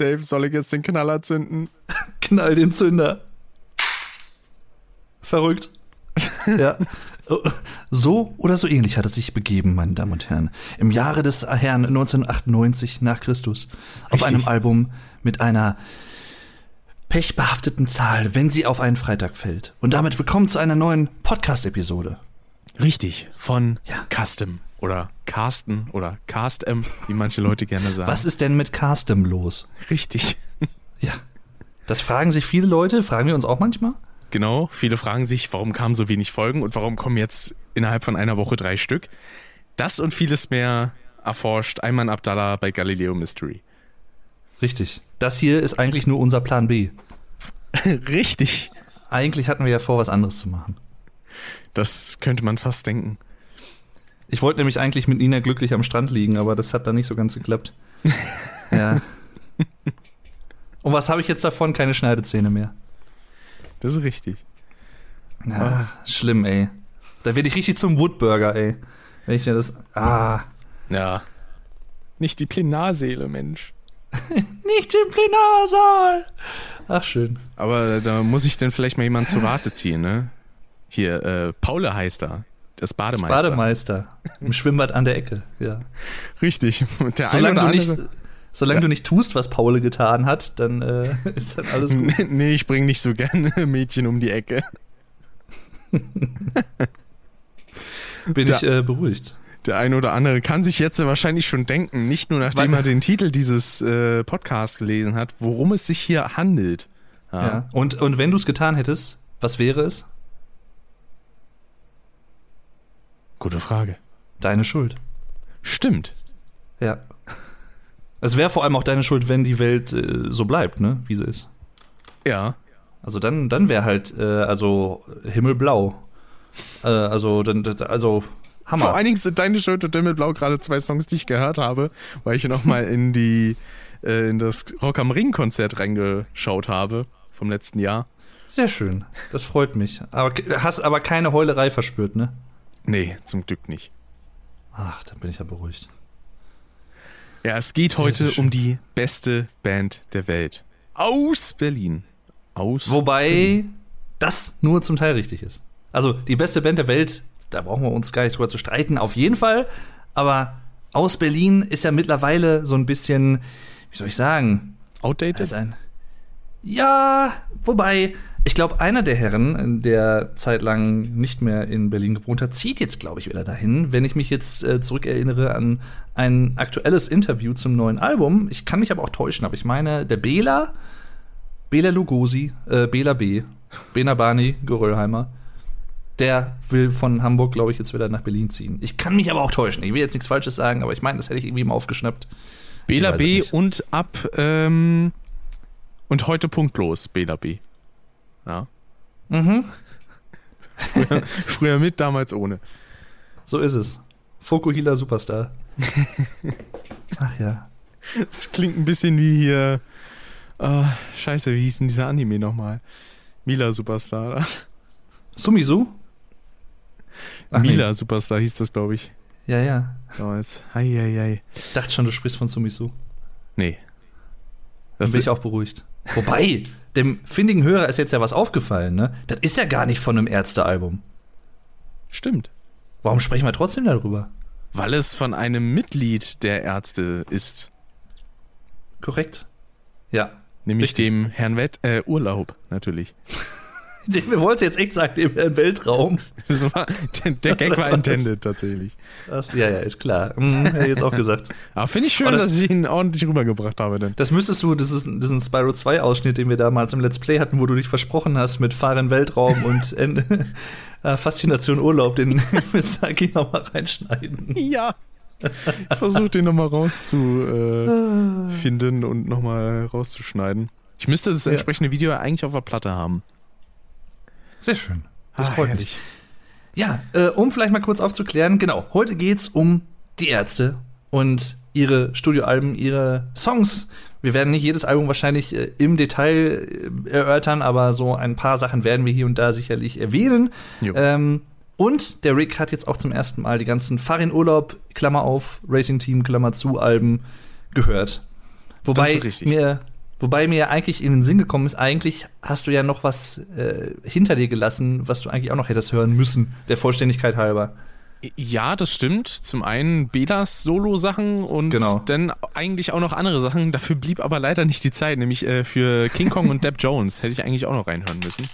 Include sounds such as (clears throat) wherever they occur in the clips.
Dave, soll ich jetzt den Knaller zünden? (laughs) Knall den Zünder. Verrückt. (laughs) ja. So oder so ähnlich hat es sich begeben, meine Damen und Herren. Im Jahre des Herrn 1998 nach Christus. Auf Richtig. einem Album mit einer pechbehafteten Zahl, wenn sie auf einen Freitag fällt. Und damit willkommen zu einer neuen Podcast-Episode. Richtig, von Ja. Custom oder Carsten oder Cast-M, wie manche Leute gerne (laughs) sagen. Was ist denn mit Castem los? Richtig. (laughs) Ja. Das fragen sich viele Leute, fragen wir uns auch manchmal. Genau, viele fragen sich, warum kamen so wenig Folgen und warum kommen jetzt innerhalb von einer Woche drei Stück. Das und vieles mehr erforscht Ayman Abdallah bei Galileo Mystery. Richtig. Das hier ist eigentlich nur unser Plan B. (laughs) Richtig. Eigentlich hatten wir ja vor, was anderes zu machen. Das könnte man fast denken. Ich wollte nämlich eigentlich mit Nina glücklich am Strand liegen, aber das hat dann nicht so ganz geklappt. (laughs) ja. Und was habe ich jetzt davon? Keine Schneidezähne mehr. Das ist richtig. Ja, schlimm, ey. Da werde ich richtig zum Woodburger, ey. Wenn ich mir das. Ah. Ja. Nicht die Plenarseele, Mensch. (laughs) Nicht im Plenarsaal! Ach, schön. Aber da muss ich dann vielleicht mal jemanden zu Rate ziehen, ne? Hier, äh, Paule heißt er. Das Bademeister. Bademeister. Im Schwimmbad an der Ecke, ja. Richtig. Der Solange, du nicht, solange du nicht tust, was Paul getan hat, dann äh, (laughs) ist dann alles gut. nee, ich bringe nicht so gerne (laughs) Mädchen um die Ecke. (laughs) Bin Da- ich äh, beruhigt. Der eine oder andere kann sich jetzt wahrscheinlich schon denken, nicht nur nachdem er den Titel dieses äh, Podcasts gelesen hat, worum es sich hier handelt. Ja. Und, und wenn du es getan hättest, was wäre es? Gute Frage. Deine Schuld. Stimmt. Ja. Es wäre vor allem auch deine Schuld, wenn die Welt äh, so bleibt, ne, wie sie ist. Ja. Also dann, dann wäre halt, äh, also himmelblau. Äh, also, dann, also Hammer. Vor allen Dingen sind deine Schuld und Himmelblau gerade zwei Songs, die ich gehört habe, weil ich nochmal in die äh, in das Rock am Ring Konzert reingeschaut habe vom letzten Jahr. Sehr schön. Das freut mich. Aber hast aber keine Heulerei verspürt, ne? Nee, zum Glück nicht. Ach, dann bin ich ja beruhigt. Ja, es geht heute um die beste Band der Welt. Aus Berlin. Aus Wobei das nur zum Teil richtig ist. Also die beste Band der Welt, da brauchen wir uns gar nicht drüber zu streiten, auf jeden Fall. Aber aus Berlin ist ja mittlerweile so ein bisschen, wie soll ich sagen, Outdated? Ja, wobei, ich glaube, einer der Herren, der zeitlang nicht mehr in Berlin gewohnt hat, zieht jetzt, glaube ich, wieder dahin. Wenn ich mich jetzt äh, zurückerinnere an ein aktuelles Interview zum neuen Album, ich kann mich aber auch täuschen, aber ich meine, der Bela, Bela Lugosi, äh, Bela B, Bena Bani, Geröllheimer, der will von Hamburg, glaube ich, jetzt wieder nach Berlin ziehen. Ich kann mich aber auch täuschen. Ich will jetzt nichts Falsches sagen, aber ich meine, das hätte ich irgendwie mal aufgeschnappt. Bela B und ab ähm, und heute punktlos Bela B. Ja. Mhm. Früher mit, damals ohne. So ist es. Fokuhila Superstar. Ach ja. Es klingt ein bisschen wie hier. ah, scheiße, wie hieß denn dieser Anime nochmal? Mila Superstar. oder? Sumisu? Ach, nee. Mila Superstar hieß das, glaube ich. Ja, ja. Damals. Hei, hei, hei. Ich dachte schon, du sprichst von Sumisu. Nee. Dann Das bin ich auch beruhigt. Wobei, dem findigen Hörer ist jetzt ja was aufgefallen, ne? Das ist ja gar nicht von einem Ärztealbum. stimmt. Warum sprechen wir trotzdem darüber? Weil es von einem Mitglied der Ärzte ist. Korrekt. Ja. Nämlich Richtig. dem Herrn Wett, äh, Urlaub, natürlich. (laughs) (laughs) Wir wollten jetzt echt sagen, im Weltraum. War, der, der Gag war (laughs) intended, tatsächlich. Das, ja, ja, ist klar. Mhm, hätte ich jetzt auch gesagt. (laughs) Aber finde ich schön, das- dass ich ihn ordentlich rübergebracht habe, denn. Das müsstest du, das ist, das ist ein Spyro 2 Ausschnitt, den wir damals im Let's Play hatten, wo du dich versprochen hast mit Fahren Weltraum und äh, Faszination Urlaub, den müssen wir nochmal reinschneiden. Ja. Ich versuche den nochmal rauszufinden und nochmal rauszuschneiden. Ich müsste das Ja. entsprechende Video eigentlich auf der Platte haben. Sehr schön. Das Ah, freut herrlich. mich. Ja, äh, um vielleicht mal kurz aufzuklären, genau, heute geht's um die Ärzte und ihre Studioalben, ihre Songs. Wir werden nicht jedes Album wahrscheinlich äh, im Detail äh, erörtern, aber so ein paar Sachen werden wir hier und da sicherlich erwähnen. Ähm, und der Rick hat jetzt auch zum ersten Mal die ganzen Farin Urlaub, Klammer auf, Racing Team, Klammer zu, Alben gehört. Wobei ist richtig. mir Wobei mir eigentlich in den Sinn gekommen ist, eigentlich hast du ja noch was äh, hinter dir gelassen, was du eigentlich auch noch hättest hören müssen, der Vollständigkeit halber. Ja, das stimmt. Zum einen Belas Solo-Sachen und Genau. dann eigentlich auch noch andere Sachen. Dafür blieb aber leider nicht die Zeit, nämlich äh, für King Kong und Depp Jones hätte ich eigentlich auch noch reinhören müssen.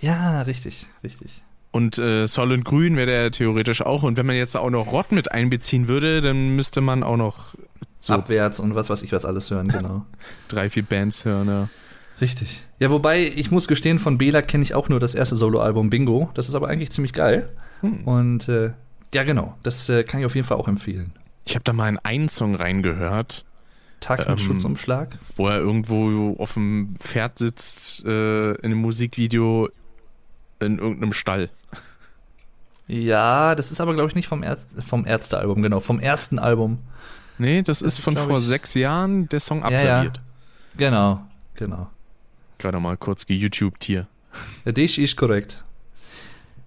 Ja, richtig, richtig. Und äh, Solent Grün wäre der theoretisch auch. Und wenn man jetzt auch noch Rott mit einbeziehen würde, dann müsste man auch noch so Abwärts und was weiß ich was alles hören, genau. (laughs) drei, vier Bands hören. Ja. Richtig. Ja, wobei, ich muss gestehen, von Bela kenne ich auch nur das erste Soloalbum Bingo. Das ist aber eigentlich ziemlich geil. Hm. Und äh, ja, genau, das äh, kann ich auf jeden Fall auch empfehlen. Ich habe da mal in einen Song reingehört, Tag mit Ähm, Schutzumschlag. wo er irgendwo auf dem Pferd sitzt, äh, in einem Musikvideo in irgendeinem Stall. Ja, das ist aber, glaube ich, nicht vom, Ärz vom Ärztealbum, genau, vom ersten Album. Nee, das, Das ist von vor ich- sechs Jahren der Song ja. absolviert. Genau, genau. Gerade mal kurz geYouTubed hier. Ja, Das ist korrekt.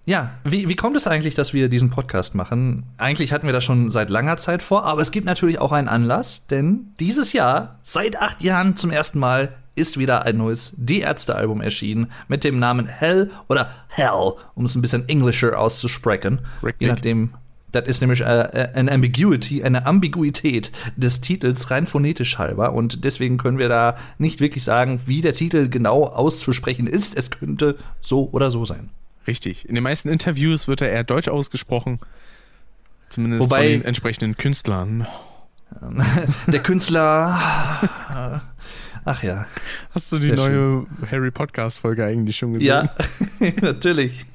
Ja, wie, wie kommt es eigentlich, dass wir diesen Podcast machen? Eigentlich hatten wir das schon seit langer Zeit vor, aber es gibt natürlich auch einen Anlass, denn dieses Jahr, seit acht Jahren zum ersten Mal, ist wieder ein neues Die Ärzte-Album erschienen mit dem Namen Hell oder Hell, um es ein bisschen englischer auszusprechen. Richtig. Je nachdem, das ist nämlich äh, äh, eine Ambiguity, eine Ambiguität des Titels rein phonetisch halber und deswegen können wir da nicht wirklich sagen, wie der Titel genau auszusprechen ist. Es könnte so oder so sein. Richtig. In den meisten Interviews wird er eher deutsch ausgesprochen. Zumindest Wobei- von den entsprechenden Künstlern. (laughs) Der Künstler. Ach ja. Hast du die Sehr neue Harry Podcast Folge eigentlich schon gesehen? Ja, (laughs) natürlich. (laughs)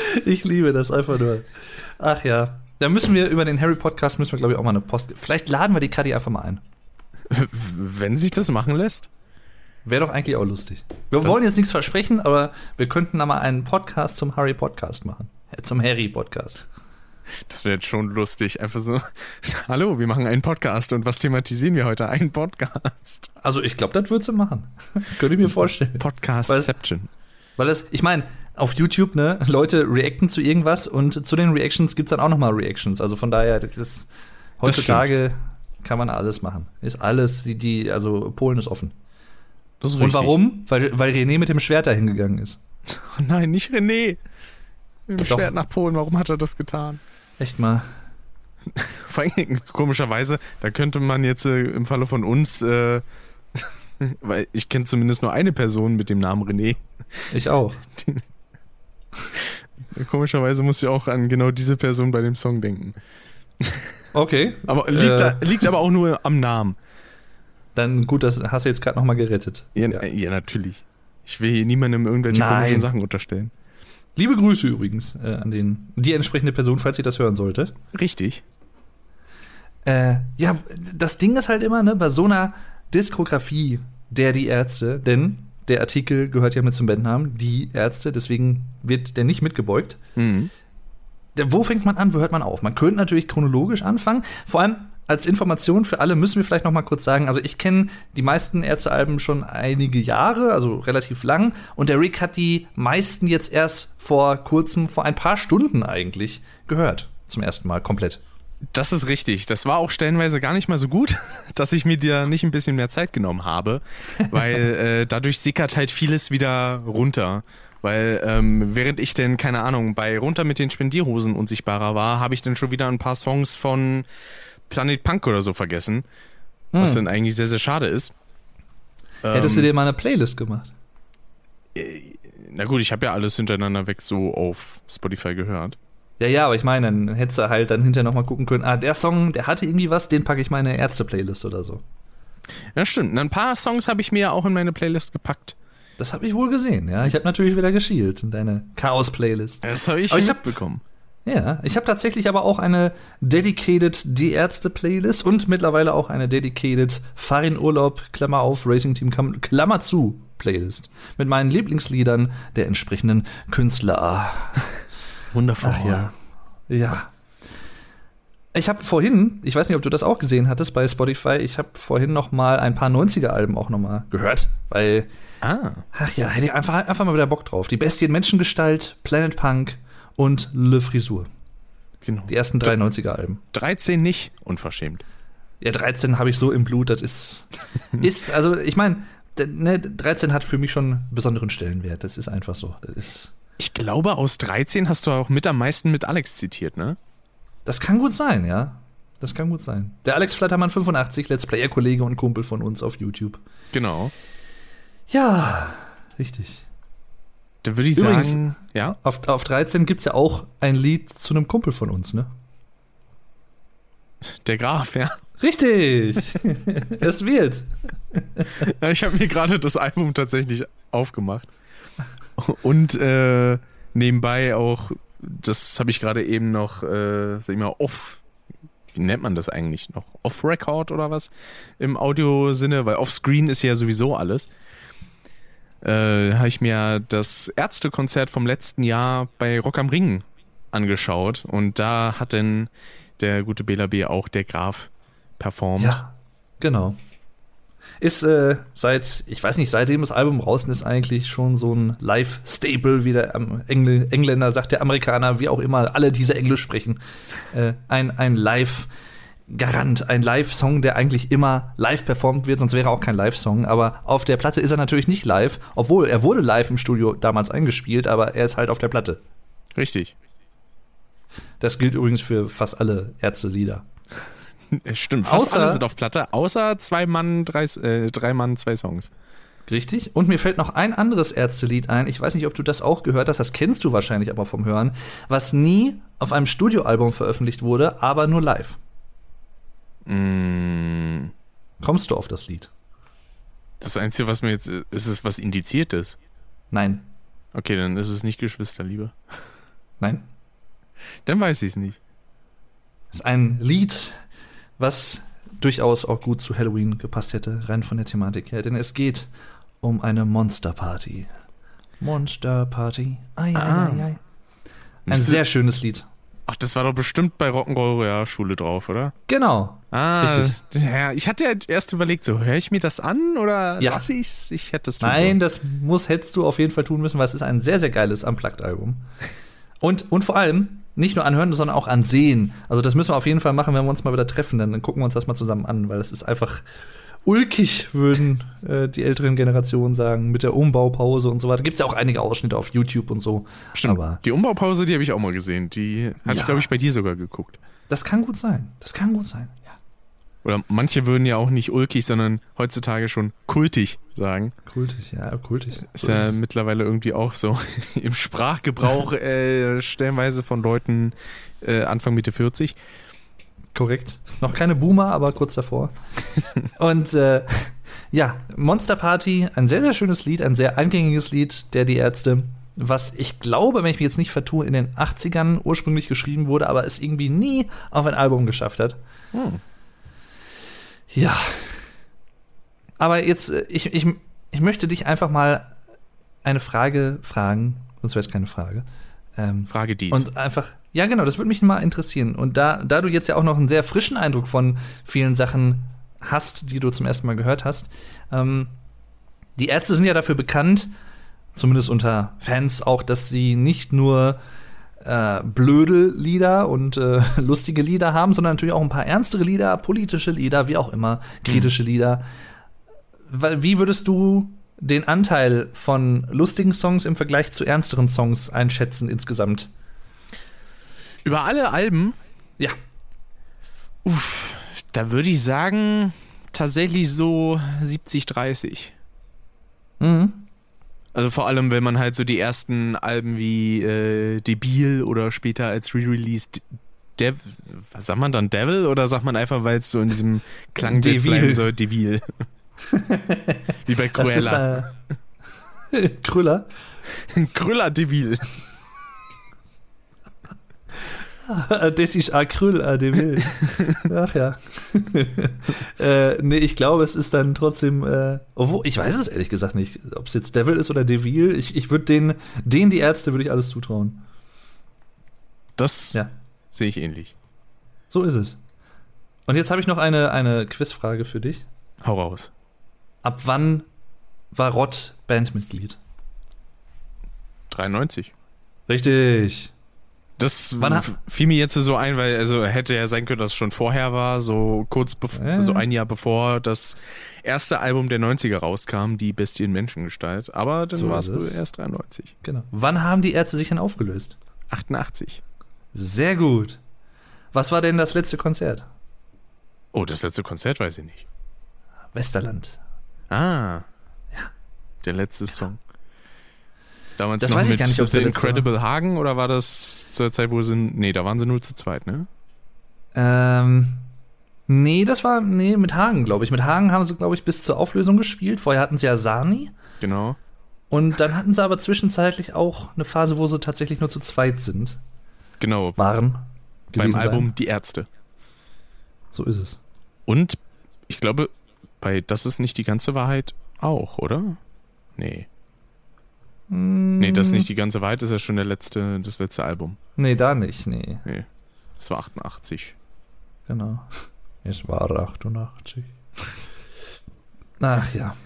(laughs) ich liebe das einfach nur. Ach ja. Da müssen wir über den Harry Podcast müssen wir glaube ich auch mal eine Post. Vielleicht laden wir die Kadi einfach mal ein. Wenn sich das machen lässt. Wäre doch eigentlich auch lustig. Wir wollen jetzt nichts versprechen, aber wir könnten da mal einen Podcast zum Harry Podcast machen. Äh, Zum Harry Podcast. Das wäre jetzt schon lustig. Einfach so, (laughs) hallo, wir machen einen Podcast und was thematisieren wir heute? Ein Podcast. Also ich glaube, das würdest du machen. (laughs) Könnte ich mir vorstellen. Podcastception. Weil das, ich meine, auf YouTube, ne, Leute reacten zu irgendwas und zu den Reactions gibt's dann auch nochmal Reactions. Also von daher, das ist heutzutage kann man alles machen. Ist alles, die, die, also Polen ist offen. Das ist Und richtig. warum? Weil, weil René mit dem Schwert dahin gegangen ist. Oh (laughs) nein, nicht René. Mit dem Doch. Schwert nach Polen, warum hat er das getan? Echt mal. (laughs) Vor allem, komischerweise, da könnte man jetzt äh, im Falle von uns, äh, (laughs) weil ich kenne zumindest nur eine Person mit dem Namen René. Ich auch. (laughs) Komischerweise muss ich auch an genau diese Person bei dem Song denken. Okay. (laughs) Aber liegt, Äh. da, liegt aber auch nur am Namen. Dann gut, das hast du jetzt gerade nochmal gerettet. Ja, Ja. ja. natürlich. Ich will hier niemandem irgendwelche Nein. komischen Sachen unterstellen. Liebe Grüße übrigens äh, an den, die entsprechende Person, falls ihr das hören solltet. Richtig. Äh, ja, das Ding ist halt immer, ne, bei so einer Diskografie der Die Ärzte, denn der Artikel gehört ja mit zum Bandnamen, Die Ärzte, deswegen wird der nicht mitgebeugt. Mhm. Wo fängt man an, wo hört man auf? Man könnte natürlich chronologisch anfangen. Vor allem als Information für alle müssen wir vielleicht noch mal kurz sagen, also ich kenne die meisten Ärztealben schon einige Jahre, also relativ lang. Und der Rick hat die meisten jetzt erst vor kurzem, vor ein paar Stunden eigentlich gehört. Zum ersten Mal komplett. Das ist richtig. Das war auch stellenweise gar nicht mal so gut, (laughs) dass ich mir da nicht ein bisschen mehr Zeit genommen habe, (laughs) weil äh, dadurch sickert halt vieles wieder runter. Weil ähm, während ich denn, keine Ahnung, bei Runter mit den Spendierhosen unsichtbarer war, habe ich dann schon wieder ein paar Songs von Planet Punk oder so vergessen. Was Hm. dann eigentlich sehr, sehr schade ist. Hättest du Ähm, dir mal eine Playlist gemacht? Na gut, ich habe ja alles hintereinander weg so auf Spotify gehört. Ja, ja, aber ich meine, dann hättest du halt dann hinterher noch mal gucken können, ah, der Song, der hatte irgendwie was, den packe ich meine Ärzte-Playlist oder so. Ja, stimmt. Ein paar Songs habe ich mir ja auch in meine Playlist gepackt. Das habe ich wohl gesehen, ja. Ich habe natürlich wieder geschielt in deine Chaos-Playlist. Das habe ich, Aber ich hab- mitbekommen. Ja, ich habe tatsächlich aber auch eine dedicated Die Ärzte-Playlist und mittlerweile auch eine dedicated Farin Urlaub, Klammer auf, Racing Team, Klammer zu, Playlist. Mit meinen Lieblingsliedern der entsprechenden Künstler. Wundervoll. Ach ja. Ja. Ich habe vorhin, ich weiß nicht, ob du das auch gesehen hattest bei Spotify, ich habe vorhin noch mal ein paar 90er-Alben auch noch mal gehört, weil, Ah. ach ja, hätte ich einfach, einfach mal wieder Bock drauf. Die Bestie in Menschengestalt, Planet Punk und Le Frisur. Genau. Die ersten drei 90er-Alben. 13 nicht, unverschämt. Ja, 13 habe ich so im Blut, das ist, (laughs) ist also ich meine, ne, 13 hat für mich schon einen besonderen Stellenwert. Das ist einfach so. Das ist. Ich glaube, aus 13 hast du auch mit am meisten mit Alex zitiert, ne? Das kann gut sein, ja. Das kann gut sein. Der Alex Flattermann 85, Let's Player-Kollege und Kumpel von uns auf YouTube. Genau. Ja, richtig. Dann würde ich Übrigens, sagen, ja. Auf, auf 13 gibt es ja auch ein Lied zu einem Kumpel von uns, ne? Der Graf, ja. Richtig. (laughs) es wird. Ja, Ich habe mir gerade das Album tatsächlich aufgemacht. Und äh, nebenbei auch, das habe ich gerade eben noch, äh, sag ich mal, off, wie nennt man das eigentlich noch? Off-Record oder was? Im Audiosinne, weil Offscreen ist ja sowieso alles. Äh, habe ich mir das Ärztekonzert vom letzten Jahr bei Rock am Ring angeschaut und da hat denn der gute Bela B auch der Graf performt. Ja, genau. Ist äh, seit, ich weiß nicht, seitdem das Album draußen ist, eigentlich schon so ein Live-Staple, wie der ähm, Engl Engländer sagt, der Amerikaner, wie auch immer, alle diese Englisch sprechen. Äh, ein ein Live-Garant, ein Live-Song, der eigentlich immer live performt wird, sonst wäre er auch kein Live-Song. Aber auf der Platte ist er natürlich nicht live, obwohl er wurde live im Studio damals eingespielt, aber er ist halt auf der Platte. Richtig. Das gilt übrigens für fast alle Ärzte-Lieder. (laughs) Stimmt, fast Außer- alle sind auf Platte, außer zwei Mann, drei, äh, drei Mann, zwei Songs. Richtig. Und mir fällt noch ein anderes Ärztelied ein. Ich weiß nicht, ob du das auch gehört hast. Das kennst du wahrscheinlich aber vom Hören. Was nie auf einem Studioalbum veröffentlicht wurde, aber nur live. Mm, Kommst du auf das Lied? das Einzige, was mir jetzt, ist es was Indiziertes. Nein. Okay, dann ist es nicht Geschwisterliebe. Nein. Dann weiß ich es nicht. ist ein Lied, was durchaus auch gut zu Halloween gepasst hätte, rein von der Thematik her. Denn es geht um eine Monsterparty. Monsterparty. Ei, ei, Ah. ei, ei. Ein Müsste- sehr schönes Lied. Ach, das war doch bestimmt bei Rock'n'Roll Realschule drauf, oder? Genau. Ah, Richtig. Ja, ich hatte ja erst überlegt, so, höre ich mir das an oder Ja. lasse ich's? Ich hätte es tun Nein, sollen. das muss, hättest du auf jeden Fall tun müssen, weil es ist ein sehr, sehr geiles Unplugged-Album. Und, und vor allem nicht nur anhören, sondern auch ansehen. Also das müssen wir auf jeden Fall machen, wenn wir uns mal wieder treffen. Dann gucken wir uns das mal zusammen an, weil das ist einfach ulkig, würden äh, die älteren Generationen sagen, mit der Umbaupause und so weiter. Gibt es ja auch einige Ausschnitte auf YouTube und so. Stimmt. Aber die Umbaupause, die habe ich auch mal gesehen. Die hatte ich, Ja. glaube ich, bei dir sogar geguckt. das kann gut sein. Das kann gut sein. Oder manche würden ja auch nicht ulkig, sondern heutzutage schon kultig sagen. Kultig, ja, kultig. Ist ja es. mittlerweile irgendwie auch so (laughs) im Sprachgebrauch äh, stellenweise von Leuten äh, Anfang Mitte 40. Korrekt. Noch keine Boomer, aber kurz davor. (laughs) Und äh, ja, Monster Party, ein sehr, sehr schönes Lied, ein sehr eingängiges Lied der Die Ärzte, was ich glaube, wenn ich mich jetzt nicht vertue, in den 80ern ursprünglich geschrieben wurde, aber es irgendwie nie auf ein Album geschafft hat. Hm. Ja. Aber jetzt, äh, ich, ich, ich möchte dich einfach mal eine Frage fragen, sonst wäre es keine Frage. Ähm, Frage dies. und einfach, ja genau, das würde mich mal interessieren. Und da, da du jetzt ja auch noch einen sehr frischen Eindruck von vielen Sachen hast, die du zum ersten Mal gehört hast, ähm, die Ärzte sind ja dafür bekannt, zumindest unter Fans auch, dass sie nicht nur äh, blöde Lieder und äh, (laughs) lustige Lieder haben, sondern natürlich auch ein paar ernstere Lieder, politische Lieder, wie auch immer, kritische Lieder. Weil- Wie würdest du den Anteil von lustigen Songs im Vergleich zu ernsteren Songs einschätzen insgesamt? Über alle Alben, Ja. da würde ich sagen, tatsächlich so 70, 30. Mhm. Also vor allem, wenn man halt so die ersten Alben wie äh, Debil oder später als Re-Release Dev was sagt man dann, Devil? Oder sagt man einfach, weil es so in diesem Devil. bleiben soll, Devil? (laughs) wie bei ist Cruella. äh, Krüller. Krüller Devil. Das ist Acryl, dem will. Ach ja. (laughs) äh, nee, ich glaube, es ist dann trotzdem, äh, obwohl, ich weiß es ehrlich gesagt nicht, ob es jetzt Devil ist oder Devil. Ich, ich würde den, den die Ärzte würde ich alles zutrauen. Das Ja. sehe ich ähnlich. So ist es. Und jetzt habe ich noch eine, eine Quizfrage für dich. Hau raus. Ab wann war Rott Bandmitglied? 93. Richtig. Das Wann fiel mir jetzt so ein, weil also hätte ja sein können, dass es schon vorher war, so kurz bevor, Ja. so ein Jahr bevor das erste Album der 90er rauskam, die Bestie in Menschengestalt. Aber dann So war es wohl erst 93. Genau. Wann haben die Ärzte sich denn aufgelöst? 88. Sehr gut. Was war denn das letzte Konzert? Oh, das letzte Konzert weiß ich nicht. Westerland. Ah. Der letzte Song. Damals Das noch weiß ich mit gar nicht, ob The Incredible Hagen oder war das zur Zeit, wo sie. Nee, da waren sie nur zu zweit, ne? Ähm, nee, das war, nee, mit Hagen, glaube ich. Mit Hagen haben sie, glaube ich, bis zur Auflösung gespielt. Vorher hatten sie ja Sani. Genau. Und dann hatten sie aber zwischenzeitlich auch eine Phase, wo sie tatsächlich nur zu zweit sind. Genau. Waren. Beim Album Sein. Die Ärzte. So ist es. Und ich glaube, bei Das ist nicht die ganze Wahrheit auch, oder? Nee. Nee, das ist nicht die ganze Wahrheit, das ist ja schon der letzte, das letzte Album. Nee, da nicht, nee. Nee. Das war 88. Genau. Es war 88. Ach ja.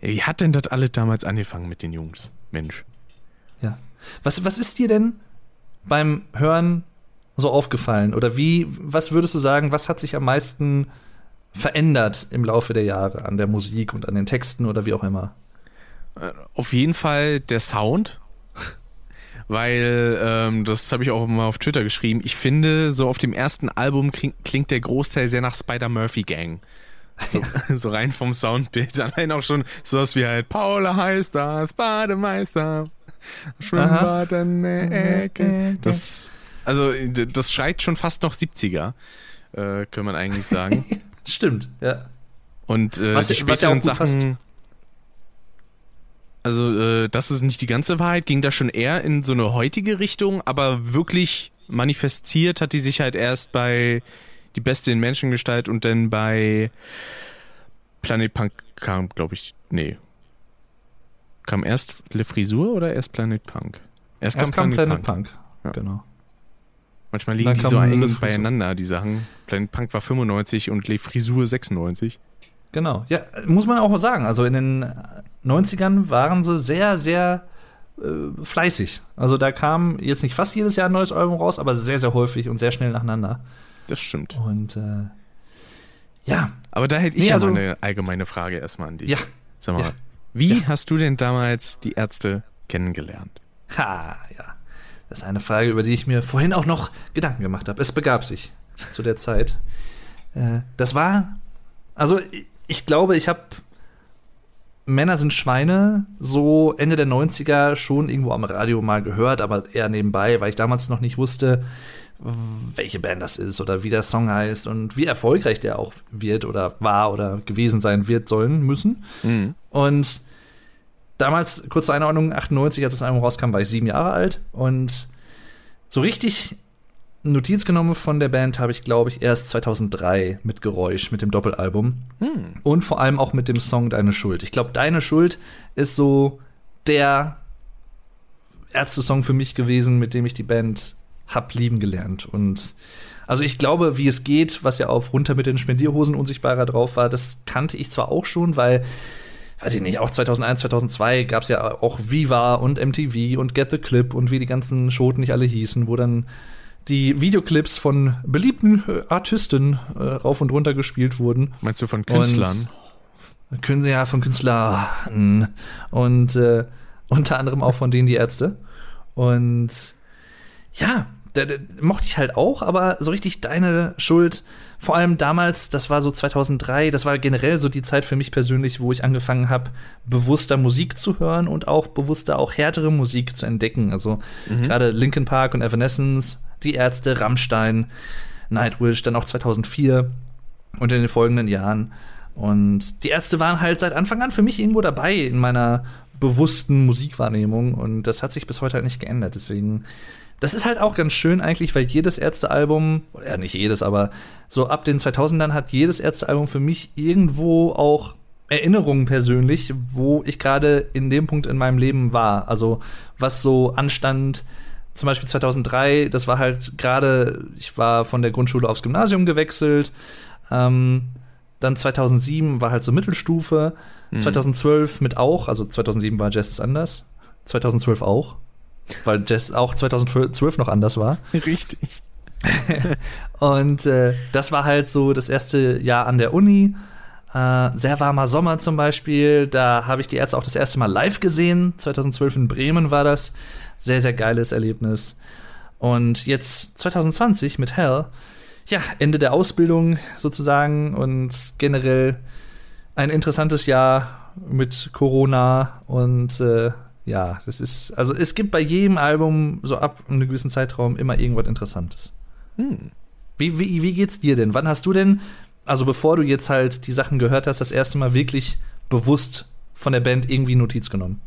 Wie hat denn das alle damals angefangen mit den Jungs? Mensch. Ja. Was, was ist dir denn beim Hören so aufgefallen? Oder wie, was würdest du sagen, was hat sich am meisten verändert im Laufe der Jahre an der Musik und an den Texten oder wie auch immer? Auf jeden Fall der Sound. (laughs) Weil, ähm, das habe ich auch mal auf Twitter geschrieben, ich finde, so auf dem ersten Album kling, klingt der Großteil sehr nach Spider-Murphy Gang. So, (laughs) (laughs) so rein vom Soundbild. Allein auch schon sowas wie halt Paula heißt das, Bademeister. Schwimmbad in der Ecke. Das, also, das schreit schon fast noch 70er, äh, kann man eigentlich sagen. Stimmt, ja. Und äh, Was- die ja späteren Sachen. Also, äh, das ist nicht die ganze Wahrheit, ging da schon eher in so eine heutige Richtung, aber wirklich manifestiert hat die sich halt erst bei Die Beste in Menschengestalt und dann bei Planet Punk kam, glaube ich, nee. Kam erst Le Frisur oder erst Planet Punk? Erst kam Planet Punk. Ja. Genau. Manchmal liegen die so eng beieinander, die Sachen. Planet Punk war 95 und Le Frisur 96. Genau. Ja, muss man auch sagen. Also in den 90ern waren sie sehr, sehr äh, fleißig. Also da kam jetzt nicht fast jedes Jahr ein neues Album raus, aber sehr, sehr häufig und sehr schnell nacheinander. Das stimmt. Und äh, ja, Aber da hätte ich Nee, ja also- mal eine allgemeine Frage erstmal an dich. ja. Sag mal, ja. wie hast du denn damals die Ärzte kennengelernt? Ha, ja. Das ist eine Frage, über die ich mir vorhin auch noch Gedanken gemacht habe. Es begab sich zu der Zeit. Äh, das war, also ich glaube, ich habe Männer sind Schweine so Ende der 90er schon irgendwo am Radio mal gehört, aber eher nebenbei, weil ich damals noch nicht wusste, welche Band das ist oder wie der Song heißt und wie erfolgreich der auch wird oder war oder gewesen sein wird sollen müssen. Mhm. Und damals, kurze Einordnung, 98, als das Album rauskam, war ich sieben Jahre alt. Und so richtig Notiz genommen von der Band habe ich, glaube ich, erst 2003 mit Geräusch, mit dem Doppelalbum. Hm. Und vor allem auch mit dem Song Deine Schuld. Ich glaube, Deine Schuld ist so der Ärzte-Song für mich gewesen, mit dem ich die Band hab lieben gelernt. Und also ich glaube, wie es geht, was ja auf Runter mit den Spendierhosen unsichtbarer drauf war, das kannte ich zwar auch schon, weil weiß ich nicht, auch 2001, 2002 gab es ja auch Viva und MTV und Get the Clip und wie die ganzen Schoten nicht alle hießen, wo dann die Videoclips von beliebten äh, Artisten äh, rauf und runter gespielt wurden. Meinst du von Künstlern? Können sie ja von Künstlern und äh, unter anderem auch von denen die Ärzte. Und ja, da, da, mochte ich halt auch, aber so richtig deine Schuld, vor allem damals, das war so 2003, das war generell so die Zeit für mich persönlich, wo ich angefangen habe, bewusster Musik zu hören und auch bewusster auch härtere Musik zu entdecken. Also gerade Linkin Park und Evanescence, die Ärzte, Rammstein, Nightwish, dann auch 2004 und in den folgenden Jahren. Und die Ärzte waren halt seit Anfang an für mich irgendwo dabei in meiner bewussten Musikwahrnehmung und das hat sich bis heute halt nicht geändert. Deswegen, das ist halt auch ganz schön eigentlich, weil jedes Ärztealbum, ja nicht jedes, aber so ab den 2000ern hat jedes Ärztealbum für mich irgendwo auch Erinnerungen persönlich, wo ich gerade in dem Punkt in meinem Leben war. Also was so anstand, zum Beispiel 2003, das war halt gerade, ich war von der Grundschule aufs Gymnasium gewechselt. Ähm, dann 2007 war halt so Mittelstufe. 2012 mit auch, also 2007 war Jazz ist anders. 2012 auch. weil Jazz auch 2012 noch anders war. (laughs) Richtig. (laughs) und äh, das war halt so das erste Jahr an der Uni. Äh, sehr warmer Sommer zum Beispiel. Da habe ich die Ärzte auch das erste Mal live gesehen. 2012 in Bremen war das. Sehr, sehr geiles Erlebnis. Und jetzt 2020 mit Hell. Ja, Ende der Ausbildung sozusagen und generell ein interessantes Jahr mit Corona und äh, ja, das ist, also es gibt bei jedem Album so ab einem gewissen Zeitraum immer irgendwas Interessantes. Hm. Wie, wie, wie geht's dir denn? Wann hast du denn, also bevor du jetzt halt die Sachen gehört hast, das erste Mal wirklich bewusst von der Band irgendwie Notiz genommen?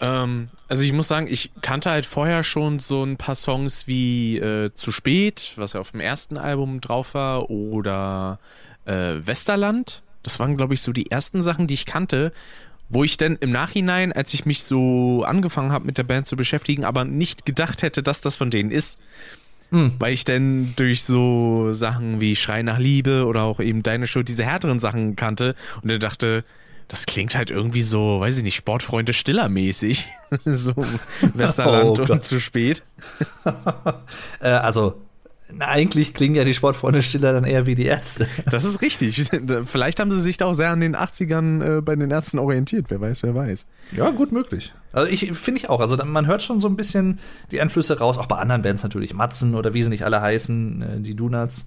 Ähm, also ich muss sagen, ich kannte halt vorher schon so ein paar Songs wie äh, Zu spät, was ja auf dem ersten Album drauf war, oder äh, Westerland. Das waren, glaube ich, so die ersten Sachen, die ich kannte wo ich dann im Nachhinein, als ich mich so angefangen habe mit der Band zu beschäftigen, aber nicht gedacht hätte, dass das von denen ist. Mhm. Weil ich dann durch so Sachen wie Schrei nach Liebe oder auch eben Deine Schuld diese härteren Sachen kannte und dann dachte, das klingt halt irgendwie so, weiß ich nicht, Sportfreunde Stiller mäßig. (laughs) so Westerland oh, und zu spät. (laughs) äh, also na, eigentlich klingen ja die Sportfreunde Stiller dann eher wie die Ärzte. (laughs) Das ist richtig. Vielleicht haben sie sich da auch sehr an den 80ern äh, bei den Ärzten orientiert. Wer weiß, wer weiß. Ja, gut möglich. Also ich finde ich auch. Also man hört schon so ein bisschen die Einflüsse raus, auch bei anderen Bands natürlich. Matzen oder wie sie nicht alle heißen, äh, die Donuts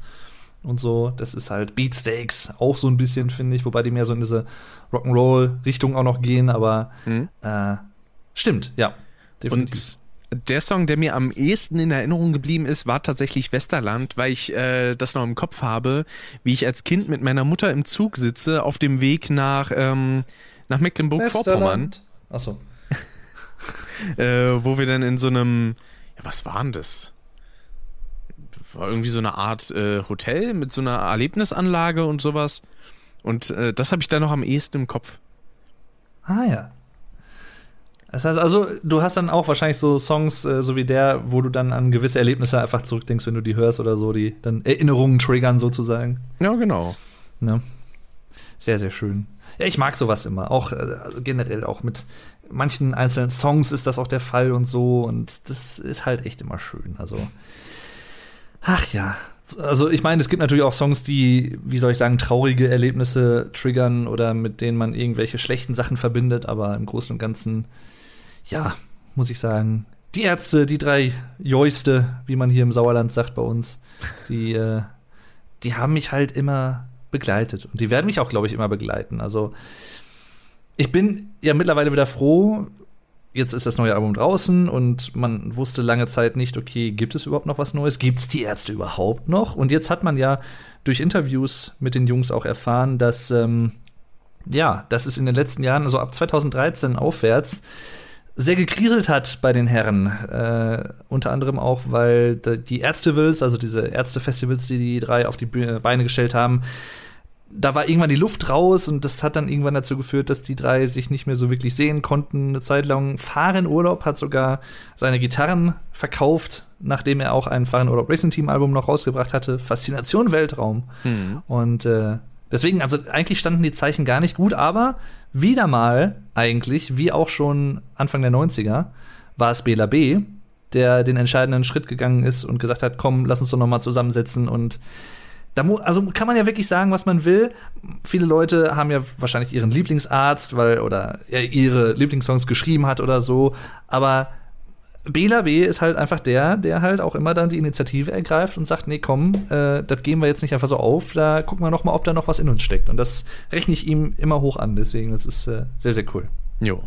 und so. Das ist halt Beatsteaks auch so ein bisschen, finde ich, wobei die mehr so in diese Rock'n'Roll-Richtung auch noch gehen, aber mhm. äh, stimmt, ja. Definitiv. Und der Song, der mir am ehesten in Erinnerung geblieben ist, war tatsächlich Westerland, weil ich äh, das noch im Kopf habe, wie ich als Kind mit meiner Mutter im Zug sitze auf dem Weg nach, ähm, nach Mecklenburg-Vorpommern. Achso. (laughs) äh, wo wir dann in so einem, ja, was war denn das? War irgendwie so eine Art äh, Hotel mit so einer Erlebnisanlage und sowas. Und äh, das habe ich da noch am ehesten im Kopf. Ah ja. Das heißt also, du hast dann auch wahrscheinlich so Songs, äh, so wie der, wo du dann an gewisse Erlebnisse einfach zurückdenkst, wenn du die hörst oder so, die dann Erinnerungen triggern sozusagen. Ja, genau. Ne? Sehr, sehr schön. Ja, ich mag sowas immer. Auch äh, also generell auch mit manchen einzelnen Songs ist das auch der Fall und so. Und das ist halt echt immer schön. Also, ach ja. Also, ich meine, es gibt natürlich auch Songs, die, wie soll ich sagen, traurige Erlebnisse triggern oder mit denen man irgendwelche schlechten Sachen verbindet. Aber im Großen und Ganzen ja, muss ich sagen, die Ärzte, die drei Joiste, wie man hier im Sauerland sagt bei uns, die, äh, die haben mich halt immer begleitet. Und die werden mich auch, glaube ich, immer begleiten. Also, ich bin ja mittlerweile wieder froh. Jetzt ist das neue Album draußen und man wusste lange Zeit nicht, okay, gibt es überhaupt noch was Neues? Gibt es die Ärzte überhaupt noch? Und jetzt hat man ja durch Interviews mit den Jungs auch erfahren, dass, ähm, ja, dass es in den letzten Jahren, also ab 2013 aufwärts, sehr gekriselt hat bei den Herren. Äh, unter anderem auch, weil die Ärztevils, also diese Ärztefestivals, die die drei auf die Beine gestellt haben, da war irgendwann die Luft raus und das hat dann irgendwann dazu geführt, dass die drei sich nicht mehr so wirklich sehen konnten. Eine Zeit lang. Fahren Urlaub hat sogar seine Gitarren verkauft, nachdem er auch ein Fahren Urlaub Racing Team Album noch rausgebracht hatte. Faszination Weltraum. Mhm. Und äh, deswegen, also eigentlich standen die Zeichen gar nicht gut, aber wieder mal eigentlich, wie auch schon Anfang der 90er, war es Bela B., der den entscheidenden Schritt gegangen ist und gesagt hat, komm, lass uns doch noch mal zusammensetzen und da also kann man ja wirklich sagen, was man will. Viele Leute haben ja wahrscheinlich ihren Lieblingsarzt, weil oder er ihre Lieblingssongs geschrieben hat oder so, aber Bela B ist halt einfach der, der halt auch immer dann die Initiative ergreift und sagt, nee, komm, äh, das gehen wir jetzt nicht einfach so auf, da gucken wir noch mal, ob da noch was in uns steckt. Und das rechne ich ihm immer hoch an, deswegen, das ist äh, sehr, sehr cool. Jo.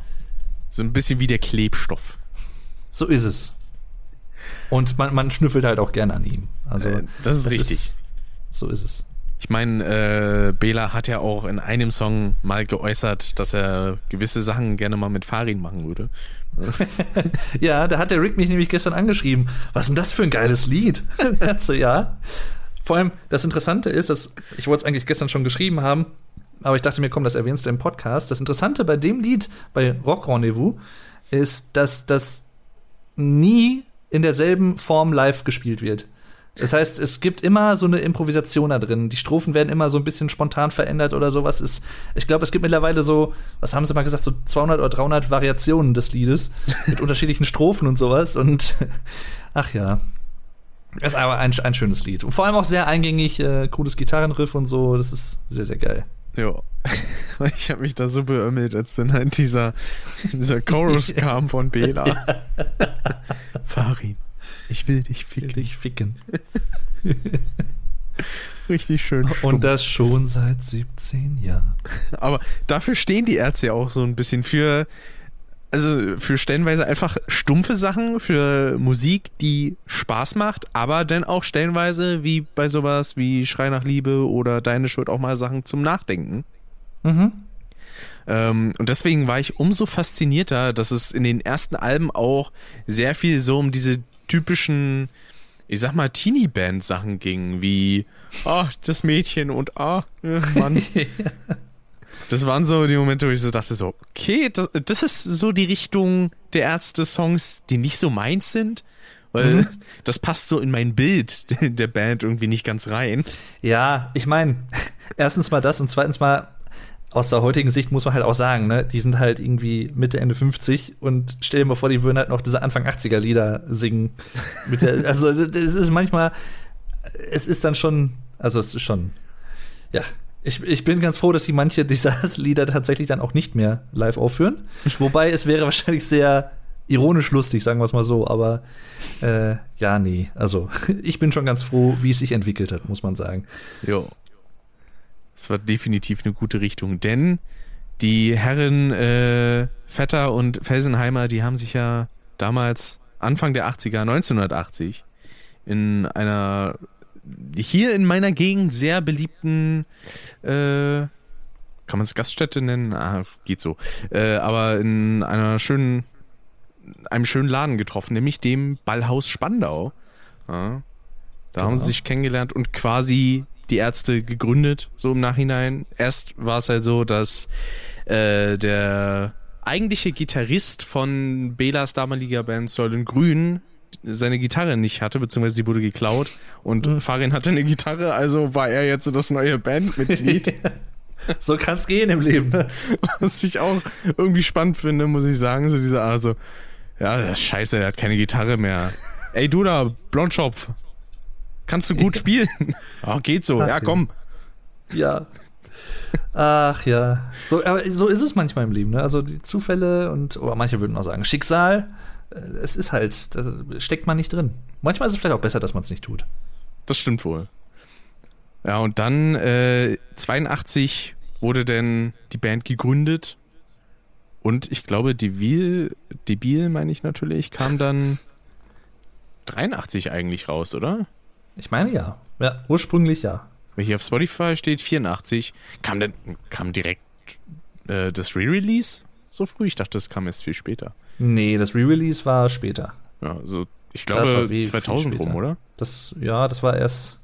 So ein bisschen wie der Klebstoff. So ist es. Und man, man schnüffelt halt auch gerne an ihm. Also, äh, das ist das richtig. Ist, so ist es. Ich meine, äh, Bela hat ja auch in einem Song mal geäußert, dass er gewisse Sachen gerne mal mit Farin machen würde. (laughs) ja, da hat der Rick mich nämlich gestern angeschrieben. Was ist denn das für ein geiles Lied? (laughs) so, ja. Vor allem, das Interessante ist, dass ich wollte es eigentlich gestern schon geschrieben haben, aber ich dachte mir, komm, das erwähnst du im Podcast. Das Interessante bei dem Lied, bei Rock Rendezvous, ist, dass das nie in derselben Form live gespielt wird. Das heißt, es gibt immer so eine Improvisation da drin. Die Strophen werden immer so ein bisschen spontan verändert oder sowas. Ist, ich glaube, es gibt mittlerweile so, was haben sie mal gesagt, so 200 oder 300 Variationen des Liedes (laughs) mit unterschiedlichen Strophen und sowas. Und ach ja, ist aber ein, ein schönes Lied. Und vor allem auch sehr eingängig, äh, cooles Gitarrenriff und so. Das ist sehr, sehr geil. Ja. (laughs) Ich habe mich da so beömmelt, als dann halt dieser, dieser Chorus (laughs) kam von Bela. Farin, ich will dich ficken. Will dich ficken. (laughs) Richtig schön. Stumpf. Und das schon seit 17 Jahren. (laughs) Aber dafür stehen die Ärzte ja auch so ein bisschen für also für stellenweise einfach stumpfe Sachen, für Musik, die Spaß macht, aber dann auch stellenweise wie bei sowas wie Schrei nach Liebe oder Deine Schuld auch mal Sachen zum Nachdenken. Mhm. Ähm, und deswegen war ich umso faszinierter, dass es in den ersten Alben auch sehr viel so um diese typischen, ich sag mal, Teenie-Band-Sachen ging, wie, ah, oh, das Mädchen und ah, oh, Mann. (laughs) Das waren so die Momente, wo ich so dachte, so, okay, das, das ist so die Richtung der Ärzte-Songs, die nicht so meins sind. Weil mhm. das passt so in mein Bild (laughs) der Band irgendwie nicht ganz rein. Ja, ich meine, erstens mal das und zweitens mal aus der heutigen Sicht muss man halt auch sagen, ne, die sind halt irgendwie Mitte, Ende 50 und stell dir mal vor, die würden halt noch diese Anfang 80er Lieder singen. Der, (laughs) also, es ist manchmal, es ist dann schon, also es ist schon, ja, ich, ich bin ganz froh, dass sie manche dieser (laughs) Lieder tatsächlich dann auch nicht mehr live aufführen. Wobei es wäre wahrscheinlich sehr ironisch lustig, sagen wir es mal so. Aber äh, ja, nee. Also (laughs) ich bin schon ganz froh, wie es sich entwickelt hat, muss man sagen. Jo. Es war definitiv eine gute Richtung, denn die Herren äh, Vetter und Felsenheimer, die haben sich ja damals Anfang der 80er, 1980, in einer hier in meiner Gegend sehr beliebten, äh, kann man es Gaststätte nennen? Ah, geht so. Äh, aber in einer schönen, einem schönen Laden getroffen, nämlich dem Ballhaus Spandau. Ja, da genau. haben sie sich kennengelernt und quasi die Ärzte gegründet, so im Nachhinein. Erst war es halt so, dass äh, der eigentliche Gitarrist von Belas damaliger Band Säulen Grün seine Gitarre nicht hatte, beziehungsweise die wurde geklaut und mhm. Farin hatte eine Gitarre, also war er jetzt das neue Bandmitglied. (laughs) so kann es gehen im Leben. Ne? Was ich auch irgendwie spannend finde, muss ich sagen, so diese Art so, ja, scheiße, er hat keine Gitarre mehr. Ey, du da, Blondschopf, kannst du gut (laughs) spielen? oh, geht so, Ach, ja, komm. (laughs) Ja. Ach ja. So, aber so ist es manchmal im Leben, ne? Also die Zufälle und, oder manche würden auch sagen, Schicksal äh, es ist halt, da steckt man nicht drin. Manchmal ist es vielleicht auch besser, dass man es nicht tut. Das stimmt wohl. Ja, und dann äh, 82 wurde denn die Band gegründet. Und ich glaube, Debil, Debil meine ich natürlich, kam dann 83 eigentlich raus, oder? Ich meine ja. Ja, ursprünglich ja. Hier auf Spotify steht 84. Kam denn, kam direkt äh, das Re-Release so früh? Ich dachte, das kam erst viel später. Nee, das Re-Release war später. Ja, also ich glaube wie, 2000 rum, oder? Das, ja, das war erst,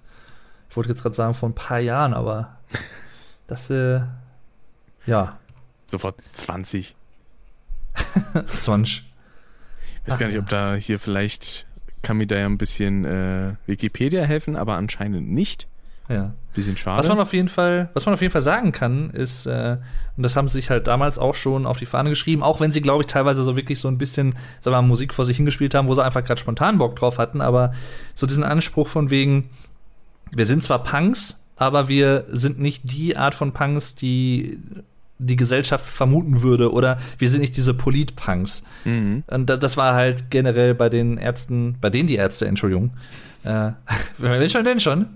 ich wollte jetzt gerade sagen, vor ein paar Jahren, aber (laughs) das, äh, ja. Sofort 20. 20. (laughs) Ich weiß Ach, gar nicht, ob da hier vielleicht kann mir da ja ein bisschen äh, Wikipedia helfen, aber anscheinend nicht. Ja. Bisschen schade. Was man auf jeden Fall, was man auf jeden Fall sagen kann, ist, äh, und das haben sie sich halt damals auch schon auf die Fahne geschrieben, auch wenn sie, glaube ich, teilweise so wirklich so ein bisschen, sagen wir mal, Musik vor sich hingespielt haben, wo sie einfach gerade spontan Bock drauf hatten, aber so diesen Anspruch von wegen, wir sind zwar Punks, aber wir sind nicht die Art von Punks, die die Gesellschaft vermuten würde oder wir sind nicht diese Polit-Punks. Mhm. Und das war halt generell bei den Ärzten, bei denen die Ärzte, Entschuldigung, äh, (laughs) wenn schon, denn schon,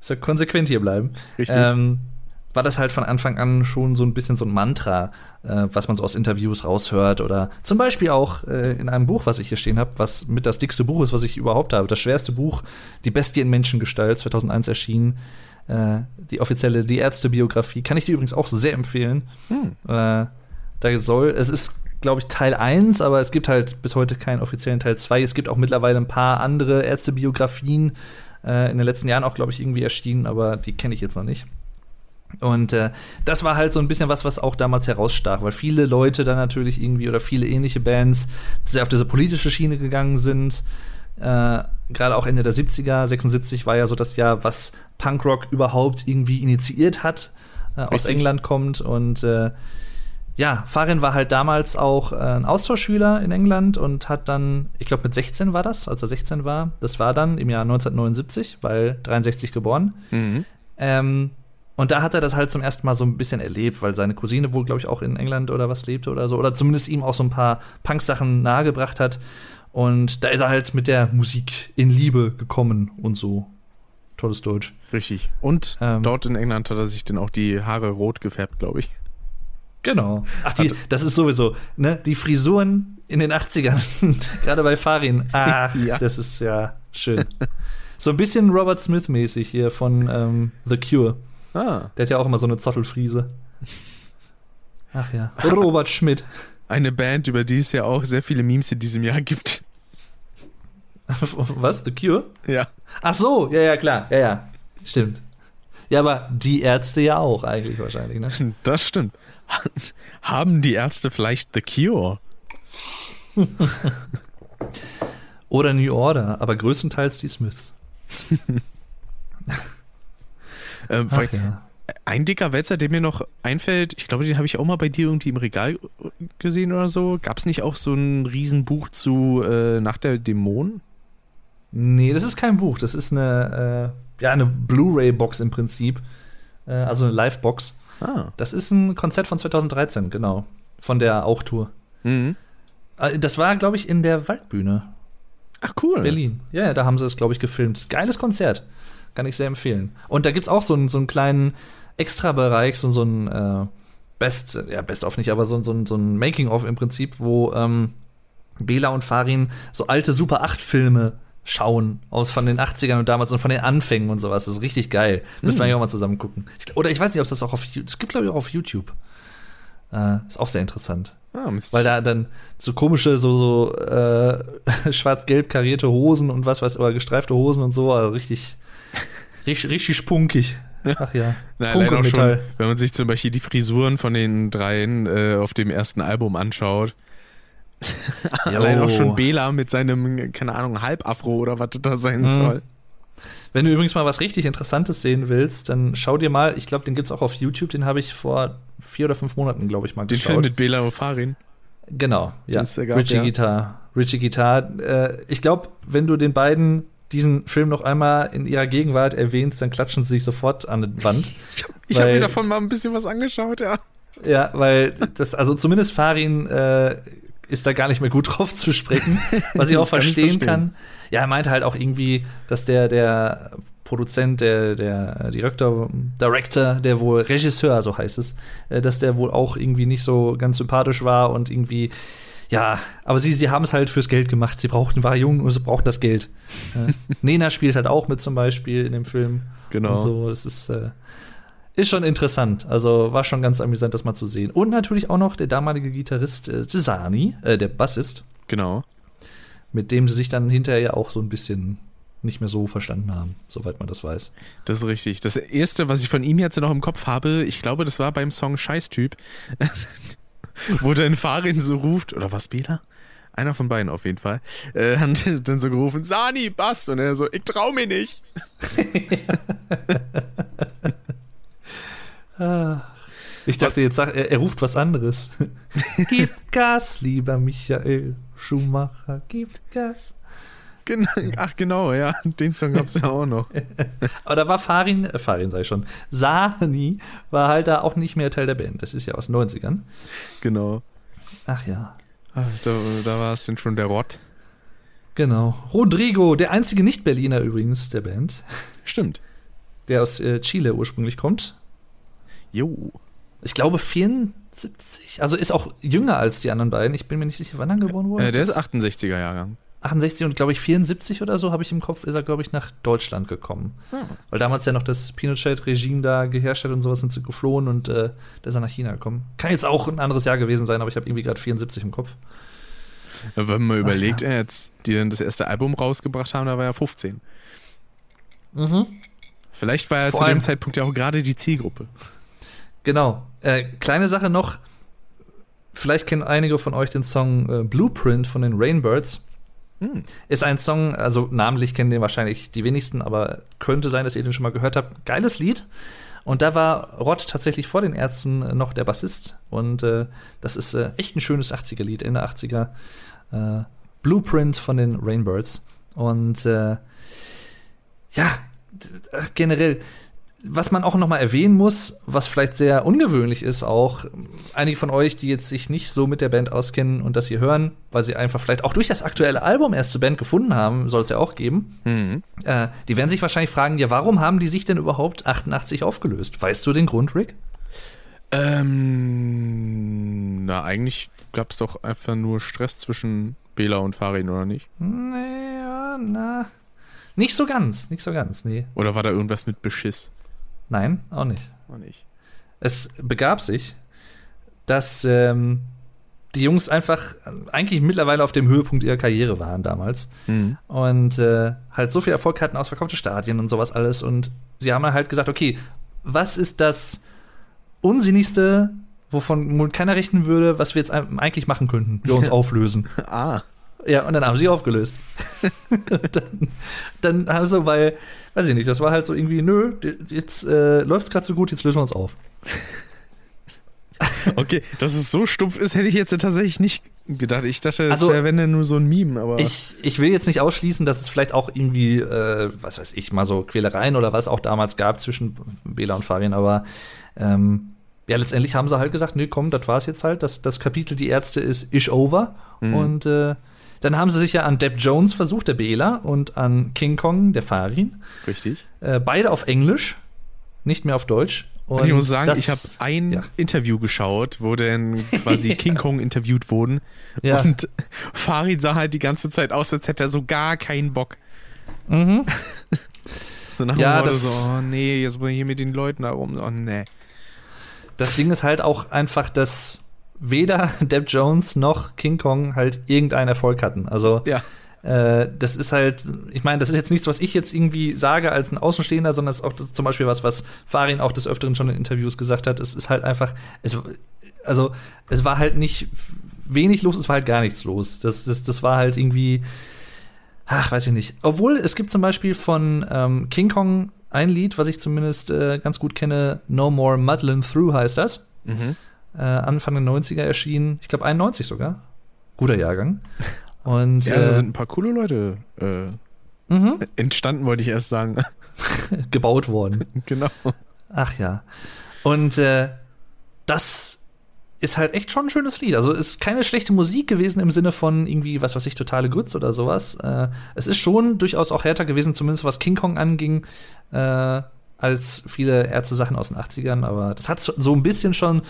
so konsequent hier bleiben. Richtig. Ähm, war das halt von Anfang an schon so ein bisschen so ein Mantra, äh, was man so aus Interviews raushört oder zum Beispiel auch äh, in einem Buch, was ich hier stehen habe, was mit das dickste Buch ist, was ich überhaupt habe. Das schwerste Buch, Die Bestie in Menschengestalt, 2001 erschienen. Äh, die offizielle Die Ärzte-Biografie. Kann ich dir übrigens auch sehr empfehlen. Hm. Äh, da soll, es ist glaube ich, Teil 1, aber es gibt halt bis heute keinen offiziellen Teil 2. Es gibt auch mittlerweile ein paar andere Ärztebiografien, äh, in den letzten Jahren auch, glaube ich, irgendwie erschienen, aber die kenne ich jetzt noch nicht. Und äh, das war halt so ein bisschen was, was auch damals herausstach, weil viele Leute dann natürlich irgendwie oder viele ähnliche Bands sehr auf diese politische Schiene gegangen sind. Äh, gerade auch Ende der 70er, 76 war ja so das Jahr, was Punkrock überhaupt irgendwie initiiert hat, äh, aus. England kommt. Und äh, ja, Farin war halt damals auch äh, ein Austauschschüler in England und hat dann, ich glaube mit 16 war das, als er 16 war, das war dann im Jahr 1979, weil 63 geboren. Mhm. Ähm, und da hat er das halt zum ersten Mal so ein bisschen erlebt, weil seine Cousine wohl, glaube ich, auch in England oder was lebte oder so. Oder zumindest ihm auch so ein paar Punk-Sachen nahegebracht hat. Und da ist er halt mit der Musik in Liebe gekommen und so. Tolles Deutsch. Richtig. Und Ähm. dort in England hat er sich dann auch die Haare rot gefärbt, glaube ich. Genau. Ach, die, das ist sowieso, ne? Die Frisuren in den 80ern, (laughs) gerade bei Farin. Ach, (laughs) Ja. das ist ja schön. So ein bisschen Robert Smith-mäßig hier von ähm, The Cure. Ah. Der hat ja auch immer so eine Zottelfriese. (laughs) Ach ja. Robert Schmidt. Eine Band, über die es ja auch sehr viele Memes in diesem Jahr gibt. (laughs) Was? The Cure? Ja. Ach so, ja, ja, klar. Ja, ja. Stimmt. Ja, aber die Ärzte ja auch eigentlich wahrscheinlich, ne? (laughs) Das stimmt. Haben die Ärzte vielleicht The Cure? Oder New Order, aber größtenteils die Smiths. Ähm, Ach, ja. Ein dicker Wälzer, der mir noch einfällt, ich glaube, den habe ich auch mal bei dir irgendwie im Regal gesehen oder so. Gab es nicht auch so ein Riesenbuch zu äh, Nach der Dämon? Nee, das ist kein Buch. Das ist eine, äh, ja, eine Blu-ray-Box im Prinzip. Äh, also eine Live-Box. Ah. Das ist ein Konzert von 2013, genau. Von der Auch-Tour. Mhm. Äh, Das war, glaube ich, in der Waldbühne. Ach, cool. Berlin. Ja, ja, da haben sie es, glaube ich, gefilmt. Geiles Konzert. Kann ich sehr empfehlen. Und da gibt es auch so einen, so einen kleinen Extra-Bereich, so, so ein äh, Best, ja, Best-of nicht, aber so, so, ein- so ein Making-of im Prinzip, wo ähm, Bela und Farin so alte Super 8-Filme schauen aus von den 80ern und damals und von den Anfängen und sowas. Das ist richtig geil. Müssen wir eigentlich auch mal zusammen gucken. Ich, oder ich weiß nicht, ob es das auch auf YouTube. Es gibt, glaube ich, auch auf YouTube. Äh, ist auch sehr interessant. Ah, Weil ich- da dann so komische, so, so äh, (laughs) schwarz-gelb karierte Hosen und was weiß oder gestreifte Hosen und so, also richtig, richtig, richtig punkig. Ach ja. Na, allein auch schon, wenn man sich zum Beispiel die Frisuren von den dreien äh, auf dem ersten Album anschaut. (laughs) Allein auch schon Bela mit seinem, keine Ahnung, Halbafro oder was das da sein Mhm. soll. Wenn du übrigens mal was richtig Interessantes sehen willst, dann schau dir mal, ich glaube, den gibt's auch auf YouTube, den habe ich vor vier oder fünf Monaten, glaube ich, mal Den geschaut. Film mit Bela und Farin. Genau, ja. Richie ja. Guitar. Richie Guitar. Äh, ich glaube, wenn du den beiden diesen Film noch einmal in ihrer Gegenwart erwähnst, dann klatschen sie sich sofort an die Wand. (laughs) Ich habe Weil- mir davon mal ein bisschen was angeschaut, ja. Ja, weil das, also zumindest Farin äh, ist da gar nicht mehr gut (laughs) drauf zu sprechen, was ich (laughs) auch verstehen, verstehen. kann. Ja, er meinte halt auch irgendwie, dass der, der Produzent, der, der Director, Director, der wohl Regisseur, so heißt es, äh, dass der wohl auch irgendwie nicht so ganz sympathisch war und irgendwie, ja, aber sie, sie haben es halt fürs Geld gemacht. Sie brauchten, war jung und sie brauchten das Geld. Äh, (laughs) Nena spielt halt auch mit zum Beispiel in dem Film. Genau. Und so, es ist, äh, ist schon interessant. Also war schon ganz amüsant, das mal zu sehen. Und natürlich auch noch der damalige Gitarrist äh, äh, der Bassist, Genau. mit dem sie sich dann hinterher ja auch so ein bisschen nicht mehr so verstanden haben, soweit man das weiß. Das ist richtig. Das erste, was ich von ihm jetzt noch im Kopf habe, ich glaube, das war beim Song Scheißtyp, (laughs) wo dann Farin so ruft, oder was, Bela? Einer von beiden auf jeden Fall. Äh, hat dann so gerufen, Sani, Bass. Und er so, ich trau mir nicht. (laughs) Ich dachte, jetzt sag, er, er ruft was anderes. (laughs) gib Gas, lieber Michael Schumacher, gib Gas. Gen Ach genau, ja, den Song gab's ja auch noch. (laughs) Aber da war Farin, äh, Farin sei schon, Sani war halt da auch nicht mehr Teil der Band. Das ist ja aus den 90ern. Genau. Ach ja. Ach, Da, da war es denn schon der Rott. Genau. Rodrigo, der einzige Nicht-Berliner übrigens der Band, Stimmt. der aus äh, Chile ursprünglich kommt. Jo. Ich glaube 74, also ist auch jünger als die anderen beiden. Ich bin mir nicht sicher, wann er geboren wurde. Äh, der ist 68er Jahrgang. 68 und glaube ich 74 oder so habe ich im Kopf, ist er glaube ich nach Deutschland gekommen. Weil damals ja noch das Pinochet-Regime da geherrscht hat und sowas sind sie geflohen und äh, der ist dann nach China gekommen. Kann jetzt auch ein anderes Jahr gewesen sein, aber ich habe irgendwie gerade 74 im Kopf. Wenn man überlegt, ja. jetzt, die dann das erste Album rausgebracht haben, da war er 15. Mhm. Vielleicht war er Vor zu dem Zeitpunkt ja auch gerade die Zielgruppe. Genau. Äh, kleine Sache noch. Vielleicht kennen einige von euch den Song äh, Blueprint von den Rainbirds. Hm. Ist ein Song, also namentlich kennen den wahrscheinlich die wenigsten, aber könnte sein, dass ihr den schon mal gehört habt. Geiles Lied. Und da war Rod tatsächlich vor den Ärzten noch der Bassist. Und äh, das ist äh, echt ein schönes 80er-Lied, in der 80er. Äh, Blueprint von den Rainbirds. Und äh, ja, generell, was man auch noch mal erwähnen muss, was vielleicht sehr ungewöhnlich ist, auch einige von euch, die jetzt sich nicht so mit der Band auskennen und das hier hören, weil sie einfach vielleicht auch durch das aktuelle Album erst zur Band gefunden haben, soll es ja auch geben, mhm. äh, die werden sich wahrscheinlich fragen, ja, warum haben die sich denn überhaupt 88 aufgelöst? Weißt du den Grund, Rick? Ähm, na, eigentlich gab es doch einfach nur Stress zwischen Bela und Farin, oder nicht? Naja, na. Nicht so ganz, nicht so ganz, nee. Oder war da irgendwas mit Beschiss? Nein, auch nicht. Auch nicht. Es begab sich, dass ähm, die Jungs einfach eigentlich mittlerweile auf dem Höhepunkt ihrer Karriere waren damals. Mhm. Und äh, halt so viel Erfolg hatten, ausverkaufte Stadien und sowas alles. Und sie haben halt gesagt, okay, was ist das Unsinnigste, wovon keiner rechnen würde, was wir jetzt eigentlich machen könnten? Wir uns (laughs) auflösen. ah. Ja, und dann haben sie aufgelöst. (laughs) dann, dann haben sie, weil, weiß ich nicht, das war halt so irgendwie, nö, jetzt äh, läuft es gerade so gut, jetzt lösen wir uns auf. (laughs) okay, dass es so stumpf ist, hätte ich jetzt tatsächlich nicht gedacht. Ich dachte, es also, wäre, wenn denn nur so ein Meme, aber. Ich, ich will jetzt nicht ausschließen, dass es vielleicht auch irgendwie, äh, was weiß ich, mal so Quälereien oder was auch damals gab zwischen Bela und Fabian, aber ähm, ja, letztendlich haben sie halt gesagt, nee, komm, das war's jetzt halt. Das, das Kapitel Die Ärzte ist ish over. Mhm. Und äh, dann haben sie sich ja an Depp Jones versucht, der Bela, und an King Kong, der Farin. Richtig. Äh, beide auf Englisch, nicht mehr auf Deutsch. Und ich muss sagen, das, ich habe ein ja. Interview geschaut, wo dann (laughs) quasi King Kong interviewt wurden. Ja. Und Farid sah halt die ganze Zeit aus, als hätte er so gar keinen Bock. Mhm. (laughs) so nach ja, das, so, oh nee, jetzt wollen wir hier mit den Leuten da rum. Oh nee. Das Ding ist halt auch einfach, dass weder (laughs) Depp Jones noch King Kong halt irgendeinen Erfolg hatten. Also ja. äh, das ist halt, ich meine, das ist jetzt nichts, was ich jetzt irgendwie sage als ein Außenstehender, sondern es ist auch zum Beispiel was, was Farin auch des Öfteren schon in Interviews gesagt hat. Es ist halt einfach, es, also es war halt nicht wenig los, es war halt gar nichts los. Das, das, das war halt irgendwie, ach, weiß ich nicht. Obwohl es gibt zum Beispiel von ähm, King Kong ein Lied, was ich zumindest äh, ganz gut kenne, No More Muddlin' Through heißt das. Mhm äh, Anfang der 90er erschienen. Ich glaube 91 sogar. Guter Jahrgang. Und, ja, da äh, sind ein paar coole Leute äh, mhm. entstanden, wollte ich erst sagen. (laughs) Gebaut worden. (laughs) Genau. Ach ja. Und äh, das ist halt echt schon ein schönes Lied. Also ist keine schlechte Musik gewesen im Sinne von irgendwie, was weiß ich, totale Grütze oder sowas. Äh, es ist schon durchaus auch härter gewesen, zumindest was King Kong anging, äh, als viele Ärzte-Sachen aus den 80ern. Aber das hat so ein bisschen schon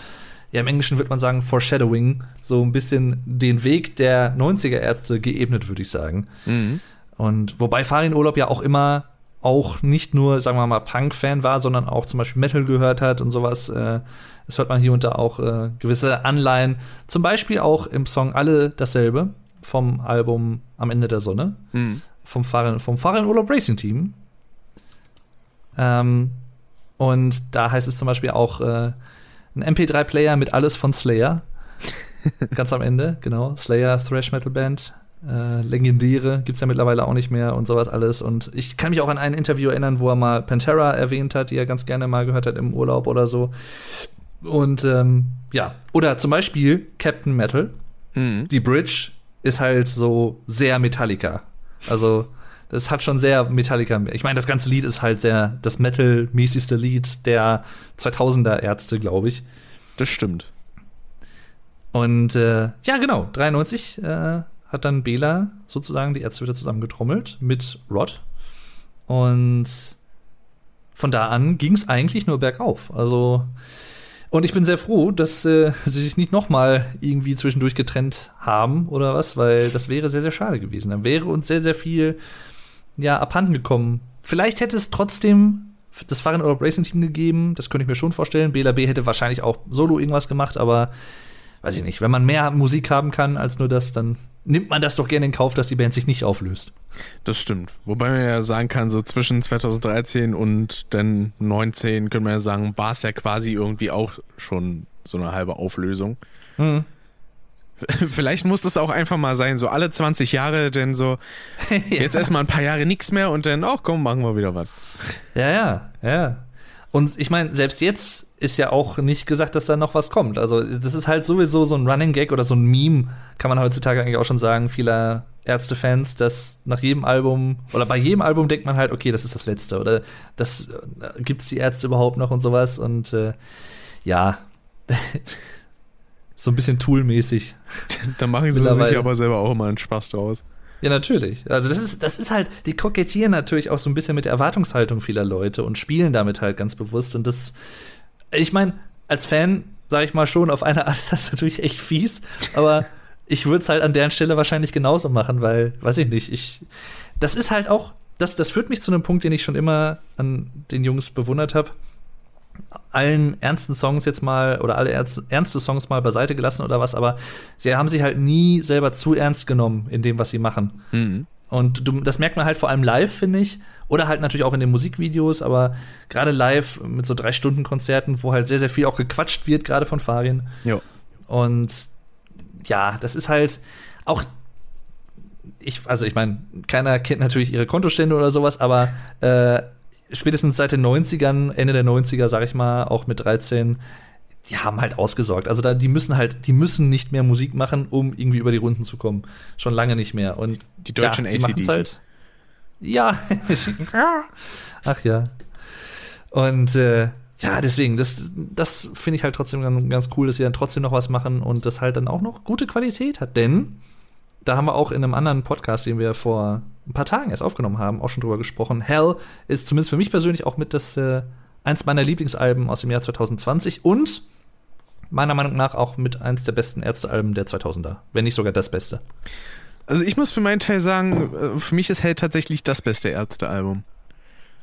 ja, im Englischen würde man sagen, Foreshadowing, so ein bisschen den Weg der 90er Ärzte geebnet, würde ich sagen. Mhm. Und wobei Farin Urlaub ja auch immer auch nicht nur, sagen wir mal, Punk-Fan war, sondern auch zum Beispiel Metal gehört hat und sowas. Äh, das hört man hier und da auch äh, gewisse Anleihen. Zum Beispiel auch im Song Alle dasselbe vom Album Am Ende der Sonne. Mhm. Vom Farin, vom Farin Urlaub Racing Team. Ähm, und da heißt es zum Beispiel auch, äh, ein MP3-Player mit alles von Slayer. (laughs) Ganz am Ende, genau. Slayer, Thrash Metal Band. Äh, legendäre, gibt's ja mittlerweile auch nicht mehr und sowas alles. Und ich kann mich auch an ein Interview erinnern, wo er mal Pantera erwähnt hat, die er ganz gerne mal gehört hat im Urlaub oder so. Und ähm, ja, oder zum Beispiel Captain Metal. Mhm. Die Bridge ist halt so sehr Metallica. Also das hat schon sehr Metallica. Ich meine, das ganze Lied ist halt sehr das Metal-mäßigste Lied der 2000er Ärzte, glaube ich. Das stimmt. Und äh, ja, genau, 93 äh, hat dann Bela sozusagen die Ärzte wieder zusammengetrommelt mit Rod. Und von da an ging es eigentlich nur bergauf. Also und ich bin sehr froh, dass äh, sie sich nicht nochmal irgendwie zwischendurch getrennt haben oder was, weil das wäre sehr, sehr schade gewesen. Dann wäre uns sehr, sehr viel ja, abhanden gekommen. Vielleicht hätte es trotzdem das Fahren Europe Racing Team gegeben, das könnte ich mir schon vorstellen. BLAB hätte wahrscheinlich auch solo irgendwas gemacht, aber weiß ich nicht. Wenn man mehr Musik haben kann als nur das, dann nimmt man das doch gerne in Kauf, dass die Band sich nicht auflöst. Das stimmt. Wobei man ja sagen kann, so zwischen 2013 und dann 19 können wir ja sagen, war es ja quasi irgendwie auch schon so eine halbe Auflösung. Mhm. Vielleicht muss das auch einfach mal sein, so alle 20 Jahre, denn so (laughs) ja. jetzt erstmal ein paar Jahre nichts mehr und dann, ach komm, machen wir wieder was. Ja, ja, ja. Und ich meine, selbst jetzt ist ja auch nicht gesagt, dass da noch was kommt. Also, das ist halt sowieso so ein Running Gag oder so ein Meme, kann man heutzutage eigentlich auch schon sagen, vieler Ärzte-Fans, dass nach jedem Album oder bei jedem Album denkt man halt, okay, das ist das letzte oder das äh, gibt's die Ärzte überhaupt noch und sowas. Und äh, ja, (laughs) so ein bisschen Tool-mäßig. (laughs) da machen sie sich aber selber auch immer einen Spaß draus. Ja, natürlich. Also das ist, das ist halt, die kokettieren natürlich auch so ein bisschen mit der Erwartungshaltung vieler Leute und spielen damit halt ganz bewusst. Und das, ich meine, als Fan sage ich mal schon, auf eine Art (laughs) ist das natürlich echt fies, aber ich würde es halt an deren Stelle wahrscheinlich genauso machen, weil, weiß ich nicht, ich, das ist halt auch, das, das führt mich zu einem Punkt, den ich schon immer an den Jungs bewundert habe allen ernsten Songs jetzt mal oder alle ernste Songs mal beiseite gelassen oder was, aber sie haben sich halt nie selber zu ernst genommen in dem, was sie machen. Mhm. Und du, das merkt man halt vor allem live, finde ich. Oder halt natürlich auch in den Musikvideos, aber gerade live mit so drei Stunden Konzerten, wo halt sehr, sehr viel auch gequatscht wird, gerade von Farin. Jo. Und ja, das ist halt auch. Ich, also ich meine, keiner kennt natürlich ihre Kontostände oder sowas, aber äh, spätestens seit den 90ern, Ende der 90er, sag ich mal, auch mit 13, die haben halt ausgesorgt. Also da, die müssen halt, die müssen nicht mehr Musik machen, um irgendwie über die Runden zu kommen. Schon lange nicht mehr. Und die deutschen ja, ACDs. Halt, ja. (laughs) Ach ja. Und äh, ja, deswegen, das, das finde ich halt trotzdem ganz, ganz cool, dass sie dann trotzdem noch was machen und das halt dann auch noch gute Qualität hat. Denn da haben wir auch in einem anderen Podcast, den wir vor ein paar Tagen erst aufgenommen haben, auch schon drüber gesprochen. Hell ist zumindest für mich persönlich auch mit das äh, eins meiner Lieblingsalben aus dem Jahr 2020 und meiner Meinung nach auch mit eins der besten Ärztealben der 2000er, wenn nicht sogar das Beste. Also ich muss für meinen Teil sagen, äh, für mich ist Hell tatsächlich das beste Ärztealbum.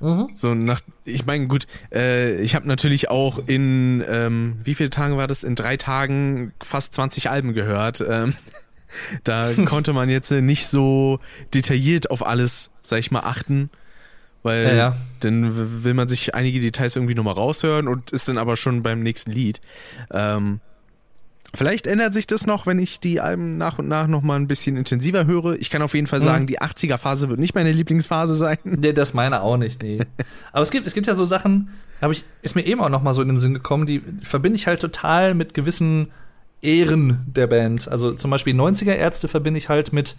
Mhm. So nach, ich meine, gut, äh, ich habe natürlich auch in, ähm, wie viele Tage war das? In drei Tagen fast 20 Alben gehört. Ähm, da konnte man jetzt nicht so detailliert auf alles, sag ich mal, achten. Weil ja, ja. dann will man sich einige Details irgendwie nochmal raushören und ist dann aber schon beim nächsten Lied. Ähm, vielleicht ändert sich das noch, wenn ich die Alben nach und nach nochmal ein bisschen intensiver höre. Ich kann auf jeden Fall mhm. sagen, mhm. die 80er-Phase wird nicht meine Lieblingsphase sein. Nee, das meine auch nicht, nee. aber es gibt, es gibt ja so Sachen, ich, ist mir eben auch nochmal so in den Sinn gekommen, die verbinde ich halt total mit gewissen Ehren der Band. Also zum Beispiel 90er Ärzte verbinde ich halt mit,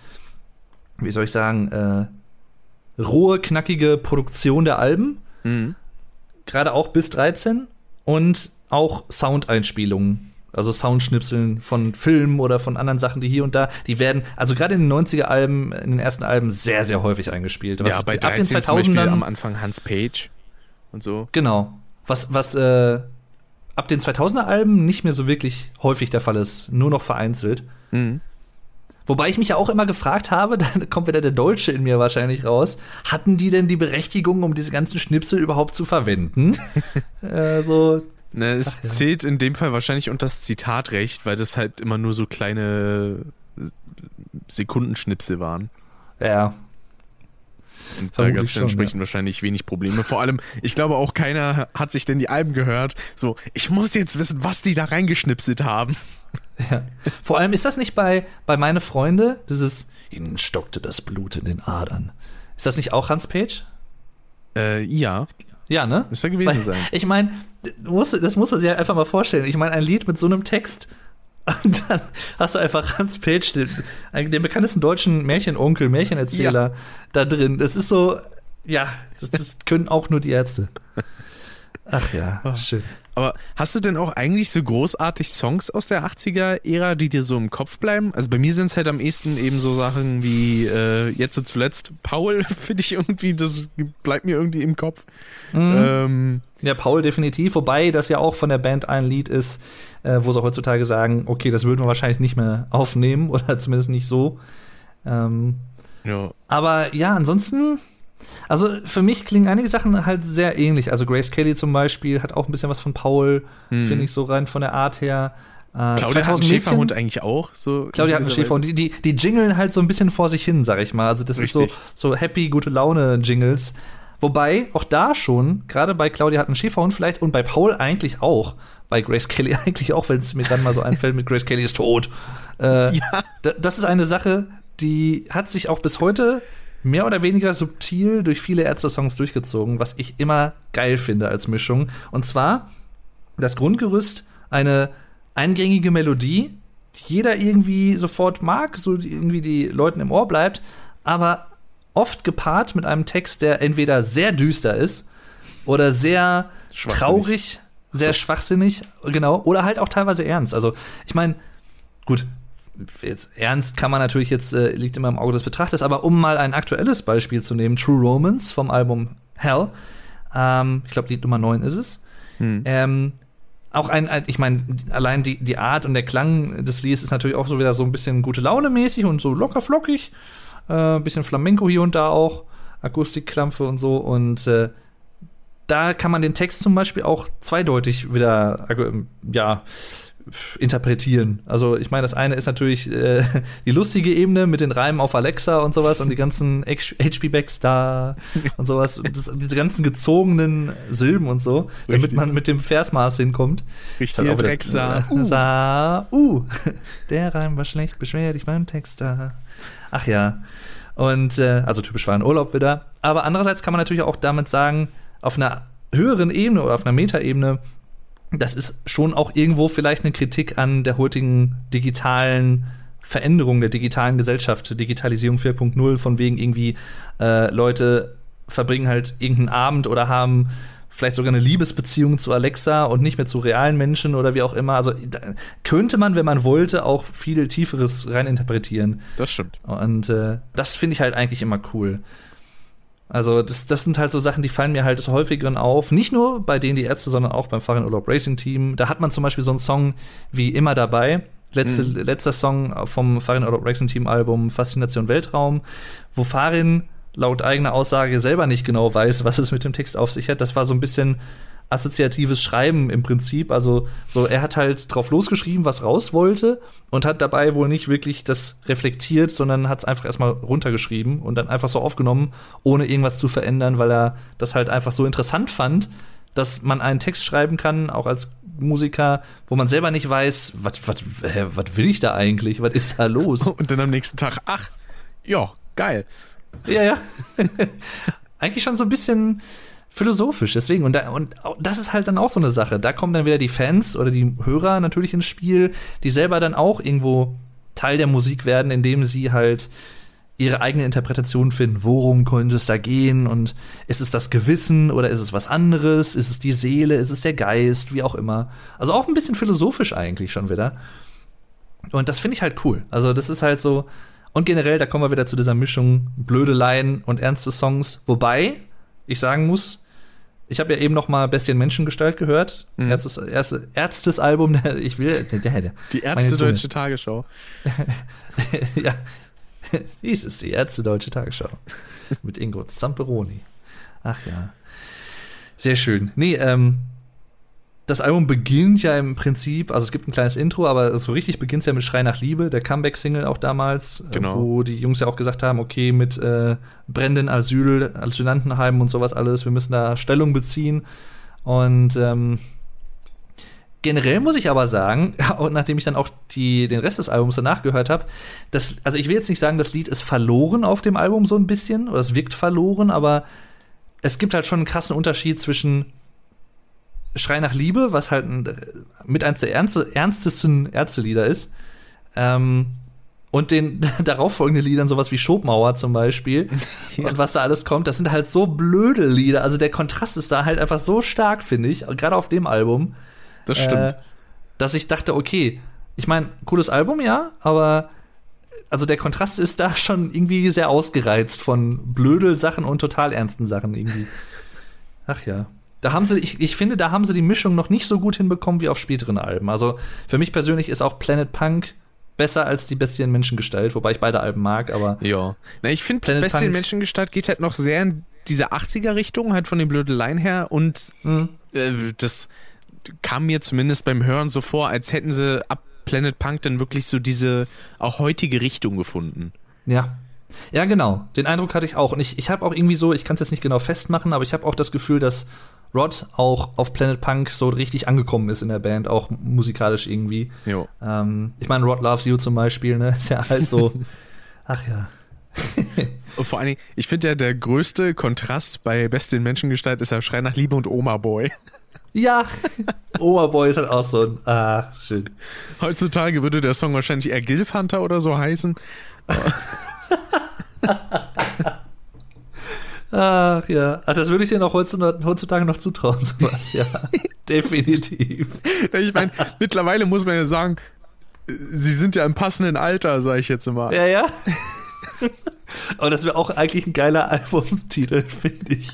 wie soll ich sagen, äh, rohe, knackige Produktion der Alben. Mhm. Gerade auch bis 13 und auch Soundeinspielungen. Also Soundschnipseln von Filmen oder von anderen Sachen, die hier und da, die werden, also gerade in den 90er Alben, in den ersten Alben sehr, sehr häufig eingespielt. Was ja, bei 13 ab den 2000ern am Anfang Hans Page und so. Genau. Was, was äh, ab den 2000er Alben nicht mehr so wirklich häufig der Fall ist, nur noch vereinzelt. Mhm. Wobei ich mich ja auch immer gefragt habe, (laughs) da kommt wieder der Deutsche in mir wahrscheinlich raus, hatten die denn die Berechtigung, um diese ganzen Schnipsel überhaupt zu verwenden? (laughs) äh, so, ne, es Ach, ja. zählt in dem Fall wahrscheinlich unter das Zitatrecht, weil das halt immer nur so kleine Sekundenschnipsel waren. Ja, und da gab es entsprechend ja. wahrscheinlich wenig Probleme. Vor allem, ich glaube auch keiner hat sich denn die Alben gehört. So, ich muss jetzt wissen, was die da reingeschnipselt haben. (laughs) Ja. Vor allem ist das nicht bei, bei meine Freunde, dieses Ihnen stockte das Blut in den Adern. Ist das nicht auch Hans Page? Äh, ja. Ja, ne? Müsste gewesen Weil, sein. (laughs) Ich meine, das muss man sich einfach mal vorstellen. Ich meine, ein Lied mit so einem Text und dann hast du einfach Hans Page, den, den bekanntesten deutschen Märchenonkel, Märchenerzähler, ja. da drin. Das ist so, ja, das, das können auch nur die Ärzte. Ach ja, oh. schön. Aber hast du denn auch eigentlich so großartig Songs aus der 80er-Ära, die dir so im Kopf bleiben? Also bei mir sind es halt am ehesten eben so Sachen wie äh, jetzt zuletzt Paul, (laughs) finde ich irgendwie, das bleibt mir irgendwie im Kopf. Mhm. Ähm, ja, Paul definitiv, wobei das ja auch von der Band ein Lied ist, äh, wo sie heutzutage sagen, okay, das würden wir wahrscheinlich nicht mehr (laughs) aufnehmen oder zumindest nicht so. Ähm, ja. Aber ja, ansonsten also für mich klingen einige Sachen halt sehr ähnlich. Also Grace Kelly zum Beispiel hat auch ein bisschen was von Paul, hm. finde ich so rein von der Art her. Äh, Claudia hat einen Schäferhund eigentlich auch. So Claudia hat einen Schäferhund. Die, die, die jingeln halt so ein bisschen vor sich hin, sag ich mal. Also das Richtig. ist so, so happy, gute Laune-Jingles. Wobei auch da schon, gerade bei Claudia hat einen Schäferhund vielleicht und bei Paul eigentlich auch, bei Grace Kelly (laughs) eigentlich auch, wenn es mir dann mal so einfällt, mit Grace Kelly ist tot. Äh, (laughs) ja. Das ist eine Sache, die hat sich auch bis heute mehr oder weniger subtil durch viele Ärzte-Songs durchgezogen, was ich immer geil finde als Mischung. Und zwar das Grundgerüst, eine eingängige Melodie, die jeder irgendwie sofort mag, so irgendwie die Leuten im Ohr bleibt, aber oft gepaart mit einem Text, der entweder sehr düster ist oder sehr traurig, sehr so. schwachsinnig, genau, oder halt auch teilweise ernst. Also, ich meine, gut, jetzt ernst kann man natürlich jetzt, äh, liegt immer im Auge des Betrachters, aber um mal ein aktuelles Beispiel zu nehmen, True Romance vom Album Hell, ähm, ich glaube, Lied Nummer 9 ist es. Hm. Ähm, auch ein, ich meine, allein die, die Art und der Klang des Liedes ist natürlich auch so wieder so ein bisschen gute Laune mäßig und so locker flockig. Äh, bisschen Flamenco hier und da auch, Akustikklampfe und so. Und äh, da kann man den Text zum Beispiel auch zweideutig wieder, ja, interpretieren. Also ich meine, das eine ist natürlich äh, die lustige Ebene mit den Reimen auf Alexa und sowas und die ganzen HP Backs da und sowas, das, diese ganzen gezogenen Silben und so, Richtig. damit man mit dem Versmaß hinkommt. Richtig, Drecksa. Uh. Sa, uh. (laughs) Der Reim war schlecht, beschwer dich beim Text da. Ach ja. Und äh, also typisch war ein Urlaub wieder. Aber andererseits kann man natürlich auch damit sagen, auf einer höheren Ebene oder auf einer Metaebene, das ist schon auch irgendwo vielleicht eine Kritik an der heutigen digitalen Veränderung der digitalen Gesellschaft, Digitalisierung 4.0, von wegen irgendwie äh, Leute verbringen halt irgendeinen Abend oder haben vielleicht sogar eine Liebesbeziehung zu Alexa und nicht mehr zu realen Menschen oder wie auch immer. Also könnte man, wenn man wollte, auch viel Tieferes reininterpretieren. Das stimmt. Und äh, das finde ich halt eigentlich immer cool. Also das, das sind halt so Sachen, die fallen mir halt des Häufigeren auf. Nicht nur bei denen die Ärzte, sondern auch beim Fahrradurlaub Racing Team. Da hat man zum Beispiel so einen Song wie Immer dabei. Letzte, mhm. Letzter Song vom Fahrradurlaub Racing Team Album Faszination Weltraum, wo Farin laut eigener Aussage selber nicht genau weiß, was es mit dem Text auf sich hat. Das war so ein bisschen assoziatives Schreiben im Prinzip. Also so, er hat halt drauf losgeschrieben, was raus wollte und hat dabei wohl nicht wirklich das reflektiert, sondern hat es einfach erstmal runtergeschrieben und dann einfach so aufgenommen, ohne irgendwas zu verändern, weil er das halt einfach so interessant fand, dass man einen Text schreiben kann, auch als Musiker, wo man selber nicht weiß, was will ich da eigentlich, was ist da los? (laughs) Und dann am nächsten Tag, ach, ja, geil. Ja, ja. (laughs) Eigentlich schon so ein bisschen philosophisch, deswegen. Und, da, und das ist halt dann auch so eine Sache. Da kommen dann wieder die Fans oder die Hörer natürlich ins Spiel, die selber dann auch irgendwo Teil der Musik werden, indem sie halt ihre eigene Interpretation finden. Worum könnte es da gehen? Und ist es das Gewissen oder ist es was anderes? Ist es die Seele? Ist es der Geist? Wie auch immer. Also auch ein bisschen philosophisch eigentlich schon wieder. Und das finde ich halt cool. Also das ist halt so, und generell, da kommen wir wieder zu dieser Mischung blöde Laien und ernste Songs. Wobei ich sagen muss, ich habe ja eben noch mal Bestien Menschengestalt gehört. Mhm. Erstes, erste, Ärztes Album, ich will. Der, der, die Ärzte Deutsche Tagesschau. (laughs) ja. Dies ist die Ärzte Deutsche Tagesschau. Mit Ingo Zamperoni. Ach ja. Sehr schön. Nee, ähm, das Album beginnt ja im Prinzip, also es gibt ein kleines Intro, aber so richtig beginnt es ja mit Schrei nach Liebe, der Comeback-Single auch damals, äh, genau. wo die Jungs ja auch gesagt haben, okay, mit äh, brennenden Asyl, Asylantenheimen und sowas alles, wir müssen da Stellung beziehen. Und ähm, generell muss ich aber sagen, (laughs) und nachdem ich dann auch die, den Rest des Albums danach gehört habe, also ich will jetzt nicht sagen, das Lied ist verloren auf dem Album so ein bisschen, oder es wirkt verloren, aber es gibt halt schon einen krassen Unterschied zwischen Schrei nach Liebe, was halt ein, mit eins der ernste, ernstesten Ärztelieder ist. Ähm, und den (laughs) darauffolgenden Liedern, sowas wie Schobmauer zum Beispiel, (laughs) ja. und was da alles kommt, das sind halt so blöde Lieder. Also der Kontrast ist da halt einfach so stark, finde ich, gerade auf dem Album. Das stimmt. Äh, dass ich dachte, okay, ich meine, cooles Album, ja, aber also der Kontrast ist da schon irgendwie sehr ausgereizt von blödel Sachen und total ernsten Sachen irgendwie. Ach ja. Da haben sie, ich, ich finde, da haben sie die Mischung noch nicht so gut hinbekommen wie auf späteren Alben. Also für mich persönlich ist auch Planet Punk besser als die Bestien Menschengestalt, wobei ich beide Alben mag, aber. Ja. Na, ich finde, Bestien Menschengestalt geht halt noch sehr in diese 80er-Richtung, halt von den Blödeleien her und mhm. äh, das kam mir zumindest beim Hören so vor, als hätten sie ab Planet Punk dann wirklich so diese auch heutige Richtung gefunden. Ja. Ja, genau. Den Eindruck hatte ich auch. Und ich, ich habe auch irgendwie so, ich kann es jetzt nicht genau festmachen, aber ich habe auch das Gefühl, dass Rod auch auf Planet Punk so richtig angekommen ist in der Band, auch musikalisch irgendwie. Jo. Ähm, ich meine, Rod Loves You zum Beispiel, ne? (laughs) Ist ja halt so. (laughs) ach ja. (laughs) Und vor allen Dingen, ich finde ja, der größte Kontrast bei Beste in Menschengestalt ist der Schrei nach Liebe und Oma Boy. Ja, Oberboy ist halt auch so ein. Ah, schön. Heutzutage würde der Song wahrscheinlich eher Gilf Hunter oder so heißen. Ach ja, Ach, das würde ich dir noch heutzutage noch zutrauen, (laughs) sowas, ja. (laughs) Definitiv. Ich meine, (laughs) mittlerweile muss man ja sagen, sie sind ja im passenden Alter, sage ich jetzt immer. Ja, ja. Aber das wäre auch eigentlich ein geiler Albumstitel, finde ich.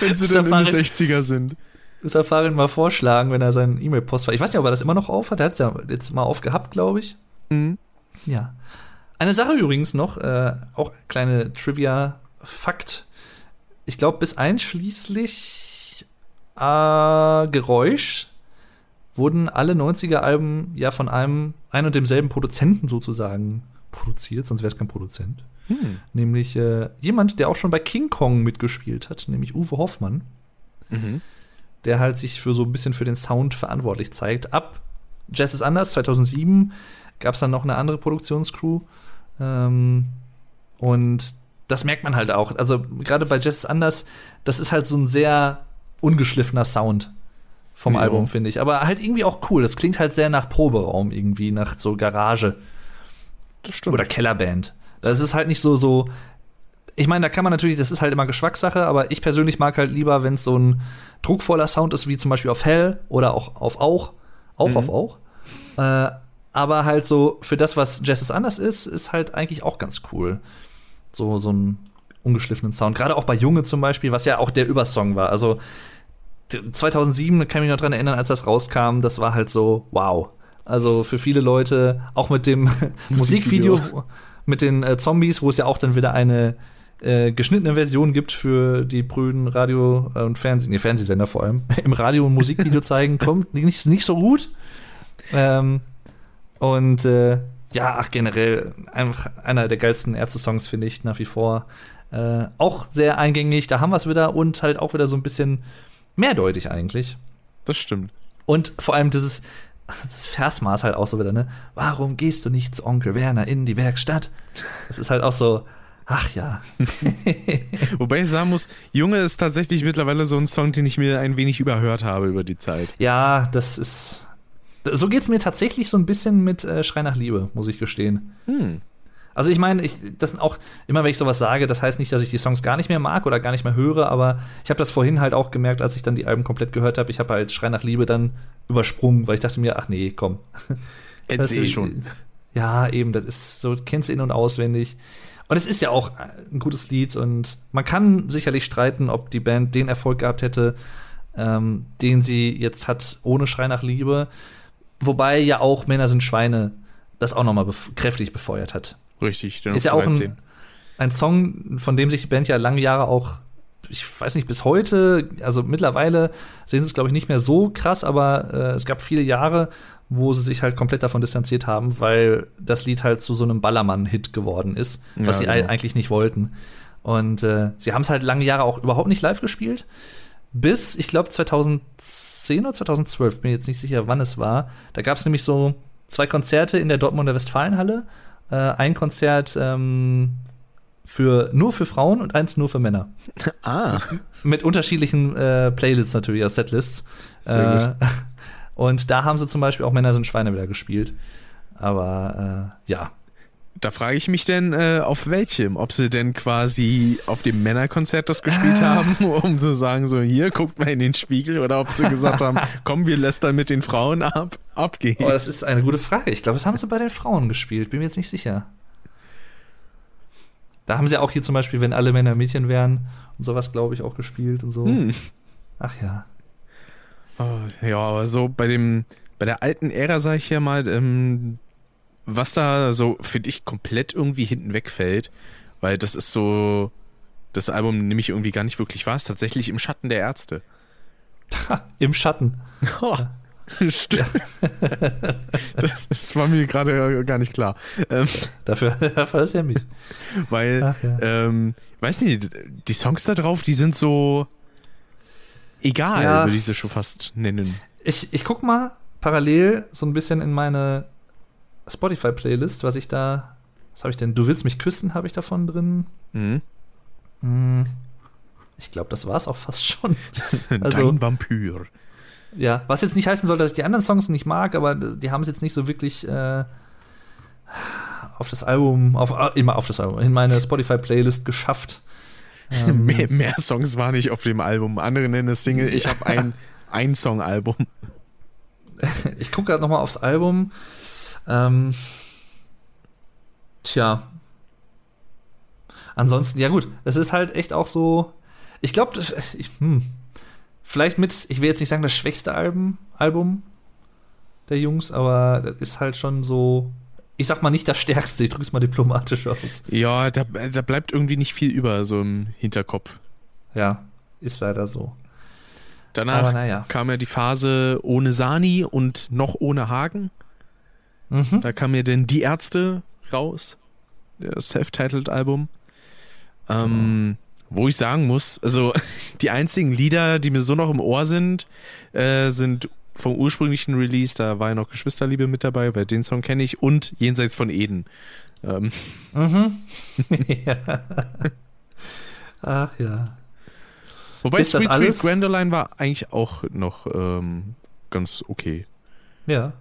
wenn sie dann in den 60er sind. Das Erfahren mal vorschlagen, wenn er seinen E-Mail-Post Ich weiß nicht, ob er das immer noch aufhat. Er hat es ja jetzt mal aufgehabt, glaube ich. Mhm. Ja. Eine Sache übrigens noch, äh, auch kleine Trivia-Fakt. Ich glaube, bis einschließlich äh, Geräusch wurden alle 90er-Alben ja von einem ein und demselben Produzenten sozusagen produziert, sonst wäre es kein Produzent. Hm. Nämlich äh, jemand, der auch schon bei King Kong mitgespielt hat, nämlich Uwe Hoffmann. Mhm. Der halt sich für so ein bisschen für den Sound verantwortlich zeigt. Ab Jazz ist anders, 2007 gab es dann noch eine andere Produktionscrew. Ähm, und das merkt man halt auch. Also gerade bei ist anders, das ist halt so ein sehr ungeschliffener Sound vom Ja. Album, finde ich. Aber halt irgendwie auch cool. Das klingt halt sehr nach Proberaum irgendwie, nach so Garage Das stimmt. oder Kellerband. Das ist halt nicht so, so. Ich meine, da kann man natürlich, das ist halt immer Geschmackssache, aber ich persönlich mag halt lieber, wenn es so ein druckvoller Sound ist, wie zum Beispiel auf Hell oder auch auf Auch. Auch Mhm. auf Auch. Äh, aber halt so, für das, was Jazz ist anders ist, ist halt eigentlich auch ganz cool. So, so einen ungeschliffenen Sound. Gerade auch bei Junge zum Beispiel, was ja auch der Übersong war. Also 2007 kann ich mich noch dran erinnern, als das rauskam, das war halt so, wow. Also für viele Leute, auch mit dem (laughs) Musikvideo, mit den äh, Zombies, wo es ja auch dann wieder eine äh, geschnittene Version gibt für die prüden Radio- äh, und Fernseh nee, Fernsehsender vor allem, (laughs) im Radio- und Musikvideo (laughs) zeigen, kommt nicht, nicht so gut. Ähm, und äh, ja, ach, generell einfach einer der geilsten Ärzte-Songs, finde ich, nach wie vor. Äh, auch sehr eingängig, da haben wir es wieder und halt auch wieder so ein bisschen mehrdeutig eigentlich. Das stimmt. Und vor allem dieses, das Versmaß halt auch so wieder, ne? Warum gehst du nicht zu Onkel Werner in die Werkstatt? Das ist halt auch so, ach ja. (laughs) Wobei ich sagen muss, Junge ist tatsächlich mittlerweile so ein Song, den ich mir ein wenig überhört habe über die Zeit. Ja, das ist. So geht's mir tatsächlich so ein bisschen mit äh, Schrei nach Liebe, muss ich gestehen. Hm. Also ich meine, ich, das sind auch, immer wenn ich sowas sage, das heißt nicht, dass ich die Songs gar nicht mehr mag oder gar nicht mehr höre, aber ich habe das vorhin halt auch gemerkt, als ich dann die Alben komplett gehört habe. Ich habe halt Schrei nach Liebe dann übersprungen, weil ich dachte mir, ach nee, komm. (laughs) Du, eh schon. Ja, eben, das ist so, kennst du in- und auswendig. Und es ist ja auch ein gutes Lied und man kann sicherlich streiten, ob die Band den Erfolg gehabt hätte, ähm, den sie jetzt hat ohne Schrei nach Liebe. Wobei ja auch Männer sind Schweine das auch nochmal bef kräftig befeuert hat. Richtig. Ist ja auch 13. ein, ein Song, von dem sich die Band ja lange Jahre auch, ich weiß nicht, bis heute, also mittlerweile sehen sie es, glaube ich, nicht mehr so krass, aber äh, es gab viele Jahre, wo sie sich halt komplett davon distanziert haben, weil das Lied halt zu so einem Ballermann-Hit geworden ist, was Ja, sie genau. ei- eigentlich nicht wollten. Und äh, sie haben es halt lange Jahre auch überhaupt nicht live gespielt. Bis, ich glaube, 2010 oder 2012, bin jetzt nicht sicher, wann es war. Da gab es nämlich so zwei Konzerte in der Dortmunder Westfalenhalle. Äh, ein Konzert ähm, für, nur für Frauen und eins nur für Männer. (laughs) Ah. Mit unterschiedlichen äh, Playlists natürlich, aus Setlists. Sehr Äh, (laughs) und da haben sie zum Beispiel auch Männer sind Schweine wieder gespielt. Aber äh, ja. Da frage ich mich denn, äh, auf welchem? Ob sie denn quasi auf dem Männerkonzert das gespielt Ah. haben, (laughs) um zu sagen, so hier, guckt mal in den Spiegel, oder ob sie gesagt haben, (laughs) komm, wir lästern mit den Frauen ab, ab geht's. Oh, das ist eine gute Frage. Ich glaube, das haben sie bei den Frauen gespielt. Bin mir jetzt nicht sicher. Da haben sie auch hier zum Beispiel, wenn alle Männer Mädchen wären und sowas, glaube ich, auch gespielt und so. Hm. Ach ja. Oh, ja, aber so bei dem, bei der alten Ära, sag ich ja mal, ähm, was da so, finde ich, komplett irgendwie hinten wegfällt, weil das ist so, das Album nämlich irgendwie gar nicht wirklich war, ist tatsächlich im Schatten der Ärzte. Ha, Im Schatten. (laughs) Oh, Stimmt. das, das, war mir gerade gar nicht klar. Ähm, dafür, (laughs) dafür ist ja mich. Weil, Ach, ja. ähm, weiß nicht, die Songs da drauf, die sind so egal, ja. würde ich sie schon fast nennen. Ich, ich guck mal parallel so ein bisschen in meine Spotify-Playlist, was ich da. Was habe ich denn? Du willst mich küssen, habe ich davon drin. Mhm. Hm. Ich glaube, das war es auch fast schon. (laughs) Also, Dein Vampir. Ja, was jetzt nicht heißen soll, dass ich die anderen Songs nicht mag, aber die haben es jetzt nicht so wirklich äh, auf das Album, auf, äh, immer auf das Album, in meine Spotify-Playlist geschafft. (laughs) Ähm, mehr, mehr, Songs waren nicht auf dem Album. Andere nennen es Single. Ich habe ein, (laughs) ein Song-Album. ich gucke gerade nochmal aufs Album. Ähm, tja. Ansonsten, ja gut, es ist halt echt auch so. Ich glaube, hm, vielleicht mit, ich will jetzt nicht sagen, das schwächste Album, Album der Jungs, aber das ist halt schon so. Ich sag mal nicht das stärkste, ich drück's mal diplomatisch aus. Ja, da, da bleibt irgendwie nicht viel über, so im Hinterkopf. Ja, ist leider so. Danach ja. kam ja die Phase ohne Sani und noch ohne Hagen. Mhm. Da kam mir denn Die Ärzte raus, das Self-Titled Album. Ähm, wo ich sagen muss, also (laughs) die einzigen Lieder, die mir so noch im Ohr sind, äh, sind vom ursprünglichen Release, da war ja noch Geschwisterliebe mit dabei, weil den Song kenne ich, und Jenseits von Eden. Ähm. Mhm. (laughs) (laughs) ja. Ach ja. Wobei ist Sweet Sweet Gwendoline war eigentlich auch noch ähm, ganz okay. Ja.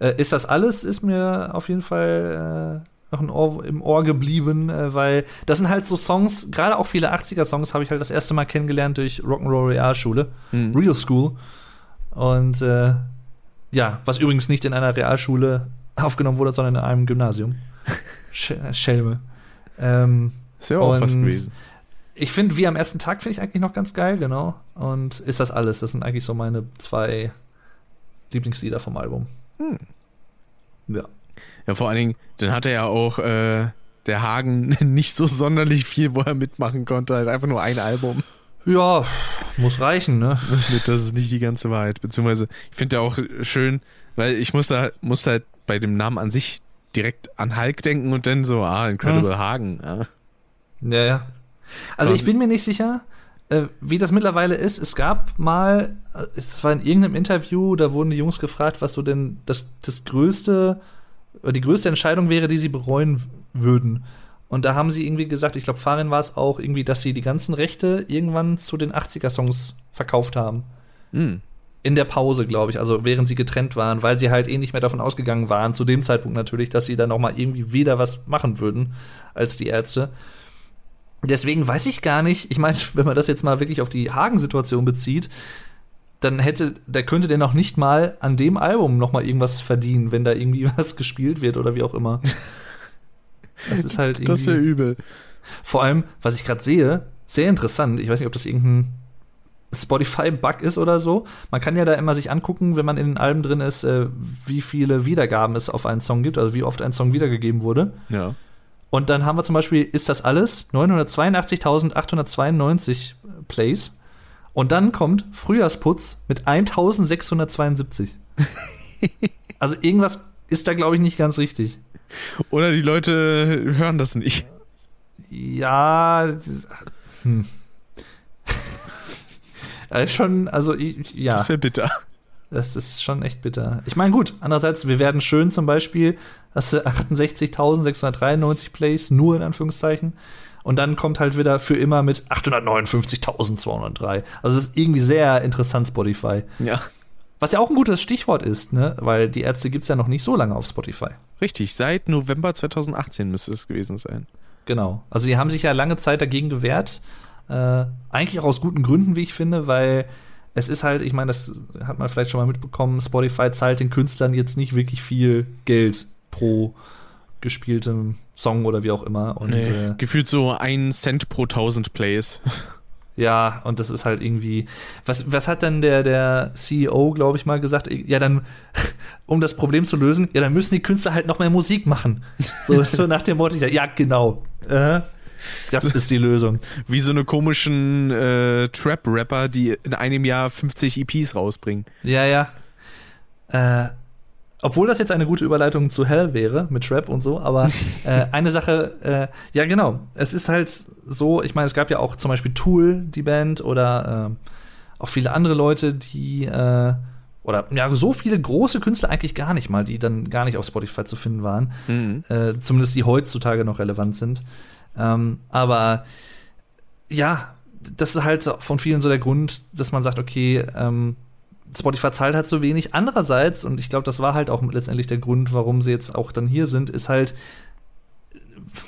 Äh, ist das alles? Ist mir auf jeden Fall äh, noch Ohr, im Ohr geblieben, äh, weil das sind halt so Songs, gerade auch viele 80er-Songs habe ich halt das erste Mal kennengelernt durch Rock'n'Roll Realschule, mhm. Real School. Und äh, ja, was übrigens nicht in einer Realschule aufgenommen wurde, sondern in einem Gymnasium. (laughs) Sch Schelme. Ähm, das wäre auch was gewesen ich finde, wie am ersten Tag finde ich eigentlich noch ganz geil, genau. Und ist das alles? Das sind eigentlich so meine zwei Lieblingslieder vom Album. Hm. Ja. Ja, vor allen Dingen, dann hat er ja auch äh, der Hagen (laughs) nicht so sonderlich viel, wo er mitmachen konnte. Halt einfach nur ein Album. Ja, muss reichen, ne? (laughs) Das ist nicht die ganze Wahrheit. Beziehungsweise, ich finde ja auch schön, weil ich muss da, muss halt bei dem Namen an sich direkt an Hulk denken und dann so, ah, Incredible hm. Hagen. Ja. ja, ja. Also ich bin mir nicht sicher, wie das mittlerweile ist. Es gab mal, äh, es war in irgendeinem Interview, da wurden die Jungs gefragt, was so denn das, das größte, die größte Entscheidung wäre, die sie bereuen würden. Und da haben sie irgendwie gesagt, ich glaube, Farin war es auch, irgendwie, dass sie die ganzen Rechte irgendwann zu den 80er-Songs verkauft haben. Mhm. In der Pause, glaube ich, also während sie getrennt waren, weil sie halt eh nicht mehr davon ausgegangen waren, zu dem Zeitpunkt natürlich, dass sie dann noch mal irgendwie wieder was machen würden als die Ärzte. Deswegen weiß ich gar nicht, ich meine, (laughs) wenn man das jetzt mal wirklich auf die Hagen-Situation bezieht, dann hätte, da könnte der noch nicht mal an dem Album noch mal irgendwas verdienen, wenn da irgendwie (laughs) was gespielt wird oder wie auch immer. Das ist halt irgendwie. Das wäre übel. Vor allem, was ich gerade sehe, sehr interessant. Ich weiß nicht, ob das irgendein Spotify-Bug ist oder so. Man kann ja da immer sich angucken, wenn man in den Alben drin ist, äh, wie viele Wiedergaben es auf einen Song gibt, also wie oft ein Song wiedergegeben wurde. Ja. Und dann haben wir zum Beispiel, ist das alles? 982.892 Plays. Und dann kommt Frühjahrsputz mit 1672. (laughs) also irgendwas ist da, glaube ich, nicht ganz richtig. Oder die Leute hören das nicht. Ja. Hm. (laughs) schon, also ja. Das wäre bitter. Das ist schon echt bitter. Ich meine, gut, andererseits, wir werden schön zum Beispiel, hast du 68.693 Plays, nur in Anführungszeichen. Und dann kommt halt wieder für immer mit 859.203. Also es ist irgendwie sehr interessant, Spotify. Ja. Was ja auch ein gutes Stichwort ist, ne? Weil die Ärzte gibt es ja noch nicht so lange auf Spotify. Richtig, seit November 2018 müsste es gewesen sein. Genau. Also die haben sich ja lange Zeit dagegen gewehrt. Äh, eigentlich auch aus guten Gründen, wie ich finde, weil es ist halt, ich meine, das hat man vielleicht schon mal mitbekommen, Spotify zahlt den Künstlern jetzt nicht wirklich viel Geld pro gespieltem Song oder wie auch immer. Und, nee, äh, gefühlt so ein Cent pro tausend Plays. (laughs) Ja, und das ist halt irgendwie. Was, was hat dann der, der CEO, glaube ich, mal gesagt? Ja, dann, (laughs) um das Problem zu lösen, ja, dann müssen die Künstler halt noch mehr Musik machen. So, (laughs) so nach dem Motto, ja, genau. Äh, das (laughs) ist die Lösung. Wie so eine komischen äh, Trap-Rapper, die in einem Jahr 50 EPs rausbringen. Ja, ja. Äh, obwohl das jetzt eine gute Überleitung zu Hell wäre mit Trap und so, aber (laughs) äh, eine Sache, äh, ja genau, es ist halt so, ich meine, es gab ja auch zum Beispiel Tool, die Band, oder äh, auch viele andere Leute, die äh, oder ja, so viele große Künstler eigentlich gar nicht mal, die dann gar nicht auf Spotify zu finden waren. Mhm. Äh, zumindest die heutzutage noch relevant sind. Ähm, aber ja, das ist halt von vielen so der Grund, dass man sagt, okay, ähm, Spotify zahlt halt so wenig. Andererseits, und ich glaube, das war halt auch letztendlich der Grund, warum sie jetzt auch dann hier sind, ist halt,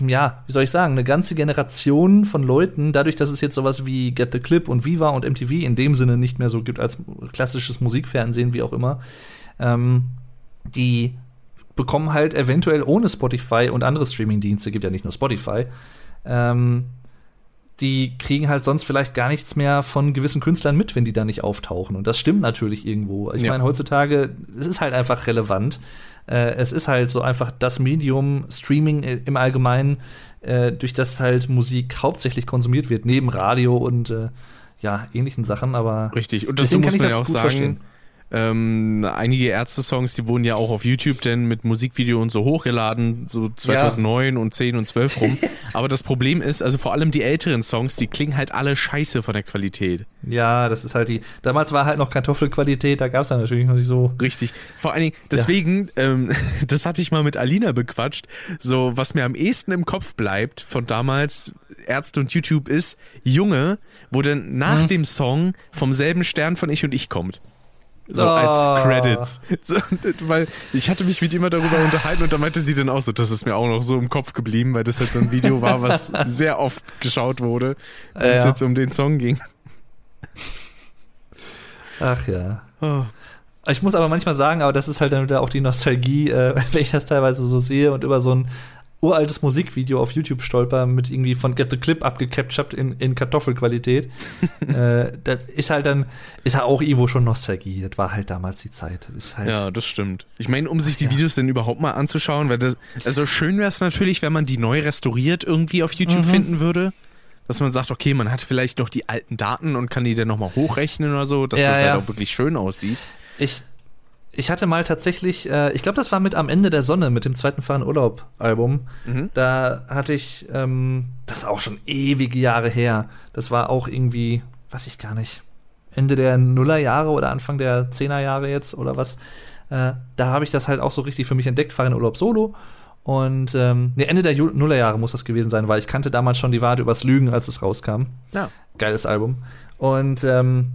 ja, wie soll ich sagen, eine ganze Generation von Leuten, dadurch, dass es jetzt sowas wie Get the Clip und Viva und MTV in dem Sinne nicht mehr so gibt als klassisches Musikfernsehen, wie auch immer, ähm, die bekommen halt eventuell ohne Spotify und andere Streamingdienste, gibt ja nicht nur Spotify, ähm, die kriegen halt sonst vielleicht gar nichts mehr von gewissen Künstlern mit, wenn die da nicht auftauchen. Und das stimmt natürlich irgendwo. Ich ja. meine, heutzutage, es ist halt einfach relevant. Äh, es ist halt so einfach das Medium Streaming im Allgemeinen, äh, durch das halt Musik hauptsächlich konsumiert wird, neben Radio und äh, ja, ähnlichen Sachen. Aber richtig. Und dazu muss man ja auch sagen. Verstehen ähm, einige Ärzte-Songs, die wurden ja auch auf YouTube denn mit Musikvideo und so hochgeladen, so 2009 ja. und 10 und 12 rum. (laughs) Aber das Problem ist, also vor allem die älteren Songs, die klingen halt alle scheiße von der Qualität. Ja, das ist halt die. Damals war halt noch Kartoffelqualität, da gab es dann natürlich noch nicht so. Richtig. Vor allen Dingen, deswegen, ja. ähm, (laughs) das hatte ich mal mit Alina bequatscht. So, was mir am ehesten im Kopf bleibt von damals, Ärzte und YouTube, ist Junge, wo dann nach hm. dem Song vom selben Stern von Ich und Ich kommt. So oh. als Credits. (laughs) So, weil ich hatte mich mit ihr darüber (laughs) unterhalten und da meinte sie dann auch so, das ist mir auch noch so im Kopf geblieben, weil das halt so ein Video war, was (laughs) sehr oft geschaut wurde, wenn es ja. jetzt um den Song ging. Ach ja. Oh. Ich muss aber manchmal sagen, aber das ist halt dann wieder auch die Nostalgie, äh, wenn ich das teilweise so sehe und über so ein uraltes Musikvideo auf YouTube stolper mit irgendwie von Get the Clip abgecaptured in, in Kartoffelqualität. (laughs) äh, das ist halt dann, ist halt auch irgendwo schon Nostalgie. Das war halt damals die Zeit. Das halt ja, das stimmt. Ich meine, um sich die Videos denn überhaupt mal anzuschauen, weil das, also schön wäre es natürlich, wenn man die neu restauriert irgendwie auf YouTube mhm. finden würde. Dass man sagt, okay, man hat vielleicht noch die alten Daten und kann die dann nochmal hochrechnen oder so, dass ja, das halt auch wirklich schön aussieht. Ich, ich hatte mal tatsächlich, äh, ich glaube, das war mit Am Ende der Sonne, mit dem zweiten Fahren Urlaub-Album. Mhm. Da hatte ich, ähm, das ist auch schon ewige Jahre her. Das war auch irgendwie, weiß ich gar nicht, Ende der Nullerjahre oder Anfang der Zehnerjahre jetzt oder was. Äh, da habe ich das halt auch so richtig für mich entdeckt, Fahren Urlaub Solo. Und ähm, nee, Ende der Nullerjahre muss das gewesen sein, weil ich kannte damals schon die Wahrheit übers Lügen, als es rauskam. Ja. Geiles Album. Und ähm,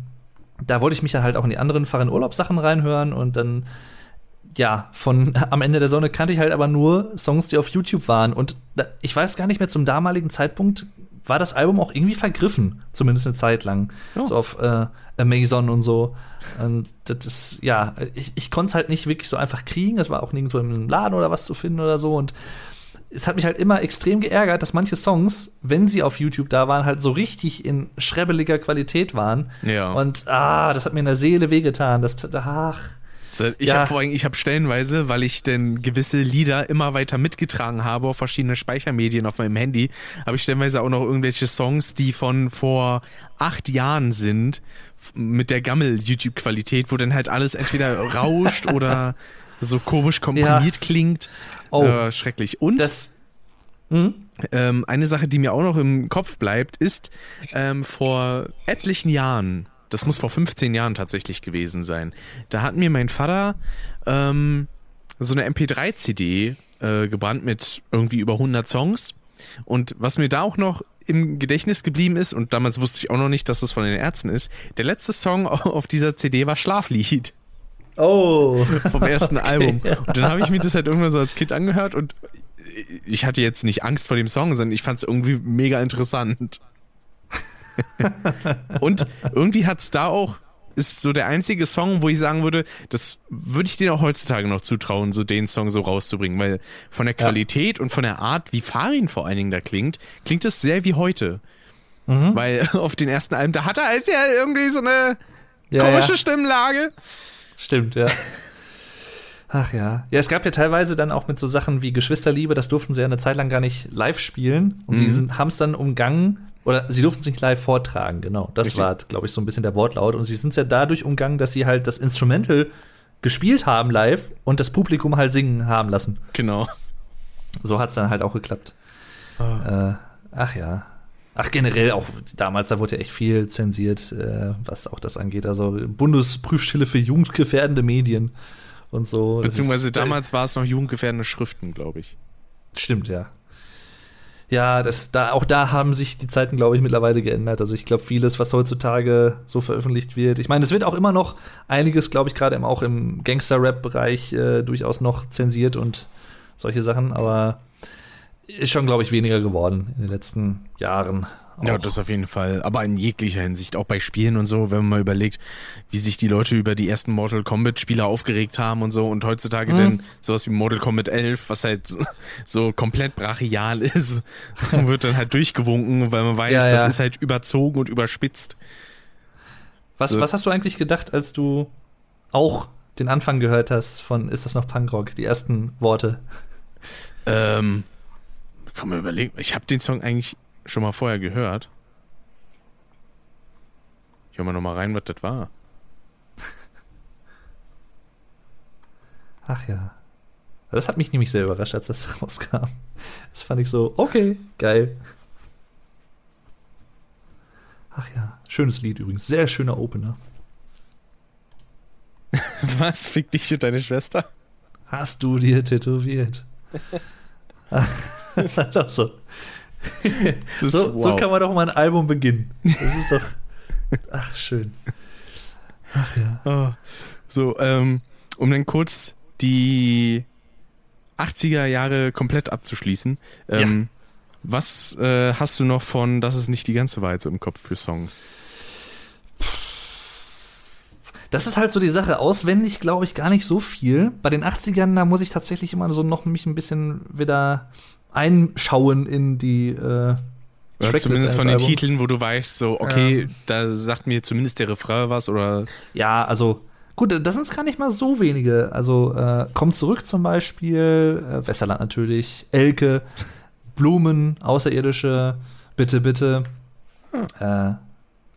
da wollte ich mich dann halt auch in die anderen Fahren Urlaubssachen reinhören und dann ja, von (laughs) am Ende der Sonne kannte ich halt aber nur Songs, die auf YouTube waren. Und da, ich weiß gar nicht mehr, zum damaligen Zeitpunkt war das Album auch irgendwie vergriffen, zumindest eine Zeit lang. Oh. So auf äh, Amazon und so. Und das ist, ja, ich, ich konnte es halt nicht wirklich so einfach kriegen. Es war auch nirgendwo im Laden oder was zu finden oder so. Und es hat mich halt immer extrem geärgert, dass manche Songs, wenn sie auf YouTube da waren, halt so richtig in schrebbeliger Qualität waren. Ja. Und ah, das hat mir in der Seele wehgetan. Das, ach. Ich ja. habe vor allem, ich habe stellenweise, weil ich denn gewisse Lieder immer weiter mitgetragen habe auf verschiedene Speichermedien auf meinem Handy, habe ich stellenweise auch noch irgendwelche Songs, die von vor acht Jahren sind, mit der Gammel-YouTube-Qualität, wo dann halt alles entweder rauscht (laughs) oder so komisch komprimiert ja. klingt. Oh, äh, schrecklich. Und das, hm? ähm, eine Sache, die mir auch noch im Kopf bleibt, ist ähm, vor etlichen Jahren, das muss vor 15 Jahren tatsächlich gewesen sein, da hat mir mein Vater ähm, so eine MP3-CD äh, gebrannt mit irgendwie über 100 Songs. Und was mir da auch noch im Gedächtnis geblieben ist, und damals wusste ich auch noch nicht, dass es von den Ärzten ist, der letzte Song (laughs) auf dieser CD war Schlaflied. Oh. (laughs) Vom ersten okay. Album. Und dann habe ich mir das halt irgendwann so als Kind angehört und ich hatte jetzt nicht Angst vor dem Song, sondern ich fand es irgendwie mega interessant. (laughs) und irgendwie hat es da auch, ist so der einzige Song, wo ich sagen würde, das würde ich dir auch heutzutage noch zutrauen, so den Song so rauszubringen, weil von der Qualität ja. und von der Art, wie Farin vor allen Dingen da klingt, klingt es sehr wie heute. Mhm. Weil (laughs) auf den ersten Alben, da hat er als ja irgendwie so eine ja, komische ja. Stimmlage. Stimmt, ja. Ach ja. Ja, es gab ja teilweise dann auch mit so Sachen wie Geschwisterliebe, das durften sie ja eine Zeit lang gar nicht live spielen. Und mhm. sie haben es dann umgangen, oder sie durften es nicht live vortragen, genau. Das Richtig. war, glaube ich, so ein bisschen der Wortlaut. Und sie sind es ja dadurch umgangen, dass sie halt das Instrumental gespielt haben live und das Publikum halt singen haben lassen. Genau. So hat es dann halt auch geklappt. Äh, ach ja. Ach, generell auch damals, da wurde ja echt viel zensiert, äh, was auch das angeht. Also Bundesprüfstelle für jugendgefährdende Medien und so. Beziehungsweise ist- äh, damals war es noch jugendgefährdende Schriften, glaube ich. Stimmt, ja. Ja, das, da, auch da haben sich die Zeiten, glaube ich, mittlerweile geändert. Also ich glaube, vieles, was heutzutage so veröffentlicht wird. Ich meine, es wird auch immer noch einiges, glaube ich, gerade auch im Gangster-Rap-Bereich äh, durchaus noch zensiert und solche Sachen, aber ist schon, glaube ich, weniger geworden in den letzten Jahren. Ja, Auch. das auf jeden Fall. Aber in jeglicher Hinsicht, auch bei Spielen und so, wenn man mal überlegt, wie sich die Leute über die ersten Mortal Kombat Spiele aufgeregt haben und so und heutzutage Mhm. dann sowas wie Mortal Kombat 11, was halt so, so komplett brachial ist, (laughs) wird dann halt durchgewunken, weil man weiß, Ja, das ja. ist halt überzogen und überspitzt. was, so- was hast du eigentlich gedacht, als du auch den Anfang gehört hast von Ist das noch Punkrock? Die ersten Worte. Ähm, kann man überlegen. Ich habe den Song eigentlich schon mal vorher gehört. Ich höre mal noch mal rein, was das war. Ach ja. Das hat mich nämlich sehr überrascht, als das (laughs) rauskam. Das fand ich so, okay, geil. Ach ja, schönes Lied übrigens. Sehr schöner Opener. (laughs) Was? Fick dich und deine Schwester? Hast du dir tätowiert? (laughs) das (laughs) ist halt auch so. So, so wow. kann man doch mal ein Album beginnen. Das ist doch. Ach, schön. Ach ja. Oh. So, ähm, um dann kurz die 80er Jahre komplett abzuschließen. Ähm, Was äh, hast du noch von Das ist nicht die ganze so im Kopf für Songs? Das ist halt so die Sache. Auswendig glaube ich gar nicht so viel. Bei den 80ern, da muss ich tatsächlich immer so noch mich ein bisschen wieder einschauen in die äh, Oder zumindest von den Albums. Titeln, wo du weißt, so, okay, Ähm. da sagt mir zumindest der Refrain was oder Ja, also gut, das sind gar nicht mal so wenige. Also äh, Komm zurück zum Beispiel, äh, Westerland natürlich, Elke, Blumen, Außerirdische, Bitte, bitte. Äh,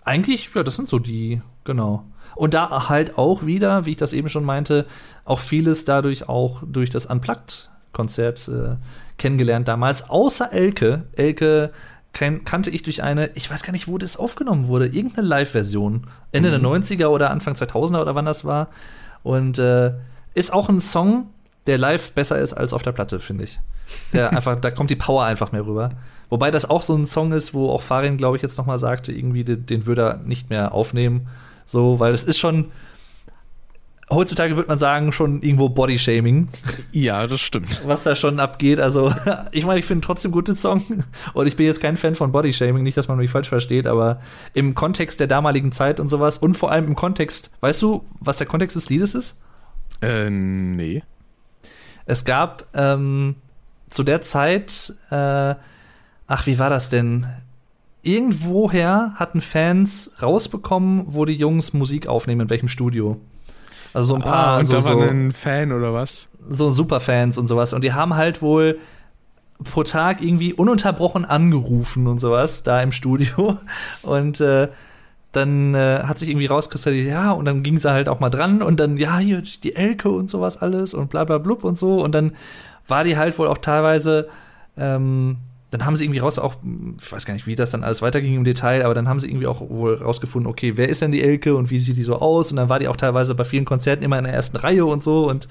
eigentlich, ja, das sind so die, genau. Und da halt auch wieder, wie ich das eben schon meinte, auch vieles dadurch auch durch das Unplugged-Konzert äh, kennengelernt damals. Außer Elke. Elke kan kannte ich durch eine, ich weiß gar nicht, wo das aufgenommen wurde, irgendeine Live-Version. Ende der 90er oder Anfang 2000er oder wann das war. Und äh, ist auch ein Song, der live besser ist als auf der Platte, finde ich. Der (laughs) einfach, da kommt die Power einfach mehr rüber. Wobei das auch so ein Song ist, wo auch Farin, glaube ich, jetzt noch mal sagte, irgendwie den, den würde er nicht mehr aufnehmen. So, weil es ist schon, heutzutage würde man sagen, schon irgendwo Bodyshaming, Ja, das stimmt. was da schon abgeht. Also, (laughs) ich meine, ich finde trotzdem guten Song. Und ich bin jetzt kein Fan von Bodyshaming, nicht, dass man mich falsch versteht, aber im Kontext der damaligen Zeit und sowas und vor allem im Kontext, weißt du, was der Kontext des Liedes ist? Äh, nee. Es gab ähm, zu der Zeit, äh, ach, wie war das denn? Irgendwoher hatten Fans rausbekommen, wo die Jungs Musik aufnehmen, in welchem Studio. Also so ein paar Ah, und so, da war so, ein Fan oder was? so Superfans und sowas. Und die haben halt wohl pro Tag irgendwie ununterbrochen angerufen und sowas da im Studio. (laughs) Und äh, dann äh, hat sich irgendwie rauskristallisiert, ja, und dann ging sie halt auch mal dran und dann, ja, hier die Elke und sowas alles und bla bla blub und so. Und dann war die halt wohl auch teilweise, ähm, dann haben sie irgendwie raus auch, ich weiß gar nicht, wie das dann alles weiterging im Detail, aber dann haben sie irgendwie auch wohl rausgefunden, okay, wer ist denn die Elke und wie sieht die so aus? Und dann war die auch teilweise bei vielen Konzerten immer in der ersten Reihe und so und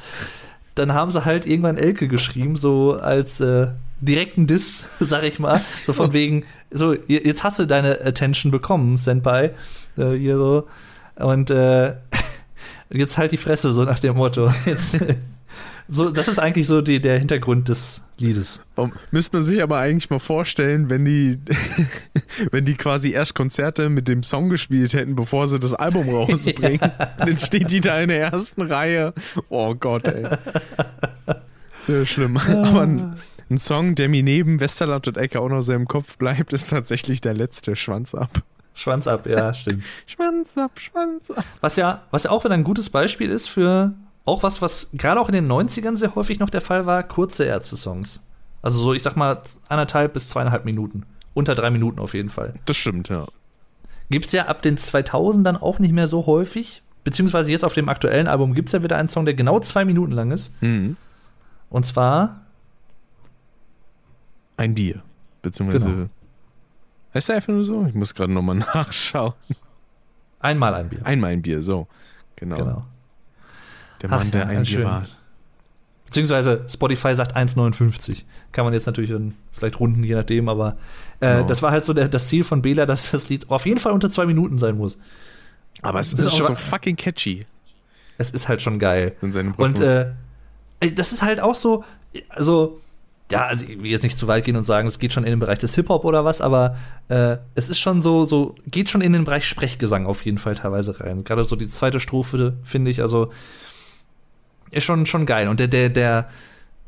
dann haben sie halt irgendwann Elke geschrieben, so als äh, direkten Diss, (laughs) sag ich mal. So von (laughs) wegen, so, je- jetzt hast du deine Attention bekommen, Senpai. Äh, hier so. Und äh, (laughs) jetzt halt die Fresse, so nach dem Motto. Jetzt, so, das ist eigentlich so die, der Hintergrund des Liedes. Oh, müsste man sich aber eigentlich mal vorstellen, wenn die, (laughs) wenn die quasi erst Konzerte mit dem Song gespielt hätten, bevor sie das Album (laughs) rausbringen. Dann steht die da in der ersten Reihe. Oh Gott, ey. Sehr schlimm. Aber ein, ein Song, der mir neben Westerland und Ecke auch noch so im Kopf bleibt, ist tatsächlich der letzte Schwanz ab. Schwanz ab, ja, stimmt. (laughs) Schwanz ab, Schwanz ab. Was ja, was ja auch wieder ein gutes Beispiel ist für auch was, was gerade auch in den 90ern sehr häufig noch der Fall war, kurze Ärzte-Songs. Also so, ich sag mal, anderthalb bis zweieinhalb Minuten. Unter drei Minuten auf jeden Fall. Das stimmt, ja. Gibt's ja ab den 2000ern auch nicht mehr so häufig. beziehungsweise jetzt auf dem aktuellen Album gibt es ja wieder einen Song, der genau zwei Minuten lang ist. Mhm. Und zwar Ein Bier. Beziehungsweise. Genau. Heißt der einfach nur so? Ich muss gerade nochmal (laughs) nachschauen. einmal ein Bier. Einmal ein Bier, so. Genau. Genau. Der Mann, Ach der ein Bier war. Beziehungsweise Spotify sagt 1,59. Kann man jetzt natürlich dann vielleicht runden, je nachdem, aber äh, Genau. das war halt so der, das Ziel von Bela, dass das Lied auf jeden Fall unter zwei Minuten sein muss. Aber es ist ist auch so fucking catchy Es ist halt schon geil. in seinem Und Rhythmus. äh, ey, das ist halt auch so, also, ja, also ich will jetzt nicht zu weit gehen und sagen, es geht schon in den Bereich des Hip-Hop oder was, aber äh, es ist schon so, so, geht schon in den Bereich Sprechgesang auf jeden Fall teilweise rein. Gerade so die zweite Strophe, finde ich, also ist schon, schon geil. Und der, der, der,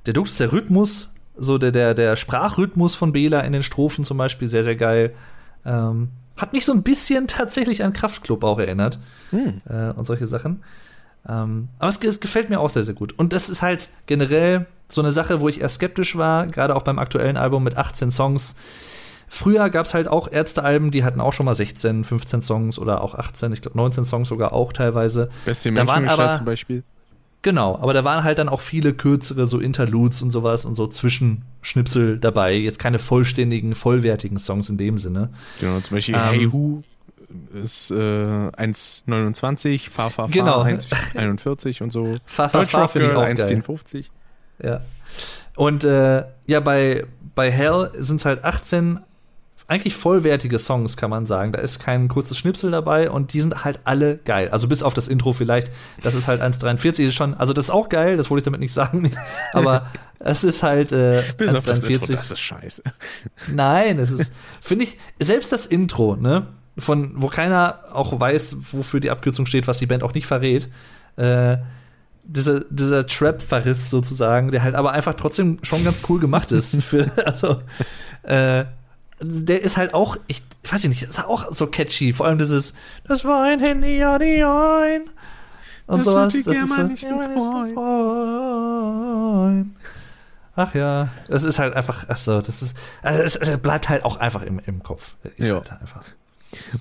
der Dux, der Rhythmus, so der, der, der Sprachrhythmus von Bela in den Strophen zum Beispiel, sehr, sehr geil. Ähm, hat mich so ein bisschen tatsächlich an Kraftklub auch erinnert Hm. äh, und solche Sachen. Ähm, aber es, es gefällt mir auch sehr, sehr gut. Und das ist halt generell so eine Sache, wo ich eher skeptisch war, gerade auch beim aktuellen Album mit 18 Songs. Früher gab es halt auch Ärztealben, die hatten auch schon mal 16, 15 Songs oder auch 18, ich glaube 19 Songs sogar auch teilweise. Beste aber- zum Beispiel. Genau, aber da waren halt dann auch viele kürzere, so Interludes und sowas und so Zwischenschnipsel dabei. Jetzt keine vollständigen, vollwertigen Songs in dem Sinne. Genau, zum Beispiel Ähm, Hey Who ist äh, 1,29, Fa Fa Fa Genau. Fa, 1,41 und so. Fa, Fa, auch geil. 1,54. Ja. Und äh, ja, bei, bei Hell sind es halt 18 eigentlich vollwertige Songs, kann man sagen. Da ist kein kurzes Schnipsel dabei und die sind halt alle geil. Also bis auf das Intro vielleicht. Das ist halt 1,43 ist schon, also das ist auch geil, das wollte ich damit nicht sagen. (laughs) Aber es ist halt äh, Bis auf das Intro, 1,43. das ist scheiße. (laughs) Nein, es ist, finde ich, selbst das Intro, ne, von wo keiner auch weiß, wofür die Abkürzung steht, was die Band auch nicht verrät, äh, dieser, dieser Trap-Verriss sozusagen, der halt aber einfach trotzdem schon ganz cool gemacht ist. (laughs) Für, also, äh, der ist halt auch, ich weiß nicht, ist auch so catchy. Vor allem dieses, das war ein Handy, ja, die ein. Und Das sowas. Das ist so, ist freuen. Ach ja, das ist halt einfach, ach so, das ist, also es, es bleibt halt auch einfach im, im Kopf. Ist Ja. halt einfach.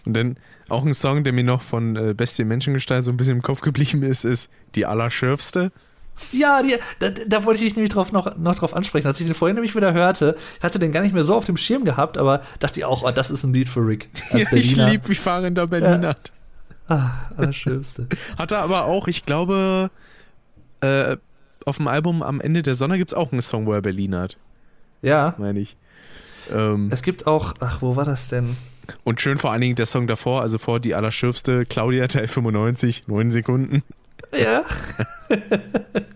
Und dann auch ein Song, der mir noch von äh, Bestie Menschengestalt so ein bisschen im Kopf geblieben ist, ist Die Allerschärfste. Ja, die, da, da wollte ich dich nämlich drauf noch, noch drauf ansprechen. Als ich den vorhin nämlich wieder hörte, ich hatte den gar nicht mehr so auf dem Schirm gehabt, aber dachte ich auch, oh, das ist ein Lied für Rick. (laughs) Ja, ich Berliner. lieb, wie fahrender Berliner. Ah, Allerschönste. (laughs) Hatte aber auch, ich glaube, äh, auf dem Album Am Ende der Sonne gibt es auch einen Song, wo er Berlin hat, Ja, meine ich. Ähm, es gibt auch, ach, wo war das denn? und schön vor allen Dingen der Song davor, also vor Die Allerschürfste, Claudia Teil 95, 9 Sekunden. Ja. (laughs)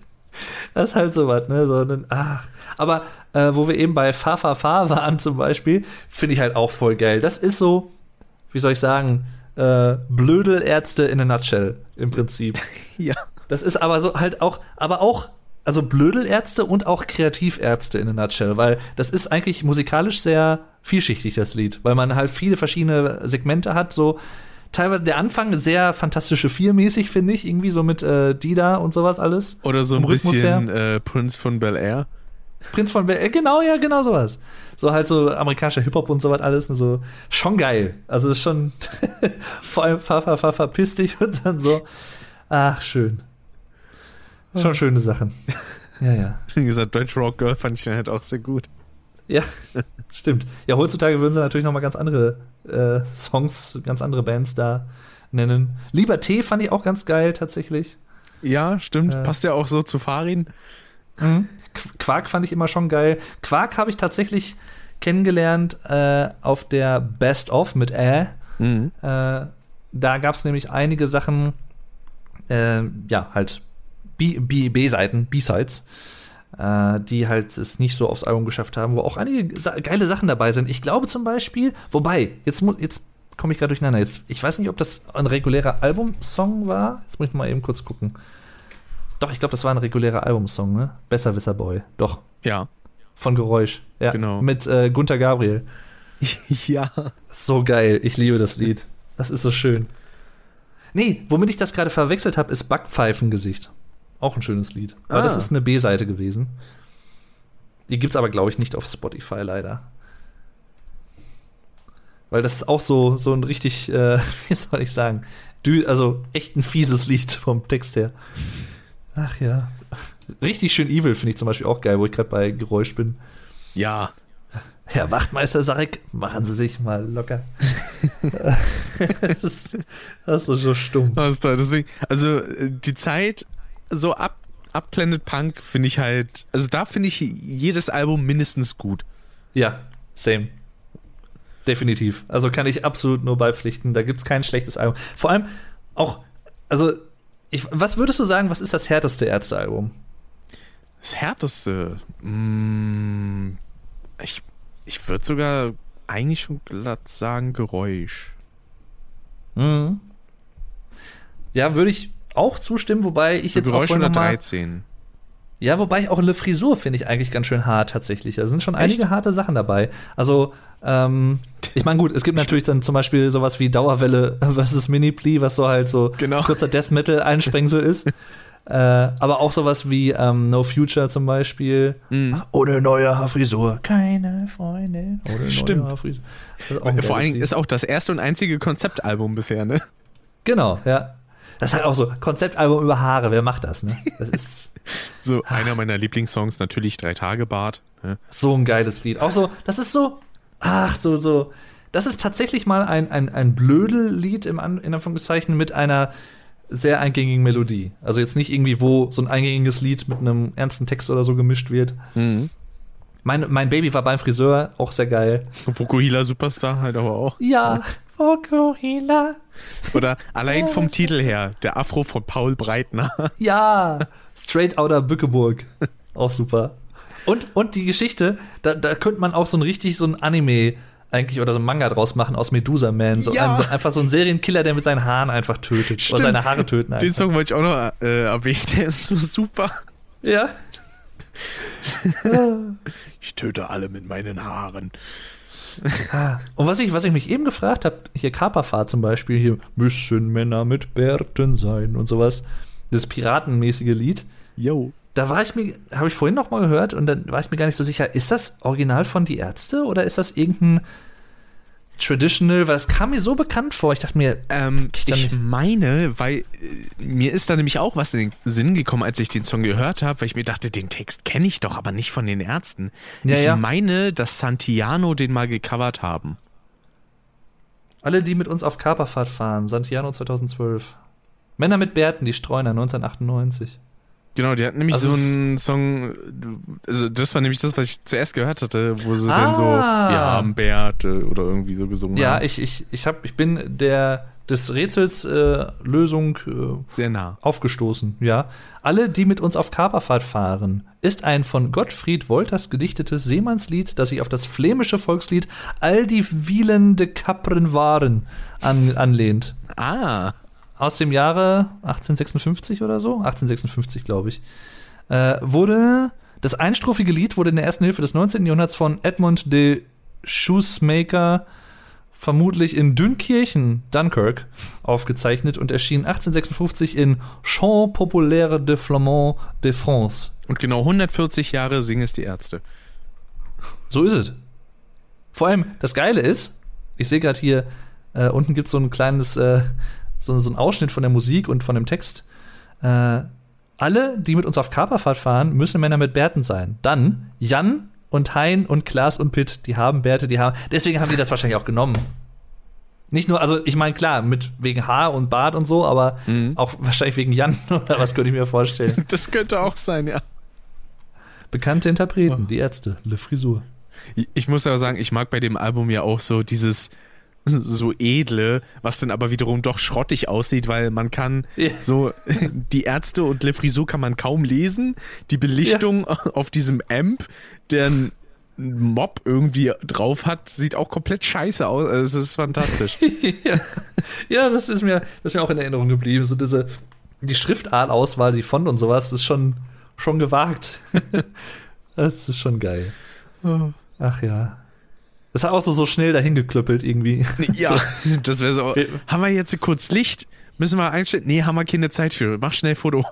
das ist halt so was, ne? So, ein- ach. Aber äh, wo wir eben bei Fa Fa Fa waren zum Beispiel, finde ich halt auch voll geil. Das ist so, wie soll ich sagen, äh, Blödelärzte in a nutshell im Prinzip. (laughs) Ja. Das ist aber so halt auch, aber auch, also Blödelärzte und auch Kreativärzte in a nutshell, weil das ist eigentlich musikalisch sehr vielschichtig, das Lied, weil man halt viele verschiedene Segmente hat, so teilweise der Anfang sehr fantastische Vier-mäßig, finde ich, irgendwie so mit äh, Dida und sowas alles. Oder so ein Rhythmus bisschen äh, Prince von Bel Air. Prinz von Bel genau, ja, genau sowas. So halt so amerikanischer Hip-Hop und sowas alles, ne, so schon geil. Also ist schon (laughs) vor allem verpiss dich und dann so. Ach, schön. Schon schöne Sachen. (laughs) Ja, ja. Wie gesagt, Deutsch Rock Girl fand ich dann halt auch sehr gut. Ja, (laughs) stimmt. Ja, heutzutage würden sie natürlich noch mal ganz andere äh, Songs, ganz andere Bands da nennen. Liberté fand ich auch ganz geil tatsächlich. Ja, stimmt. Äh. Passt ja auch so zu Farin. Qu- Quark fand ich immer schon geil. Quark habe ich tatsächlich kennengelernt äh, auf der Best of mit Äh. Mhm. Äh, da gab es nämlich einige Sachen, äh, ja, halt B- B- B-Seiten, B-Sides, äh, die halt es nicht so aufs Album geschafft haben, wo auch einige geile Sachen dabei sind. Ich glaube zum Beispiel, wobei, jetzt, jetzt komme ich gerade durcheinander. Jetzt, ich weiß nicht, ob das ein regulärer Albumsong war. Jetzt muss ich mal eben kurz gucken. Doch, ich glaube, das war ein regulärer Albumsong, ne? Besserwisser Boy. Doch, Ja. von Geräusch. Ja, Genau. Mit äh, Gunther Gabriel. (laughs) ja. So geil, ich liebe das Lied. Das ist so schön. Nee, womit ich das gerade verwechselt habe, ist Backpfeifengesicht. Auch ein schönes Lied. Aber Ah. das ist eine B-Seite gewesen. Die gibt's aber, glaube ich, nicht auf Spotify leider. Weil das ist auch so, so ein richtig, äh, (laughs) wie soll ich sagen, Dü also echt ein fieses Lied vom Text her. Ach ja. Richtig schön evil finde ich zum Beispiel auch geil, wo ich gerade bei Geräusch bin. Ja. Herr Wachtmeister Sarek, machen Sie sich mal locker. das, (laughs) (laughs) das ist so stumm. Das ist toll. Deswegen, also äh, die Zeit so ab, ab Planet Punk finde ich halt, also da finde ich jedes Album mindestens gut. Ja, same. Definitiv. Also kann ich absolut nur beipflichten. Da gibt es kein schlechtes Album. Vor allem auch, also, ich, was würdest du sagen, was ist das härteste Ärztealbum? Das härteste? Mm, ich ich würde sogar eigentlich schon glatt sagen Geräusch. Mhm. Ja, würde ich auch zustimmen, wobei ich so jetzt Geräusch auch oder 13. Ja, wobei ich auch eine Frisur finde ich eigentlich ganz schön hart tatsächlich. Da sind schon einige Echt? harte Sachen dabei. Also, ähm, (laughs) ich meine, gut, es gibt natürlich dann zum Beispiel sowas wie Dauerwelle (laughs) versus Mini-Plee, was so halt so genau. kurzer Death Metal-Einsprengsel ist. (laughs) Äh, aber auch sowas wie ähm, No Future zum Beispiel. Mhm. Ohne neue Haarfrisur. Keine Freundin. Ohne Stimmt. neue Haarfrisur. Vor allem ist auch das erste und einzige Konzeptalbum bisher, ne? Genau, ja. Das ist halt auch so, Konzeptalbum über Haare, wer macht das, ne? Das ist. (laughs) so, einer meiner Lieblingssongs, natürlich Drei Tage Bart. Ne? So ein geiles Lied. Auch so, das ist so, ach, so, so. Das ist tatsächlich mal ein, ein, ein Blödel-Lied im in Anführungszeichen mit einer sehr eingängigen Melodie. Also jetzt nicht irgendwie, wo so ein eingängiges Lied mit einem ernsten Text oder so gemischt wird. Mhm. Mein, mein Baby war beim Friseur, auch sehr geil. Vokuhila Superstar halt aber auch. Ja, Vokuhila. Oder allein vom Titel her, der Afro von Paul Breitner. (laughs) Ja, Straight Outer Bückeburg. Auch super. Und, und die Geschichte, da, da könnte man auch so ein richtig so ein Anime eigentlich oder so ein Manga draus machen aus Medusa Man. So, ja. ein, so einfach so ein Serienkiller, der mit seinen Haaren einfach tötet. Stimmt. Oder seine Haare töten einfach. Den Song wollte ich auch noch äh, erwähnen, der ist so super. Ja. (laughs) ich töte alle mit meinen Haaren. Und was ich, was ich mich eben gefragt habe, hier Kaperfahrt zum Beispiel, hier müssen Männer mit Bärten sein und sowas. Das piratenmäßige Lied. Yo. Da war ich mir, habe ich vorhin noch mal gehört und dann war ich mir gar nicht so sicher, ist das Original von Die Ärzte oder ist das irgendein Traditional, weil es kam mir so bekannt vor. Ich dachte mir, ähm, ich, ich meine, weil äh, mir ist da nämlich auch was in den Sinn gekommen, als ich den Song gehört habe, weil ich mir dachte, den Text kenne ich doch, aber nicht von den Ärzten. Ja, ich ja. meine, dass Santiano den mal gecovert haben. Alle, die mit uns auf Kaperfahrt fahren, Santiano 2012. Männer mit Bärten, die Streuner 1998. Genau, die hatten nämlich Also so einen Song, also das war nämlich das, was ich zuerst gehört hatte, wo sie Ah. dann so, wir haben Bärte oder irgendwie so gesungen Ja, haben. ich, ich, ich, hab, ich bin der des Rätsels äh, Lösung äh, Sehr nah. aufgestoßen, ja. Alle, die mit uns auf Kaperfahrt fahren, ist ein von Gottfried Wolters gedichtetes Seemannslied, das sich auf das flämische Volkslied All die wielende Kapren waren an, anlehnt. Ah, Aus dem Jahre 1856 oder so? 1856, glaube ich. Äh, wurde, das einstrophige Lied wurde in der ersten Hälfte des 19. Jahrhunderts von Edmund de Shoesmaker vermutlich in Dünkirchen, Dunkirk, aufgezeichnet und erschien 1856 in Chant populaire de Flamand de France. und genau 140 Jahre singen es die Ärzte. So ist es. Vor allem, das Geile ist, ich sehe gerade hier, äh, unten gibt es so ein kleines, äh, so, so ein Ausschnitt von der Musik und von dem Text. Äh, alle, die mit uns auf Kaperfahrt fahren, müssen Männer mit Bärten sein. Dann Jan und Hein und Klaas und Pitt, die haben Bärte, die haben. Deswegen haben die das wahrscheinlich auch genommen. Nicht nur, also ich meine, klar, mit wegen Haar und Bart und so, aber Mhm. auch wahrscheinlich wegen Jan (laughs) oder was könnte ich mir vorstellen. (laughs) Das könnte auch sein, ja. Bekannte Interpreten, die Ärzte, Le Frisur. Ich muss aber sagen, ich mag bei dem Album ja auch so dieses (laughs) so edle, was dann aber wiederum doch schrottig aussieht, weil man kann Ja. so (laughs) die Ärzte und Le Frisur kann man kaum lesen. Die Belichtung (laughs) auf diesem Amp, der einen Mob irgendwie drauf hat, sieht auch komplett scheiße aus. Es ist fantastisch. ja. ja, das ist mir, das ist mir auch in Erinnerung geblieben. So diese, die Schriftartauswahl, die Font und sowas, ist schon, schon gewagt. das ist schon geil. Ach ja. Das hat auch so, so schnell dahin geklöppelt irgendwie. ja, (laughs) So. (laughs) das wäre so. Haben wir jetzt kurz Licht? Müssen wir einstellen? Nee, haben wir keine Zeit für. Mach schnell Foto.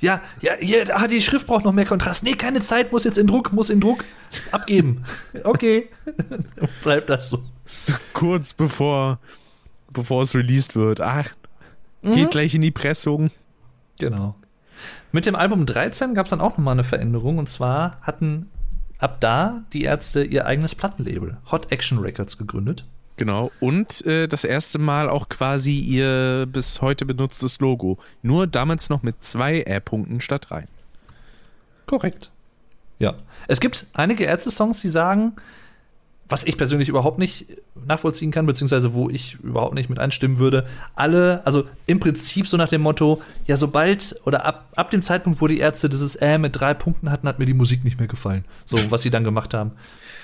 Ja, ja, hier, ah, die Schrift braucht noch mehr Kontrast. Nee, keine Zeit, muss jetzt in Druck, muss in Druck abgeben. (laughs) Okay. Bleibt das so. So kurz bevor, bevor es released wird. Ach, Geht gleich in die Pressung. Genau. Mit dem Album 13 gab es dann auch nochmal eine Veränderung. Und zwar hatten ab da die Ärzte ihr eigenes Plattenlabel, Hot Action Records, gegründet. Genau. Und äh, das erste Mal auch quasi ihr bis heute benutztes Logo. Nur damals noch mit zwei R-Punkten statt drei. Korrekt. Ja. Es gibt einige Ärzte-Songs, die sagen, was ich persönlich überhaupt nicht nachvollziehen kann, beziehungsweise wo ich überhaupt nicht mit einstimmen würde, alle, also im Prinzip so nach dem Motto, ja, sobald oder ab, ab dem Zeitpunkt, wo die Ärzte dieses Äh mit drei Punkten hatten, hat mir die Musik nicht mehr gefallen. So, was sie dann gemacht haben.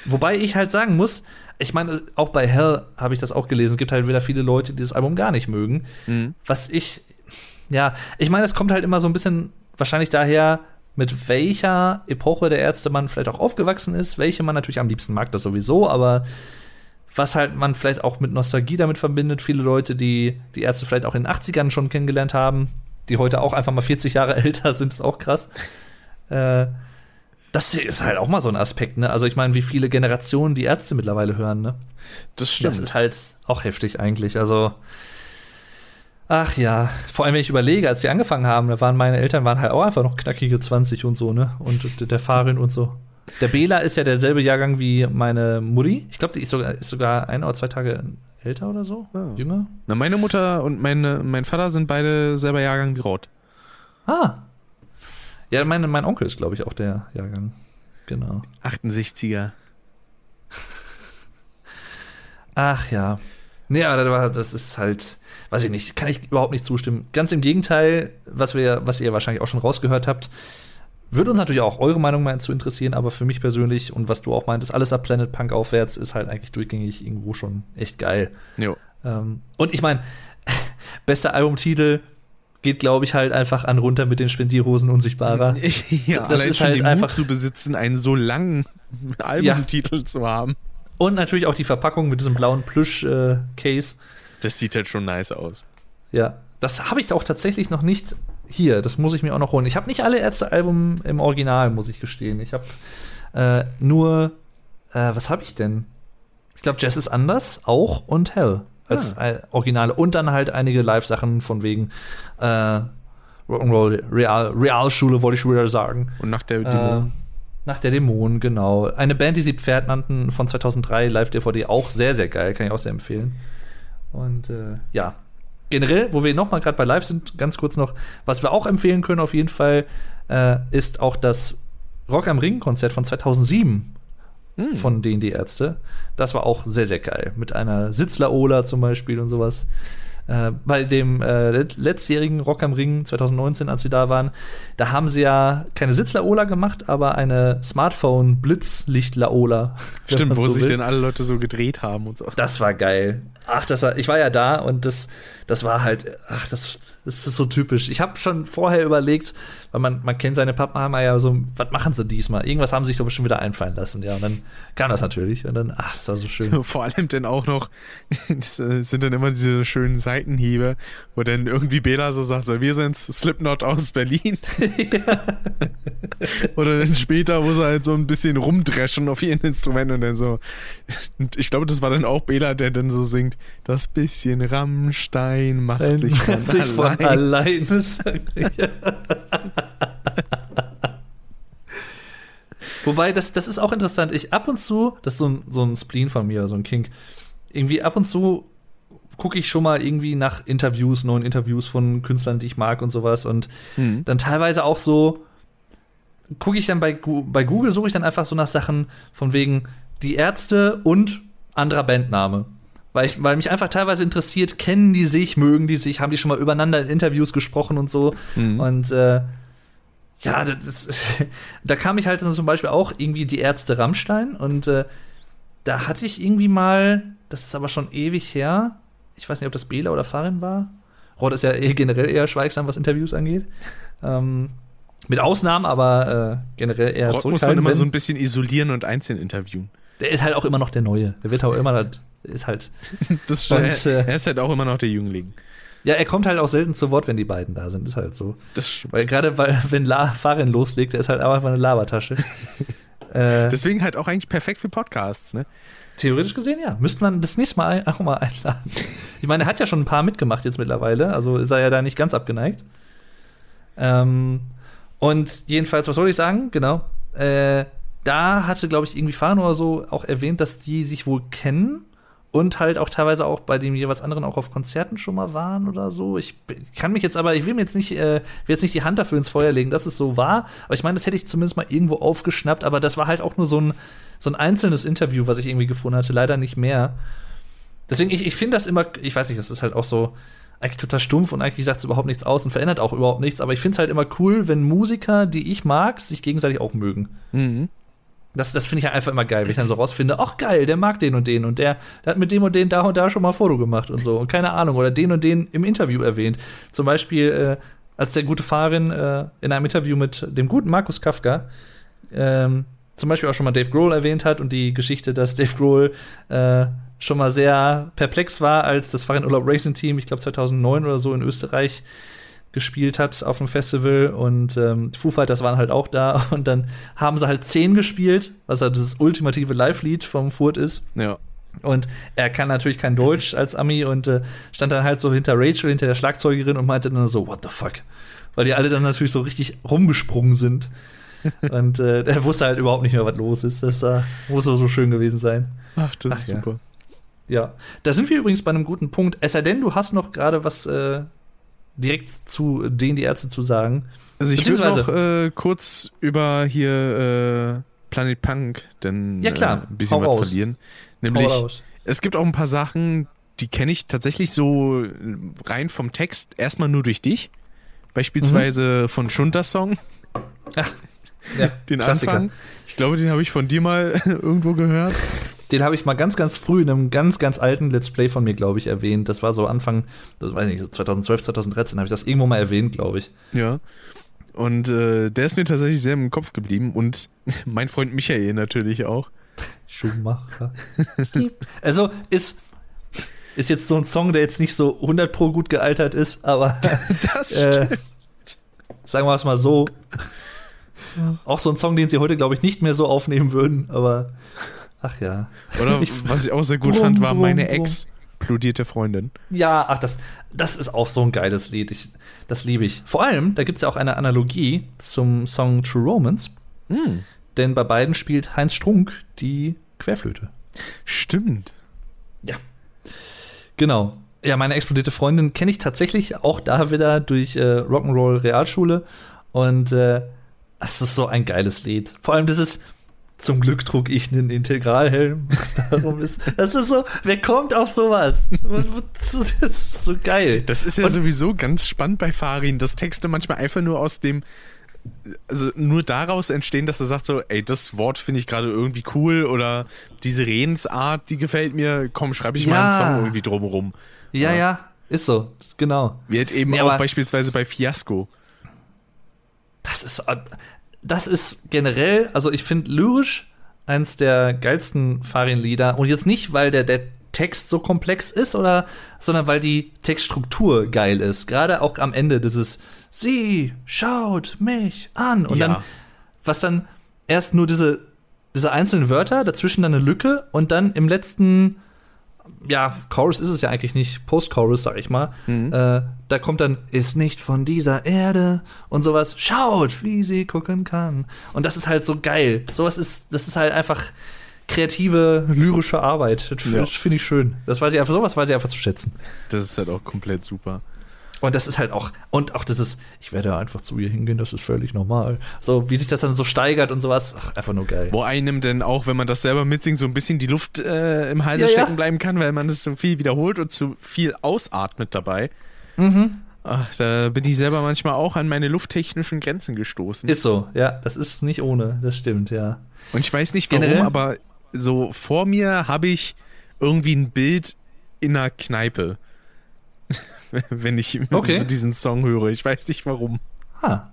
Wobei ich halt sagen muss, ich meine, auch bei Hell habe ich das auch gelesen, es gibt halt wieder viele Leute, die das Album gar nicht mögen. Mhm. Was ich, ja, ich meine, es kommt halt immer so ein bisschen wahrscheinlich daher, mit welcher Epoche der Ärzte man vielleicht auch aufgewachsen ist, welche man natürlich am liebsten mag, das sowieso, aber was halt man vielleicht auch mit Nostalgie damit verbindet, viele Leute, die die Ärzte vielleicht auch in den 80ern schon kennengelernt haben, die heute auch einfach mal 40 Jahre (laughs) älter sind, ist auch krass. Äh, das ist halt auch mal so ein Aspekt, ne? Also ich meine, wie viele Generationen die Ärzte mittlerweile hören, ne? Das stimmt. Das ist halt auch heftig eigentlich. Also Ach ja, vor allem wenn ich überlege, als sie angefangen haben, da waren meine Eltern waren halt auch einfach noch knackige 20 und so, ne? Und der Fahrerin und so. Der Bela ist ja derselbe Jahrgang wie meine Mutti. Ich glaube, die ist sogar, ist sogar ein oder zwei Tage älter oder so, oh. jünger. Na, meine Mutter und meine, mein Vater sind beide selber Jahrgang wie Rot. Ah. Ja, meine, mein Onkel ist, glaube ich, auch der Jahrgang. Genau. 68er. Ach ja. Nee, aber das ist halt, weiß ich nicht, kann ich überhaupt nicht zustimmen. Ganz im Gegenteil, was wir, was ihr wahrscheinlich auch schon rausgehört habt, würde uns natürlich auch eure Meinung mal zu interessieren, aber für mich persönlich und was du auch meintest, alles ab Planet Punk aufwärts ist halt eigentlich durchgängig irgendwo schon echt geil. Jo. Ähm, und ich meine, (laughs) bester Albumtitel geht, glaube ich, halt einfach an runter mit den Spendierhosen unsichtbarer. (laughs) ja, das ist halt einfach Mut zu besitzen, einen so langen Albumtitel ja. zu haben. Und natürlich auch die Verpackung mit diesem blauen Plüsch-Case. Äh, das sieht halt schon nice aus. Ja, das habe ich auch tatsächlich noch nicht hier. Das muss ich mir auch noch holen. Ich habe nicht alle Ärzte-Alben im Original, muss ich gestehen. Ich habe äh, nur, äh, was habe ich denn? Ich glaube, Jazz ist anders, auch und Hell als ah. Originale. Und dann halt einige Live-Sachen von wegen äh, Rock'n'Roll Real, Realschule, wollte ich wieder sagen. Und nach der Demo. Nach der Dämonen, genau. Eine Band, die sie Pferd nannten, von 2003, Live-DVD, auch sehr, sehr geil, kann ich auch sehr empfehlen. Und äh, ja, generell, wo wir nochmal gerade bei Live sind, ganz kurz noch, was wir auch empfehlen können auf jeden Fall, äh, ist auch das Rock am Ring-Konzert von 2007 hm. von denen die Ärzte. Das war auch sehr, sehr geil. Mit einer Sitzler-Ola zum Beispiel und sowas. Äh, bei dem äh, letztjährigen Rock am Ring 2019, als sie da waren, da haben sie ja keine Sitzlaola gemacht, aber eine Smartphone-Blitzlicht-Laola. (laughs) Stimmt, wo so sich denn alle Leute so gedreht haben und so. Das war geil. Ach, das war, ich war ja da und das, das war halt, ach, das, das ist so typisch. Ich habe schon vorher überlegt, weil man, man kennt seine Pappenheimer ja so, was machen sie diesmal? Irgendwas haben sie sich doch bestimmt wieder einfallen lassen, ja. Und dann kam das natürlich und dann, ach, das war so schön. (laughs) Vor allem dann auch noch, (laughs) das sind dann immer diese schönen Seitenhiebe, wo dann irgendwie Bela so sagt, so, wir sind Slipknot aus Berlin. (laughs) Oder dann später, wo sie halt so ein bisschen rumdreschen auf ihren Instrument und dann so, ich glaube, das war dann auch Bela, der dann so singt, das bisschen Rammstein macht Ein sich von sich allein. Von alleine. (laughs) Wobei, das, das ist auch interessant. Ich ab und zu, das ist so ein, so ein Spleen von mir, so ein Kink, irgendwie ab und zu gucke ich schon mal irgendwie nach Interviews, neuen Interviews von Künstlern, die ich mag und sowas. Und mhm. dann teilweise auch so, gucke ich dann bei, bei Google, suche ich dann einfach so nach Sachen von wegen die Ärzte und anderer Bandname. Weil, ich, weil mich einfach teilweise interessiert, kennen die sich, mögen die sich, haben die schon mal übereinander in Interviews gesprochen und so. Mhm. Und äh, ja, das, (laughs) da kam ich halt zum Beispiel auch irgendwie die Ärzte Rammstein und äh, da hatte ich irgendwie mal, das ist aber schon ewig her, ich weiß nicht, ob das Bela oder Farin war. Rod ist ja eh generell eher schweigsam, was Interviews angeht. Ähm, mit Ausnahmen, aber äh, generell eher Rod muss man immer so ein bisschen isolieren und einzeln interviewen. Der ist halt auch immer noch der Neue. Der wird auch immer, ist halt. (laughs) das stimmt. er, er ist halt auch immer noch der Jüngling. Ja, er kommt halt auch selten zu Wort, wenn die beiden da sind. Ist halt so. Das stimmt. Weil gerade, weil, wenn La Farin loslegt, der ist halt einfach eine Labertasche. (laughs) Äh, Deswegen halt auch eigentlich perfekt für Podcasts, ne? Theoretisch gesehen, ja. Müsste man das nächste Mal auch mal einladen. Ich meine, er hat ja schon ein paar mitgemacht jetzt mittlerweile, also ist er ja da nicht ganz abgeneigt. Ähm, und jedenfalls, was soll ich sagen? Genau. Äh, da hatte, glaube ich, irgendwie Fahren oder so auch erwähnt, dass die sich wohl kennen und halt auch teilweise auch bei dem jeweils anderen auch auf Konzerten schon mal waren oder so. Ich kann mich jetzt aber, ich will mir jetzt nicht, äh, will jetzt nicht die Hand dafür ins Feuer legen, dass es so war. Aber ich meine, das hätte ich zumindest mal irgendwo aufgeschnappt. Aber das war halt auch nur so ein, so ein einzelnes Interview, was ich irgendwie gefunden hatte. Leider nicht mehr. Deswegen, ich, ich finde das immer, ich weiß nicht, das ist halt auch so eigentlich total stumpf und eigentlich sagt es überhaupt nichts aus und verändert auch überhaupt nichts. Aber ich finde es halt immer cool, wenn Musiker, die ich mag, sich gegenseitig auch mögen. Mhm. Das, das finde ich einfach immer geil, wenn ich dann so rausfinde, ach geil, der mag den und den und der, der, hat mit dem und den da und da schon mal ein Foto gemacht und so. Und keine Ahnung, oder den und den im Interview erwähnt. Zum Beispiel, äh, als der gute Fahrerin äh, in einem Interview mit dem guten Markus Kafka ähm, zum Beispiel auch schon mal Dave Grohl erwähnt hat und die Geschichte, dass Dave Grohl äh, schon mal sehr perplex war, als das Fahrradurlaub Racing Team, ich glaube 2009 oder so in Österreich, gespielt hat auf dem Festival und ähm, Foo Fighters waren halt auch da (laughs) und dann haben sie halt 10 gespielt, was halt das ultimative Live-Lied vom Furt ist. Ja. Und er kann natürlich kein Deutsch als Ami und äh, stand dann halt so hinter Rachel, hinter der Schlagzeugerin und meinte dann so, what the fuck? Weil die alle dann natürlich so richtig rumgesprungen sind. (laughs) und äh, er wusste halt überhaupt nicht mehr, was los ist. Das äh, muss so schön gewesen sein. Ach, das Ach, ist super. Ja. Da sind wir übrigens bei einem guten Punkt. Es sei denn, du hast noch gerade was äh, direkt zu denen die Ärzte zu sagen. Also ich würde noch äh, kurz über hier äh, Planet Punk denn ja, klar. Äh, ein bisschen was verlieren. Nämlich, es gibt auch ein paar Sachen, die kenne ich tatsächlich so rein vom Text erstmal nur durch dich. Beispielsweise mhm. von Schunter Song. Ja, (laughs) den Klassiker. Anfang. Ich glaube, den habe ich von dir mal (laughs) irgendwo gehört. Den habe ich mal ganz, ganz früh in einem ganz, ganz alten Let's Play von mir, glaube ich, erwähnt. Das war so Anfang, das weiß ich nicht, 2012, 2013 habe ich das irgendwo mal erwähnt, glaube ich. Ja. Und äh, der ist mir tatsächlich sehr im Kopf geblieben und (laughs) mein Freund Michael natürlich auch. Schumacher. (laughs) also ist, ist jetzt so ein Song, der jetzt nicht so 100 pro gut gealtert ist, aber (laughs) das äh, stimmt. Äh, sagen wir es mal so. Ja. Auch so ein Song, den sie heute, glaube ich, nicht mehr so aufnehmen würden, aber Ach ja. Oder (laughs) was ich auch sehr gut fand, war meine explodierte Freundin. Ja, ach, das, das ist auch so ein geiles Lied. Ich, das liebe ich. Vor allem, da gibt es ja auch eine Analogie zum Song True Romance. Hm. Denn bei beiden spielt Heinz Strunk die Querflöte. Stimmt. Ja. Genau. Ja, meine explodierte Freundin kenne ich tatsächlich auch da wieder durch äh, Rock'n'Roll Realschule. Und äh, das ist so ein geiles Lied. Vor allem, das ist zum Glück trug ich einen Integralhelm. (laughs) Darum ist, das ist so, wer kommt auf sowas? Das ist so geil. Das ist ja Und, sowieso ganz spannend bei Farin, dass Texte manchmal einfach nur aus dem, also nur daraus entstehen, dass er sagt so, ey, das Wort finde ich gerade irgendwie cool oder diese Redensart, die gefällt mir, komm, schreibe ich ja. mal einen Song irgendwie drumherum. Ja, ja, ja, ist so, genau. Wird eben nee, auch beispielsweise bei Fiasco. Das ist, das ist generell, also ich finde lyrisch eins der geilsten Farin-Lieder. Und jetzt nicht, weil der, der Text so komplex ist, oder, sondern weil die Textstruktur geil ist. Gerade auch am Ende dieses Sie schaut mich an. Und ja. dann, was dann erst nur diese, diese einzelnen Wörter, dazwischen dann eine Lücke und dann im letzten ja, Chorus ist es ja eigentlich nicht, Post-Chorus, sag ich mal. Mhm. Äh, da kommt dann, ist nicht von dieser Erde und sowas. Schaut, wie sie gucken kann. Und das ist halt so geil. Sowas ist, das ist halt einfach kreative, lyrische Arbeit. Das ja. finde ich schön. Das weiß ich einfach, sowas weiß ich einfach zu schätzen. Das ist halt auch komplett super. Und das ist halt auch, und auch dieses, ich werde einfach zu ihr hingehen, das ist völlig normal. So, wie sich das dann so steigert und sowas, ach, einfach nur geil. Wo einem denn auch, wenn man das selber mitsingt, so ein bisschen die Luft äh, im Halse ja, stecken ja. bleiben kann, weil man es so viel wiederholt und zu viel ausatmet dabei. Mhm. Ach, da bin ich selber manchmal auch an meine lufttechnischen Grenzen gestoßen. Ist so, ja, das ist nicht ohne, das stimmt, ja. Und ich weiß nicht warum, Generell? aber so vor mir habe ich irgendwie ein Bild in einer Kneipe. (laughs) wenn ich okay. so diesen Song höre. Ich weiß nicht warum. Ha.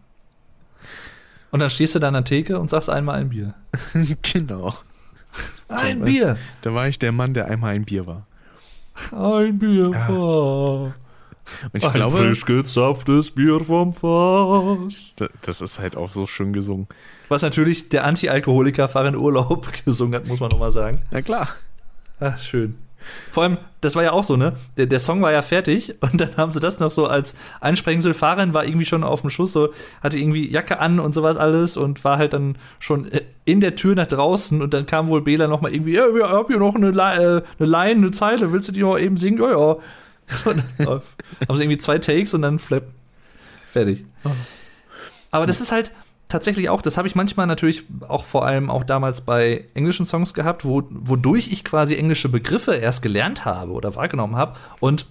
Und dann stehst du da an der Theke und sagst einmal ein Bier. (laughs) genau. Ein da, Bier. Da war ich der Mann, der einmal ein Bier war. Ein Bier. Ja. Oh. Und ich glaube, frisch gezapftes Bier vom Fass. das ist halt auch so schön gesungen. Was natürlich der Anti-Alkoholiker Fahrer in Urlaub (laughs) gesungen hat, muss man nochmal sagen. Na klar. Ach, schön. Vor allem, das war ja auch so, ne? Der, der Song war ja fertig (laughs) und dann haben sie das noch so als Einsprengsel. Fahrerin war irgendwie schon auf dem Schuss, so hatte irgendwie Jacke an und sowas alles und war halt dann schon in der Tür nach draußen und dann kam wohl Bela noch mal irgendwie, ja, wir haben hier noch eine, äh, eine Line, eine Zeile, willst du die mal eben singen? Ja, ja. (laughs) Und dann haben sie irgendwie zwei Takes und dann flap. Fertig. Aber das ist halt, tatsächlich auch, das habe ich manchmal natürlich auch vor allem auch damals bei englischen Songs gehabt, wo, wodurch ich quasi englische Begriffe erst gelernt habe oder wahrgenommen habe. Und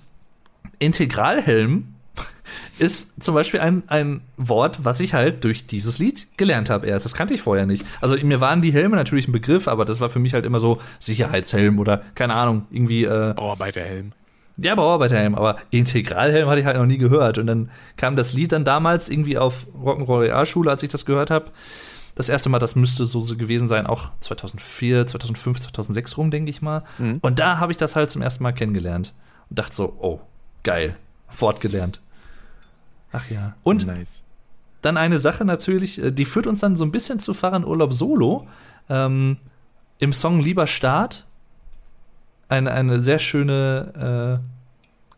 Integralhelm (laughs) ist zum Beispiel ein, ein Wort, was ich halt durch dieses Lied gelernt habe erst. Das kannte ich vorher nicht. Also mir waren die Helme natürlich ein Begriff, aber das war für mich halt immer so Sicherheitshelm oder keine Ahnung, irgendwie. Äh, Bauarbeiterhelm. Ja, Bauarbeiterhelm, aber Integralhelm hatte ich halt noch nie gehört. Und dann kam das Lied dann damals irgendwie auf Rock'n'Roll Realschule, als ich das gehört habe. Das erste Mal, das müsste so gewesen sein, auch 2004, 2005, 2006 rum, denke ich mal. Mhm. Und da habe ich das halt zum ersten Mal kennengelernt und dachte so, oh, geil, fortgelernt. Ach ja. Und nice. dann eine Sache natürlich, äh, die führt uns dann so ein bisschen zu Fahrradurlaub Solo. Ähm, Im Song Lieber Start eine, eine sehr schöne,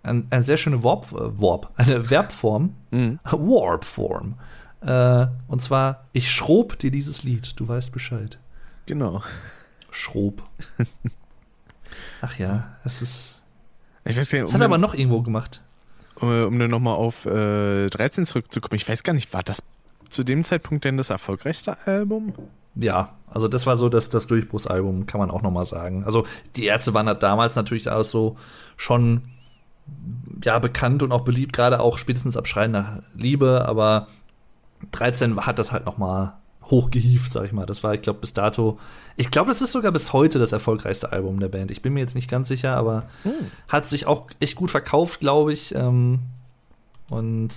äh, ein, eine sehr schöne Warp, äh, Warp eine Verbform, mhm. (laughs) Warp-Form. Äh, und zwar, ich schrob dir dieses Lied, du weißt Bescheid. Genau. Schrob. (laughs) Ach ja, es ist. Ich weiß nicht, das um hat er aber noch irgendwo gemacht. Um, um dann nochmal auf äh, 13 zurückzukommen, ich weiß gar nicht, war das zu dem Zeitpunkt denn das erfolgreichste Album? Ja, also das war so das, das Durchbruchsalbum, kann man auch noch mal sagen. Also die Ärzte waren halt damals natürlich auch so schon ja bekannt und auch beliebt, gerade auch spätestens ab Schreien nach Liebe, aber 13 hat das halt noch mal hochgehieft, sag ich mal. Das war, ich glaube, bis dato. Ich glaube, das ist sogar bis heute das erfolgreichste Album der Band. Ich bin mir jetzt nicht ganz sicher, aber hm. hat sich auch echt gut verkauft, glaube ich. Ähm, und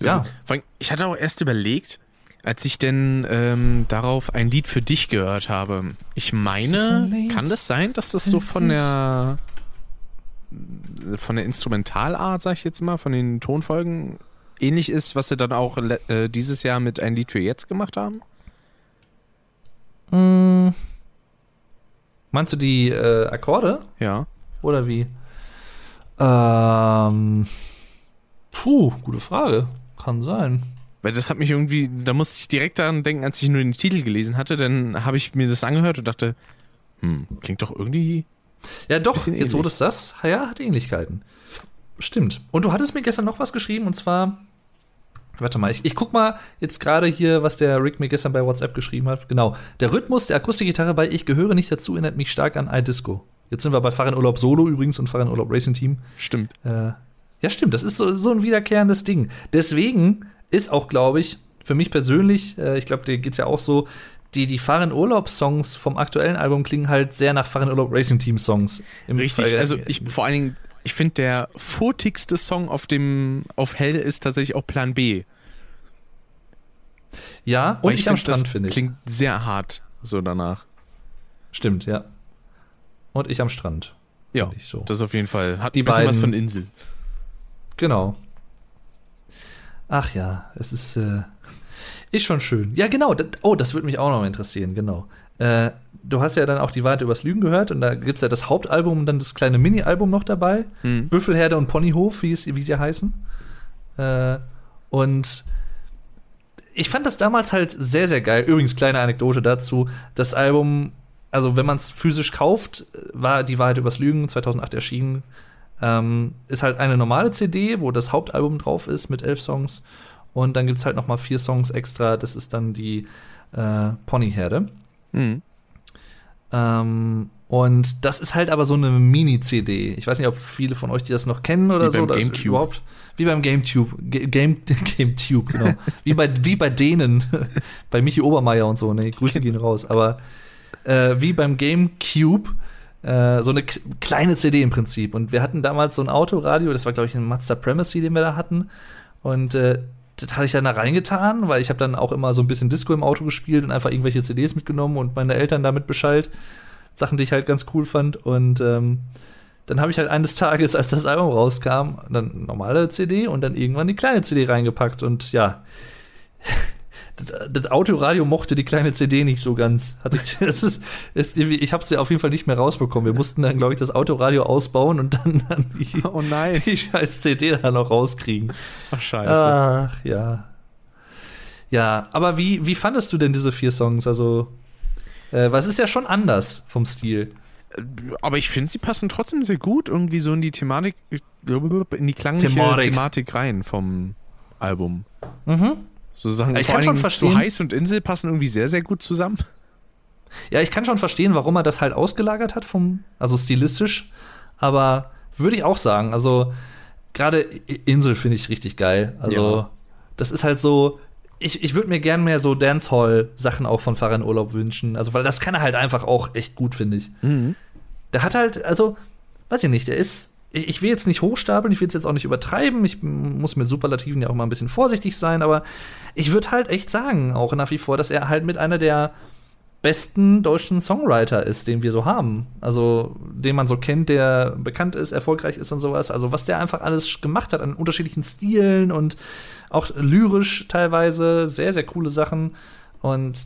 ja. Also, ich hatte auch erst überlegt, als ich denn ähm, darauf ein Lied für dich gehört habe. Ich meine, das kann das sein, dass das so von der von der Instrumentalart, sag ich jetzt mal, von den Tonfolgen ähnlich ist, was sie dann auch äh, dieses Jahr mit ein Lied für jetzt gemacht haben? Mm. Meinst du die äh, Akkorde? Ja. Oder wie? Ähm, puh, gute Frage. Kann sein. Weil das hat mich irgendwie, da musste ich direkt daran denken, als ich nur den Titel gelesen hatte, dann habe ich mir das angehört und dachte, hm, klingt doch irgendwie. Ja, doch, jetzt wurde es das, ja, hat Ähnlichkeiten. Stimmt. Und du hattest mir gestern noch was geschrieben und zwar, warte mal, ich, ich guck mal jetzt gerade hier, was der Rick mir gestern bei WhatsApp geschrieben hat. Genau. Der Rhythmus der Akustikgitarre bei Ich gehöre nicht dazu erinnert mich stark an iDisco. Jetzt sind wir bei Fahren Urlaub Solo übrigens und Fahren Urlaub Racing Team. Stimmt. Äh, ja, stimmt. Das ist so, so ein wiederkehrendes Ding. Deswegen ist auch, glaube ich, für mich persönlich, äh, ich glaube, dir geht es ja auch so, die, die Fahren Urlaub-Songs vom aktuellen Album klingen halt sehr nach Fahren Urlaub Racing Team Songs. Richtig, Fall. also ich vor allen Dingen, ich finde der furtigste Song auf dem auf Hell ist tatsächlich auch Plan B. Ja, und ich, ich am Strand finde ich. Klingt sehr hart so danach. Stimmt, ja. Und ich am Strand. Ja, so. das auf jeden Fall. Hat die ein bisschen beiden, was von Insel. Genau. Ach ja, es ist, äh, ist schon schön. Ja, genau. Das, oh, das würde mich auch noch interessieren, genau. Äh, du hast ja dann auch die Wahrheit übers Lügen gehört und da gibt es ja das Hauptalbum und dann das kleine Mini-Album noch dabei. Hm. Büffelherde und Ponyhof, wie, es, wie sie heißen. Äh, und ich fand das damals halt sehr, sehr geil. Übrigens, kleine Anekdote dazu. Das Album, also wenn man es physisch kauft, war die Wahrheit übers Lügen 2008 erschienen. Ähm, ist halt eine normale CD, wo das Hauptalbum drauf ist mit elf Songs. Und dann gibt es halt noch mal vier Songs extra. Das ist dann die äh, Ponyherde. Mhm. Ähm, und das ist halt aber so eine Mini-CD. Ich weiß nicht, ob viele von euch die das noch kennen oder wie so. Beim GameCube. Überhaupt. Wie beim GameTube. Game, (laughs) GameTube, genau. wie, bei, wie bei denen. (laughs) bei Michi Obermeier und so. Ne, Grüße gehen raus. Aber äh, wie beim GameCube äh, so eine kleine CD im Prinzip. Und wir hatten damals so ein Autoradio, das war, glaube ich, ein Mazda Primacy, den wir da hatten. Und äh, das hatte ich dann da reingetan, weil ich habe dann auch immer so ein bisschen Disco im Auto gespielt und einfach irgendwelche CDs mitgenommen und meine Eltern damit Bescheid. Sachen, die ich halt ganz cool fand. Und ähm, dann habe ich halt eines Tages, als das Album rauskam, dann normale CD und dann irgendwann die kleine CD reingepackt und ja. Das, das Autoradio mochte die kleine CD nicht so ganz. Ich (laughs) das ist, ist, ich habe sie auf jeden Fall nicht mehr rausbekommen. Wir mussten dann, glaube ich, das Autoradio ausbauen und dann, dann die, Oh nein. die scheiß CD da noch rauskriegen. Ach, scheiße. Ach, ja. Ja, aber wie, wie fandest du denn diese vier Songs? Also, äh, was ist ja schon anders vom Stil? Aber ich finde, sie passen trotzdem sehr gut irgendwie so in die Thematik, in die klangliche Thematik. Thematik, rein vom Album. Mhm. So Sachen, Ich kann schon verstehen- so Heiß und Insel passen irgendwie sehr, sehr gut zusammen. Ja, ich kann schon verstehen, warum er das halt ausgelagert hat, vom, also stilistisch. Aber würde ich auch sagen, also gerade Insel finde ich richtig geil. Also, Ja. das ist halt so. Ich, ich würde mir gern mehr so Dancehall-Sachen auch von Fahrrad Urlaub wünschen. Also, weil das kann er halt einfach auch echt gut, finde ich. Der hat halt, also, weiß ich nicht, der ist. Ich, will jetzt nicht hochstapeln, ich will es jetzt auch nicht übertreiben. Ich muss mit Superlativen ja auch mal ein bisschen vorsichtig sein, aber ich würde halt echt sagen, auch nach wie vor, dass er halt mit einer der besten deutschen Songwriter ist, den wir so haben. Also, den man so kennt, der bekannt ist, erfolgreich ist und sowas. Also, was der einfach alles gemacht hat an unterschiedlichen Stilen und auch lyrisch teilweise sehr, sehr coole Sachen. Und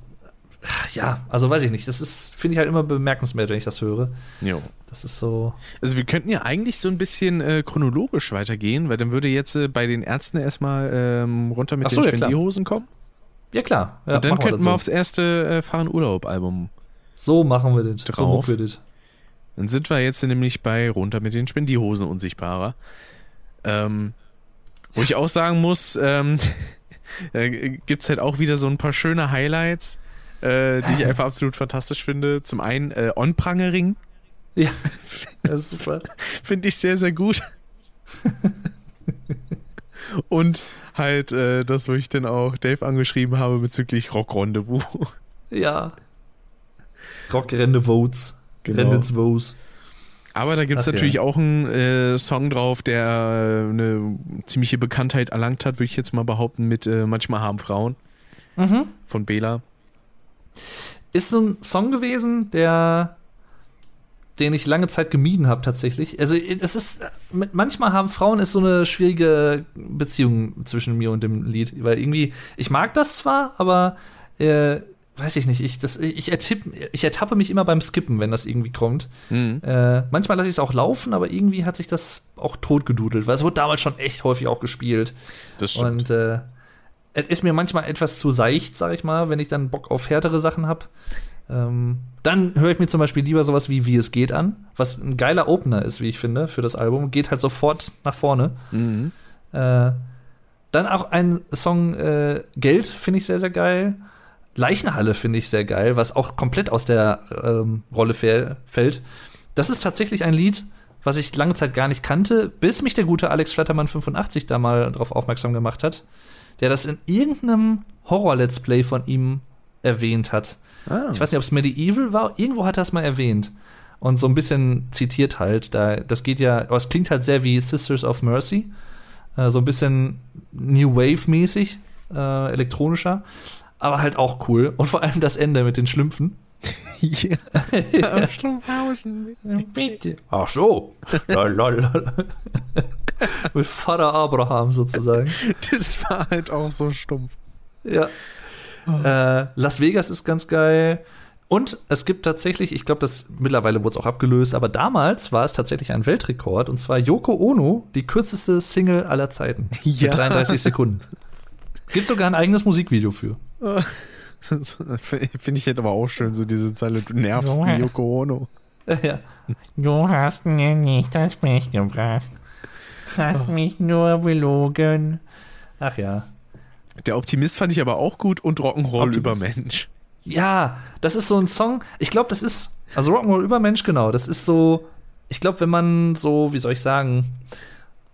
ja, also weiß ich nicht. Das ist, finde ich halt immer bemerkenswert, wenn ich das höre. Jo. Das ist so. Also wir könnten ja eigentlich so ein bisschen äh, chronologisch weitergehen, weil dann würde jetzt äh, bei den Ärzten erstmal ähm, runter mit Ach so, den ja. Spendierhosen kommen. Ja, klar. Ja, und dann könnten wir so. aufs erste äh, Fahren Urlaub Album. So machen wir das. So Drauf. machen wir das. Dann sind wir jetzt nämlich bei runter mit den Spendierhosen unsichtbarer. Ähm, wo ich auch sagen muss, ähm, (laughs) äh, gibt's halt auch wieder so ein paar schöne Highlights, äh, die ich einfach absolut fantastisch finde. Zum einen äh, On-Prangering Ja, das ist super. (laughs) finde ich sehr, sehr gut. Und halt äh, das, wo ich dann auch Dave angeschrieben habe bezüglich Rock Rendezvous. Ja. Rock Rendezvous. Genau. Rendezvous. Aber da gibt's Ach ja. natürlich auch einen äh, Song drauf, der äh, eine ziemliche Bekanntheit erlangt hat, würde ich jetzt mal behaupten, mit äh, Manchmal haben Frauen Mhm. von Bela. Ist so ein Song gewesen, der den ich lange Zeit gemieden habe tatsächlich. Also es ist manchmal haben Frauen ist so eine schwierige Beziehung zwischen mir und dem Lied, weil irgendwie ich mag das zwar, aber äh, weiß ich nicht, ich das ich ertipp, ich ertappe mich immer beim Skippen, wenn das irgendwie kommt. Mhm. Äh, manchmal lasse ich es auch laufen, aber irgendwie hat sich das auch totgedudelt, weil es wurde damals schon echt häufig auch gespielt. Das stimmt. Und äh, es ist mir manchmal etwas zu seicht, sag ich mal, wenn ich dann Bock auf härtere Sachen habe. Ähm, dann höre ich mir zum Beispiel lieber sowas wie Wie es geht an, was ein geiler Opener ist, wie ich finde, für das Album. Geht halt sofort nach vorne. Mhm. Äh, dann auch ein Song äh, Geld finde ich sehr, sehr geil. Leichenhalle finde ich sehr geil, was auch komplett aus der ähm, Rolle fäll- fällt. Das ist tatsächlich ein Lied, was ich lange Zeit gar nicht kannte, bis mich der gute Alex Flattermann 85 da mal darauf aufmerksam gemacht hat, der das in irgendeinem Horror-Let's Play von ihm erwähnt hat. Ah. Ich weiß nicht, ob es Medieval war, irgendwo hat er es mal erwähnt. Und so ein bisschen zitiert halt. Da, das geht ja, aber es klingt halt sehr wie Sisters of Mercy. Äh, so ein bisschen New Wave-mäßig, äh, elektronischer. Aber halt auch cool. Und vor allem das Ende mit den Schlümpfen. Ja. (laughs) Bitte. Ach so. Lalalala. mit Vater Abraham sozusagen. Das war halt auch so stumpf. Ja. Äh, Las Vegas ist ganz geil. Und es gibt tatsächlich, ich glaube, das mittlerweile wurde es auch abgelöst, aber damals war es tatsächlich ein Weltrekord und zwar Yoko Ono, die kürzeste Single aller Zeiten. Ja. Mit 33 Sekunden. Gibt sogar ein eigenes Musikvideo für. (laughs) Finde ich halt aber auch schön, so diese Zeile, du nervst wie Yoko Ono. (laughs) ja. Du hast mir nicht das Blech gebracht. Hast mich nur belogen. Ach ja. Der Optimist fand ich aber auch gut und Rock'n'Roll über Mensch. Ja, das ist so ein Song. Ich glaube, das ist, also Rock'n'Roll Übermensch, genau. Das ist so, ich glaube, wenn man so, wie soll ich sagen,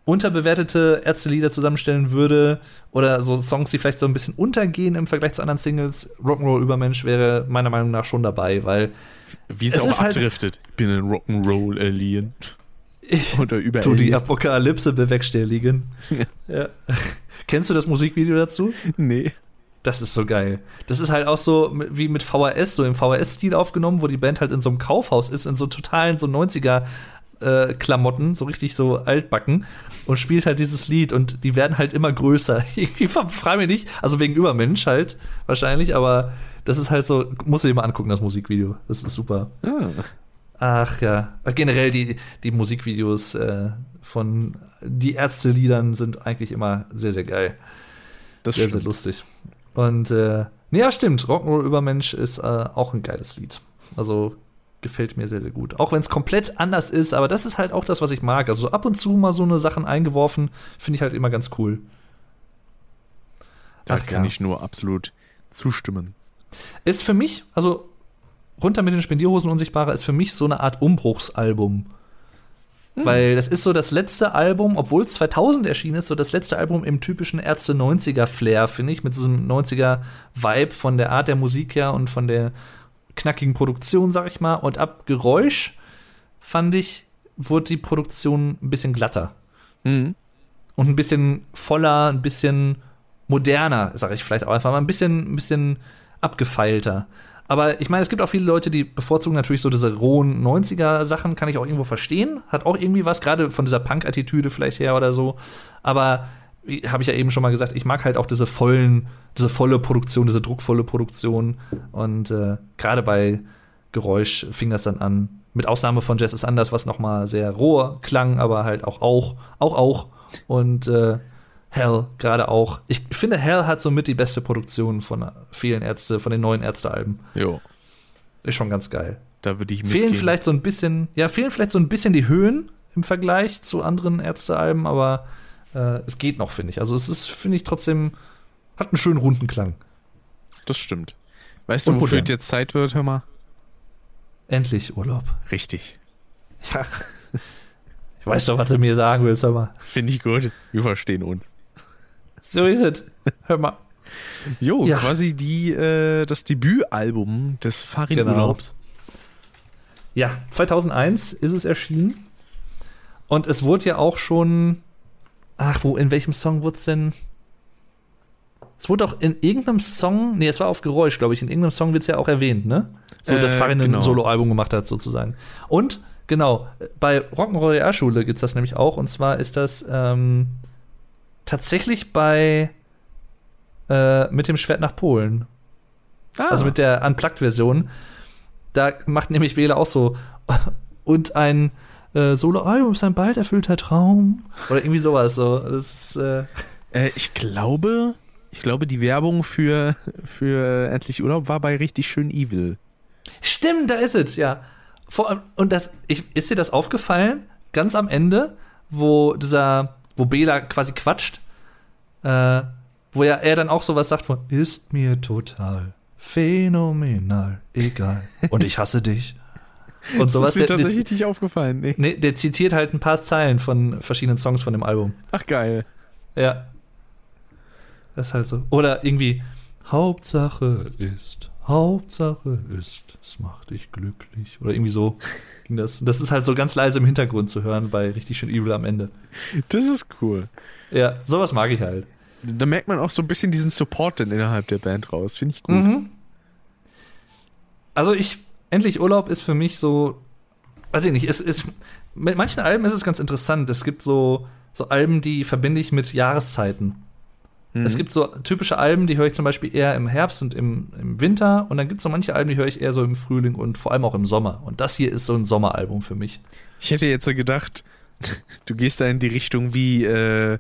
unterbewertete Ärztelieder zusammenstellen würde oder so Songs, die vielleicht so ein bisschen untergehen im Vergleich zu anderen Singles, Rock'n'Roll Übermensch wäre meiner Meinung nach schon dabei, weil Wie es Es auch halt- abdriftet. Ich bin ein Rock'n'Roll-Alien. ich (laughs) Oder über tu die Alien. Apokalypse bewerkstelligen. ja. (laughs) Kennst du das Musikvideo dazu? Nee. Das ist so geil. Das ist halt auch so wie mit VHS, so im VHS-Stil aufgenommen, wo die Band halt in so einem Kaufhaus ist, in so totalen so 90er Klamotten, so richtig so altbacken und spielt halt dieses Lied und die werden halt immer größer. (laughs) Ich frage mich nicht, also wegen Übermensch halt wahrscheinlich, aber das ist halt so, musst du dir mal angucken, das Musikvideo. Das ist super. Ah. Ach ja, generell die, die Musikvideos äh, von die Ärzte-Liedern sind eigentlich immer sehr, sehr geil. Das sehr, stimmt. sehr lustig. Und äh, nee, ja, stimmt. Rock'n'Roll Übermensch ist äh, auch ein geiles Lied. Also gefällt mir sehr, sehr gut. Auch wenn es komplett anders ist, aber das ist halt auch das, was ich mag. Also ab und zu mal so eine Sachen eingeworfen, finde ich halt immer ganz cool. Da Ach kann ja. ich nur absolut zustimmen. Ist für mich, also runter mit den Spendierhosen Unsichtbarer ist für mich so eine Art Umbruchsalbum. Weil das ist so das letzte Album, obwohl es 2000 erschienen ist, so das letzte Album im typischen Ärzte 90er Flair, finde ich, mit diesem 90er Vibe von der Art der Musik her und von der knackigen Produktion, sag ich mal. Und ab Geräusch fand ich, wurde die Produktion ein bisschen glatter Mhm. und ein bisschen voller, ein bisschen moderner, sage ich vielleicht auch einfach mal, ein bisschen, ein bisschen abgefeilter. Aber ich meine, es gibt auch viele Leute, die bevorzugen natürlich so diese rohen 90er-Sachen, kann ich auch irgendwo verstehen. Hat auch irgendwie was, gerade von dieser Punk-Attitüde vielleicht her oder so. Aber habe ich ja eben schon mal gesagt, ich mag halt auch diese vollen, diese volle Produktion, diese druckvolle Produktion. Und äh, gerade bei Geräusch fing das dann an. Mit Ausnahme von Jazz ist anders, was noch mal sehr roh klang, aber halt auch auch, auch auch. Und äh, Hell gerade auch. Ich finde, Hell hat somit die beste Produktion von vielen Ärzte, von den neuen Ärztealben. Jo, Ist schon ganz geil. da würde ich Fehlen mitgehen. vielleicht so ein bisschen, ja, fehlen vielleicht so ein bisschen die Höhen im Vergleich zu anderen Ärztealben, aber äh, es geht noch, finde ich. Also es ist, finde ich, trotzdem, hat einen schönen runden Klang. Das stimmt. Weißt du, Und wofür modern. es jetzt Zeit wird, hör mal? Endlich Urlaub. Richtig. Ja. Ich weiß doch, was du mir sagen willst, hör mal. Finde ich gut. Wir verstehen uns. So ist es. Hör mal. Jo, Ja. quasi die, äh, das Debütalbum des Farin-Urlaubs. Ja, 2001 ist es erschienen. Und es wurde ja auch schon. Ach, wo, in welchem Song wurde es denn? Es wurde auch in irgendeinem Song, nee, es war auf Geräusch, glaube ich, in irgendeinem Song wird es ja auch erwähnt, ne? So, dass Äh, Farin genau. ein Soloalbum gemacht hat, sozusagen. Und, genau, bei Rock'n'Roll Realschule gibt es das nämlich auch, und zwar ist das ähm, tatsächlich bei äh, mit dem Schwert nach Polen. Ah, Also mit der Unplugged-Version. Da macht nämlich Wähler auch so. Und ein äh, Solo-Album ist ein bald erfüllter Traum. Oder irgendwie sowas. So. Das äh, äh, ich glaube, ich glaube, die Werbung für, für Endlich Urlaub war bei richtig schön evil. Stimmt, da ist es, ja. Vor, und das, ich, ist dir das aufgefallen? Ganz am Ende, wo dieser, wo Bela quasi quatscht, äh, wo ja er dann auch sowas sagt von, ist mir total phänomenal, egal. Und ich hasse dich. Und sowas. das ist mir der, der, tatsächlich nicht aufgefallen. Nee. nee, der zitiert halt ein paar Zeilen von verschiedenen Songs von dem Album. Ach geil. Ja. Das ist halt so. Oder irgendwie, Hauptsache ist, Hauptsache ist, es macht dich glücklich. Oder irgendwie so. (laughs) ging Das, das ist halt so ganz leise im Hintergrund zu hören bei richtig schön Evil am Ende. Das ist cool. Ja, sowas mag ich halt. Da merkt man auch so ein bisschen diesen Support dann innerhalb der Band raus. Finde ich gut. Mhm. Also ich, endlich Urlaub ist für mich so, weiß ich nicht, es ist, mit manchen Alben ist es ganz interessant. Es gibt so, so Alben, die verbinde ich mit Jahreszeiten. Mhm. Es gibt so typische Alben, die höre ich zum Beispiel eher im Herbst und im, im Winter. Und dann gibt es so manche Alben, die höre ich eher so im Frühling und vor allem auch im Sommer. Und das hier ist so ein Sommeralbum für mich. Ich hätte jetzt so gedacht, (laughs) du gehst da in die Richtung wie, äh,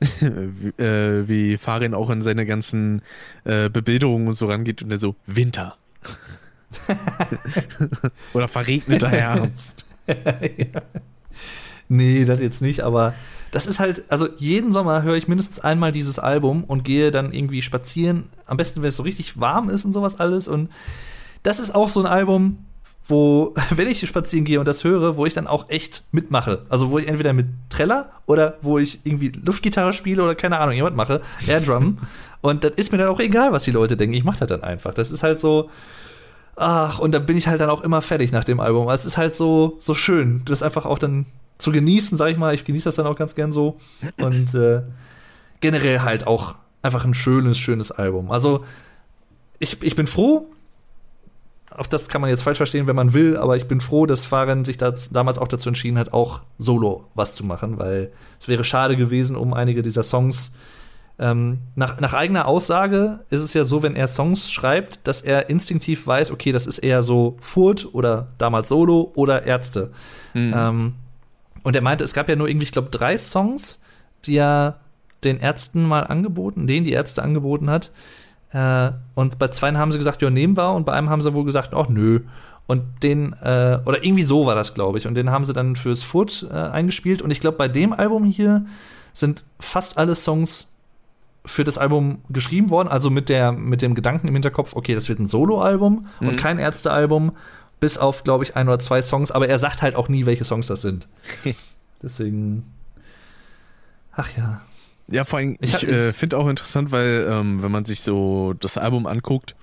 (laughs) wie, äh, wie Farin auch in seine ganzen äh, Bebilderungen und so rangeht und er so, Winter. (laughs) Oder verregneter Herbst. (laughs) Nee, das jetzt nicht, aber das ist halt, also jeden Sommer höre ich mindestens einmal dieses Album und gehe dann irgendwie spazieren. Am besten, wenn es so richtig warm ist und sowas alles. Und das ist auch so ein Album, wo, (laughs) wenn ich spazieren gehe und das höre, wo ich dann auch echt mitmache. Also wo ich entweder mit Treller oder wo ich irgendwie Luftgitarre spiele oder keine Ahnung, jemand mache, Airdrum. und das ist mir dann auch egal, was die Leute denken. Ich mache das dann einfach. Das ist halt so. Ach, und da bin ich halt dann auch immer fertig nach dem Album. Es ist halt so, so schön, das einfach auch dann zu genießen, sag ich mal. Ich genieße das dann auch ganz gern so. Und äh, generell halt auch einfach ein schönes, schönes Album. Also, ich, ich bin froh, auch das kann man jetzt falsch verstehen, wenn man will, aber ich bin froh, dass Fahren sich das, damals auch dazu entschieden hat, auch solo was zu machen, weil es wäre schade gewesen, um einige dieser Songs. Ähm, nach, nach eigener Aussage ist es ja so, wenn er Songs schreibt, dass er instinktiv weiß, okay, das ist eher so Furt oder damals Solo oder Ärzte. Mhm. Ähm, und er meinte, es gab ja nur irgendwie, ich glaube, drei Songs, die er den Ärzten mal angeboten, denen die Ärzte angeboten hat. Äh, und bei zweien haben sie gesagt, ja, nehmen wir. Und bei einem haben sie wohl gesagt, ach nö. Und den, äh, oder irgendwie so war das, glaube ich. Und den haben sie dann fürs Foot äh, eingespielt. Und ich glaube, bei dem Album hier sind fast alle Songs für das Album geschrieben worden. Also mit, der, mit dem Gedanken im Hinterkopf, okay, das wird ein Solo-Album Mhm. und kein Ärzte-Album. Bis auf, glaube ich, ein oder zwei Songs. Aber er sagt halt auch nie, welche Songs das sind. (laughs) Deswegen. Ach ja. Ja, vor allem, Ich ich, äh, finde auch interessant, weil ähm, wenn man sich so das Album anguckt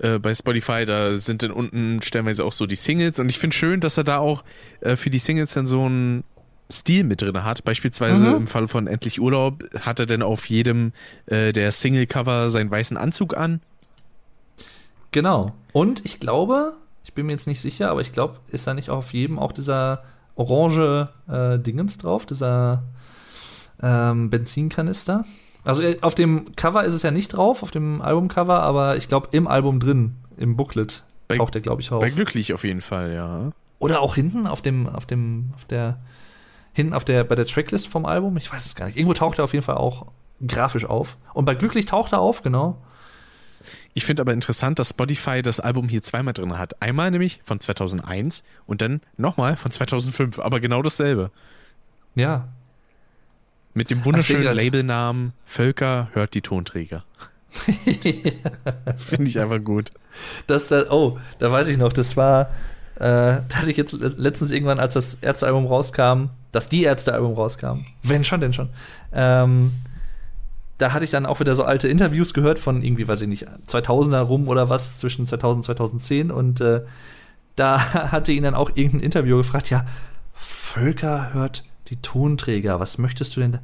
äh, bei Spotify, da sind dann unten stellenweise auch so die Singles und ich finde schön, dass er da auch äh, für die Singles dann so einen Stil mit drin hat. Beispielsweise Mhm. im Fall von Endlich Urlaub hat er dann auf jedem äh, der Single-Cover seinen weißen Anzug an. Genau. Und ich glaube, ich bin mir jetzt nicht sicher, aber ich glaube, ist da nicht auf jedem auch dieser orange äh, Dingens drauf, dieser ähm, Benzinkanister? Also äh, auf dem Cover ist es ja nicht drauf, auf dem Albumcover, aber ich glaube im Album drin, im Booklet, Bei- taucht der, glaube ich, auf. Bei Glücklich auf jeden Fall, ja. Oder auch hinten auf dem, auf dem, auf der, hinten auf der, bei der Tracklist vom Album, ich weiß es gar nicht. Irgendwo taucht er auf jeden Fall auch grafisch auf. Und bei Glücklich taucht er auf, genau. Ich finde aber interessant, dass Spotify das Album hier zweimal drin hat. Einmal nämlich von 2001 und dann nochmal von 2005, aber genau dasselbe. Ja, Mit dem wunderschönen. Labelnamen Völker hört die Tonträger. (laughs) Finde ich einfach gut. Das da, oh, da weiß ich noch, das war, äh, da hatte ich jetzt le- letztens irgendwann, als das Ärztealbum rauskam, dass die Ärztealbum rauskam, wenn schon, denn schon, ähm, da hatte ich dann auch wieder so alte Interviews gehört von irgendwie, weiß ich nicht, 2000er rum oder was, zwischen 2000 und 2010 und äh, da (laughs) hatte ihn dann auch irgendein Interviewer gefragt, ja, Völker hört die Tonträger, was möchtest du denn da?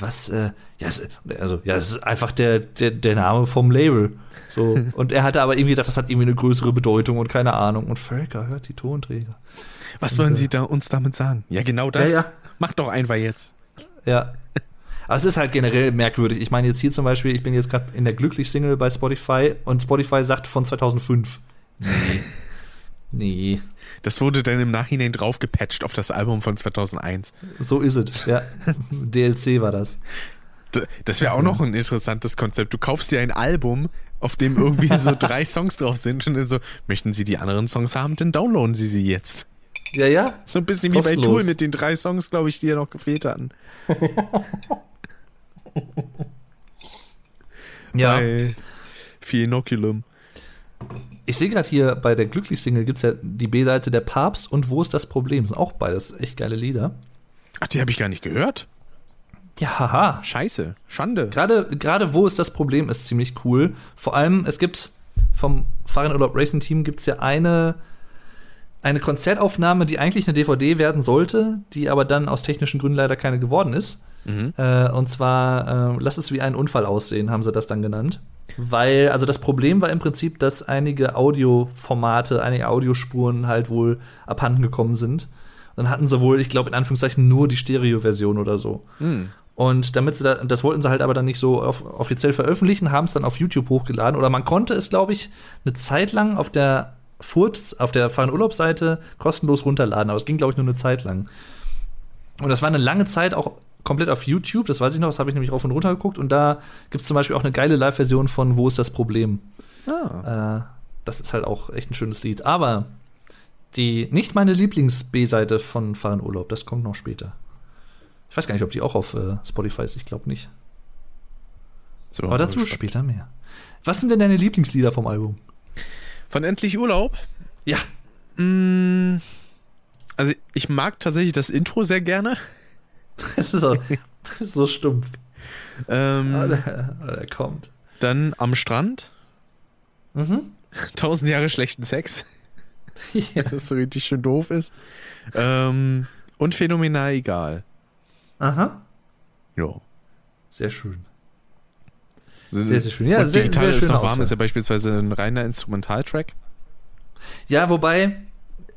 Was, äh, ja, es, also, ja, es ist einfach der, der, der Name vom Label. So. (laughs) Und er hatte aber irgendwie gedacht, das hat irgendwie eine größere Bedeutung und keine Ahnung. Und Völker hört die Tonträger. Was wollen Sie da uns damit sagen? Ja, genau das. Ja, ja. Mach doch einfach jetzt. Ja. Aber es ist halt generell merkwürdig. Ich meine, jetzt hier zum Beispiel, ich bin jetzt gerade in der Glücklich-Single bei Spotify und Spotify sagt von 2005. (laughs) Nee. Nee. Das wurde dann im Nachhinein draufgepatcht auf das Album von 2001. So ist es. Ja. (laughs) DLC war das. Das wäre auch noch ein interessantes Konzept. Du kaufst dir ein Album, auf dem irgendwie so (laughs) drei Songs drauf sind und dann so, möchten Sie die anderen Songs haben, dann downloaden Sie sie jetzt. Ja, ja. So ein bisschen wie bei Kostenlos. Tool mit den drei Songs, glaube ich, die ja noch gefehlt hatten. (laughs) Ja. Bei Phenoculum. Ich sehe gerade hier bei der Glücklich-Single gibt es ja die B-Seite der Papst und Wo ist das Problem? Sind auch beides echt geile Lieder. Ach, die habe ich gar nicht gehört. Ja, haha. Scheiße. Schande. Gerade, gerade wo ist das Problem, ist ziemlich cool. Vor allem, es gibt vom Fahrradurlaub Racing Team gibt es ja eine, eine Konzertaufnahme, die eigentlich eine DVD werden sollte, die aber dann aus technischen Gründen leider keine geworden ist. Mhm. Äh, und zwar, äh, lass es wie ein Unfall aussehen, haben sie das dann genannt. Weil, also das Problem war im Prinzip, dass einige Audioformate, einige Audiospuren halt wohl abhanden gekommen sind. Dann hatten sie wohl, ich glaube, in Anführungszeichen nur die Stereo-Version oder so. Hm. Und damit sie da, das wollten sie halt aber dann nicht so off offiziell veröffentlichen, haben es dann auf YouTube hochgeladen. Oder man konnte es, glaube ich, eine Zeit lang auf der Furz, auf der Fahren Urlaubsseite kostenlos runterladen. Aber es ging, glaube ich, nur eine Zeit lang. Und das war eine lange Zeit auch komplett auf YouTube. Das weiß ich noch, das habe ich nämlich rauf und runter geguckt. Und da gibt es zum Beispiel auch eine geile Live-Version von Wo ist das Problem? Ah. Äh, das ist halt auch echt ein schönes Lied. Aber die nicht meine Lieblings-B-Seite von Fahren Urlaub, das kommt noch später. Ich weiß gar nicht, ob die auch auf äh, Spotify ist. Ich glaube nicht. So, Aber dazu gespannt. später mehr. Was sind denn deine Lieblingslieder vom Album? Von Endlich Urlaub? Ja. Mm, Also ich mag tatsächlich das Intro sehr gerne. (laughs) Es ist, so, das (laughs) ist so stumpf. Ähm, Aber der, aber der kommt. dann am Strand. Mhm. (laughs) Tausend Jahre schlechten Sex. Ja. Das so richtig schön doof ist. Ähm, und phänomenal egal. Aha. Ja. Sehr schön. Sehr, sehr schön. Ja, und sehr- die Gitarre sehr ist noch warm, Auswahl. ist ja beispielsweise ein reiner Instrumentaltrack. Ja, wobei,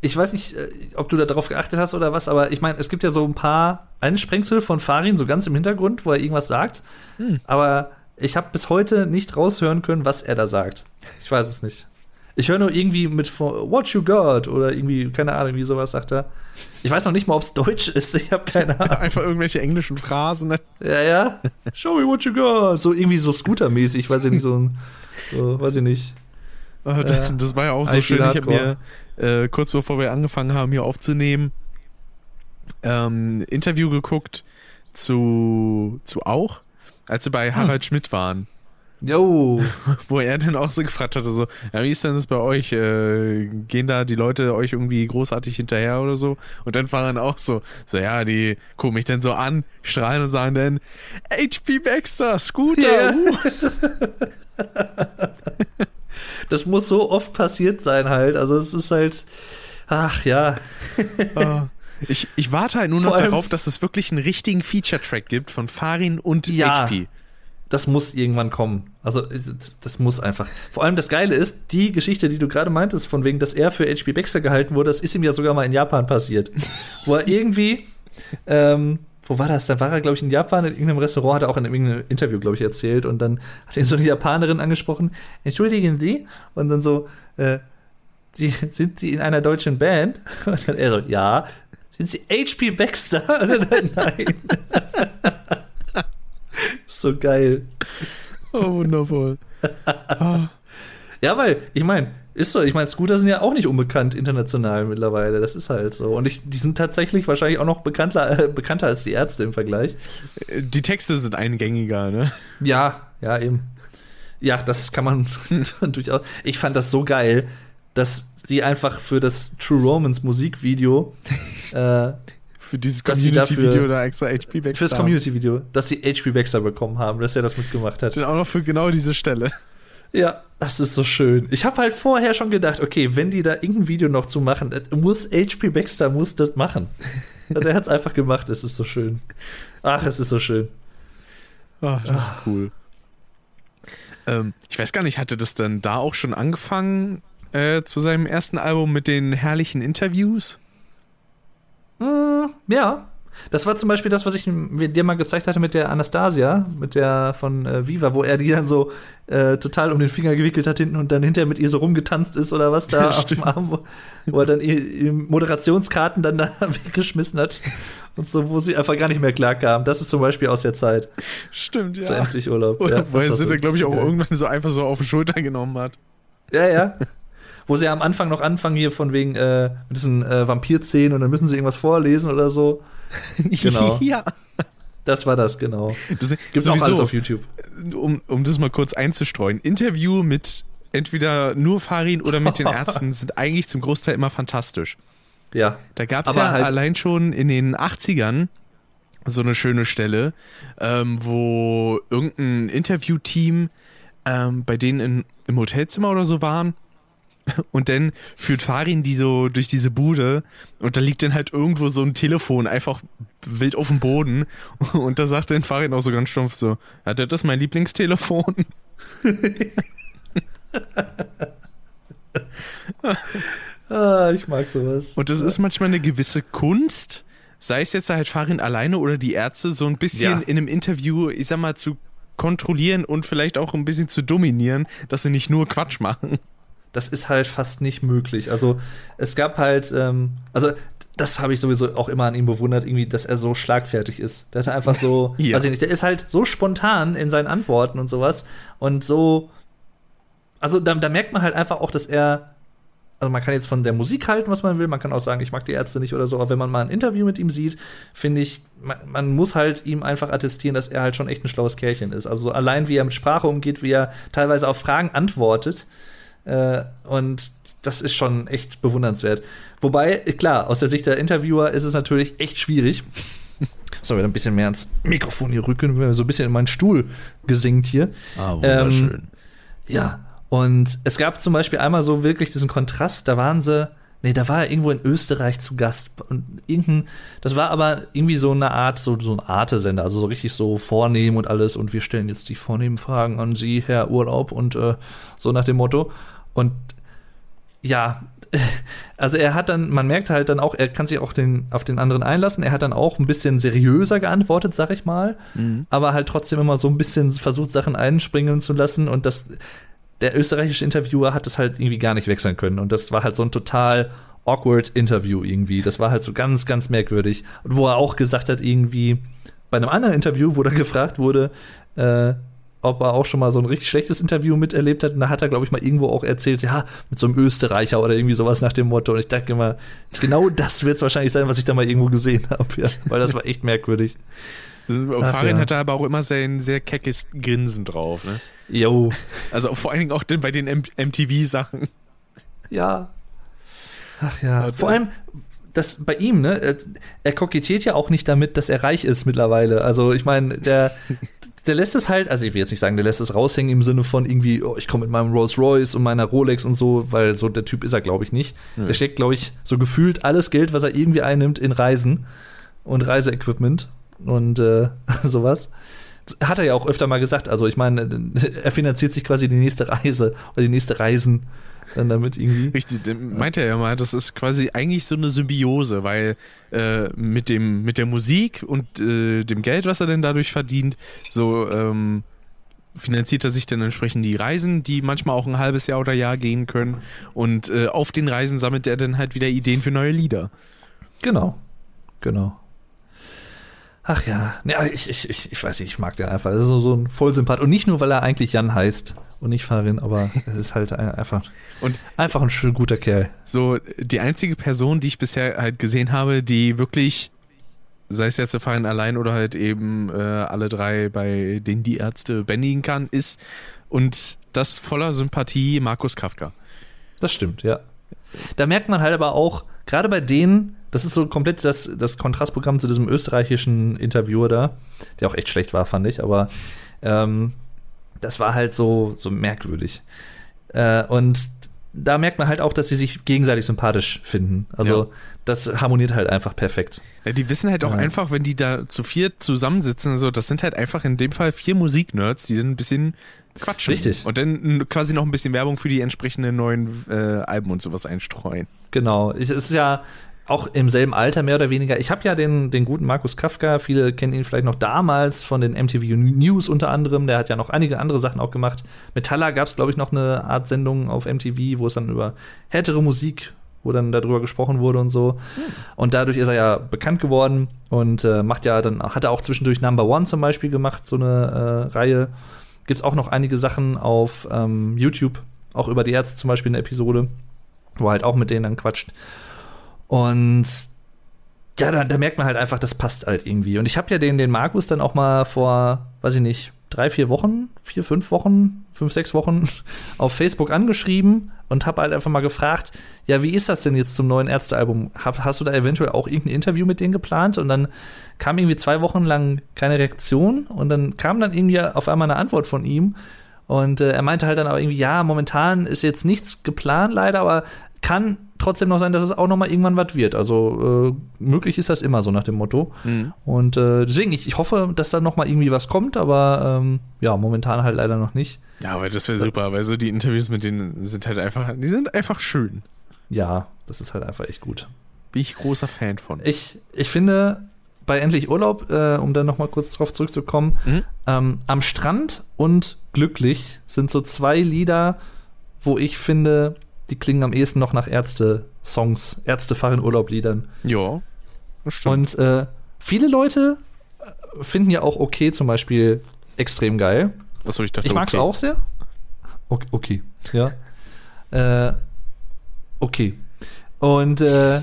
ich weiß nicht, äh, ob du da drauf geachtet hast oder was, aber ich meine, es gibt ja so ein paar Einsprengsel von Farin, so ganz im Hintergrund, wo er irgendwas sagt. Hm. Aber ich habe bis heute nicht raushören können, was er da sagt. Ich weiß es nicht. Ich höre nur irgendwie mit What you got oder irgendwie, keine Ahnung, wie sowas sagt er. Ich weiß noch nicht mal, ob es Deutsch ist. Ich habe keine (laughs) Ahnung. Einfach irgendwelche englischen Phrasen. Ne? Ja, ja. Show me what you got. So irgendwie so Scooter-mäßig, weiß ich nicht, so so, weiß ich nicht. (laughs) Ah, das, war ja auch so schön. Ich habe mir äh, kurz bevor wir angefangen haben, hier aufzunehmen, ähm, Interview geguckt zu, zu auch, als sie bei Harald Schmidt waren. Yo. (laughs) Wo er dann auch so gefragt hatte, so, ja, wie ist denn das bei euch? Äh, gehen da die Leute euch irgendwie großartig hinterher oder so? Und dann waren dann auch so, so, ja, die gucken mich dann so an, strahlen und sagen dann, HP Baxter, Scooter, Ja. uh. (laughs) (laughs) Das muss so oft passiert sein halt. Also es ist halt, ach ja. (laughs) Ah. Ich, ich warte halt nur noch darauf, dass es wirklich einen richtigen Feature-Track gibt von Farin und Ja. HP. Das muss irgendwann kommen. Also das muss einfach. Vor allem das Geile ist, die Geschichte, die du gerade meintest, von wegen, dass er für HP Baxter gehalten wurde, das ist ihm ja sogar mal in Japan passiert. (laughs) wo er irgendwie, ähm, wo war das? Da war er, glaube ich, in Japan in irgendeinem Restaurant, hat er auch in irgendeinem Interview, glaube ich, erzählt. Und dann hat ihn so eine Japanerin angesprochen. Entschuldigen Sie? Und dann so, äh, Sie, sind Sie in einer deutschen Band? (laughs) Und dann er so, ja. Sind Sie HP Baxter? (laughs) Dann, Nein. (laughs) so geil. Oh, wundervoll. Ja, weil, ich meine, ist so, ich meine, Scooter sind ja auch nicht unbekannt international mittlerweile. Das ist halt so. Und ich, die sind tatsächlich wahrscheinlich auch noch bekannter, äh, bekannter als die Ärzte im Vergleich. Die Texte sind eingängiger, ne? Ja, ja, eben. Ja, das kann man (laughs) (laughs) durchaus. Ich fand das so geil, dass sie einfach für das True Romance Musikvideo, äh, Für dieses Community-Video da extra HP Baxter. fürs Community-Video, dass sie HP Baxter bekommen haben, dass er das mitgemacht hat. Dann auch noch für genau diese Stelle. Ja, das ist so schön. Ich habe halt vorher schon gedacht, okay, wenn die da irgendein Video noch zu machen, muss HP Baxter muss das machen. Und er hat es einfach gemacht. Es ist so schön. Ach, es ist so schön. Ach, das ist cool. Ähm, ich weiß gar nicht, hatte das dann da auch schon angefangen äh, zu seinem ersten Album mit den herrlichen Interviews? Mm, ja. Das war zum Beispiel das, was ich dir mal gezeigt hatte mit der Anastasia, mit der von äh, Viva, wo er die dann so äh, total um den Finger gewickelt hat hinten und dann hinterher mit ihr so rumgetanzt ist oder was da Ja, auf dem. Arm, wo, wo er dann ihr, Moderationskarten dann da (laughs) weggeschmissen hat und so, wo sie einfach gar nicht mehr klar kam. Das ist zum Beispiel aus der Zeit Stimmt, zu endlich Urlaub. Wo, Ja, er war sie dann, glaube ich, auch irgendwann so einfach so auf die Schulter genommen hat. Ja, ja. Wo sie am Anfang noch anfangen hier von wegen äh, mit diesen äh, Vampirzähnen und dann müssen sie irgendwas vorlesen oder so. (laughs) Genau. ja. Das war das, genau. Das, Gibt's auch sowieso, alles auf YouTube. um, um das mal kurz einzustreuen. Interview mit entweder nur Farin oder mit den (laughs) Ärzten sind eigentlich zum Großteil immer fantastisch. Ja. Da gab es ja halt- allein schon in den 80ern so eine schöne Stelle, ähm, wo irgendein Interviewteam ähm, bei denen in, im Hotelzimmer oder so waren. Und dann führt Farin die so durch diese Bude und da liegt dann halt irgendwo so ein Telefon einfach wild auf dem Boden. Und da sagt dann Farin auch so ganz stumpf so, ja, das ist mein Lieblingstelefon. Ah, ich mag sowas. Und das ist manchmal eine gewisse Kunst, sei es jetzt halt Farin alleine oder die Ärzte, so ein bisschen Ja. in einem Interview, ich sag mal, zu kontrollieren und vielleicht auch ein bisschen zu dominieren, dass sie nicht nur Quatsch machen. Das ist halt fast nicht möglich. Also, es gab halt, ähm, also, das habe ich sowieso auch immer an ihm bewundert, irgendwie, dass er so schlagfertig ist. Der hat einfach so, (laughs) Ja. weiß ich nicht, der ist halt so spontan in seinen Antworten und sowas und so, also da, da merkt man halt einfach auch, dass er, also man kann jetzt von der Musik halten, was man will, man kann auch sagen, ich mag die Ärzte nicht oder so, aber wenn man mal ein Interview mit ihm sieht, finde ich, man, man muss halt ihm einfach attestieren, dass er halt schon echt ein schlaues Kerlchen ist. Also allein wie er mit Sprache umgeht, wie er teilweise auf Fragen antwortet, äh, und das ist schon echt bewundernswert. Wobei, klar, aus der Sicht der Interviewer ist es natürlich echt schwierig. (laughs) So, wieder ein bisschen mehr ans Mikrofon hier rücken, so ein bisschen in meinen Stuhl gesinkt hier. Ah, wunderschön. Ja, und es gab zum Beispiel einmal so wirklich diesen Kontrast, da waren sie, nee, da war er irgendwo in Österreich zu Gast und irgendein, das war aber irgendwie so eine Art, so, so ein Arte-Sender, also so richtig so vornehm und alles und wir stellen jetzt die vornehmen Fragen an Sie, Herr Urlaub und äh, so nach dem Motto. Und ja, (laughs) also er hat dann, man merkt halt dann auch, er kann sich auch den, auf den anderen einlassen. Er hat dann auch ein bisschen seriöser geantwortet, sag ich mal, aber halt trotzdem immer so ein bisschen versucht, Sachen einspringen zu lassen und das, der österreichische Interviewer hat es halt irgendwie gar nicht wechseln können und das war halt so ein total awkward Interview irgendwie. Das war halt so ganz, ganz merkwürdig. Und wo er auch gesagt hat, irgendwie bei einem anderen Interview, wo da gefragt wurde, äh, ob er auch schon mal so ein richtig schlechtes Interview miterlebt hat. Und da hat er, glaube ich, mal irgendwo auch erzählt, ja, mit so einem Österreicher oder irgendwie sowas nach dem Motto. Und ich dachte immer, genau das wird es wahrscheinlich sein, was ich da mal irgendwo gesehen habe. Ja, weil das war echt merkwürdig. Ach, Farin ja. hat da aber auch immer sein sehr keckes Grinsen drauf, ne? Jo. Also vor allen Dingen auch bei den MTV-Sachen. Ja. Ach ja. Vor allem, das bei ihm, ne, er, er kokettiert ja auch nicht damit, dass er reich ist mittlerweile. Also ich meine, der, der lässt es halt, also ich will jetzt nicht sagen, der lässt es raushängen im Sinne von irgendwie, oh, ich komme mit meinem Rolls Royce und meiner Rolex und so, weil so der Typ ist er, glaube ich, nicht. Der steckt, glaube ich, so gefühlt alles Geld, was er irgendwie einnimmt, in Reisen und Reiseequipment und äh, (laughs) sowas. Hat er ja auch öfter mal gesagt. Also ich meine, (laughs) er finanziert sich quasi die nächste Reise oder die nächste Reisen dann damit irgendwie. Richtig, den meinte er ja mal, das ist quasi eigentlich so eine Symbiose, weil äh, mit dem mit der Musik und äh, dem Geld, was er denn dadurch verdient, so ähm, finanziert er sich dann entsprechend die Reisen, die manchmal auch ein halbes Jahr oder Jahr gehen können und äh, auf den Reisen sammelt er dann halt wieder Ideen für neue Lieder. Genau. Genau. Ach ja, ja ich, ich, ich, ich weiß nicht, ich mag den einfach. Das ist so, so ein Vollsympath. Und nicht nur, weil er eigentlich Jan heißt und nicht Farin, aber (laughs) es ist halt ein, einfach, Und einfach ein schön guter Kerl. so die einzige Person, die ich bisher halt gesehen habe, die wirklich, sei es jetzt der Verein allein oder halt eben äh, alle drei, bei denen die Ärzte bändigen kann, ist und das voller Sympathie Markus Kafka. Das stimmt, ja. Da merkt man halt aber auch, gerade bei denen, das ist so komplett das, das Kontrastprogramm zu diesem österreichischen Interviewer da, der auch echt schlecht war, fand ich, aber ähm, das war halt so, so merkwürdig. Äh, und da merkt man halt auch, dass sie sich gegenseitig sympathisch finden. Also Ja. das harmoniert halt einfach perfekt. Ja, die wissen halt auch Ja. einfach, wenn die da zu viert zusammensitzen, so, das sind halt einfach in dem Fall vier Musiknerds, die dann ein bisschen quatschen. Richtig. Und dann quasi noch ein bisschen Werbung für die entsprechenden neuen äh, Alben und sowas einstreuen. Genau. Es ist ja auch im selben Alter mehr oder weniger. Ich habe ja den, den guten Markus Kafka, viele kennen ihn vielleicht noch damals von den MTV News unter anderem. Der hat ja noch einige andere Sachen auch gemacht. Metalla gab es, glaube ich, noch eine Art Sendung auf MTV, wo es dann über härtere Musik, wo dann darüber gesprochen wurde und so. Und dadurch ist er ja bekannt geworden und äh, macht ja dann, hat er auch zwischendurch Number One zum Beispiel gemacht, so eine äh, Reihe. Gibt es auch noch einige Sachen auf ähm, YouTube, auch über die Ärzte zum Beispiel eine Episode, wo er halt auch mit denen dann quatscht. Und ja, da, da merkt man halt einfach, das passt halt irgendwie. Und ich habe ja den, den Markus dann auch mal vor, weiß ich nicht, drei, vier Wochen, vier, fünf Wochen, fünf, sechs Wochen (laughs) auf Facebook angeschrieben und habe halt einfach mal gefragt, ja, wie ist das denn jetzt zum neuen Ärztealbum? Hast du da eventuell auch irgendein Interview mit denen geplant? Und dann kam irgendwie zwei Wochen lang keine Reaktion und dann kam dann irgendwie auf einmal eine Antwort von ihm. Und äh, er meinte halt dann aber irgendwie, ja, momentan ist jetzt nichts geplant leider, aber kann trotzdem noch sein, dass es auch noch mal irgendwann was wird. Also äh, möglich ist das immer so nach dem Motto. Und äh, deswegen, ich, ich hoffe, dass da noch mal irgendwie was kommt, aber ähm, ja, momentan halt leider noch nicht. Ja, aber das wäre super, weil so die Interviews mit denen sind halt einfach, die sind einfach schön. Ja, das ist halt einfach echt gut. Bin ich großer Fan von. Ich, ich finde, bei Endlich Urlaub, äh, um da noch mal kurz drauf zurückzukommen, Mhm. ähm, am Strand und Glücklich sind so zwei Lieder, wo ich finde, die klingen am ehesten noch nach Ärzte-Songs, Ärzte fahren Urlaub-Liedern. Ja, das stimmt. Und äh, viele Leute äh, finden ja auch okay zum Beispiel extrem geil. Achso, ich dachte, Ich mag's okay. auch sehr. Okay, okay. ja. Äh, okay. Und äh,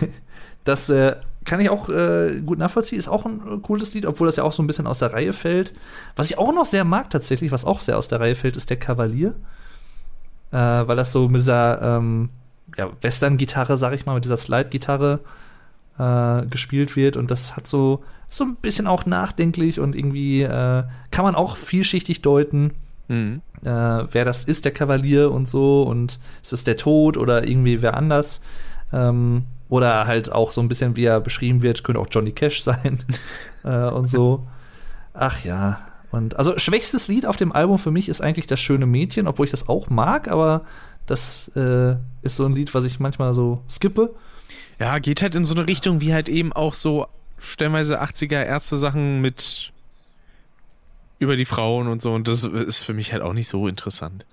(laughs) das äh, kann ich auch äh, gut nachvollziehen. Ist auch ein äh, cooles Lied, obwohl das ja auch so ein bisschen aus der Reihe fällt. Was ich auch noch sehr mag tatsächlich, was auch sehr aus der Reihe fällt, ist der Kavalier. Äh, weil das so mit dieser ähm, ja, Western-Gitarre, sag ich mal, mit dieser Slide-Gitarre äh, gespielt wird. Und das hat so, so ein bisschen auch nachdenklich und irgendwie äh, kann man auch vielschichtig deuten Mhm. äh, wer das ist, der Kavalier und so, und ist es der Tod oder irgendwie wer anders. Ähm, oder halt auch so ein bisschen, wie er beschrieben wird, könnte auch Johnny Cash (laughs) sein äh, und so. Ach ja. Und also schwächstes Lied auf dem Album für mich ist eigentlich das schöne Mädchen, obwohl ich das auch mag, aber Das äh, ist so ein Lied, was ich manchmal so skippe. Ja, geht halt in so eine Richtung wie halt eben auch so stellenweise 80er Ärzte-Sachen mit über die Frauen und so. Und das ist für mich halt auch nicht so interessant.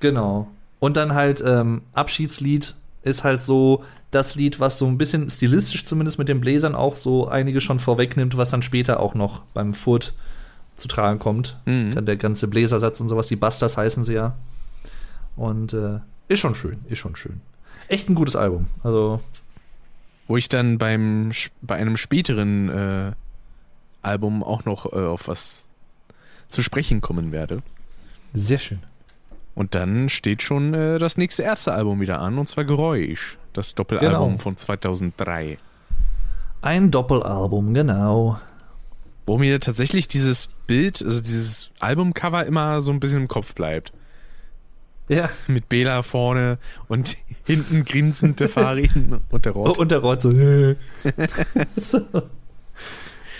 Genau. Und dann halt ähm, Abschiedslied ist halt so das Lied, was so ein bisschen stilistisch zumindest mit den Bläsern auch so einige schon vorwegnimmt, was dann später auch noch beim Furt zu tragen kommt. Mhm. Der ganze Bläsersatz und sowas, die Busters heißen sie ja. Und äh, ist schon schön, ist schon schön. Echt ein gutes Album. Also, Wo ich dann beim bei einem späteren äh, Album auch noch äh, auf was zu sprechen kommen werde. sehr schön. Und dann steht schon äh, das nächste erste Album wieder an, und zwar Geräusch. Das Doppelalbum Genau. von 2003. Ein Doppelalbum, genau. Wo mir tatsächlich dieses Bild, also dieses Albumcover immer so ein bisschen im Kopf bleibt. Ja. Mit Bela vorne und (laughs) hinten grinsend der Farin und der Rot. Und der Rot so. (laughs) so.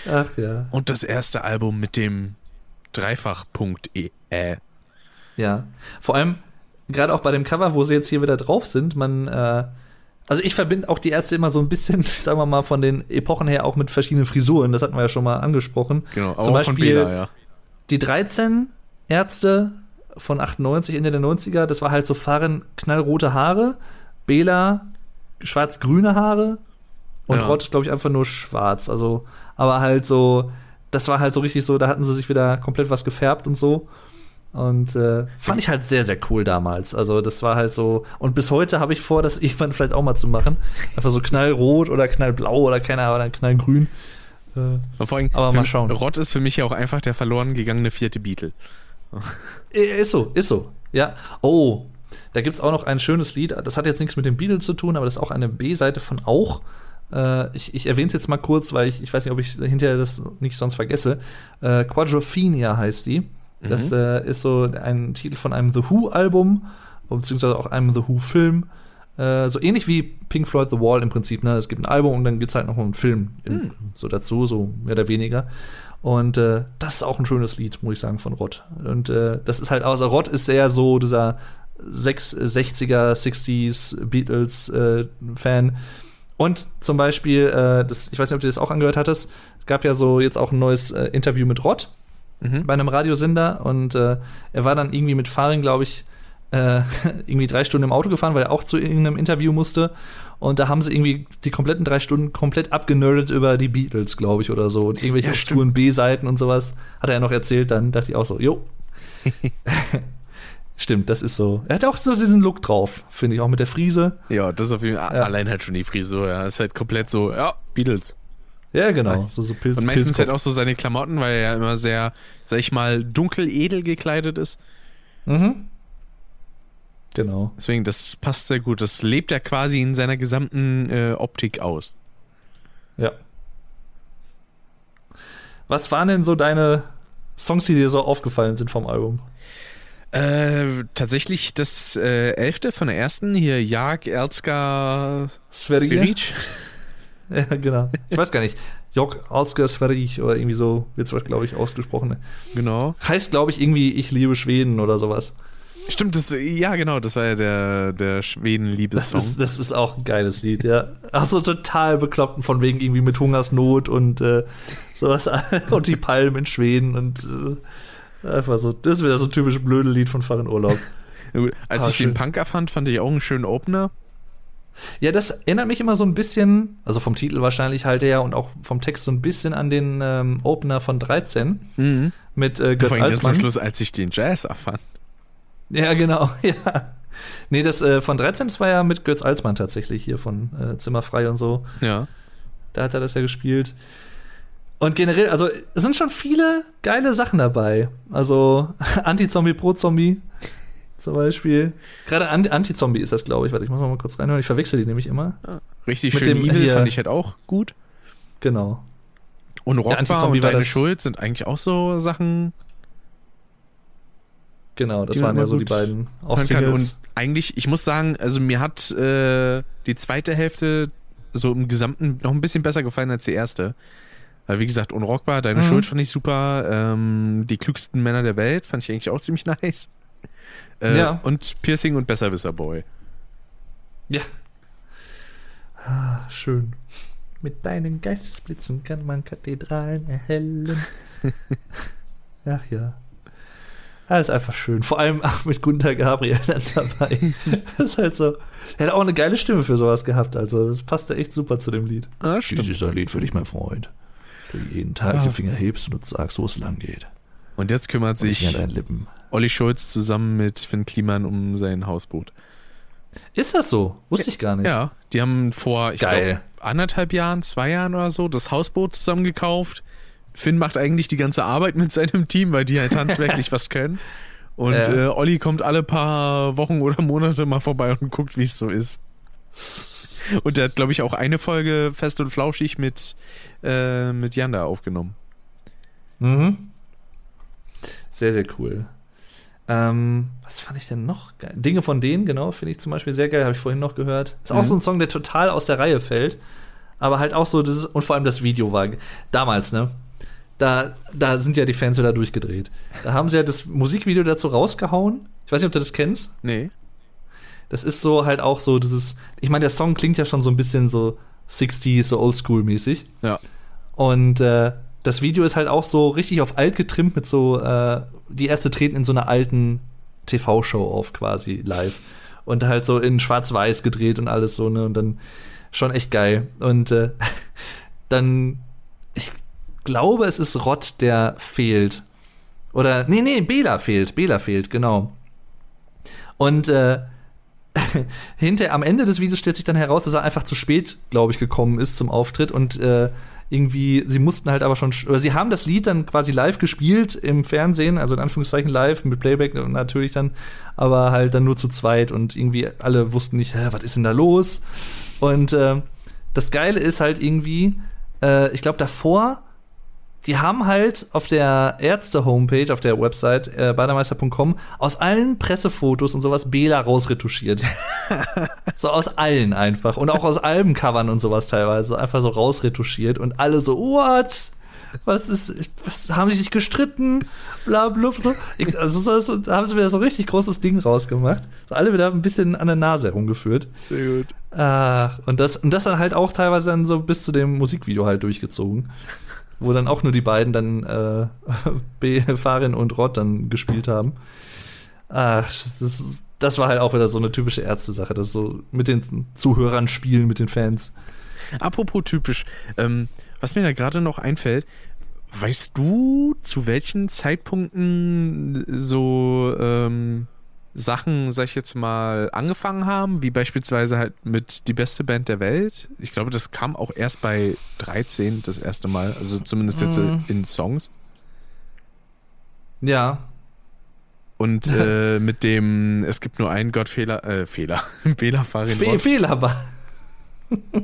Ach ja. Und das erste Album mit dem Dreifachpunkt E. Äh. Ja. Vor allem, gerade auch bei dem Cover, wo sie jetzt hier wieder drauf sind, man, äh, also ich verbinde auch die Ärzte immer so ein bisschen, (laughs) sagen wir mal, von den Epochen her auch mit verschiedenen Frisuren. Das hatten wir ja schon mal angesprochen. Genau, aber Zum auch von Beispiel Bela, ja. die 13 Ärzte von 98, Ende der 90er, das war halt so Fahren knallrote Haare, Bela schwarz-grüne Haare und Ja. Rott, glaube ich, einfach nur schwarz. Also, aber halt so, das war halt so richtig so, da hatten sie sich wieder komplett was gefärbt und so. Und äh, fand ich halt sehr, sehr cool damals. Also, das war halt so. Und bis heute habe ich vor, das (laughs) irgendwann vielleicht auch mal zu machen. Einfach so knallrot oder knallblau oder keine Ahnung, oder knallgrün. Äh, vor allem, Aber mal schauen. Rott ist für mich ja auch einfach der verloren gegangene vierte Beatle. Äh, Ist so, ist so. Ja. Oh, da gibt es auch noch ein schönes Lied. Das hat jetzt nichts mit den Beatles zu tun, aber das ist auch eine B-Seite von Auch. Äh, ich ich erwähne es jetzt mal kurz, weil ich, ich weiß nicht, ob ich hinterher das nicht sonst vergesse. Äh, Quadrophenia heißt die. Das äh, ist so ein Titel von einem The Who-Album, beziehungsweise auch einem The Who-Film. Äh, so ähnlich wie Pink Floyd The Wall im Prinzip. Ne? Es gibt ein Album und dann gibt es halt noch einen Film in, so dazu, so mehr oder weniger. Und äh, das ist auch ein schönes Lied, muss ich sagen, von Rott. Und äh, das ist halt, also Rott ist sehr so dieser sechs- 60er, 60s Beatles-Fan. und zum Beispiel, äh, das, ich weiß nicht, ob du das auch angehört hattest, es gab ja so jetzt auch ein neues äh, Interview mit Rott Mhm. bei einem Radiosender und äh, er war dann irgendwie mit Farin, glaube ich, äh, (laughs) irgendwie drei Stunden im Auto gefahren, weil er auch zu irgendeinem Interview musste. Und da haben sie irgendwie die kompletten drei Stunden komplett abgenerdet über die Beatles, glaube ich, oder so. Und irgendwelche Ja, B-Seiten und sowas hat er ja noch erzählt. Dann dachte ich auch so, jo. (laughs) (laughs) Stimmt, das ist so. Er hat auch so diesen Look drauf, finde ich, auch mit der Frise. Ja, das ist auf jeden Fall Ja. allein halt schon die Frisur, ja. Ist halt komplett so, ja, Beatles. Ja, genau. Nice. So, so Pilz, Und meistens halt auch so seine Klamotten, weil er ja immer sehr, sag ich mal, dunkel edel gekleidet ist. Mhm. Genau. Deswegen, das passt sehr gut. Das lebt er quasi in seiner gesamten äh, Optik aus. Ja. Was waren denn so deine Songs, die dir so aufgefallen sind vom Album? Äh, tatsächlich das äh, elfte von der ersten, hier Jag Erzka Sverige? Sveric. Ja, genau. Ich weiß gar nicht. Jok Alsker Sverige oder irgendwie so wird es, glaube ich, ausgesprochen. Genau. Heißt, glaube ich, irgendwie Ich liebe Schweden oder sowas. Stimmt, das, ja genau, das war ja der, der Das Schweden-Liebessong. ist, das ist auch ein geiles Lied, ja. Ach so, total bekloppt von wegen irgendwie mit Hungersnot und äh, sowas. (laughs) und die Palmen in Schweden und äh, einfach so. Das ist wieder so ein typisch blöde Lied von Fahren Urlaub. Als Ah, ich schön. den Punker fand, fand ich auch einen schönen Opener. Ja, das erinnert mich immer so ein bisschen, also vom Titel wahrscheinlich halt her und auch vom Text so ein bisschen an den ähm, Opener von 13 Mhm. mit äh, Götz Vor allem ganz zum Alsmann. Schluss, als ich den Jazz erfand. Ja, genau, (laughs) ja. Nee, das äh, von 13, das war ja mit Götz Alsmann tatsächlich hier von äh, Zimmerfrei und so. Ja. Da hat er das ja gespielt. Und generell, also es sind schon viele geile Sachen dabei. Also (laughs) Anti-Zombie, Pro-Zombie zum Beispiel. Gerade An- Anti-Zombie ist das, glaube ich. Warte, ich muss noch mal kurz reinhören. Ich verwechsel die nämlich immer. Richtig Mit schön dem Evil hier- fand ich halt auch gut. Genau. Und Rockbar Anti-Zombie und Deine Schuld sind eigentlich auch so Sachen, Genau, das waren ja so die beiden auch. Und eigentlich, ich muss sagen, also mir hat äh, die zweite Hälfte so im Gesamten noch ein bisschen besser gefallen als die erste. Weil, wie gesagt, Unrockbar, Deine Mhm. Schuld fand ich super. Ähm, die klügsten Männer der Welt fand ich eigentlich auch ziemlich (laughs) nice. Äh, Ja. Und Piercing und Besserwisser Boy. Ja. Ah, schön. Mit deinen Geistesblitzen kann man Kathedralen erhellen. (laughs) Ach ja. Ah, ist einfach schön. Vor allem auch mit Gunther Gabriel dann dabei. (laughs) das ist halt so. Er hat auch eine geile Stimme für sowas gehabt. Also, das passte echt super zu dem Lied. Ah, Dies ist ein Lied für dich, mein Freund. Du jeden Tag Ah. die Finger hebst und uns sagst, wo es lang geht. Und jetzt kümmert Und ich sich an deinen Lippen. Olli Schulz zusammen mit Finn Kliman um sein Hausboot. Ist das so? Wusste ich gar nicht. Ja, die haben vor, ich Geil. glaub, anderthalb Jahren, zwei Jahren oder so, das Hausboot zusammen gekauft. Finn macht eigentlich die ganze Arbeit mit seinem Team, weil die halt (laughs) handwerklich was können. Und Ja. äh, Olli kommt alle paar Wochen oder Monate mal vorbei und guckt, wie es so ist. Und der hat, glaube ich, auch eine Folge fest und flauschig mit, äh, mit Jan da aufgenommen. Mhm. Sehr, sehr cool. Ähm, was fand ich denn noch geil? Dinge von denen, genau, finde ich zum Beispiel sehr geil, habe ich vorhin noch gehört. Ist auch Mhm. so ein Song, der total aus der Reihe fällt. Aber halt auch so, das ist, und vor allem das Video war damals, ne? Da, da sind ja die Fans wieder durchgedreht. Da haben sie ja das Musikvideo dazu rausgehauen. Ich weiß nicht, ob du das kennst. Nee. Das ist so halt auch so dieses. Ich meine, der Song klingt ja schon so ein bisschen so 60s, so oldschool-mäßig. Ja. Und äh, das Video ist halt auch so richtig auf alt getrimmt mit so, äh, die Ärzte treten in so einer alten TV-Show auf quasi live. Und halt so in schwarz-weiß gedreht und alles so, ne? Und dann schon echt geil. Und äh, (laughs) dann, ich glaube, es ist Rott, der fehlt. Oder, nee, nee, Bela fehlt. Bela fehlt, genau. Und äh, (laughs) hinter, am Ende des Videos stellt sich dann heraus, dass er einfach zu spät, glaube ich, gekommen ist zum Auftritt und äh, irgendwie, sie mussten halt aber schon, oder sie haben das Lied dann quasi live gespielt im Fernsehen, also in Anführungszeichen live mit Playback natürlich dann, aber halt dann nur zu zweit und irgendwie alle wussten nicht, was ist denn da los? Und äh, das Geile ist halt irgendwie, äh, ich glaube davor, die haben halt auf der Ärzte-Homepage, auf der Website äh, bademeister.com aus allen Pressefotos und sowas Bela rausretuschiert. (laughs) so aus allen einfach. Und auch aus Albencovern und sowas teilweise. Einfach so rausretuschiert. Und alle so, what? Was ist, was, haben sie sich gestritten? Bla, blub, so. Ich, also, so, so, da haben sie wieder so ein richtig großes Ding rausgemacht. So alle wieder ein bisschen an der Nase herumgeführt. Sehr gut. Ach, und das, und das dann halt auch teilweise dann so bis zu dem Musikvideo halt durchgezogen. Wo dann auch nur die beiden dann äh, (laughs) B, Farin und Rod dann gespielt haben. Ach, das, das war halt auch wieder so eine typische Ärzte-Sache, das so mit den Zuhörern spielen, mit den Fans. Apropos typisch, ähm, was mir da gerade noch einfällt, weißt du, zu welchen Zeitpunkten so ähm, Sachen, sag ich jetzt mal, angefangen haben, wie beispielsweise halt mit die beste Band der Welt? Ich glaube, das kam auch erst bei 13 das erste Mal, also zumindest jetzt Mhm. in Songs. Ja, Und (laughs) äh, mit dem, es gibt nur einen Gott Fehler, äh, Fehler, (laughs) Bela Farin Fe. Fehler (laughs)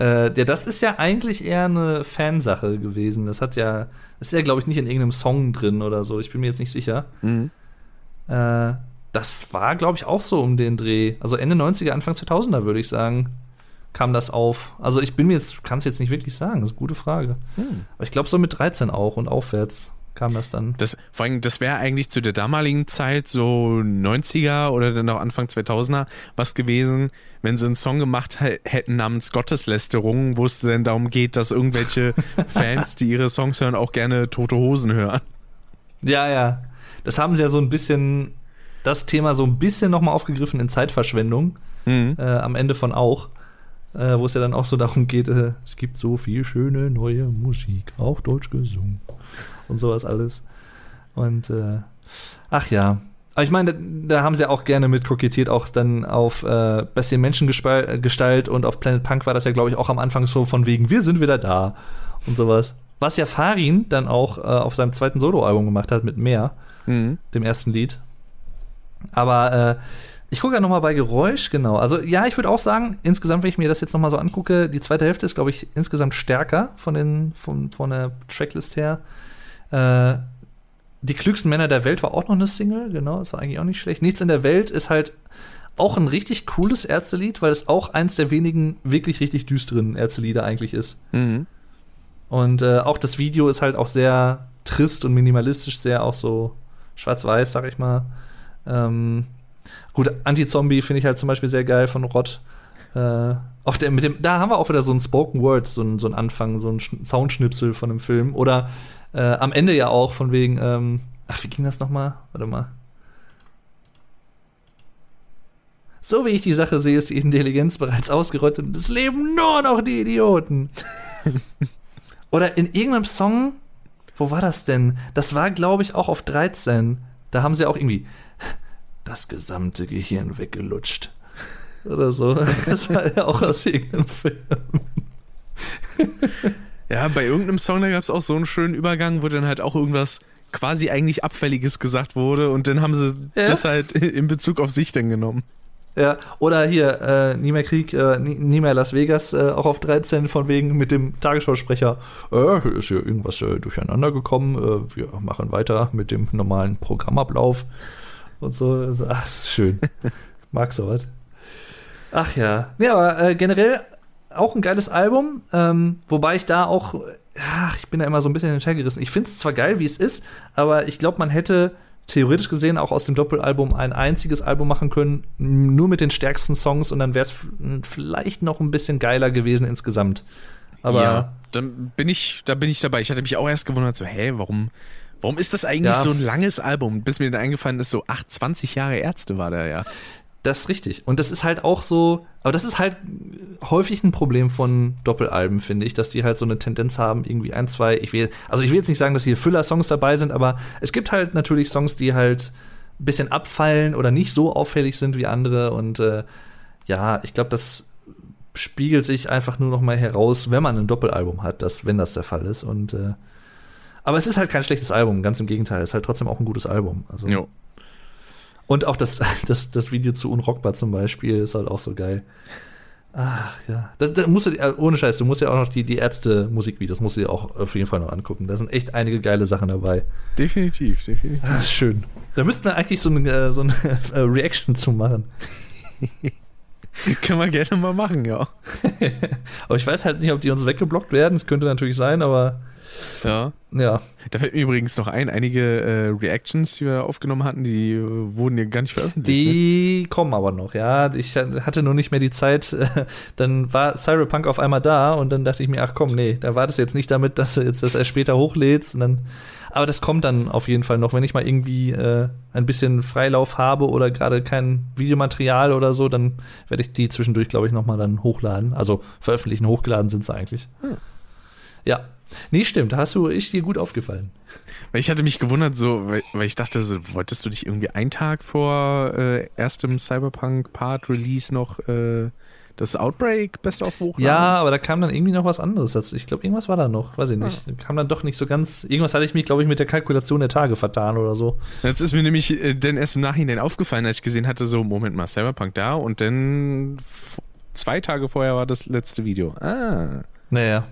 äh, ja, das ist ja eigentlich eher eine Fansache gewesen. Das hat ja, das ist ja, glaube ich, nicht in irgendeinem Song drin oder so. Ich bin mir jetzt nicht sicher. Mhm. Äh, das war, glaube ich, auch so um den Dreh. Also Ende 90er, Anfang 2000er, würde ich sagen, kam das auf. Also ich bin mir jetzt, kann es jetzt nicht wirklich sagen, das ist eine gute Frage. Hm. Aber ich glaube, so mit 13 auch und aufwärts kam das dann. Das, vor allem, das wäre eigentlich zu der damaligen Zeit, so 90er oder dann auch Anfang 2000er, was gewesen, wenn sie einen Song gemacht hä- hätten namens Gotteslästerung, wo es denn darum geht, dass irgendwelche (laughs) Fans, die ihre Songs hören, auch gerne tote Hosen hören. Ja, ja. Das haben sie ja so ein bisschen, das Thema so ein bisschen nochmal aufgegriffen in Zeitverschwendung. Mhm. äh, am Ende von auch, äh, wo es ja dann auch so darum geht, äh, es gibt so viel schöne neue Musik, auch deutsch gesungen und sowas alles. Und äh, ach ja. Aber ich meine, da, da haben sie auch gerne mit kokettiert, auch dann auf äh, Bestie Menschengestalt und auf Planet Punk war das ja, glaube ich, auch am Anfang so von wegen, wir sind wieder da und sowas. Was ja Farin dann auch äh, auf seinem zweiten Soloalbum gemacht hat mit Mehr Mhm. dem ersten Lied. Aber äh, ich gucke ja nochmal bei Geräusch, genau. Also ja, ich würde auch sagen, insgesamt, wenn ich mir das jetzt nochmal so angucke, die zweite Hälfte ist, glaube ich, insgesamt stärker von, den, von, von der Tracklist her. Äh, die klügsten Männer der Welt war auch noch eine Single, genau, das war eigentlich auch nicht schlecht. Nichts in der Welt ist halt auch ein richtig cooles Ärztelied, weil es auch eins der wenigen wirklich richtig düsteren Ärztelieder eigentlich ist. Mhm. Und äh, auch das Video ist halt auch sehr trist und minimalistisch, sehr auch so schwarz-weiß, sag ich mal. Ähm, gut, Anti-Zombie finde ich halt zum Beispiel sehr geil von Rott. Äh, auch der, mit dem, da haben wir auch wieder so ein Spoken Word, so ein, so ein Anfang, so ein Sch Soundschnipsel von einem Film. Oder äh, am Ende ja auch von wegen, ähm, ach, wie ging das nochmal? Warte mal. So wie ich die Sache sehe, ist die Intelligenz bereits ausgerottet und es leben nur noch die Idioten. (laughs) Oder in irgendeinem Song, wo war das denn? Das war, glaube ich, auch auf 13. Da haben sie auch irgendwie das gesamte Gehirn weggelutscht. Oder so. (laughs) Das war ja auch aus irgendeinem Film. Ja, bei irgendeinem Song, da gab es auch so einen schönen Übergang, wo dann halt auch irgendwas quasi eigentlich Abfälliges gesagt wurde und dann haben sie Ja. das halt in Bezug auf sich dann genommen. Ja, oder hier, äh, nie mehr Krieg, äh, nie, nie mehr Las Vegas, äh, auch auf 13 von wegen mit dem Tagesschausprecher. Äh, ist hier irgendwas äh, durcheinander gekommen. Äh, wir machen weiter mit dem normalen Programmablauf und so. (laughs) Ach, schön. Mag sowas. Ach ja. Ja, aber äh, generell auch ein geiles Album, ähm, wobei ich da auch, ach, ich bin da immer so ein bisschen hin und her gerissen. Ich finde es zwar geil, wie es ist, aber ich glaube, man hätte theoretisch gesehen auch aus dem Doppelalbum ein einziges Album machen können, nur mit den stärksten Songs und dann wäre es vielleicht noch ein bisschen geiler gewesen insgesamt. Aber ja, dann bin ich, da bin ich dabei. Ich hatte mich auch erst gewundert, so, hä, warum, warum ist das eigentlich Ja. so ein langes Album? Bis mir dann eingefallen ist, so, ach, 20 Jahre Ärzte war da ja. Das ist richtig. Und das ist halt auch so, aber das ist halt häufig ein Problem von Doppelalben, finde ich, dass die halt so eine Tendenz haben, irgendwie ein, zwei, ich will, also ich will jetzt nicht sagen, dass hier Füller-Songs dabei sind, aber es gibt halt natürlich Songs, die halt ein bisschen abfallen oder nicht so auffällig sind wie andere und äh, ja, ich glaube, das spiegelt sich einfach nur noch mal heraus, wenn man ein Doppelalbum hat, dass, wenn das der Fall ist und äh, aber es ist halt kein schlechtes Album, ganz im Gegenteil, es ist halt trotzdem auch ein gutes Album. Also, Jo. Und auch das, (laughs) das, das Video zu Unrockbar zum Beispiel ist halt auch so geil. Ach ja. Das, das musst du, dir- ohne Scheiß, du musst ja auch noch die, die Ärzte-Musikvideos, musst du dir auch auf jeden Fall noch angucken. Da sind echt einige geile Sachen dabei. Definitiv, definitiv. Ah, schön. Da müssten wir eigentlich so eine, äh, so eine (laughs) äh, Reaction zu machen. (laughs) Können wir gerne mal machen, ja. Aber ich weiß halt nicht, ob die uns weggeblockt werden. Das könnte natürlich sein, aber Ja. ja. Da fällt mir übrigens noch ein, einige äh, Reactions, die wir aufgenommen hatten, die äh, wurden ja gar nicht veröffentlicht. ne? Die kommen aber noch, ja. Ich hatte nur nicht mehr die Zeit. (laughs) Dann war Cyberpunk auf einmal da und dann dachte ich mir, ach komm, nee, da war das jetzt nicht damit, dass du jetzt das erst später hochlädst. Und dann, aber das kommt dann auf jeden Fall noch, wenn ich mal irgendwie äh, ein bisschen Freilauf habe oder gerade kein Videomaterial oder so, dann werde ich die zwischendurch, glaube ich, nochmal dann hochladen. Also veröffentlichen, hochgeladen sind sie eigentlich. Ja. Nee, stimmt, da hast du, ist dir gut aufgefallen. Weil ich hatte mich gewundert, so, weil, weil ich dachte, so, wolltest du dich irgendwie einen Tag vor äh, erstem Cyberpunk-Part-Release noch äh, das Outbreak Best of hochladen? Ja, aber da kam dann irgendwie noch was anderes. dazu. Ich glaube, irgendwas war da noch, weiß ich nicht. Kam dann doch nicht so ganz. Irgendwas hatte ich mich, glaube ich, mit der Kalkulation der Tage vertan oder so. Jetzt ist mir nämlich äh, dann erst im Nachhinein aufgefallen, als ich gesehen hatte, so, Moment mal, Cyberpunk da und dann zwei Tage vorher war das letzte Video. Ah. Naja.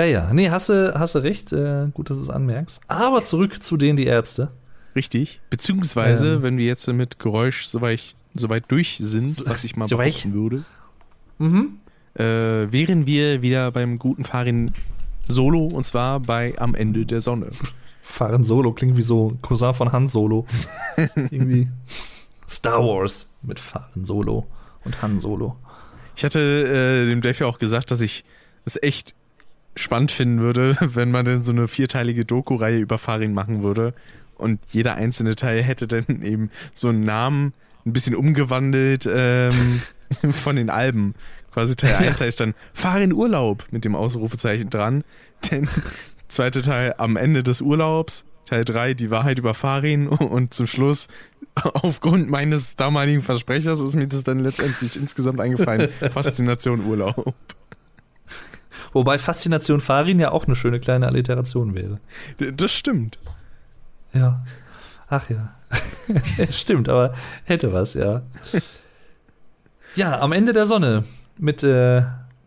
Ja, ja. Nee, hast du, hast du recht. Äh, gut, dass du es anmerkst. Aber zurück zu denen, die Ärzte. Richtig. Beziehungsweise, Ähm. wenn wir jetzt mit Geräusch soweit, soweit durch sind, was ich mal (laughs) so behaupten würde, Mhm. äh, wären wir wieder beim guten Farin Solo und zwar bei Am Ende der Sonne. (laughs) Fahren Solo klingt wie so Cousin von Han Solo. (laughs) Irgendwie. Star Wars mit Fahren Solo und Han Solo. Ich hatte äh, dem Dave ja auch gesagt, dass ich es echt spannend finden würde, (laughs) wenn man denn so eine vierteilige Doku-Reihe über Farin machen würde und jeder einzelne Teil hätte dann (laughs) eben so einen Namen ein bisschen umgewandelt ähm, (laughs) von den Alben. Quasi Teil 1 heißt dann Farin Urlaub mit dem Ausrufezeichen dran. Denn zweite Teil am Ende des Urlaubs. Teil 3 die Wahrheit über Farin und zum Schluss aufgrund meines damaligen Versprechers ist mir das dann letztendlich insgesamt eingefallen. Faszination Urlaub. Wobei Faszination Farin ja auch eine schöne kleine Alliteration wäre. Das stimmt. Ja. Ach ja. (laughs) Stimmt, aber hätte was, ja. Ja, am Ende der Sonne. Mit, äh,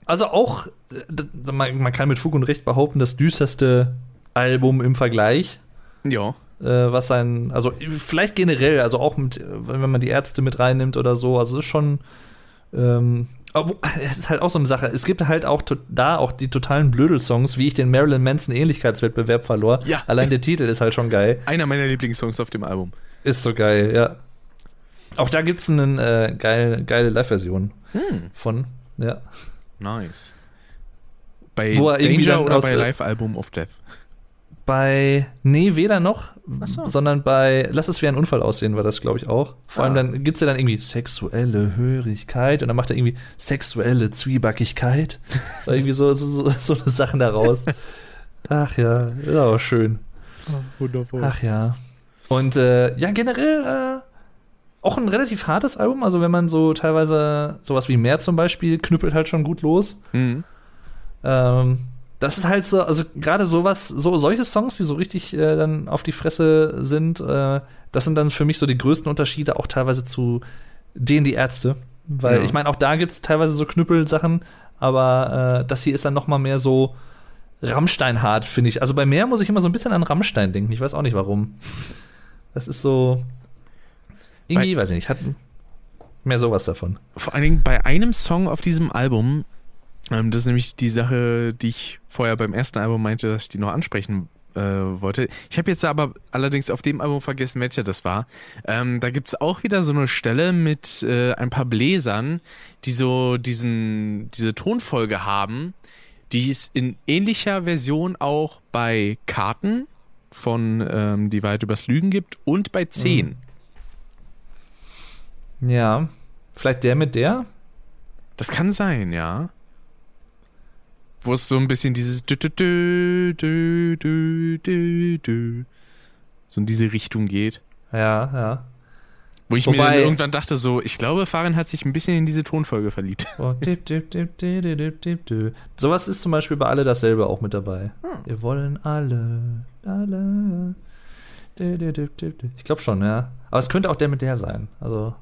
also auch, äh, man, man kann mit Fug und Recht behaupten, das düsterste Album im Vergleich. Ja. Äh, was sein, also vielleicht generell, also auch mit, wenn man die Ärzte mit reinnimmt oder so, also es ist schon, ähm, es ist halt auch so eine Sache. Es gibt halt auch da auch die totalen Blödel-Songs, wie ich den Marilyn Manson Ähnlichkeitswettbewerb verlor. Ja. Allein der Titel ist halt schon geil. (laughs) Einer meiner Lieblingssongs auf dem Album. Ist so geil, ja. Auch da gibt es eine äh, geil, geile Live-Version Hm, von. Ja. nice. Bei er Danger oder bei äh, Live-Album of Death? Bei, nee, weder noch, so. sondern bei Lass es wie ein Unfall aussehen, war das, glaube ich, auch. Vor allem Ah. dann gibt es ja dann irgendwie sexuelle Hörigkeit und dann macht er irgendwie sexuelle Zwiebackigkeit. (laughs) Irgendwie so, so, so, eine Sachen daraus. Ach ja, ist aber schön. Wundervoll. Ach ja. Und äh, ja, generell äh, auch ein relativ hartes Album. Also wenn man so teilweise sowas wie Meer zum Beispiel knüppelt halt schon gut los. Mhm. Ähm, das ist halt so, also gerade sowas, so solche Songs, die so richtig äh, dann auf die Fresse sind, äh, das sind dann für mich so die größten Unterschiede auch teilweise zu denen die Ärzte. Weil Ja. ich meine, auch da gibt es teilweise so Knüppelsachen, aber äh, das hier ist dann noch mal mehr so Rammstein-hart, finde ich. Also bei Meer muss ich immer so ein bisschen an Rammstein denken. Ich weiß auch nicht warum. Das ist so. Irgendwie, weiß ich nicht, hat mehr sowas davon. Vor allen Dingen bei einem Song auf diesem Album, das ist nämlich die Sache, die ich vorher beim ersten Album meinte, dass ich die noch ansprechen äh, wollte. Ich habe jetzt aber allerdings auf dem Album vergessen, welcher das war. Ähm, da gibt's auch wieder so eine Stelle mit äh, ein paar Bläsern, die so diesen, diese Tonfolge haben, die es in ähnlicher Version auch bei Karten von ähm, Die Wahrheit übers Lügen gibt und bei 10. Ja. Vielleicht der mit der? Das kann sein, ja wo es so ein bisschen dieses dü, dü, dü, dü, dü, dü, dü, so in diese Richtung geht. Ja, ja. Wo ich Wobei, mir dann irgendwann dachte, so, ich glaube, Farin hat sich ein bisschen in diese Tonfolge verliebt. Oh, dip, dip, dip, dip, dip, dip, dip. dip. Sowas ist zum Beispiel bei alle dasselbe auch mit dabei. Hm. Wir wollen alle, alle. Dip, dip, dip, dip. Ich glaube schon, ja. Aber es könnte auch der mit der sein. Also.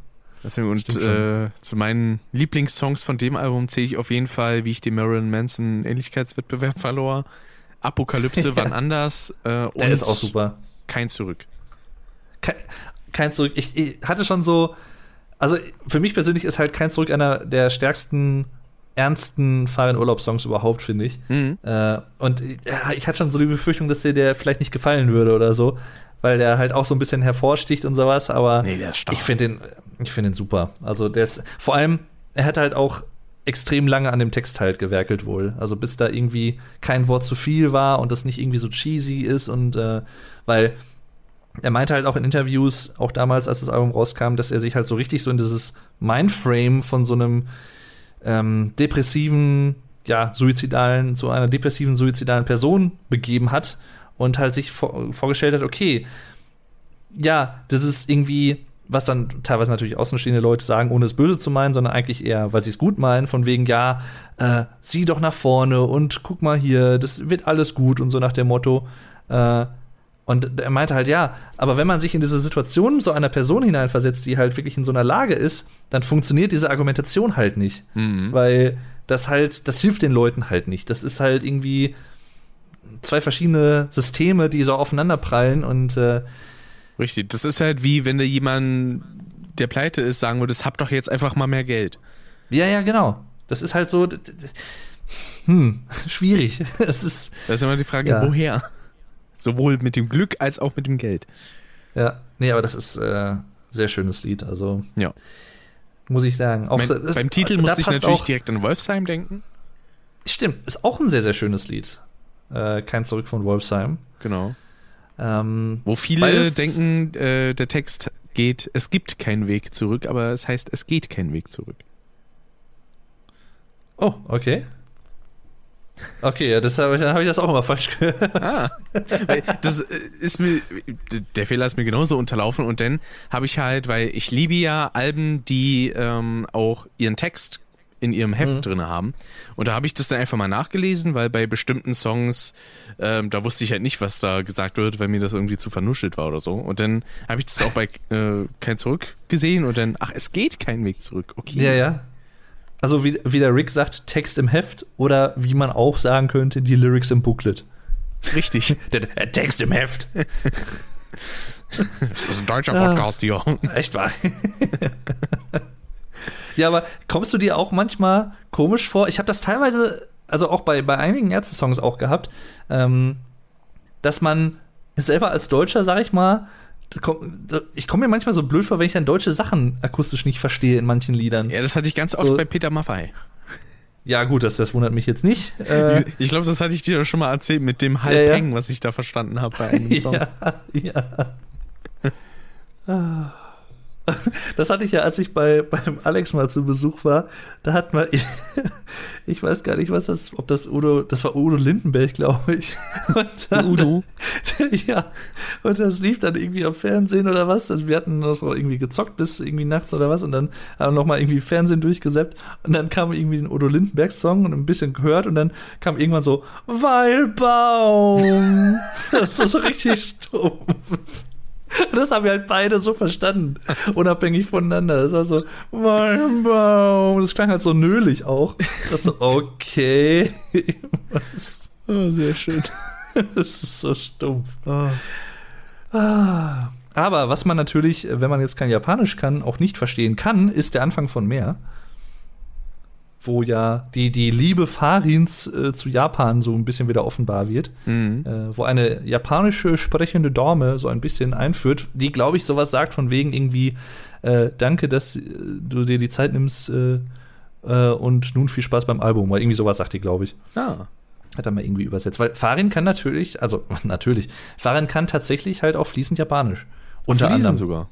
Deswegen, und äh, zu meinen Lieblingssongs von dem Album zähle ich auf jeden Fall, wie ich den Marilyn Manson Ähnlichkeitswettbewerb verlor. Apokalypse, (laughs) wann anders äh, der und ist auch super. kein Zurück. Kein, kein Zurück. Ich, ich hatte schon so. Also, für mich persönlich ist halt kein Zurück einer der stärksten, ernsten Fahren-Urlaubssongs überhaupt, finde ich. Mhm. Äh, und ich- ja, ich hatte schon so die Befürchtung, dass dir der vielleicht nicht gefallen würde oder so, weil der halt auch so ein bisschen hervorsticht und sowas, aber Nee, ich finde den, ich finde den super. Also der ist, vor allem, er hat halt auch extrem lange an dem Text halt gewerkelt wohl. Also bis da irgendwie kein Wort zu viel war und das nicht irgendwie so cheesy ist und äh, weil er meinte halt auch in Interviews, auch damals, als das Album rauskam, dass er sich halt so richtig so in dieses Mindframe von so einem ähm, depressiven, ja, suizidalen, zu einer depressiven, suizidalen Person begeben hat und halt sich vor, vorgestellt hat, okay, ja, das ist irgendwie, was dann teilweise natürlich außenstehende Leute sagen, ohne es böse zu meinen, sondern eigentlich eher, weil sie es gut meinen, von wegen, ja, äh, sieh doch nach vorne und guck mal hier, das wird alles gut und so nach dem Motto. Äh, und er meinte halt, ja, aber wenn man sich in diese Situation so einer Person hineinversetzt, die halt wirklich in so einer Lage ist, dann funktioniert diese Argumentation halt nicht. Mhm. Weil das halt, das hilft den Leuten halt nicht. Das ist halt irgendwie zwei verschiedene Systeme, die so aufeinander prallen und äh, Richtig. Das ist halt wie, wenn du jemanden, der pleite ist, sagen würdest, hab doch jetzt einfach mal mehr Geld. ja, ja, genau. Das ist halt so, hm, (laughs) schwierig. (laughs) Es ist, Da ist immer die Frage, Ja. woher? Sowohl mit dem Glück als auch mit dem Geld. ja, nee, aber das ist äh, sehr schönes Lied, also Ja. muss ich sagen. Auch Mein, das- beim Titel musste ich natürlich auch, direkt an Wolfsheim denken. Stimmt, ist auch ein sehr, sehr schönes Lied. Äh, Kein Zurück von Wolfsheim. Genau. Ähm, Wo viele denken, äh, der Text geht, es gibt keinen Weg zurück, aber es heißt, es geht kein Weg zurück. oh, okay. Okay, ja, das hab ich, dann habe ich das auch immer falsch gehört. Ah, das äh, ist mir, der Fehler ist mir genauso unterlaufen und dann habe ich halt, weil ich liebe ja Alben, die ähm, auch ihren Text in ihrem Heft Mhm. drinne haben. Und da habe ich das dann einfach mal nachgelesen, weil bei bestimmten Songs, ähm, da wusste ich halt nicht, was da gesagt wird, weil mir das irgendwie zu vernuschelt war oder so. Und dann habe ich das auch bei äh, Kein Zurück gesehen und dann, ach, es geht kein Weg zurück. Okay. Ja, ja. Also wie, wie der Rick sagt, Text im Heft oder wie man auch sagen könnte, die Lyrics im Booklet. Richtig. (laughs) Der, der Text im Heft. (laughs) Das ist ein deutscher Ah. Podcast hier. Echt wahr. (laughs) ja, aber kommst du dir auch manchmal komisch vor? Ich habe das teilweise, also auch bei, bei einigen Ärzte-Songs auch gehabt, ähm, dass man selber als Deutscher, sag ich mal, ich komme mir manchmal so blöd vor, wenn ich dann deutsche Sachen akustisch nicht verstehe in manchen Liedern. Ja, das hatte ich ganz oft So. bei Peter Maffei. Ja, gut, das, das wundert mich jetzt nicht. (laughs) Äh, Ich glaube, das hatte ich dir schon mal erzählt mit dem Ja, Halbhängen, was ich da verstanden habe bei einem (laughs) Song. ja, ja. (laughs) (laughs) Das hatte ich ja, als ich bei beim Alex mal zu Besuch war. Da hat man, (laughs) ich weiß gar nicht, was das, ob das Udo, das war Udo Lindenberg, glaube ich. (laughs) Dann, Udo? Ja, und das lief dann irgendwie am Fernsehen oder was. Also wir hatten das auch irgendwie gezockt bis irgendwie nachts oder was und dann haben wir nochmal irgendwie Fernsehen durchgesäppt und dann kam irgendwie ein Udo Lindenberg-Song und ein bisschen gehört und dann kam irgendwann so, Weilbaum. das ist so richtig stumpf. (laughs) Das haben wir halt beide so verstanden, unabhängig voneinander. Das war so, Weilbaum. Das klang halt so nölig auch. Das so, (laughs) okay. Was? Oh, sehr schön. (laughs) Das ist so stumpf. Ah. Aber was man natürlich, wenn man jetzt kein Japanisch kann, auch nicht verstehen kann, ist der Anfang von mehr. Wo ja die, die Liebe Farins äh, zu Japan so ein bisschen wieder offenbar wird. Mhm. Äh, wo eine japanische sprechende Dame so ein bisschen einführt, die, glaube ich, sowas sagt von wegen irgendwie, äh, danke, dass äh, du dir die Zeit nimmst äh, äh, und nun viel Spaß beim Album. Oder irgendwie sowas sagt die, glaube ich. Ja. Hat er mal irgendwie übersetzt. Weil Farin kann natürlich, also (laughs) natürlich, Farin kann tatsächlich halt auch fließend Japanisch. Unter Fließen anderem. sogar.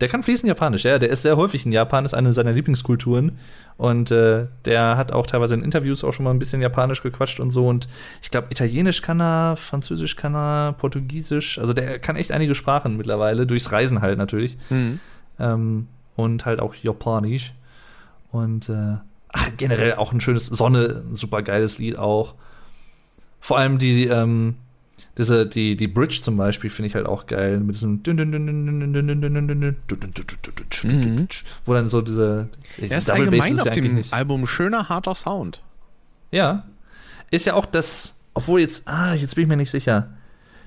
Der kann fließend Japanisch, ja. Der ist sehr häufig in Japan, ist eine seiner Lieblingskulturen. Und äh, der hat auch teilweise in Interviews auch schon mal ein bisschen Japanisch gequatscht und so. Und ich glaube, Italienisch kann er, Französisch kann er, Portugiesisch. Also der kann echt einige Sprachen mittlerweile, durchs Reisen halt natürlich. Mhm. Ähm, und halt auch Japanisch. Und äh, ach, generell auch ein schönes Sonne, super geiles Lied auch. Vor allem die, ähm, diese, die, die Bridge zum Beispiel finde ich halt auch geil. Mit diesem wo dann so diese Er ist Double allgemein ist auf ja dem nicht. Album schöner, harter Sound. Ja. Ist ja auch das, obwohl jetzt, ah, jetzt bin ich mir nicht sicher.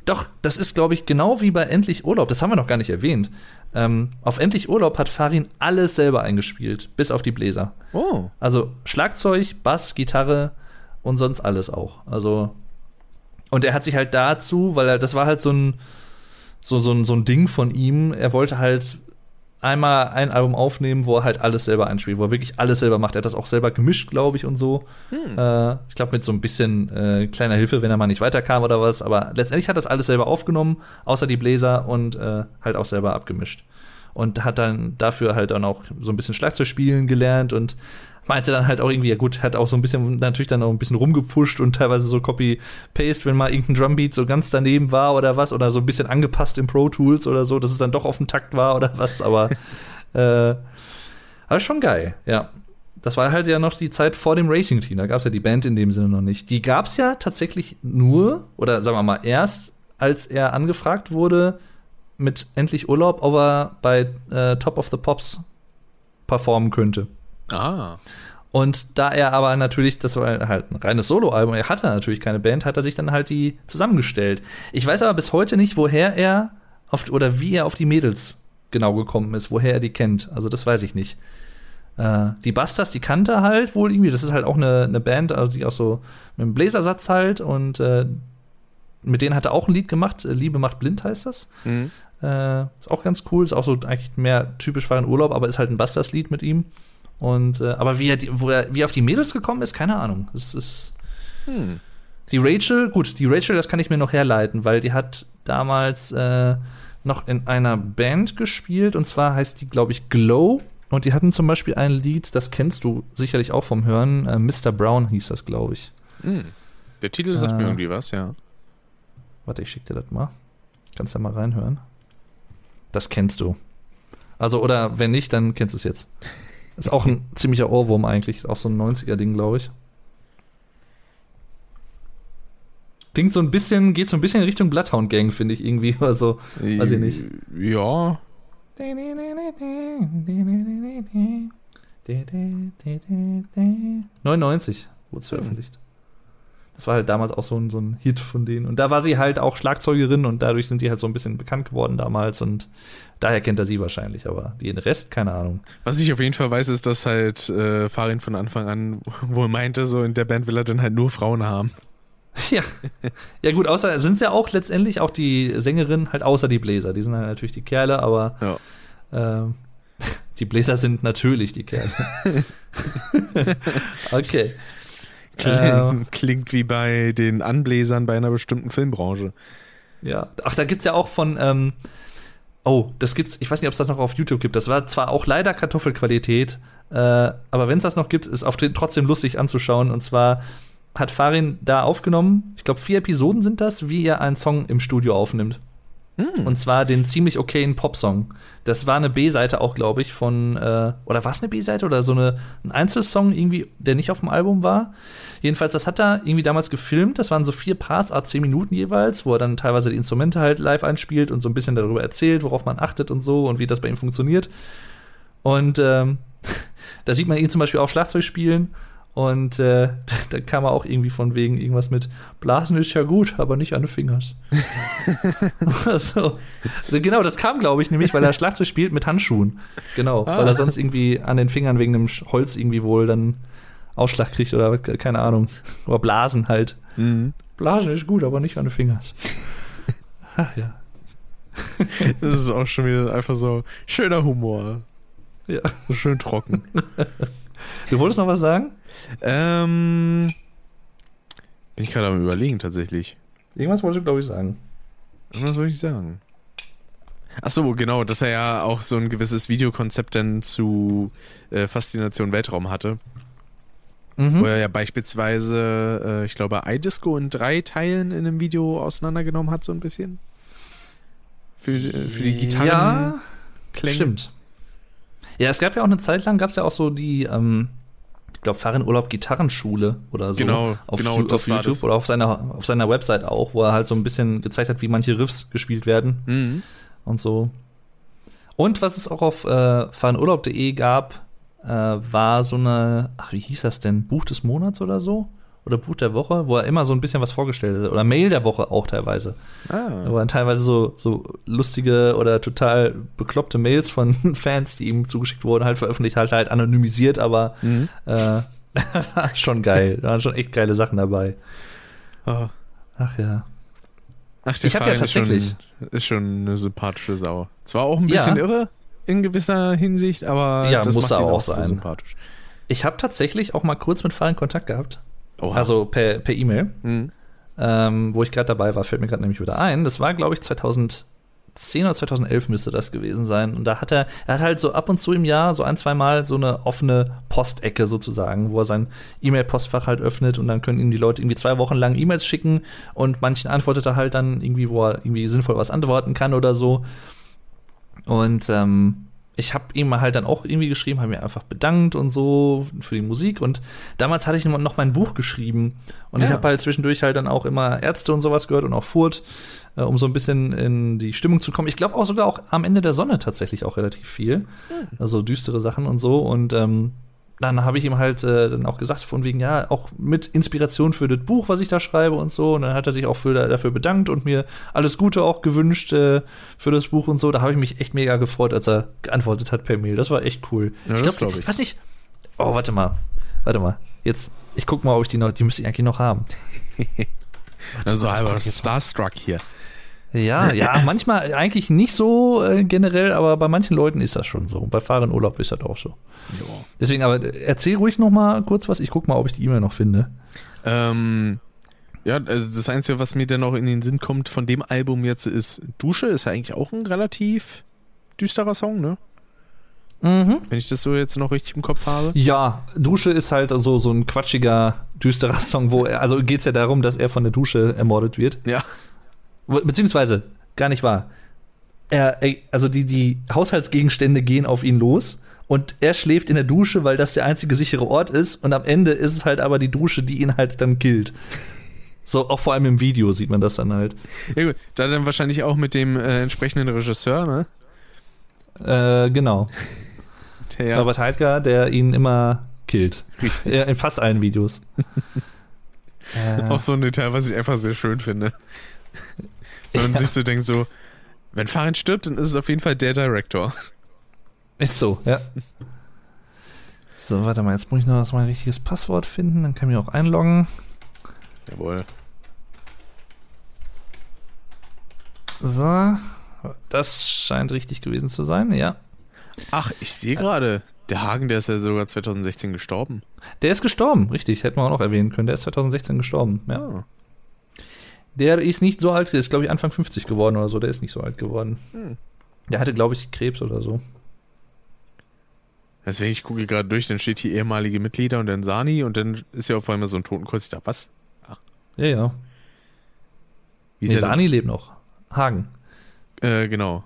Doch, das ist, glaube ich, genau wie bei Endlich Urlaub. Das haben wir noch gar nicht erwähnt. Ähm, auf Endlich Urlaub hat Farin alles selber eingespielt, bis auf die Bläser. Oh. Also Schlagzeug, Bass, Gitarre und sonst alles auch. Also und er hat sich halt dazu, weil er das war halt so ein so so ein, so ein Ding von ihm. Er wollte halt einmal ein Album aufnehmen, wo er halt alles selber einspielt, wo er wirklich alles selber macht. Er hat das auch selber gemischt, glaube ich, und so. Äh, ich glaube mit so ein bisschen äh, kleiner Hilfe, wenn er mal nicht weiterkam oder was. Aber letztendlich hat das alles selber aufgenommen, außer die Bläser und äh, halt auch selber abgemischt. Und hat dann dafür halt dann auch so ein bisschen Schlagzeug spielen gelernt und meinte dann halt auch irgendwie, ja gut, hat auch so ein bisschen natürlich dann auch ein bisschen rumgepfuscht und teilweise so Copy-Paste, wenn mal irgendein Drumbeat so ganz daneben war oder was, oder so ein bisschen angepasst in Pro Tools oder so, dass es dann doch auf den Takt war oder was, aber (laughs) äh, aber schon geil, ja. Das war halt ja noch die Zeit vor dem Racing-Team. Da gab es ja die Band in dem Sinne noch nicht. Die gab es ja tatsächlich nur, oder sagen wir mal erst, als er angefragt wurde mit Endlich Urlaub, ob er bei äh, Top of the Pops performen könnte. Ah. Und da er aber natürlich, das war halt ein reines Soloalbum, er hatte natürlich keine Band, hat er sich dann halt die zusammengestellt. Ich weiß aber bis heute nicht, woher er auf, oder wie er auf die Mädels genau gekommen ist, woher er die kennt. Also das weiß ich nicht. Äh, die Bastas, die kannte er halt wohl irgendwie. Das ist halt auch eine, eine Band, also die auch so mit einem Bläsersatz halt und äh, mit denen hat er auch ein Lied gemacht. äh, Liebe macht blind heißt das. Mhm. Äh, ist auch ganz cool, ist auch so eigentlich mehr typisch war in Urlaub, aber ist halt ein Bastas-Lied mit ihm. Und äh, aber wie er, die, wo er, wie er auf die Mädels gekommen ist, keine Ahnung. Es ist Hm. die Rachel, gut, die Rachel, das kann ich mir noch herleiten, weil die hat damals äh, noch in einer Band gespielt und zwar heißt die, glaube ich, Glow. Und die hatten zum Beispiel ein Lied, das kennst du sicherlich auch vom Hören. Äh, Mr. Brown hieß das, glaube ich. Hm. Der Titel sagt Äh. mir irgendwie was, ja. Warte, ich schick dir das mal. Kannst du da mal reinhören? Das kennst du. Also, oder wenn nicht, dann kennst du es jetzt. Ist auch ein ziemlicher Ohrwurm eigentlich. Ist auch so ein 90er-Ding, glaube ich. Klingt so ein bisschen, geht so ein bisschen in Richtung Bloodhound Gang, finde ich irgendwie. (laughs) Also, weiß ich nicht. Ja. 99 wurde es veröffentlicht. Das war halt damals auch so ein, so ein Hit von denen. Und da war sie halt auch Schlagzeugerin und dadurch sind die halt so ein bisschen bekannt geworden damals und daher kennt er sie wahrscheinlich, aber den Rest, keine Ahnung. Was ich auf jeden Fall weiß, ist, dass halt äh, Farin von Anfang an (laughs) wohl meinte, so in der Band will er dann halt nur Frauen haben. (laughs) Ja. Ja, gut, außer sind es ja auch letztendlich auch die Sängerinnen, halt außer die Bläser. Die sind halt natürlich die Kerle, aber Ja. ähm, (laughs) die Bläser sind natürlich die Kerle. okay. Klingt, klingt wie bei den Anbläsern bei einer bestimmten Filmbranche. Ja. Ach, da gibt's ja auch von, ähm, oh, das gibt's, ich weiß nicht, ob es das noch auf YouTube gibt. Das war zwar auch leider Kartoffelqualität, äh, aber wenn es das noch gibt, ist auf trotzdem lustig anzuschauen. Und zwar hat Farin da aufgenommen, ich glaube, vier Episoden sind das, wie er einen Song im Studio aufnimmt. Und zwar den ziemlich okayen Popsong. Das war eine B-Seite auch, glaube ich, von, äh, oder war es eine B-Seite oder so eine, ein Einzelsong irgendwie, der nicht auf dem Album war. Jedenfalls, das hat er irgendwie damals gefilmt. Das waren so vier Parts, a zehn Minuten jeweils, wo er dann teilweise die Instrumente halt live einspielt und so ein bisschen darüber erzählt, worauf man achtet und so und wie das bei ihm funktioniert. Und ähm, (laughs) da sieht man ihn zum Beispiel auch Schlagzeug spielen. Und äh, (laughs) da kam er auch irgendwie von wegen irgendwas mit Blasen ist ja gut, aber nicht an den Fingers. (laughs) (laughs) so. Genau, das kam, glaube ich, nämlich, weil er Schlagzeug spielt mit Handschuhen. Genau, weil er sonst irgendwie an den Fingern wegen dem Holz irgendwie wohl dann Ausschlag kriegt oder ke- keine Ahnung. Oder Blasen halt. Mhm. Blasen ist gut, aber nicht an den Fingers. Ach ja. Das ist auch schon wieder einfach so schöner Humor. ja. So schön trocken. Du wolltest noch was sagen? ähm, bin ich gerade am überlegen tatsächlich. Irgendwas wolltest du, glaube ich, sagen. Was soll ich sagen? Ach so, genau, dass er ja auch so ein gewisses Videokonzept dann zu äh, Faszination Weltraum hatte. Mhm. Wo er ja beispielsweise, äh, ich glaube, iDisco in drei Teilen in einem Video auseinandergenommen hat, so ein bisschen. Für, äh, für die Gitarren. Ja, Klänge. Stimmt. Ja, es gab ja auch eine Zeit lang, gab es ja auch so die, ähm, ich glaube, Farin-Urlaub Gitarrenschule oder so. Genau, auf, genau, auf YouTube das. oder auf seiner, auf seiner Website auch, wo er halt so ein bisschen gezeigt hat, wie manche Riffs gespielt werden Mhm. und so. Und was es auch auf äh, farinurlaub.de gab, äh, war so eine, ach, wie hieß das denn? Buch des Monats oder so? Oder Buch der Woche, wo er immer so ein bisschen was vorgestellt hat. Oder Mail der Woche auch teilweise. Ah. Da waren teilweise so, so lustige oder total bekloppte Mails von (laughs) Fans, die ihm zugeschickt wurden, halt veröffentlicht, halt, halt anonymisiert, aber Mhm. äh, (laughs) schon geil. Da waren schon echt geile Sachen dabei. Ah. Ach ja. Ach, der Ich hab ja ist schon- tatsächlich- Ist schon eine sympathische Sau. Zwar auch ein bisschen Ja. irre in gewisser Hinsicht, aber Ja, das muss macht er auch auch so sein. sympathisch. Ich habe tatsächlich auch mal kurz mit Farin Kontakt gehabt. Oha. Also per per E-Mail. Mhm. ähm, wo ich gerade dabei war, fällt mir gerade nämlich wieder ein. Das war, glaube ich, 2010 oder 2011 müsste das gewesen sein. Und da hat er, er hat halt so ab und zu im Jahr so ein, zwei Mal so eine offene Postecke sozusagen, wo er sein E-Mail-Postfach halt öffnet und dann können ihm die Leute irgendwie zwei Wochen lang E-Mails schicken und manchen antwortet er halt dann irgendwie, wo er irgendwie sinnvoll was antworten kann oder so. Und ähm, ich habe ihm halt dann auch irgendwie geschrieben, habe mir einfach bedankt und so für die Musik. Und damals hatte ich noch mein Buch geschrieben. Und ich Ja. habe halt zwischendurch halt dann auch immer Ärzte und sowas gehört und auch Furt, äh, um so ein bisschen in die Stimmung zu kommen. Ich glaube auch sogar auch am Ende der Sonne tatsächlich auch relativ viel. Also düstere Sachen und so. Und ähm, dann habe ich ihm halt äh, dann auch gesagt, von wegen, ja, auch mit Inspiration für das Buch, was ich da schreibe und so. Und dann hat er sich auch für, dafür bedankt und mir alles Gute auch gewünscht äh, für das Buch und so. Da habe ich mich echt mega gefreut, als er geantwortet hat per Mail. Das war echt cool. Ja, das glaub ich. ich weiß nicht. Oh, warte mal. Warte mal. Jetzt, ich guck mal, ob ich die noch, die müsste ich eigentlich noch haben. (laughs) Also halber Starstruck hier. Ja, ja, (laughs) manchmal eigentlich nicht so äh, generell, aber bei manchen Leuten ist das schon so. Bei Fahren Urlaub ist das auch so. Deswegen, aber äh, erzähl ruhig noch mal kurz was. Ich guck mal, ob ich die E-Mail noch finde. Ähm, ja, also das Einzige, was mir dann noch in den Sinn kommt von dem Album jetzt ist Dusche, ist ja eigentlich auch ein relativ düsterer Song, ne? Mhm. Wenn ich das so jetzt noch richtig im Kopf habe. Ja, Dusche ist halt so, so ein quatschiger, düsterer Song, wo er, also geht's ja darum, dass er von der Dusche ermordet wird. Ja. Beziehungsweise, gar nicht wahr. Er, also die, die Haushaltsgegenstände gehen auf ihn los und er schläft in der Dusche, weil das der einzige sichere Ort ist und am Ende ist es halt aber die Dusche, die ihn halt dann killt. So, auch vor allem im Video sieht man das dann halt. Ja gut, da dann wahrscheinlich auch mit dem äh, entsprechenden Regisseur, ne? Äh, genau. Der ja, Robert Heidgar, der ihn immer killt. Richtig. In fast allen Videos. äh, (laughs) auch so ein Detail, was ich einfach sehr schön finde. Wenn man ja. sich so denkt, so, wenn Farin stirbt, dann ist es auf jeden Fall der Director. Ist so, ja. So, warte mal, jetzt muss ich noch erstmal ein richtiges Passwort finden, dann kann ich mich auch einloggen. Jawohl. So, das scheint richtig gewesen zu sein, ja. Ach, ich sehe gerade, der Hagen, der ist ja sogar 2016 gestorben. Der ist gestorben, richtig, hätten wir auch noch erwähnen können, der ist 2016 gestorben, ja. Ah. Der ist nicht so alt, der ist, glaube ich, Anfang 50 geworden oder so. Der ist nicht so alt geworden. Hm. Der hatte, glaube ich, Krebs oder so. Deswegen, ich gucke gerade durch, dann steht hier ehemalige Mitglieder und dann Sani und dann ist ja auf einmal so ein Totenkreuz. Ich dachte, was? Ja, ja. Wie Nee, ist Sani lebt noch. Hagen. Äh, genau.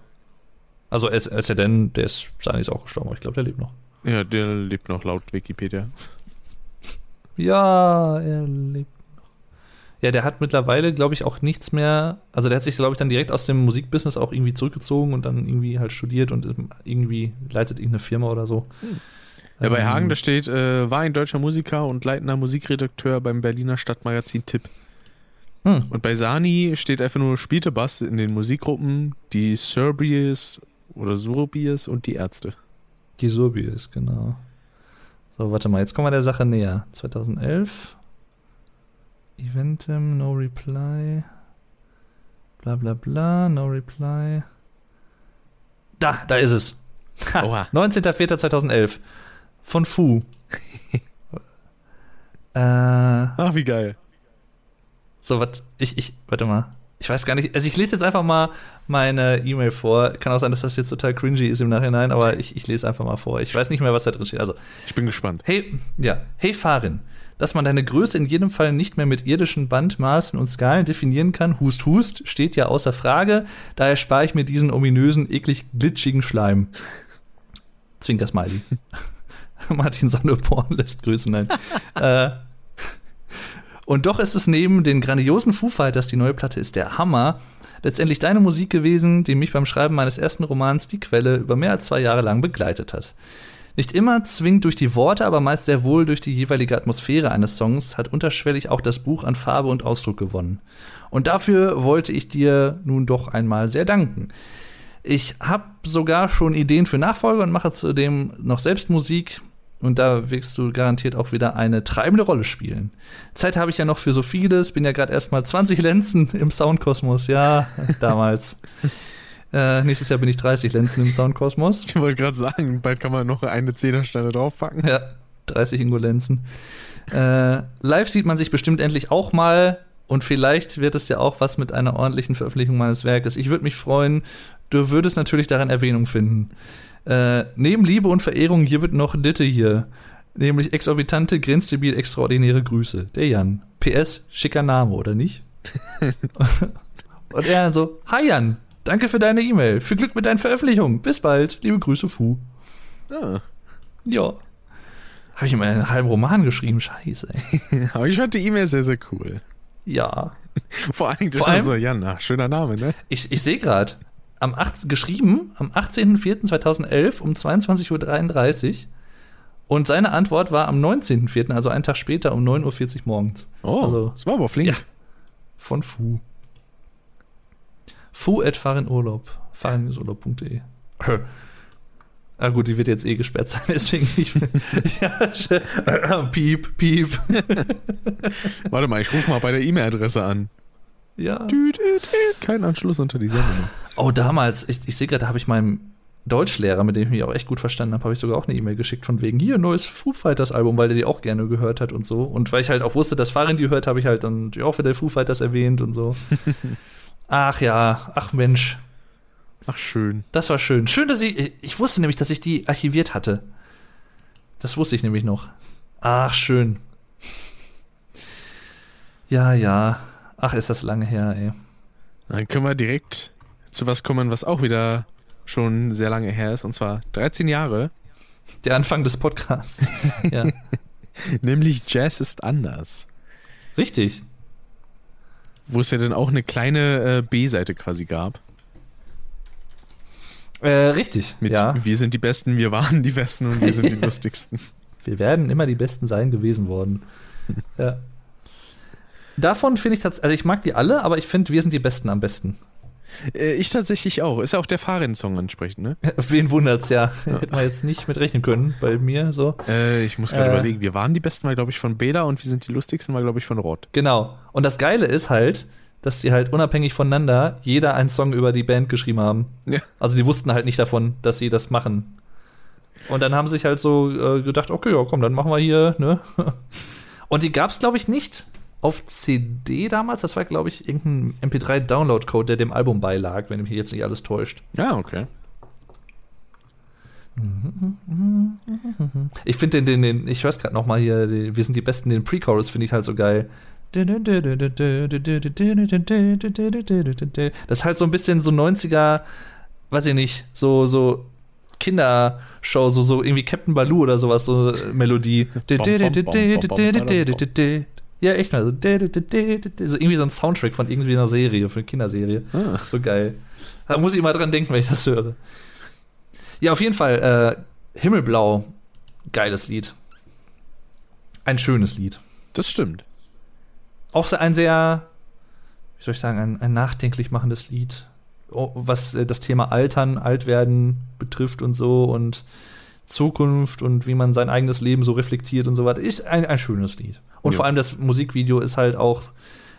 Also, als, als er denn, der ist, Sani ist auch gestorben, aber ich glaube, der lebt noch. Ja, der lebt noch laut Wikipedia. Ja, er lebt. Ja, der hat mittlerweile, glaube ich, auch nichts mehr. Also, der hat sich, glaube ich, dann direkt aus dem Musikbusiness auch irgendwie zurückgezogen und dann irgendwie halt studiert und irgendwie leitet irgendeine Firma oder so. Ja, bei Ähm, Hagen, da steht, äh, war ein deutscher Musiker und leitender Musikredakteur beim Berliner Stadtmagazin Tipp. Hm. Und bei Sani steht einfach nur, spielte Bass in den Musikgruppen die Serbiers oder Surbiers und die Ärzte. Die Surbies, genau. So, warte mal, jetzt kommen wir der Sache näher. 2011. Eventim, no reply. Bla bla bla, no reply. Da, da ist es. Ha, Oha. 19.04.2011. Von Fu. (laughs) äh, Ach, wie geil. so, was, ich, ich, warte mal. Ich weiß gar nicht, also ich lese jetzt einfach mal meine E-Mail vor. Kann auch sein, dass das jetzt total cringy ist im Nachhinein, aber ich, ich lese einfach mal vor. Ich weiß nicht mehr, was da drin steht. Also, Ich bin gespannt. Hey, ja, hey Farin, dass man deine Größe in jedem Fall nicht mehr mit irdischen Bandmaßen und Skalen definieren kann, hust, hust, steht ja außer Frage. Daher spare ich mir diesen ominösen, eklig glitschigen Schleim. Zwinker Smiley. (laughs) Martin Sonneborn lässt grüßen, nein. (laughs) äh, und doch ist es neben den grandiosen Foo Fighters, die neue Platte ist der Hammer, letztendlich deine Musik gewesen, die mich beim Schreiben meines ersten Romans Die Quelle über mehr als zwei Jahre lang begleitet hat. Nicht immer zwingend durch die Worte, aber meist sehr wohl durch die jeweilige Atmosphäre eines Songs hat unterschwellig auch das Buch an Farbe und Ausdruck gewonnen. Und dafür wollte ich dir nun doch einmal sehr danken. Ich habe sogar schon Ideen für Nachfolger und mache zudem noch selbst Musik. Und da wirst du garantiert auch wieder eine treibende Rolle spielen. Zeit habe ich ja noch für so vieles. Bin ja gerade erst mal 20 Lenzen im Soundkosmos. Ja, (laughs) damals. Äh, nächstes Jahr bin ich 30 Lenzen im Soundkosmos. Ich wollte gerade sagen, bald kann man noch eine Zehnersteine draufpacken. Ja, 30 Ingolenzen. Äh, live sieht man sich bestimmt endlich auch mal und vielleicht wird es ja auch was mit einer ordentlichen Veröffentlichung meines Werkes. Ich würde mich freuen. Du würdest natürlich daran Erwähnung finden. Äh, neben Liebe und Verehrung hier wird noch Ditte hier. Nämlich exorbitante, grenzdebil, extraordinäre Grüße. Der Jan. PS, schicker Name, oder nicht? (laughs) und er dann so, Hi Jan, danke für deine E-Mail. Viel Glück mit deinen Veröffentlichungen. Bis bald. Liebe Grüße, Fu. Ah. Ja. Habe ich ihm einen halben Roman geschrieben? Scheiße, ey. (laughs) Aber ich fand die E-Mail sehr, sehr cool. Ja. Vor allem, Vor allem- so, ja, na, schöner Name, ne? Ich, ich sehe gerade, am 8, geschrieben am 18.04.2011 um 22.33 Uhr. Und seine Antwort war am 19.04., also einen Tag später um 9.40 Uhr morgens. Oh, Also- das war aber flink. Ja. Von Fu. Fu at Fahrenurlaub. Fahrenusurlaub.de. (laughs) Ah gut, die wird jetzt eh gesperrt sein, (laughs) deswegen nicht ja, (laughs) piep, piep. Warte mal, ich rufe mal bei der E-Mail-Adresse an. Ja. Dü, dü, dü. Kein Anschluss unter die Sendung. Oh, damals, ich, ich sehe gerade, da habe ich meinem Deutschlehrer, mit dem ich mich auch echt gut verstanden habe, habe ich sogar auch eine E-Mail geschickt von wegen, hier, neues Foo Fighters Album, weil der die auch gerne gehört hat und so. Und weil ich halt auch wusste, dass Farin die hört, habe ich halt dann auch wieder Foo Fighters erwähnt und so. Ach ja, ach Mensch, Ach, schön. das war schön. Schön, dass ich, ich wusste nämlich, dass ich die archiviert hatte. Das wusste ich nämlich noch. Ach, schön. Ja, ja. Ach, ist das lange her, ey. Dann können wir direkt zu was kommen, was auch wieder schon sehr lange her ist, und zwar 13 Jahre, Der Anfang des Podcasts. (laughs) ja. nämlich Jazz ist anders. Richtig. Wo es ja dann auch eine kleine äh, B-Seite quasi gab. Äh, richtig. Mit ja. Wir sind die Besten, wir waren die Besten und wir sind die (laughs) Lustigsten. Wir werden immer die Besten sein gewesen worden. (laughs) ja. Davon finde ich tatsächlich, also ich mag die alle, aber ich finde, wir sind die Besten am besten. Äh, ich tatsächlich auch. Ist ja auch der Farin-Song entsprechend, ne? (laughs) Wen wundert's ja. Hätten wir jetzt nicht mit rechnen können bei mir so. Äh, ich muss gerade Äh. überlegen. Wir waren die Besten, war, glaube ich, von Bela und wir sind die Lustigsten, war, glaube ich, von Rod. Genau. Und das Geile ist halt, dass die halt unabhängig voneinander jeder einen Song über die Band geschrieben haben. Ja. Also die wussten halt nicht davon, dass sie das machen. Und dann haben sie sich halt so äh, gedacht, okay, ja, komm, dann machen wir hier, ne? (laughs) Und die gab es, glaube ich, nicht auf CD damals. Das war, glaube ich, irgendein MP3-Download-Code, der dem Album beilag, wenn mich jetzt nicht alles täuscht. Ja, okay. Ich finde den, den, den, ich weiß gerade noch mal hier, den, wir sind die Besten, den Pre-Chorus finde ich halt so geil. Das ist halt so ein bisschen so 90er, weiß ich nicht, so, so Kindershow, so, so irgendwie Captain Baloo oder sowas, so Melodie. Ja, echt mal. So, so irgendwie so ein Soundtrack von irgendwie einer Serie, von einer Kinderserie. Ah. So geil. Da muss ich immer dran denken, wenn ich das höre. Ja, auf jeden Fall, äh, Himmelblau, geiles Lied. Ein schönes Lied. Das stimmt. Auch so ein sehr, wie soll ich sagen, ein, ein nachdenklich machendes Lied, Oh, was äh, das Thema Altern, Altwerden betrifft und so und Zukunft und wie man sein eigenes Leben so reflektiert und so weiter. Ist ein, ein schönes Lied. Und Ja. vor allem das Musikvideo ist halt auch.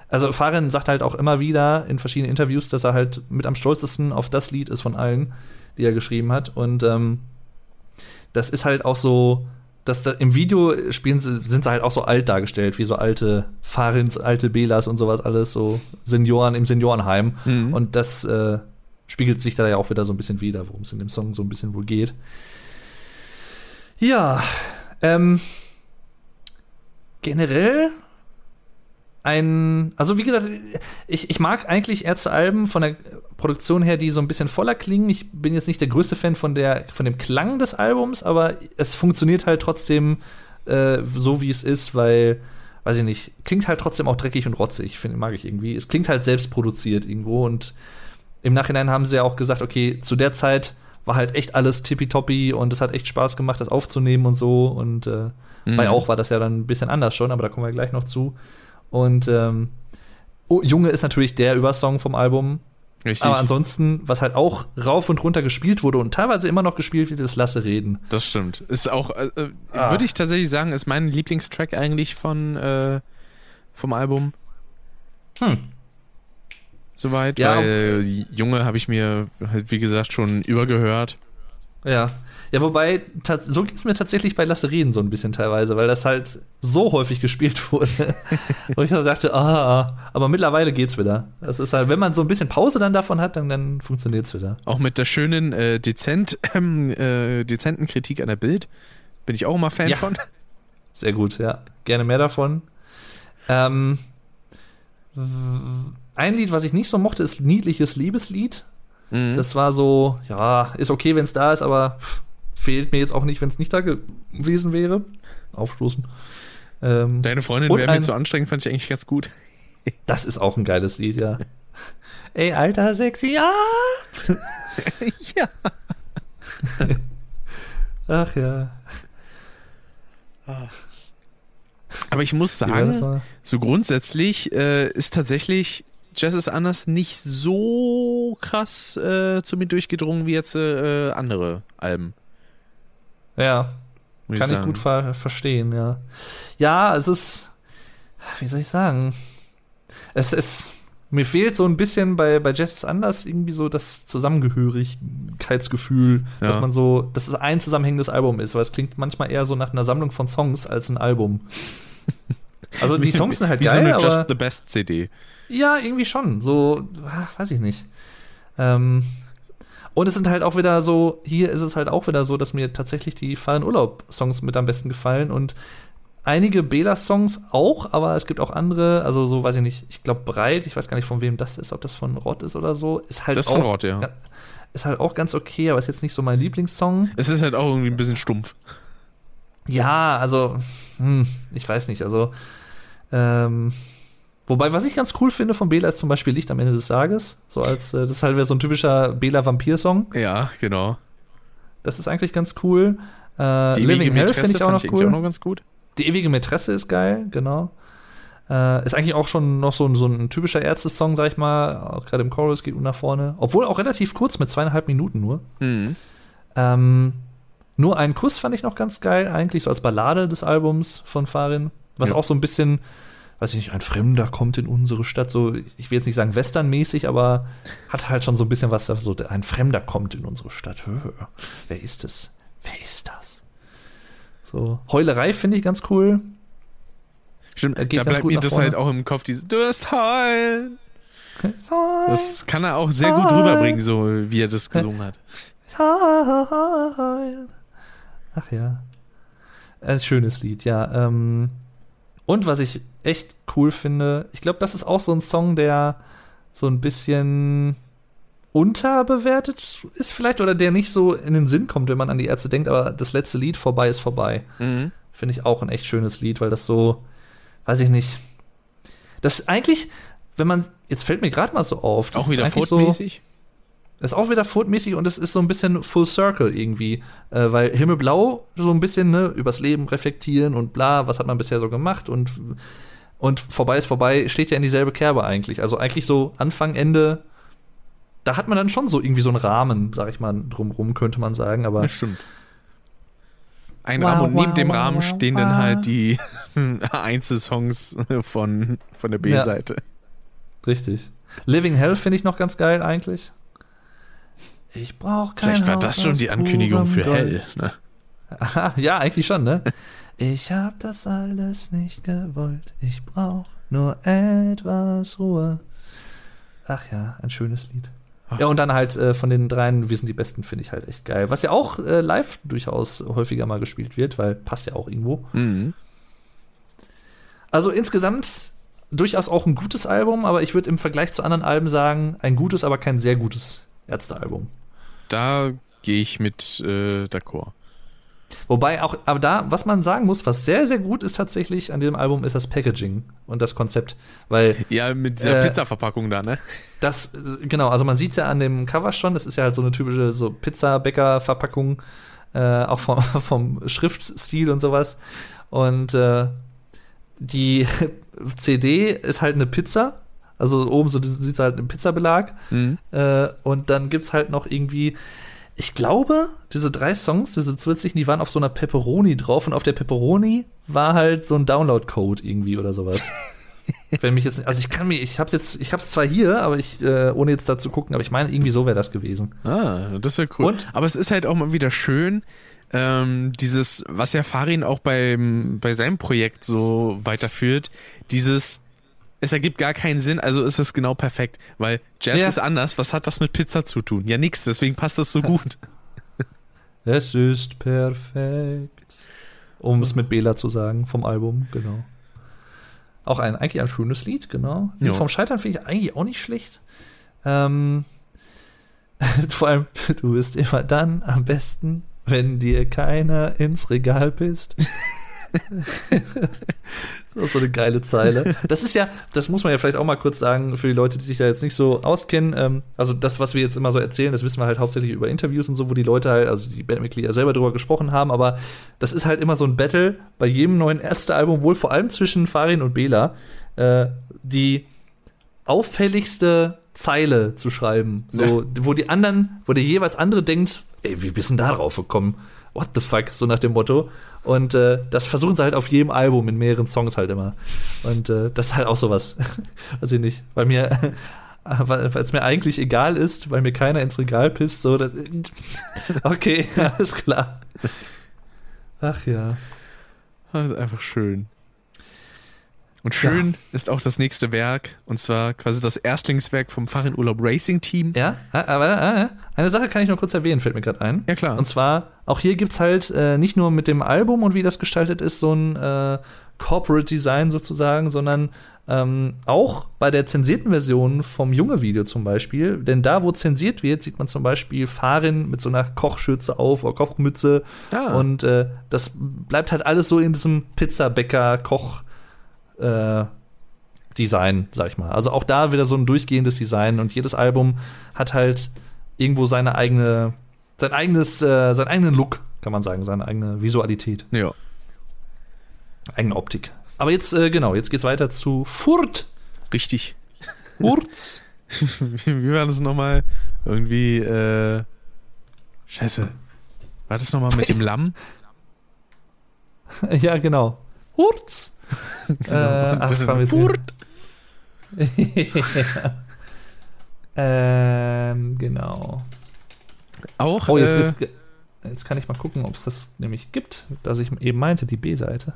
Also Farin sagt halt auch immer wieder in verschiedenen Interviews, dass er halt mit am stolzesten auf das Lied ist von allen, die er geschrieben hat. Und ähm, das ist halt auch so, dass da im Video spielen sie, sind sie halt auch so alt dargestellt, wie so alte Farins, alte Belas und sowas alles, so Senioren im Seniorenheim. Mhm. Und das äh, spiegelt sich da ja auch wieder so ein bisschen wieder, worum es in dem Song so ein bisschen wohl geht. Ja, ähm, generell ein, also wie gesagt, ich, ich mag eigentlich Ärzte-Alben von der Produktion her, die so ein bisschen voller klingen. Ich bin jetzt nicht der größte Fan von, der, von dem Klang des Albums, aber es funktioniert halt trotzdem äh, so, wie es ist, weil, weiß ich nicht, klingt halt trotzdem auch dreckig und rotzig, find, mag ich irgendwie. Es klingt halt selbst produziert irgendwo und im Nachhinein haben sie ja auch gesagt, okay, zu der Zeit war halt echt alles tippitoppi und es hat echt Spaß gemacht, das aufzunehmen und so. Und äh, Mhm. bei auch war das ja dann ein bisschen anders schon, aber da kommen wir gleich noch zu. Und ähm, oh, Junge ist natürlich der Übersong vom Album. Richtig. Aber ansonsten, was halt auch rauf und runter gespielt wurde und teilweise immer noch gespielt wird, ist Lasse reden. Das stimmt. Ist auch, äh, äh, Ah. würde ich tatsächlich sagen, ist mein Lieblingstrack eigentlich von äh, vom Album. Hm. Soweit, Ja, weil Junge habe ich mir halt wie gesagt schon übergehört. Ja. Ja, wobei, so geht es mir tatsächlich bei Lasse reden so ein bisschen teilweise, weil das halt so häufig gespielt wurde. (laughs) Wo ich dann dachte, ah, aber mittlerweile geht's wieder. Das ist halt, wenn man so ein bisschen Pause dann davon hat, dann, dann funktioniert's wieder. Auch mit der schönen äh, dezent, ähm, äh, dezenten Kritik an der Bild bin ich auch immer Fan Ja. von. (laughs) Sehr gut, ja. Gerne mehr davon. Ähm, ein Lied, was ich nicht so mochte, ist Niedliches Liebeslied. Mhm. Das war so, ja, ist okay, wenn es da ist, aber fehlt mir jetzt auch nicht, wenn es nicht da gewesen wäre. Aufstoßen. Ähm, Deine Freundin Und wäre mir zu anstrengend, fand ich eigentlich ganz gut. (laughs) das ist auch ein geiles Lied, ja. (laughs) Ey, alter, sexy, ja. (laughs) ja. Ach ja. Aber ich muss sagen, so grundsätzlich äh, ist tatsächlich Jazz is Anders nicht so krass äh, zu mir durchgedrungen wie jetzt äh, andere Alben. Ja, Kann ich sagen. gut ver verstehen, ja. Ja, es ist, wie soll ich sagen? Es ist, mir fehlt so ein bisschen bei, bei Jazz ist anders irgendwie so das Zusammengehörigkeitsgefühl, Ja. dass man so, dass es ein zusammenhängendes Album ist, weil es klingt manchmal eher so nach einer Sammlung von Songs als ein Album. (laughs) Also die Songs sind halt wie geil, so eine Just the Best CD. Ja, irgendwie schon. So, ah, weiß ich nicht. Ähm, und es sind halt auch wieder so, hier ist es halt auch wieder so, dass mir tatsächlich die Fahren Urlaub-Songs mit am besten gefallen und einige Bela-Songs auch, aber es gibt auch andere, also so, weiß ich nicht, ich glaube Breit, ich weiß gar nicht von wem das ist, ob das von Rott ist oder so, ist halt Das ist auch, von Rott, ja. Ist halt auch ganz okay, aber ist jetzt nicht so mein Lieblingssong. Es ist halt auch irgendwie ein bisschen stumpf. Ja, also, hm, ich weiß nicht, also, ähm, wobei, was ich ganz cool finde von Bela ist zum Beispiel Licht am Ende des Tages, so als, äh, das ist halt so ein typischer Bela-Vampir-Song, Ja, genau. das ist eigentlich ganz cool. Äh, Die Living ewige Hell finde ich auch noch ich cool. auch noch ganz gut. Die ewige Mätresse ist geil, genau. Äh, ist eigentlich auch schon noch so ein, so ein typischer Ärzte-Song, sag ich mal, auch gerade im Chorus geht gut nach vorne, obwohl auch relativ kurz, mit zweieinhalb Minuten nur. Mhm. Ähm, nur einen Kuss fand ich noch ganz geil, eigentlich so als Ballade des Albums von Farin, was Ja. auch so ein bisschen weiß ich nicht, ein Fremder kommt in unsere Stadt, so, ich will jetzt nicht sagen westernmäßig, aber hat halt schon so ein bisschen was, so, ein Fremder kommt in unsere Stadt. Wer ist es? Wer ist das? So, Heulerei finde ich ganz cool. Stimmt, Äh, geht da bleibt mir das vorne. halt auch im Kopf, dieses Du wirst heulen. Das Das kann er auch sehr gut rüberbringen, so wie er das gesungen hat. Ach ja. Ein schönes Lied, ja. Ähm, und was ich echt cool finde, ich glaube, das ist auch so ein Song, der so ein bisschen unterbewertet ist vielleicht oder der nicht so in den Sinn kommt, wenn man an die Ärzte denkt, aber das letzte Lied, Vorbei ist vorbei, Mhm. finde ich auch ein echt schönes Lied, weil das so, weiß ich nicht, das eigentlich, wenn man, jetzt fällt mir gerade mal so auf, das Auch ist wieder eigentlich so. Ist auch wieder Foot-mäßig und es ist so ein bisschen Full Circle irgendwie. Äh, weil Himmelblau so ein bisschen ne, übers Leben reflektieren und bla, was hat man bisher so gemacht und, und vorbei ist vorbei, steht ja in dieselbe Kerbe eigentlich. Also eigentlich so Anfang, Ende, da hat man dann schon so irgendwie so einen Rahmen, sag ich mal, drumrum, könnte man sagen. Aber Das stimmt. Ein Wow, Rahmen und neben wow, dem wow, Rahmen wow, stehen dann halt die (laughs) Einzelsongs von, von der B-Seite. richtig. Living Hell finde ich noch ganz geil eigentlich. Ich brauche kein Vielleicht war Haus das schon die Ankündigung für Gold. Hell. Ne? Aha, ja, eigentlich schon, ne? Ich hab das alles nicht gewollt. Ich brauch nur etwas Ruhe. Ach ja, ein schönes Lied. Ach. Ja, und dann halt äh, von den dreien, wir sind die Besten, finde ich halt echt geil. Was ja auch äh, live durchaus häufiger mal gespielt wird, weil passt ja auch irgendwo. Mhm. Also insgesamt durchaus auch ein gutes Album, aber ich würde im Vergleich zu anderen Alben sagen, ein gutes, aber kein sehr gutes Ärztealbum. Da gehe ich mit äh, d'accord. Wobei auch, aber da, was man sagen muss, was sehr, sehr gut ist tatsächlich an diesem Album, ist das Packaging und das Konzept. Weil Ja, mit dieser Äh, Pizza-Verpackung da, ne? das, genau, also man sieht es ja an dem Cover schon, das ist ja halt so eine typische so Pizza-Bäcker-Verpackung, äh, auch vom, (laughs) vom Schriftstil und sowas. Und äh, die (laughs) CD ist halt eine Pizza, also oben so sieht halt einen Pizzabelag. Mhm. Äh, und dann gibt's halt noch irgendwie, ich glaube, diese drei Songs, diese zusätzlichen, die waren auf so einer Pepperoni drauf und auf der Pepperoni war halt so ein Download-Code irgendwie oder sowas. (laughs) Wenn mich jetzt, also ich kann mir, ich hab's jetzt, ich hab's zwar hier, aber ich, äh, ohne jetzt da zu gucken, aber ich meine, irgendwie so wäre das gewesen. Ah, das wäre cool. Und? Aber es ist halt auch mal wieder schön, ähm, dieses, was ja Farin auch beim, bei seinem Projekt so weiterführt, dieses, es ergibt gar keinen Sinn, also ist es genau perfekt, weil Jazz Ja. ist anders, was hat das mit Pizza zu tun? Ja, nix, deswegen passt das so gut. (laughs) Es ist perfekt. Um es mit Bela zu sagen, vom Album, genau. Auch ein, eigentlich ein schönes Lied, genau. Lied vom Scheitern finde ich eigentlich auch nicht schlecht. Ähm, (laughs) vor allem, du bist immer dann am besten, wenn dir keiner ins Regal pisst. (laughs) Das ist so eine geile Zeile. Das ist ja, das muss man ja vielleicht auch mal kurz sagen für die Leute, die sich da jetzt nicht so auskennen. Ähm, also das, was wir jetzt immer so erzählen, das wissen wir halt hauptsächlich über Interviews und so, wo die Leute halt, also die Bandmitglieder selber drüber gesprochen haben. Aber das ist halt immer so ein Battle bei jedem neuen Ärztealbum, wohl vor allem zwischen Farin und Bela, äh, die auffälligste Zeile zu schreiben. So, wo die anderen, wo der jeweils andere denkt, ey, wie bist du denn da drauf gekommen? What the fuck? So nach dem Motto. Und äh, das versuchen sie halt auf jedem Album in mehreren Songs halt immer. Und äh, das ist halt auch sowas. (laughs) Weiß ich nicht. Weil mir, (laughs) weil es mir eigentlich egal ist, weil mir keiner ins Regal pisst. So, das, (laughs) okay, alles klar. Ach ja. Das ist einfach schön. Und schön ist auch das nächste Werk, und zwar quasi das Erstlingswerk vom Farin Urlaub Racing Team. Ja, ah, aber ah, eine Sache kann ich noch kurz erwähnen, fällt mir gerade ein. Ja, klar. Und zwar, auch hier gibt es halt äh, nicht nur mit dem Album und wie das gestaltet ist, so ein äh, Corporate Design sozusagen, sondern ähm, auch bei der zensierten Version vom Junge-Video zum Beispiel. Denn da, wo zensiert wird, sieht man zum Beispiel Farin mit so einer Kochschürze auf oder Kochmütze. Ah. Und äh, das bleibt halt alles so in diesem Pizzabäcker-Koch- äh, Design, sag ich mal. Also auch da wieder so ein durchgehendes Design und jedes Album hat halt irgendwo seine eigene, sein eigenes, äh, seinen eigenen Look, kann man sagen, seine eigene Visualität, Ja. eigene Optik. Aber jetzt, äh, genau, jetzt geht's weiter zu Furt. Richtig. Furt. (laughs) Wie war das nochmal? Irgendwie, äh. Scheiße. War das nochmal mit dem Lamm? (laughs) ja, genau. Hurz. (laughs) äh, ach, Furt. (laughs) ähm, genau. Auch Oh, jetzt, äh, jetzt, jetzt kann ich mal gucken, ob es das nämlich gibt, dass ich eben meinte, die B-Seite.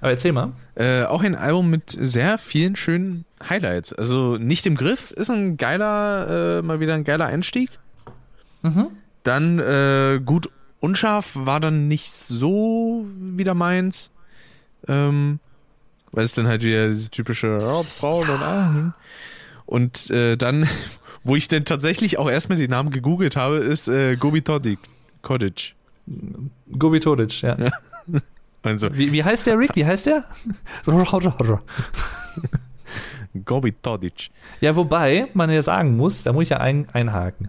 Aber erzähl mal. Äh, auch ein Album mit sehr vielen schönen Highlights. Also nicht im Griff ist ein geiler, äh, mal wieder ein geiler Einstieg. Dann äh, gut unscharf war dann nicht so wieder meins. Ähm, weil es dann halt wieder diese typische oh, Frauen und ah, hm. Und äh, dann, (laughs) wo ich dann tatsächlich auch erstmal den Namen gegoogelt habe, ist äh, Gobi Todic. Cottage. Gobi Todic, ja. (laughs) Also Wie, wie heißt der, Rick? Wie heißt der? (laughs) Gobi Todic. Ja, wobei man ja sagen muss, da muss ich ja ein, einhaken.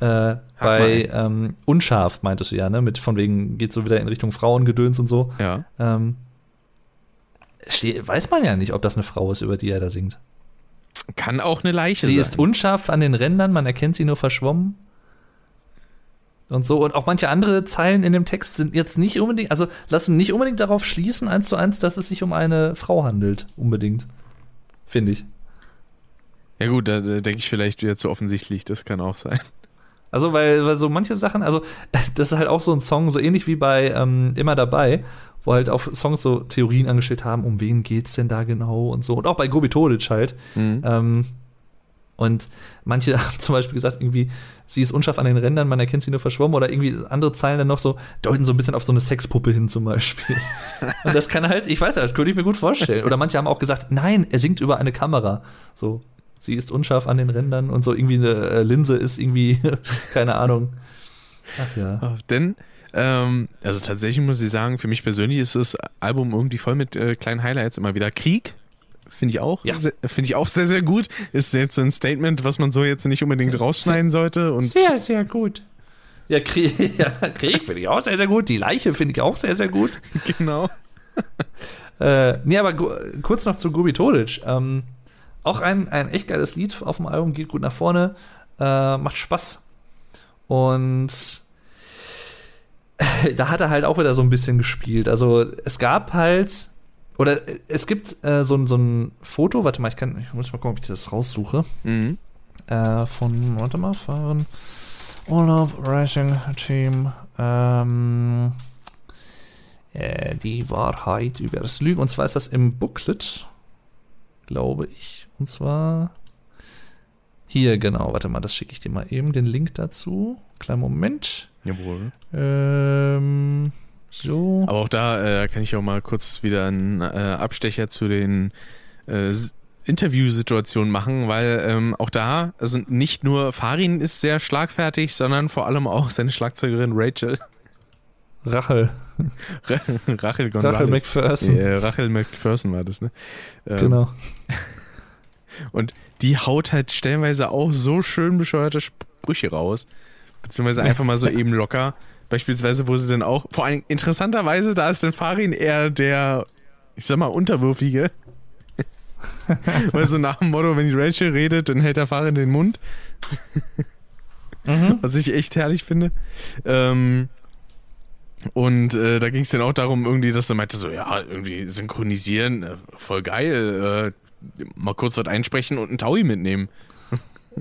Äh, bei ähm, unscharf meintest du ja, ne? Mit von wegen geht so wieder in Richtung Frauengedöns und so. Ja. Ähm, weiß man ja nicht, ob das eine Frau ist, über die er da singt. Kann auch eine Leiche Sie sein. ist unscharf an den Rändern, man erkennt sie nur verschwommen. Und so. Und auch manche andere Zeilen in dem Text sind jetzt nicht unbedingt, also lassen nicht unbedingt darauf schließen, eins zu eins, dass es sich um eine Frau handelt. Unbedingt. Finde ich. Ja gut, da, da denke ich vielleicht wieder zu offensichtlich, das kann auch sein. Also, weil, weil so manche Sachen, also, (laughs) das ist halt auch so ein Song, so ähnlich wie bei ähm, Immer dabei, wo halt auch Songs so Theorien angestellt haben, um wen geht's denn da genau und so. Und auch bei Gobi Todic halt. Ähm, und manche (laughs) haben zum Beispiel gesagt, irgendwie, sie ist unscharf an den Rändern, man erkennt sie nur verschwommen oder irgendwie andere Zeilen dann noch so, deuten so ein bisschen auf so eine Sexpuppe hin zum Beispiel. (laughs) und das kann halt, ich weiß nicht, das könnte ich mir gut vorstellen. Oder manche haben auch gesagt, nein, er singt über eine Kamera. So, sie ist unscharf an den Rändern und so irgendwie eine äh, Linse ist irgendwie, (laughs) keine Ahnung. Ach ja. Oh, Denn, ähm, also tatsächlich muss ich sagen, für mich persönlich ist das Album irgendwie voll mit äh, kleinen Highlights immer wieder. Krieg, finde ich auch, Ja. finde ich auch sehr, sehr gut. Ist jetzt ein Statement, was man so jetzt nicht unbedingt rausschneiden sollte. Und Sehr, sehr gut. Ja, Krieg, (laughs) ja, Krieg finde ich auch sehr, sehr gut. Die Leiche finde ich auch sehr, sehr gut. (laughs) genau. Äh, nee, aber kurz noch zu Gubi Todic. Ähm, auch ein, ein echt geiles Lied auf dem Album, geht gut nach vorne, äh, macht Spaß. Und (laughs) da hat er halt auch wieder so ein bisschen gespielt. Also es gab halt, oder es gibt äh, so, ein- so ein Foto, warte mal, ich kann, ich muss mal gucken, ob ich das raussuche. Mhm. Äh, von, warte mal, fahren. Urlaub Racing Team. Ähm, äh, die Wahrheit über das Lügen. Und zwar ist das im Booklet, glaube ich. Und zwar hier, genau. Warte mal, das schicke ich dir mal eben, den Link dazu. Kleinen Moment. Jawohl. Ähm, so. Aber auch da äh, kann ich auch mal kurz wieder einen äh, Abstecher zu den äh, Interviewsituationen machen, weil ähm, auch da, also nicht nur Farin ist sehr schlagfertig, sondern vor allem auch seine Schlagzeugerin Rachel. Rachel. (laughs) Rachel Gonzalez. Rachel McPherson. Äh, Rachel McPherson war das, ne? Ähm, Genau. (laughs) Und die haut halt stellenweise auch so schön bescheuerte Sprüche raus. Beziehungsweise einfach mal so (laughs) eben locker. Beispielsweise, wo sie dann auch, vor allem interessanterweise, da ist dann Farin eher der, ich sag mal, Unterwürfige. (laughs) Weil so nach dem Motto, wenn die Rachel redet, dann hält der Farin den Mund. (laughs) Was ich echt herrlich finde. Ähm, und äh, da ging es dann auch darum, irgendwie, dass er meinte, so, ja, irgendwie synchronisieren, äh, voll geil, äh, mal kurz was einsprechen und einen Taui mitnehmen.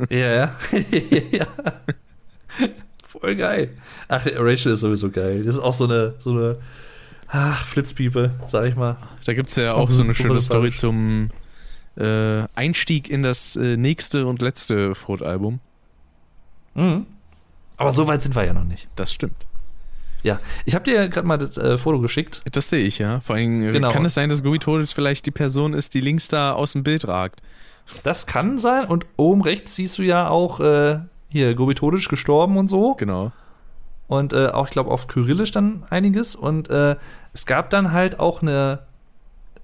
Ja, (laughs) ja. Voll geil. Ach, Rachel ist sowieso geil. Das ist auch so eine, so eine ach, Flitzpiepe, sag ich mal. Da gibt's ja Auch so eine schöne Story zum äh, Einstieg in das äh, nächste und letzte Furt-Album. Mhm. Aber so weit sind wir ja noch nicht. Das stimmt. Ja, ich habe dir gerade mal das äh, Foto geschickt. Das sehe ich, ja. Vor allem Genau. kann es sein, dass Todic vielleicht die Person ist, die links da aus dem Bild ragt. Das kann sein. Und oben rechts siehst du ja auch äh, hier Gobitodisch gestorben und so. Genau. Und äh, auch, ich glaube, auf Kyrillisch dann einiges. Und äh, es gab dann halt auch eine.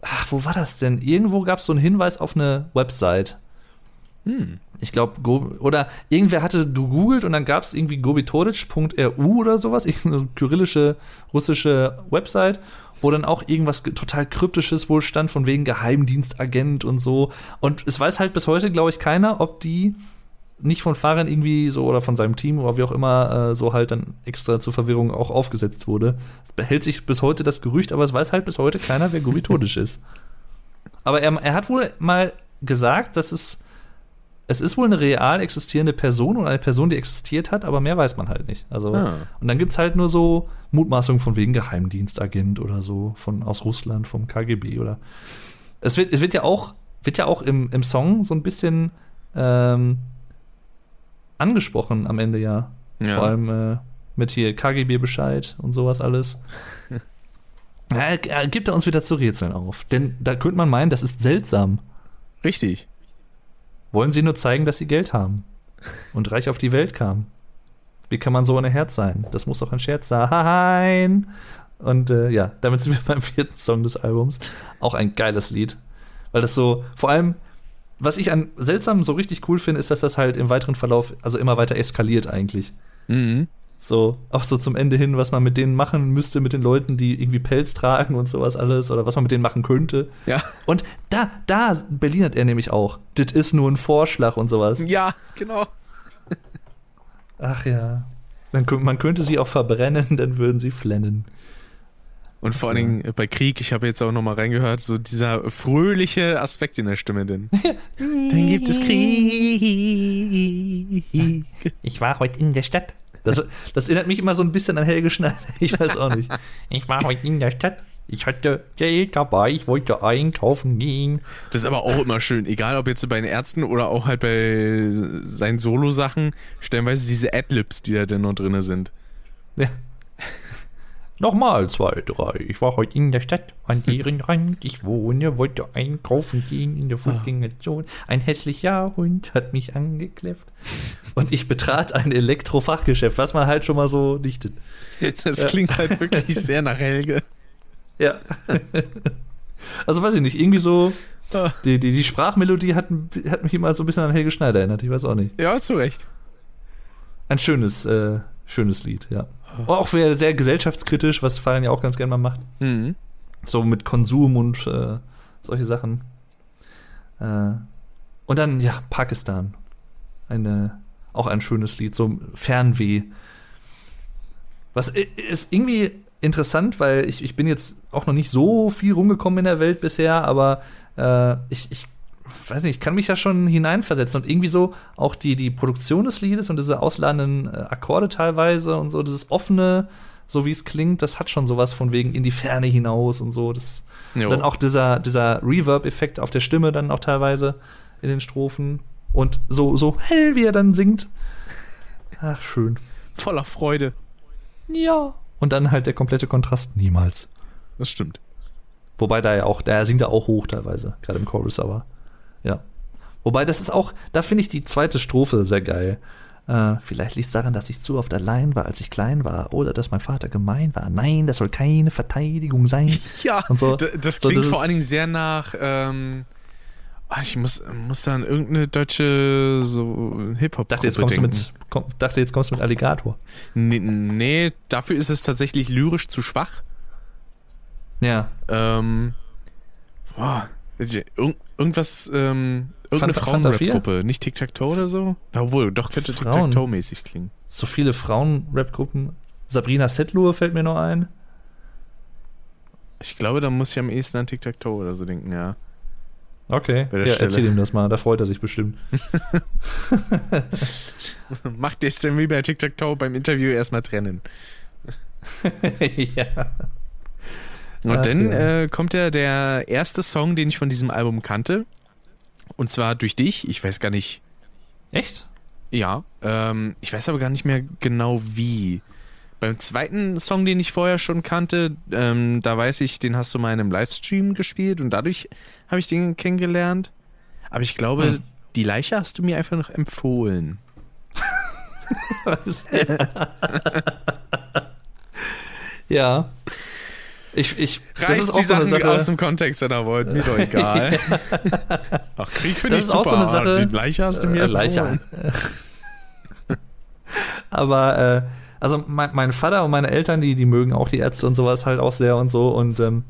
Ach, wo war das denn? Irgendwo gab es so einen Hinweis auf eine Website. Hm. Ich glaube, oder irgendwer hatte gegoogelt und dann gab es irgendwie gobitoric.ru oder sowas, irgendeine kyrillische russische Website, wo dann auch irgendwas ge- total kryptisches wohl stand, von wegen Geheimdienstagent und so. Und es weiß halt bis heute, glaube ich, keiner, ob die nicht von Fahrern irgendwie so oder von seinem Team oder wie auch immer äh, so halt dann extra zur Verwirrung auch aufgesetzt wurde. Es behält sich bis heute das Gerücht, aber es weiß halt bis heute keiner, wer Gubitotisch (laughs) ist. Aber er, er hat wohl mal gesagt, dass es es ist wohl eine real existierende Person und eine Person, die existiert hat, aber mehr weiß man halt nicht. Also, Ah. Und dann gibt es halt nur so Mutmaßungen von wegen Geheimdienstagent oder so, von aus Russland, vom KGB oder. Es wird, es wird ja auch, wird ja auch im, im Song so ein bisschen ähm, angesprochen am Ende ja. Ja. Vor allem äh, mit hier KGB-Bescheid und sowas alles. (laughs) ja, gibt er uns wieder zu rätseln auf. Denn da könnte man meinen, das ist seltsam. Richtig. Wollen sie nur zeigen, dass sie Geld haben (laughs) und reich auf die Welt kamen? Wie kann man so ohne Herz sein? Das muss doch ein Scherz sein. Und äh, ja, damit sind wir (laughs) beim vierten Song des Albums. Auch ein geiles Lied. Weil das so, vor allem, was ich an seltsam so richtig cool finde, ist, dass das halt im weiteren Verlauf also immer weiter eskaliert eigentlich. Mhm. So, auch so zum Ende hin, was man mit denen machen müsste, mit den Leuten, die irgendwie Pelz tragen und sowas alles, oder was man mit denen machen könnte. Ja. Und da, da berlinert er nämlich auch. Das ist nur ein Vorschlag und sowas. Ja, genau. Ach ja. Dann, man könnte sie auch verbrennen, (laughs) dann würden sie flennen. Und vor allen Dingen bei Krieg, ich habe jetzt auch noch mal reingehört, so dieser fröhliche Aspekt in der Stimme denn. (laughs) Dann gibt es Krieg. Ich war heute in der Stadt. Das, das erinnert mich immer so ein bisschen an Helge Schneider. (laughs) Ich weiß auch nicht. Ich war heute in der Stadt. Ich hatte Geld dabei. Ich wollte einkaufen gehen. Das ist aber auch immer schön, egal ob jetzt bei den Ärzten oder auch halt bei seinen Solo-Sachen, stellenweise diese Adlibs, die da denn noch drin sind. Ja. Nochmal zwei, drei. Ich war heute in der Stadt, an deren Rand ich wohne, wollte einkaufen gehen in der Fußgängerzone. Ein hässlicher Hund hat mich angekläfft. Und ich betrat ein Elektrofachgeschäft, was man halt schon mal so dichtet. Das Ja. klingt halt wirklich (laughs) sehr nach Helge. Ja. also weiß ich nicht, irgendwie so. Ah. Die, die, die Sprachmelodie hat, hat mich immer so ein bisschen an Helge Schneider erinnert, ich weiß auch nicht. Ja, zu Recht. Ein schönes, äh, schönes Lied, ja. Auch sehr, sehr gesellschaftskritisch, was Farin ja auch ganz gerne mal macht. Mhm. So mit Konsum und äh, solche Sachen. Äh, und dann, ja, Pakistan. Eine, auch ein schönes Lied, so Fernweh. Was i- ist irgendwie interessant, weil ich, ich bin jetzt auch noch nicht so viel rumgekommen in der Welt bisher, aber äh, ich, ich weiß nicht, ich kann mich ja schon hineinversetzen und irgendwie so auch die, die Produktion des Liedes und diese ausladenden äh, Akkorde teilweise und so, dieses offene, so wie es klingt, das hat schon sowas von wegen in die Ferne hinaus und so. Das, und dann auch dieser, dieser Reverb-Effekt auf der Stimme dann auch teilweise in den Strophen und so, so hell, wie er dann singt. Ach, schön. Voller Freude. Ja. Und dann halt der komplette Kontrast niemals. Das stimmt. Wobei da ja auch, da singt er auch hoch teilweise, gerade im Chorus, aber ja. Wobei das ist auch, da finde ich die zweite Strophe sehr geil. Äh, vielleicht liegt es daran, dass ich zu oft allein war, als ich klein war, oder dass mein Vater gemein war. Nein, das soll keine Verteidigung sein. (laughs) Ja, Und so. das So, klingt das vor allen Dingen sehr nach. Ähm, ah, ich muss, muss da an irgendeine deutsche so hip hop Dachte jetzt kommst du mit, komm, dachte jetzt kommst du mit Alligator. Nee, nee, dafür ist es tatsächlich lyrisch zu schwach. Ja. Ähm, boah, irg irgendwas, ähm, irgendeine? Frauenrap-Gruppe, nicht Tic-Tac-Toe oder so? Obwohl, doch könnte. Tic-Tac-Toe-mäßig klingen. So viele Frauen-Rap-Gruppen. Sabrina Settler fällt mir noch ein. Ich glaube, da muss ich am ehesten an Tic-Tac-Toe oder so denken, ja. Okay. Ja, Stelle. erzähl ihm das mal, da freut er sich bestimmt. (laughs) Macht es denn wie bei Tic-Tac-Toe beim Interview erstmal trennen. (laughs) ja. Und Ach, dann ja. äh, kommt ja der erste Song, den ich von diesem Album kannte. Und zwar durch dich. Ich weiß gar nicht, Echt? ja. Ähm, ich weiß aber gar nicht mehr genau wie. Beim zweiten Song, den ich vorher schon kannte, ähm, da weiß ich, den hast du mal in einem Livestream gespielt und dadurch habe ich den kennengelernt. Aber ich glaube, Hm. die Leiche hast du mir einfach noch empfohlen. (laughs) (laughs) ja. Ich, ich, Reißt die Sachen aus dem Kontext, wenn ihr wollt. Mir doch (laughs) egal. Ach, Krieg finde Das ich ist auch super. so eine Sache- die Leiche hast du mir äh, Leiche. (laughs) Aber, äh, also mein, mein Vater und meine Eltern, die, die mögen auch die Ärzte und sowas halt auch sehr und so. Und ähm,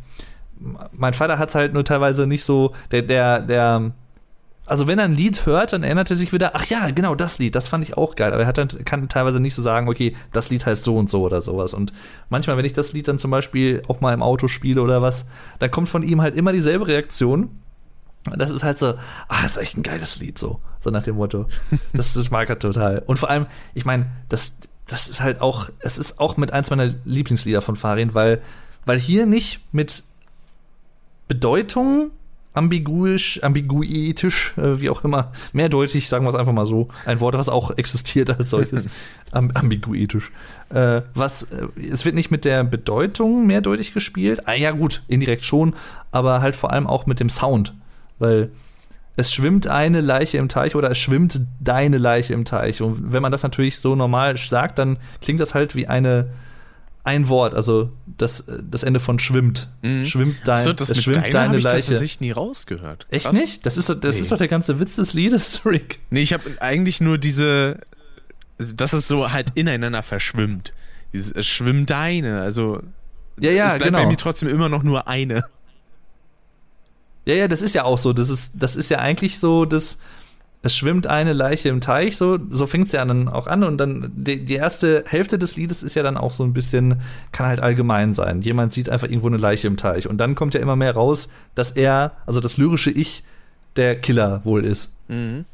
mein Vater hat es halt nur teilweise nicht so, der, der, der, also wenn er ein Lied hört, dann erinnert er sich wieder, ach ja, genau, das Lied, das fand ich auch geil. Aber er hat dann, kann teilweise nicht so sagen, okay, das Lied heißt so und so oder sowas. Und manchmal, wenn ich das Lied dann zum Beispiel auch mal im Auto spiele oder was, dann kommt von ihm halt immer dieselbe Reaktion. Und das ist halt so, ah, das ist echt ein geiles Lied, so. So nach dem Motto. (laughs) Das, das mag er total. Und vor allem, ich meine, das, das ist halt auch, es ist auch mit eins meiner Lieblingslieder von Farin, weil, weil hier nicht mit Bedeutung ambiguisch, ambiguitisch, äh, wie auch immer, mehrdeutig, sagen wir es einfach mal so. Ein Wort, was auch existiert als solches. (laughs) Am, ambiguitisch. Äh, was, äh, es wird nicht mit der Bedeutung mehrdeutig gespielt. Ah ja, gut, indirekt schon, aber halt vor allem auch mit dem Sound. Weil es schwimmt eine Leiche im Teich oder es schwimmt deine Leiche im Teich. Und wenn man das natürlich so normal sagt, dann klingt das halt wie eine ein Wort, also das, das Ende von schwimmt. Mhm. Schwimmt dein, so, das es mit schwimmt deine ich Leiche. tatsächlich nie rausgehört. Echt Krass. nicht? Das ist, doch- das Nee. ist doch der ganze Witz des Liedes, (laughs) Rick. Nee, ich habe eigentlich nur diese, dass es so halt ineinander verschwimmt. Dieses es schwimmt deine, also Ja, ja, es bleibt genau. bei mir trotzdem immer noch nur eine. Ja, ja, das ist ja auch so. Das ist, das ist ja eigentlich so, dass es schwimmt eine Leiche im Teich, so, so fängt es ja dann auch an. Und dann die, die erste Hälfte des Liedes ist ja dann auch so ein bisschen, kann halt allgemein sein. Jemand sieht einfach irgendwo eine Leiche im Teich. Und dann kommt ja immer mehr raus, dass er, also das lyrische Ich, der Killer wohl ist.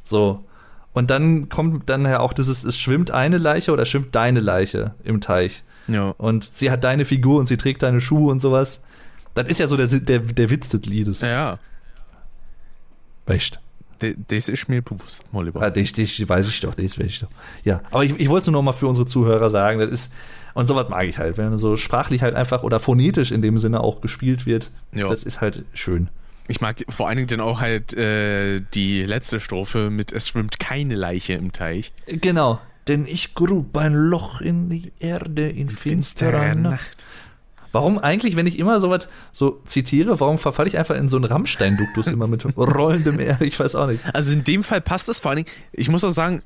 So. Und dann kommt dann ja auch dieses, es schwimmt eine Leiche oder es schwimmt deine Leiche im Teich. Ja. Und sie hat deine Figur und sie trägt deine Schuhe und sowas. Das ist ja so der, der, der Witz des Liedes. Ja, Echt. Das ist mir bewusst, Molliber. Ah, das, das weiß ich doch, das weiß ich doch. Ja, aber ich, ich wollte es nur noch mal für unsere Zuhörer sagen, das ist, und sowas mag ich halt, wenn so sprachlich halt einfach oder phonetisch in dem Sinne auch gespielt wird, Ja. das ist halt schön. Ich mag vor allen Dingen dann auch halt äh, die letzte Strophe mit Es schwimmt keine Leiche im Teich. Genau, denn ich grub ein Loch in die Erde in finsterer Nacht. Warum eigentlich, wenn ich immer sowas so zitiere, warum verfalle ich einfach in so einen Rammstein-Duktus immer mit (laughs) rollendem R? Ich weiß auch nicht. Also in dem Fall passt es vor allen Dingen. Ich muss auch sagen,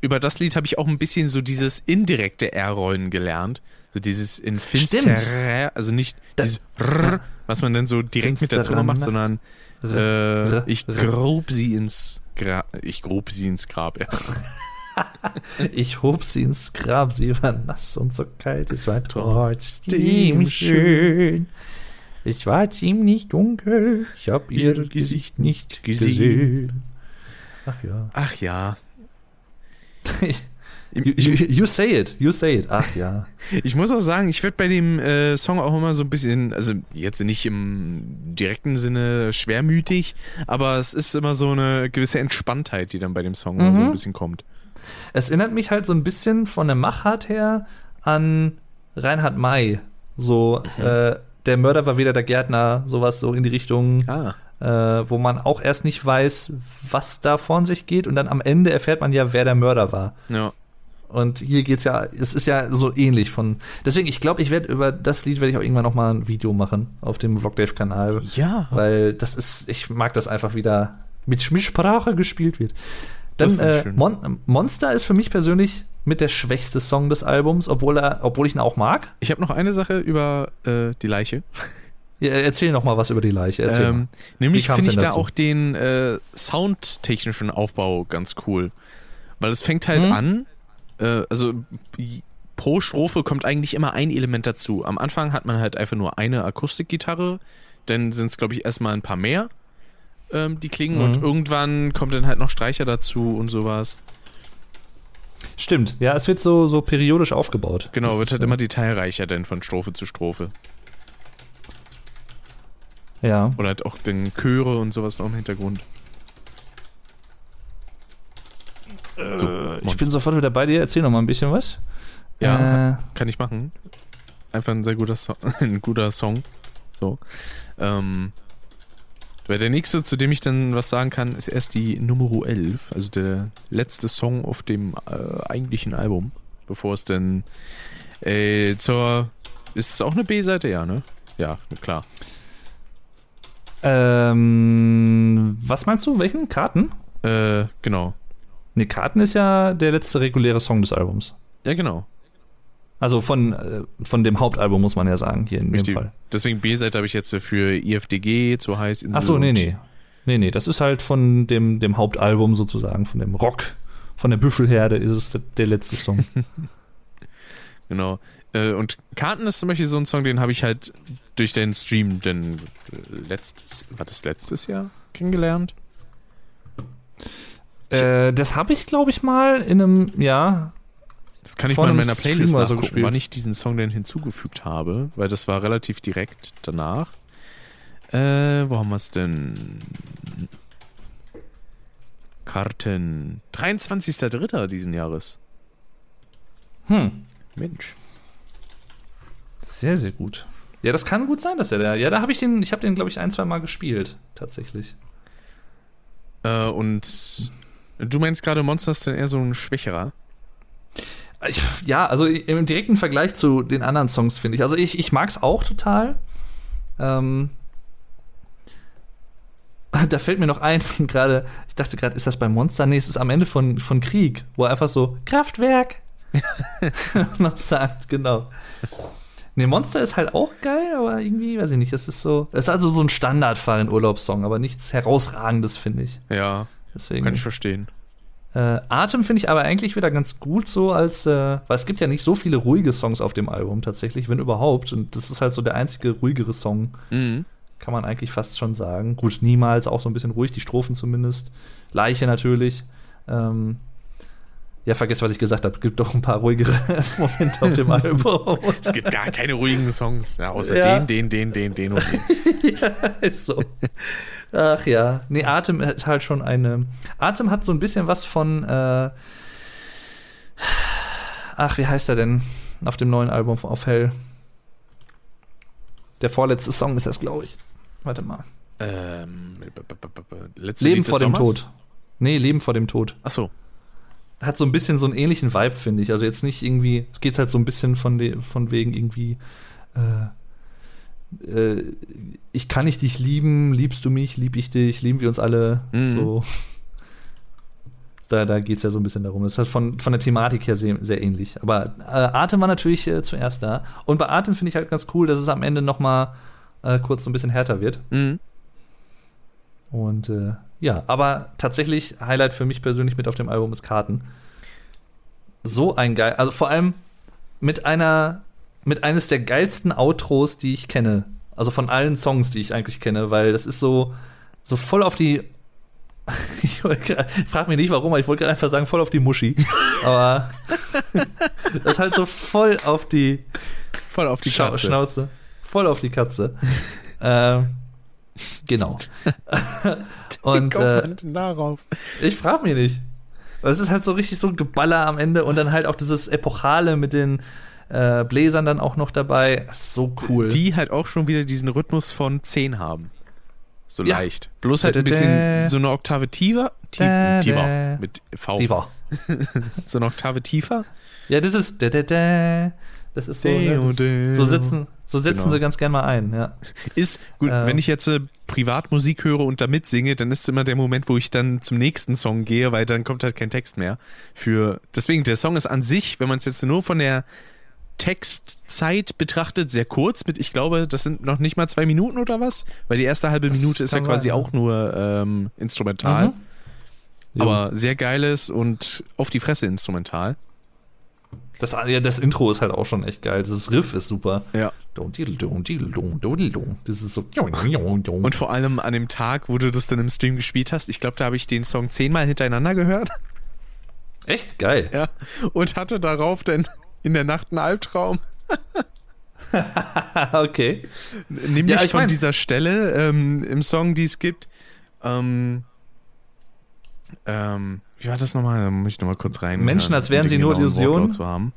über das Lied habe ich auch ein bisschen so dieses indirekte R-Rollen gelernt. So dieses in finsterer, also nicht Das- dieses R, was man dann so direkt mit der Zunge Finsterer macht, sondern äh, ich R. grub sie ins Grab. Ich grub sie ins Grab, ja. (laughs) Ich hob sie ins Grab, sie war nass und so kalt, es war Trotzdem schön. Es war ziemlich dunkel. Ich hab ihr Gesicht nicht gesehen. Ach ja. Ach ja. (laughs) You, you, you say it, you say it. Ach ja. (laughs) Ich muss auch sagen, ich werde bei dem äh, Song auch immer so ein bisschen, also jetzt nicht im direkten Sinne schwermütig, aber es ist immer so eine gewisse Entspanntheit, die dann bei dem Song immer so ein bisschen kommt. Es erinnert mich halt so ein bisschen von der Machart her an Reinhard May. So, äh, der Mörder war wieder der Gärtner, sowas so in die Richtung, Ah. äh, wo man auch erst nicht weiß, was da von sich geht und dann am Ende erfährt man ja, wer der Mörder war. Ja. Und hier geht's ja, es ist ja so ähnlich von. Deswegen, ich glaube, ich werde über das Lied werde ich auch irgendwann noch mal ein Video machen auf dem Vlogdave-Kanal. Ja. Weil das ist, ich mag das einfach wieder mit, mit Sprache gespielt wird. Dann äh. Mon Monster ist für mich persönlich mit der schwächste Song des Albums, obwohl er, obwohl ich ihn auch mag. Ich habe noch eine Sache über äh, die Leiche. Ja, erzähl noch mal was über die Leiche. Erzähl Ähm, nämlich finde ich da dazu? auch den äh, soundtechnischen Aufbau ganz cool. Weil es fängt halt Mhm. an, äh, also pro Strophe kommt eigentlich immer ein Element dazu. Am Anfang hat man halt einfach nur eine Akustikgitarre, dann sind es, glaube ich, erstmal ein paar mehr, ähm, die klingen, Mhm. und irgendwann kommt dann halt noch Streicher dazu und sowas. Stimmt, ja, es wird so, so periodisch aufgebaut. Genau, Das wird halt äh, immer detailreicher dann von Strophe zu Strophe. Ja. Oder halt auch den Chöre und sowas noch im Hintergrund. So, Äh, ich Monster. bin sofort wieder bei dir. Erzähl noch mal ein bisschen was. Ja, Äh, kann ich machen. Einfach ein sehr guter Song. (laughs) ein guter Song. So. Ähm, weil der nächste, zu dem ich dann was sagen kann, ist erst die Nummer 11, also der letzte Song auf dem äh, eigentlichen Album, bevor es dann äh, zur. Ist es auch eine B-Seite? Ja, ne? Ja, klar. ähm, was meinst du? Welchen? Karten? Äh, genau. Ne, Karten ist ja der letzte reguläre Song des Albums. Ja, genau. Also von, äh, von dem Hauptalbum muss man ja sagen, hier in Richtig. dem Fall. Deswegen B-Seite habe ich jetzt für IFDG, zu heiß Insel Ach so, nee, nee. Nee, nee, das ist halt von dem, dem Hauptalbum sozusagen, von dem Rock, von der Büffelherde ist es der, der letzte Song. (laughs) Genau. Äh, und Karten ist zum Beispiel so ein Song, den habe ich halt durch den Stream denn letztes, war das letztes Jahr kennengelernt? äh, das habe ich, glaube ich, mal in einem, ja, Das kann ich mal in meiner Playlist mal so gespielt. wann ich diesen Song denn hinzugefügt habe, weil das war relativ direkt danach. Äh, wo haben wir es denn? Karten. 23.03. diesen Jahres. hm, Mensch. sehr, sehr gut. Ja, das kann gut sein, dass er der, ja, da habe ich den, ich habe den, glaube ich, ein, zwei Mal gespielt, tatsächlich. Äh, und du meinst gerade Monster ist denn eher so ein schwächerer? Ich, ja, also im direkten Vergleich zu den anderen Songs finde ich. Also ich, ich mag es auch total. Ähm, (laughs) da fällt mir noch ein, (laughs) gerade, ich dachte gerade, ist das bei Monster? Nee, es ist am Ende von, von Krieg, wo er einfach so Kraftwerk (laughs) noch sagt, genau. Nee, Monster ist halt auch geil, aber irgendwie, weiß ich nicht, das ist so, das ist also so ein Standardfahren-Urlaubssong, aber nichts herausragendes, finde ich. Ja, Deswegen. kann ich verstehen. Äh, Atem finde ich aber eigentlich wieder ganz gut so als, äh, weil es gibt ja nicht so viele ruhige Songs auf dem Album tatsächlich, wenn überhaupt. Und das ist halt so der einzige ruhigere Song, Mhm. kann man eigentlich fast schon sagen. Gut, niemals auch so ein bisschen ruhig, die Strophen zumindest. Leiche natürlich. Ähm, ja, vergesst, was ich gesagt habe. Gibt doch ein paar ruhigere (laughs) Momente auf dem Album. (laughs) Es gibt gar keine ruhigen Songs. Ja, außer Ja. den, den, den, den, den und den. (laughs) ist so. Ach ja. Nee, Atem ist halt schon eine. Atem hat so ein bisschen was von. Äh, ach, wie heißt er denn? Auf dem neuen Album von auf Hell. Der vorletzte Song ist das, glaube ich. Warte mal. Ähm, Leben vor dem Sommers? Tod. Nee, Leben vor dem Tod. Achso. Hat so ein bisschen so einen ähnlichen Vibe, finde ich. Also jetzt nicht irgendwie. Es geht halt so ein bisschen von, de, von wegen irgendwie. Äh, äh, ich kann nicht dich lieben, liebst du mich, lieb ich dich, lieben wir uns alle. Mhm. So. Da, da geht es ja so ein bisschen darum. Das ist halt von, von der Thematik her sehr, sehr ähnlich. Aber äh, Atem war natürlich äh, zuerst da. Und bei Atem finde ich halt ganz cool, dass es am Ende noch mal äh, kurz so ein bisschen härter wird. Mhm. Und äh, ja, aber tatsächlich Highlight für mich persönlich mit auf dem Album ist Karten. So ein geil, also vor allem mit einer, mit eines der geilsten Outros, die ich kenne. Also von allen Songs, die ich eigentlich kenne, weil das ist so, so voll auf die. (laughs) Ich wollte gra- frag mich nicht warum, aber ich wollte gerade einfach sagen, voll auf die Muschi. aber (laughs) das ist halt so voll auf die, Voll auf die Schau Katze. Schnauze. Voll auf die Katze. (laughs) ähm, genau. Und äh, darauf? ich frage mich nicht. Es ist halt so richtig so ein Geballer am Ende und dann halt auch dieses Epochale mit den äh, Bläsern dann auch noch dabei. So cool. Die halt auch schon wieder diesen Rhythmus von 10 haben. So Ja. leicht. Bloß halt ein bisschen so eine Oktave tiefer. Tief, tiefer. Mit V. Die war. (laughs) So eine Oktave tiefer. Ja, das ist. Da, da, da. Das ist so. Ne, das, so deo. setzen, so setzen Genau. sie ganz gern mal ein, ja. Ist gut, Ähm. wenn ich jetzt äh, Privatmusik höre und da mitsinge, dann ist immer der Moment, wo ich dann zum nächsten Song gehe, weil dann kommt halt kein Text mehr. Für deswegen der Song ist an sich, wenn man es jetzt nur von der Textzeit betrachtet, sehr kurz. Mit ich glaube, das sind noch nicht mal zwei Minuten oder was, weil die erste halbe Das Minute ist ja quasi sein, ja. auch nur ähm, instrumental, Mhm. aber sehr geiles und auf die Fresse instrumental. Das, ja, das Intro ist halt auch schon echt geil. Das Riff ist super. Ja. Das ist so. Und vor allem an dem Tag, wo du das dann im Stream gespielt hast, ich glaube, da habe ich den Song zehnmal hintereinander gehört. echt geil. Ja, und hatte darauf dann in der Nacht einen Albtraum. (laughs) okay. Nämlich Ja, ich von mein- dieser Stelle ähm, im Song, die es gibt. Ähm, ähm, wie war das nochmal? Da muss ich nochmal kurz rein. Menschen, hören, als wären sie nur Illusionen. Zu haben.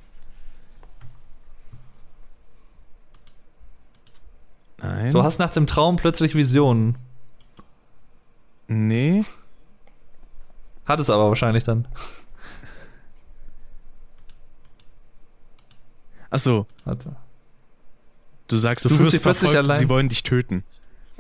Nein. Du hast nachts im Traum plötzlich Visionen. nee. Hat es aber wahrscheinlich dann. Achso, Warte. du sagst, Du du, wirst verfolgt allein. sie wollen dich töten.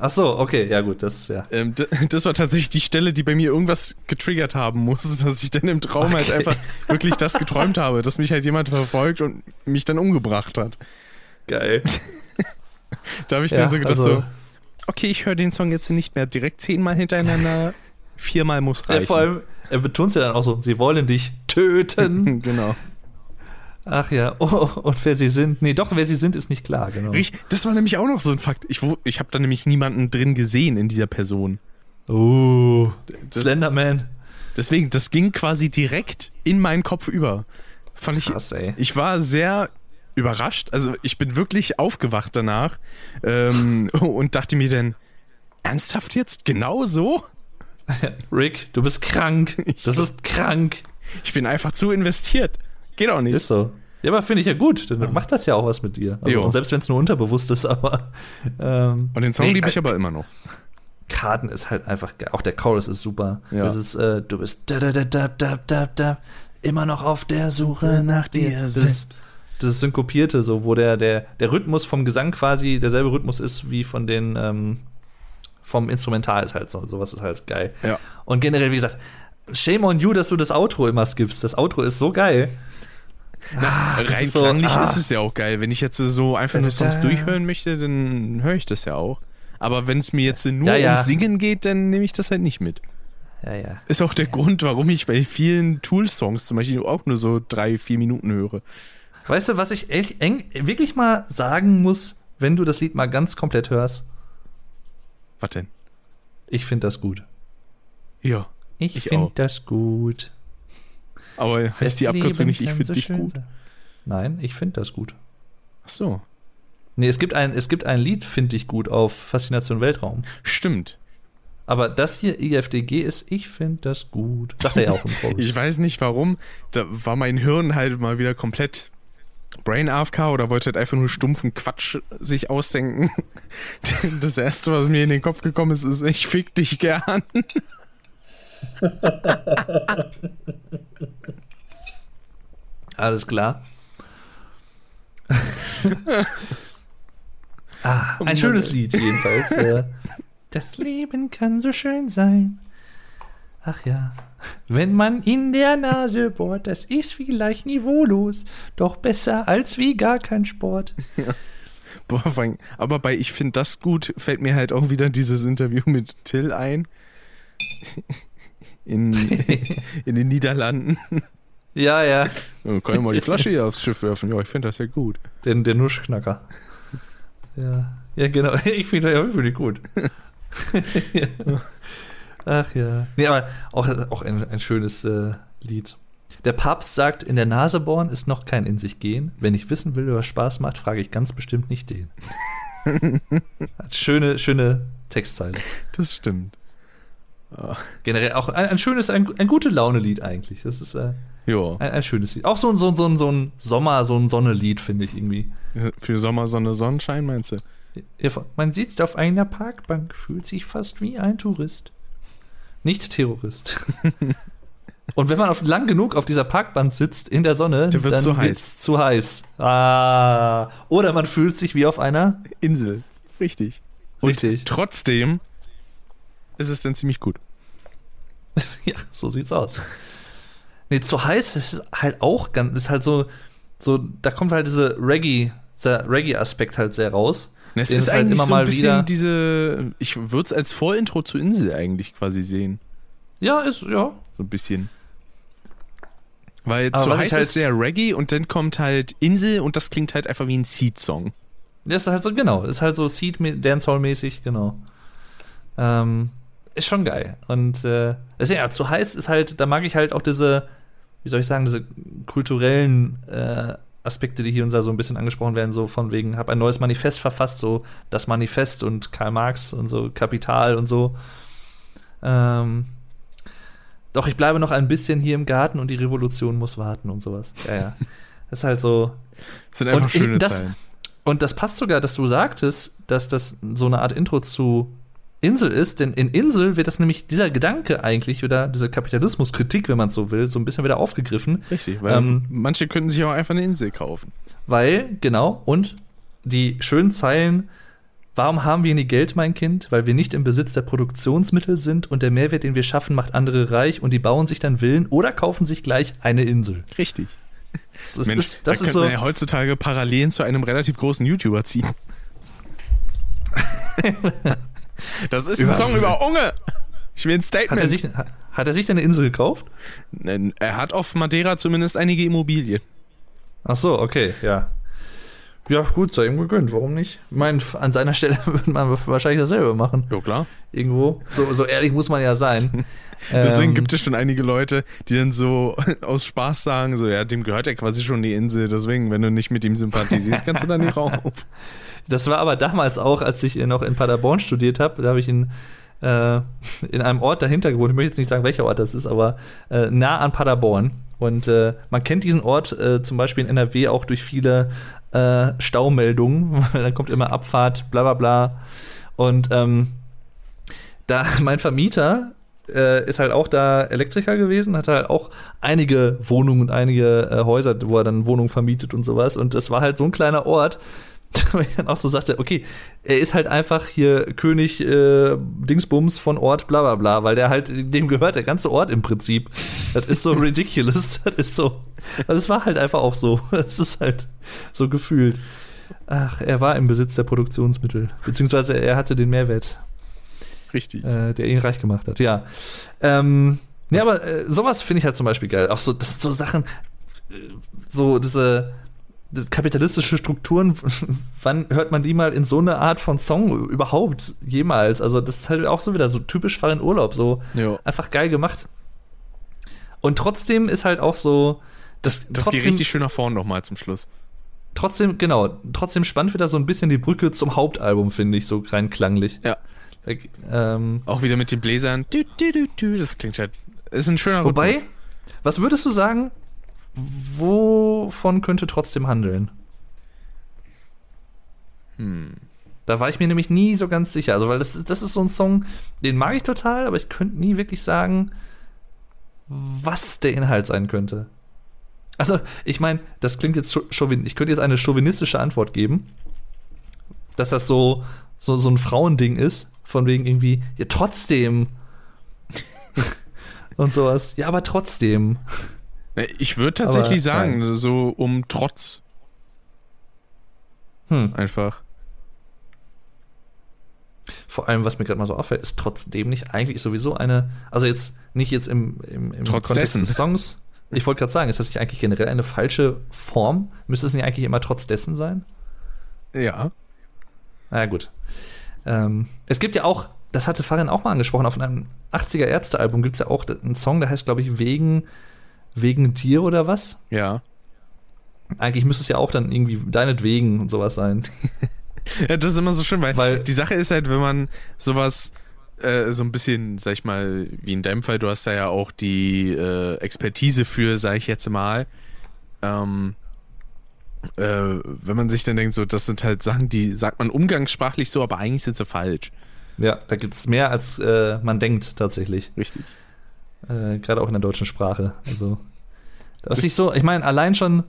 Ach so, okay, ja gut, das ja. Ähm, das war tatsächlich die Stelle, die bei mir irgendwas getriggert haben muss, (laughs) dass ich dann im Traum halt Okay. einfach wirklich das geträumt habe, dass mich halt jemand verfolgt und mich dann umgebracht hat. Geil. (laughs) Da habe ich Ja, dann so gedacht, also- so, okay, ich höre den Song jetzt nicht mehr direkt zehnmal hintereinander. Viermal muss Ja, reichen. vor allem, er betont ja dann auch so, sie wollen dich töten. (laughs) genau. Ach ja, (laughs) oh, und wer sie sind. Nee, doch, wer sie sind, ist nicht klar, genau. Das war nämlich auch noch so ein Fakt. Ich, ich habe da nämlich niemanden drin gesehen in dieser Person. Uh, Das- Slenderman. Deswegen, das ging quasi direkt in meinen Kopf über. Fand ich, Krass, ey. ich war sehr überrascht. Also ich bin wirklich aufgewacht danach ähm, (laughs) und dachte mir dann, ernsthaft jetzt? Genau so? (laughs) Rick, du bist krank. Das ist krank. Ich bin einfach zu investiert. Geht auch nicht. Ist so. Ja, aber finde ich ja gut. Dann macht das ja auch was mit dir. Also, selbst wenn es nur unterbewusst ist, aber. Ähm, und den Song nee, liebe ich äh, aber immer noch. Karten ist halt einfach geil. Auch der Chorus ist super. Ja. Das ist, äh, du bist da, da, da, da, da, da, da, immer noch auf der Suche nach dir. Das ist, das ist synkopierte, so, wo der, der, der Rhythmus vom Gesang quasi derselbe Rhythmus ist wie von den, ähm, vom Instrumental ist halt so. Sowas ist halt geil. Ja. Und generell, wie gesagt, shame on you, dass du das Outro immer skippst. Das Outro ist so geil. Ah, Rein ist so, klanglich ah. ist es ja auch geil. Wenn ich jetzt so einfach nur Songs durchhören möchte, dann höre ich das ja auch. Aber wenn es mir jetzt nur Ja, ja. ums Singen geht, dann nehme ich das halt nicht mit. Ja, ja. Ist auch der Grund, warum ich bei vielen Tool-Songs zum Beispiel auch nur so drei, vier Minuten höre. Weißt du, was ich echt eng, wirklich mal sagen muss, wenn du das Lied mal ganz komplett hörst? Was denn? Ich finde das gut. Ja. Ich, Ich finde das gut. Aber heißt die Das Abkürzung Leben nicht, ich finde dich gut? sein. Nein, ich finde das gut. Ach so. Nee, es gibt ein, es gibt ein Lied, finde ich gut, auf Faszination Weltraum. Stimmt. Aber das hier, IFDG, ist, ich finde das gut. Sagt er ja auch im (laughs) Chorus. Ich weiß nicht warum. Da war mein Hirn halt mal wieder komplett Brain AFK oder wollte halt einfach nur stumpfen Quatsch sich ausdenken. (laughs) Das erste, was mir in den Kopf gekommen ist, ist, ich fick dich gern. (laughs) Alles klar. (laughs) ah, ein schönes. (laughs) Lied jedenfalls. äh. Das Leben kann so schön sein. Ach ja. Wenn man in der Nase bohrt, das ist vielleicht niveaulos, doch besser als wie gar kein Sport. Boah, vor allem- aber bei Ich finde das gut fällt mir halt auch wieder dieses Interview mit Till ein. In, (laughs) in den Niederlanden. Ja, ja. Ja, Kann ja mal die Flasche hier aufs Schiff werfen. Ja, ich finde das ja gut. Den, der Nuschknacker. Ja, ja genau. (laughs) Ich finde ja, find ich gut. ja. (laughs) Ach ja. Nee, aber auch, auch ein, ein schönes äh, Lied. Der Papst sagt, in der Nase bohren ist noch kein in sich gehen. Wenn ich wissen will, was Spaß macht, frage ich ganz bestimmt nicht den. Schöne, schöne Textzeile. Das stimmt. Generell auch ein, ein schönes, ein, ein gute Laune-Lied eigentlich. Das ist äh, ein, ein schönes Lied. Auch so, ein- so, ein- so, ein- so ein Sommer, so ein Sonnelied, finde ich irgendwie. Für Sommer, Sonne, Sonnenschein meinst du? Man sitzt auf einer Parkbank, fühlt sich fast wie ein Tourist. Nicht Terrorist. (laughs) Und wenn man auf, lang genug auf dieser Parkbank sitzt in der Sonne, Dann wird's zu heiß. zu heiß. Ah. Oder man fühlt sich wie auf einer. Insel. Richtig. Und Richtig. trotzdem ist es dann ziemlich gut. (laughs) ja, so sieht's aus. Nee, zu heiß ist halt auch ganz, ist halt so, so, da kommt halt diese Reggae, dieser Reggae-Aspekt halt sehr raus. Es Den ist es halt eigentlich immer so ein mal bisschen wieder- diese, ich würde es als Vorintro zur Insel eigentlich quasi sehen. Ja, ist, ja. So ein bisschen. Weil Aber zu heiß halt- ist sehr Reggae und dann kommt halt Insel und das klingt halt einfach wie ein Seed-Song. Das ist halt so, genau, ist halt so Seed Dancehall-mäßig, genau. Ähm, ist schon geil. Und äh, ist ja, zu heiß ist halt, da mag ich halt auch diese, wie soll ich sagen, diese kulturellen äh, Aspekte, die hier und da so ein bisschen angesprochen werden, so von wegen, hab ein neues Manifest verfasst, so das Manifest und Karl Marx und so Kapital und so. Ähm, doch ich bleibe noch ein bisschen hier im Garten und die Revolution muss warten und sowas. Ja, ja. Das (laughs) ist halt so, Das sind einfach Und schöne das- Zeilen. und das passt sogar, dass du sagtest, dass das so eine Art Intro zu Insel ist, denn in Insel wird das nämlich dieser Gedanke eigentlich wieder, diese Kapitalismuskritik, wenn man es so will, so ein bisschen wieder aufgegriffen, Richtig, weil Ähm, manche könnten sich auch einfach eine Insel kaufen. weil, genau, und die schönen Zeilen, warum haben wir nie Geld, mein Kind? Weil wir nicht im Besitz der Produktionsmittel sind und der Mehrwert, den wir schaffen, macht andere reich und die bauen sich dann Villen oder kaufen sich gleich eine Insel. Richtig. Das Mensch, ist, das da ist so. man ja heutzutage Parallelen zu einem relativ großen YouTuber ziehen. (laughs) Das ist ein Über- Song über Unge. Ich will ein Hat Statement. er sich, hat er sich denn eine Insel gekauft? Er hat auf Madeira zumindest einige Immobilien. Ach so, okay, ja. Ja, gut, sei ihm gegönnt, warum nicht? Ich meine, an seiner Stelle (laughs) würde man wahrscheinlich dasselbe machen. Ja, klar. Irgendwo. So, so ehrlich muss man ja sein. (laughs) Deswegen Ähm, gibt es schon einige Leute, die dann so (laughs) aus Spaß sagen, so, ja, dem gehört ja quasi schon die Insel, deswegen, wenn du nicht mit ihm sympathisierst, kannst du da nicht rauf. Das war aber damals auch, als ich noch in Paderborn studiert habe. Da habe ich in, äh, in einem Ort dahinter gewohnt. Ich möchte jetzt nicht sagen, welcher Ort das ist, aber äh, nah an Paderborn. Und äh, man kennt diesen Ort äh, zum Beispiel in NRW auch durch viele äh, Staumeldungen. (laughs) Dann kommt immer Abfahrt, bla bla bla. Und ähm, da (laughs) mein Vermieter äh, ist halt auch da Elektriker gewesen, hat halt auch einige Wohnungen und einige Häuser, wo er dann Wohnungen vermietet und sowas. Und das war halt so ein kleiner Ort, (laughs) wo ich dann auch so sagte, okay, er ist halt einfach hier König äh, Dingsbums von Ort bla bla bla, weil der halt, dem gehört der ganze Ort im Prinzip. Das ist so (laughs) ridiculous. Das ist so. Das war halt einfach auch so. (laughs) Das ist halt so gefühlt. Ach, er war im Besitz der Produktionsmittel. Beziehungsweise er hatte den Mehrwert Richtig. äh, der ihn reich gemacht hat, ja. Ähm, ja, aber äh, sowas finde ich halt zum Beispiel geil. Auch so, das sind so Sachen, äh, so diese kapitalistische Strukturen, (laughs) wann hört man die mal in so eine Art von Song überhaupt jemals? Also, das ist halt auch so wieder so typisch fahren Urlaub, so Ja. einfach geil gemacht. Und trotzdem ist halt auch so, das, Das trotzdem, geht richtig schön nach vorne nochmal zum Schluss. trotzdem, genau, trotzdem spannt wieder so ein bisschen die Brücke zum Hauptalbum, finde ich, so rein klanglich. Ja. Ähm, Auch wieder mit den Bläsern. Dü, dü, dü. Das klingt halt. Ist ein schöner Wobei, Rhythmus. was würdest du sagen, wovon könnte trotzdem handeln? Hm. Da war ich mir nämlich nie so ganz sicher. Also, weil das ist, das ist so ein Song, den mag ich total, aber ich könnte nie wirklich sagen, was der Inhalt sein könnte. Also, ich meine, das klingt jetzt chau- chauvin. Ich könnte jetzt eine chauvinistische Antwort geben, dass das so, so, so ein Frauending ist, von wegen irgendwie, ja, trotzdem. (laughs) Und sowas. Ja, aber trotzdem. Ich würde tatsächlich Aber, sagen, so um Trotz Hm. einfach. Vor allem, was mir gerade mal so auffällt, ist trotzdem nicht eigentlich sowieso eine, also jetzt nicht jetzt im, im, im Kontext dessen. des Songs. Ich wollte gerade sagen, ist das nicht eigentlich generell eine falsche Form? Müsste es nicht eigentlich immer trotz dessen sein? Ja. Na ja, gut. Ähm, es gibt ja auch, das hatte Farin auch mal angesprochen, auf einem 80er Ärzte-Album gibt es ja auch einen Song, der heißt, glaube ich, wegen, wegen dir oder was? Ja. Eigentlich müsste es ja auch dann irgendwie deinetwegen und sowas sein. (laughs) Ja, das ist immer so schön, weil, Weil- die Sache ist halt, wenn man sowas äh, so ein bisschen, sag ich mal, wie in deinem Fall, du hast da ja auch die äh, Expertise für, sag ich jetzt mal, ähm, äh, wenn man sich dann denkt, so, das sind halt Sachen, die sagt man umgangssprachlich so, aber eigentlich sind sie falsch. Ja, da gibt es mehr, als äh, man denkt tatsächlich. Richtig. Äh, Gerade auch in der deutschen Sprache. Also, was ich so, ich meine, allein schon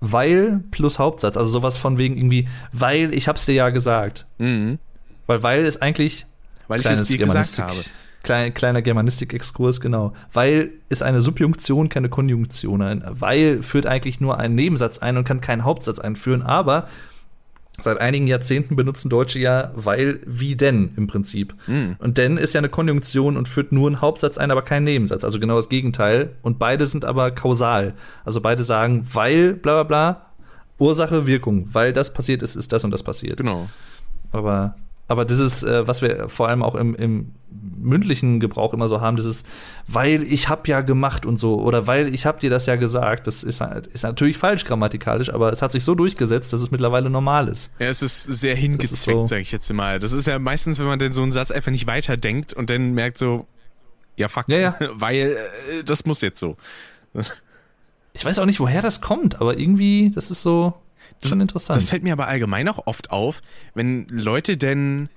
weil plus Hauptsatz, also sowas von wegen irgendwie, weil ich hab's dir ja gesagt. Mhm. Weil weil ist eigentlich Weil ich es dir gesagt Germanistik- habe. Klein, kleiner Germanistik-Exkurs, genau. Weil ist eine Subjunktion, keine Konjunktion. Ein weil führt eigentlich nur einen Nebensatz ein und kann keinen Hauptsatz einführen, aber seit einigen Jahrzehnten benutzen Deutsche ja weil, wie denn im Prinzip. Mhm. Und denn ist ja eine Konjunktion und führt nur einen Hauptsatz ein, aber keinen Nebensatz. Also genau das Gegenteil. Und beide sind aber kausal. Also beide sagen, weil, bla bla bla, Ursache, Wirkung. Weil das passiert ist, ist das und das passiert. Genau. Aber, aber dieses, äh, was wir vor allem auch im, im mündlichen Gebrauch immer so haben, dieses, weil ich hab ja gemacht und so, oder weil ich hab dir das ja gesagt, das ist, ist natürlich falsch grammatikalisch, aber es hat sich so durchgesetzt, dass es mittlerweile normal ist. Ja, es ist sehr Das hingezwickt, ist so. sag ich jetzt mal. Das ist ja meistens, wenn man denn so einen Satz einfach nicht weiterdenkt und dann merkt so, ja fuck, Ja, ja. (laughs) weil äh, das muss jetzt so. Ich weiß auch nicht, woher das kommt, aber irgendwie, das ist so schon interessant. Das fällt mir aber allgemein auch oft auf, wenn Leute denn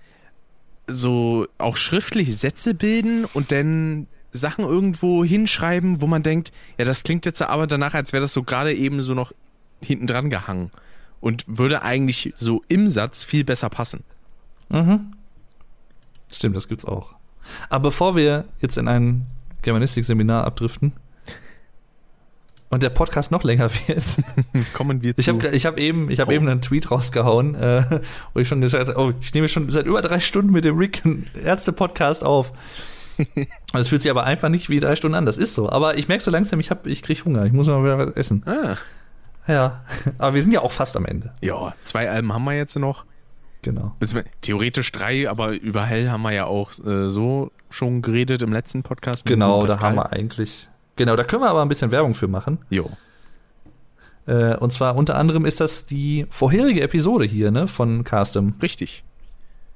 so auch schriftlich Sätze bilden und dann Sachen irgendwo hinschreiben, wo man denkt, ja, das klingt jetzt aber danach, als wäre das so gerade eben so noch hinten dran gehangen und würde eigentlich so im Satz viel besser passen. Mhm. Stimmt, das gibt's auch. Aber bevor wir jetzt in ein Germanistik-Seminar abdriften, und der Podcast noch länger wird. (laughs) Kommen wir zu. Ich habe ich hab eben, ich hab Oh. eben einen Tweet rausgehauen, äh, wo ich schon gesagt habe, oh, ich nehme schon seit über drei Stunden mit dem Rick einen Ärzte-Podcast auf. Und (laughs) Es fühlt sich aber einfach nicht wie drei Stunden an, das ist so. Aber ich merke so langsam, ich, hab- ich kriege Hunger, ich muss mal wieder was essen. ah, Ja, (laughs) aber wir sind ja auch fast am Ende. ja, zwei Alben haben wir jetzt noch. Genau. Theoretisch drei, aber über Hell haben wir ja auch äh, so schon geredet im letzten Podcast. Genau, da haben wir eigentlich. Genau, da können wir aber ein bisschen Werbung für machen. Jo. Äh, und zwar unter anderem ist das die vorherige Episode hier, ne, von Castem. Richtig.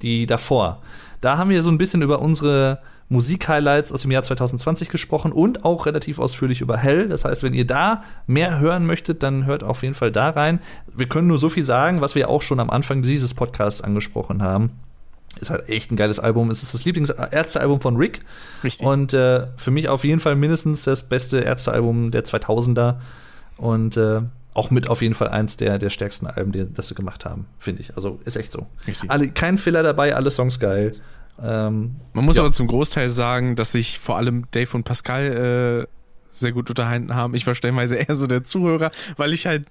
die davor. Da haben wir so ein bisschen über unsere Musik-Highlights aus dem Jahr 2020 gesprochen und auch relativ ausführlich über Hell. Das heißt, wenn ihr da mehr hören möchtet, dann hört auf jeden Fall da rein. Wir können nur so viel sagen, was wir auch schon am Anfang dieses Podcasts angesprochen haben. Ist halt echt ein geiles Album. Es ist das Lieblingsärztealbum von Rick. Richtig. Und äh, für mich auf jeden Fall mindestens das beste Ärztealbum der 2000er. Und äh, auch mit auf jeden Fall eins der, der stärksten Alben, die das sie gemacht haben, finde ich. Also ist echt so. Richtig. Alle, kein Filler dabei, alle Songs geil. Ähm, Man muss Ja. aber zum Großteil sagen, dass sich vor allem Dave und Pascal äh, sehr gut unterhalten haben. Ich war stellenweise (laughs) eher so der Zuhörer, weil ich halt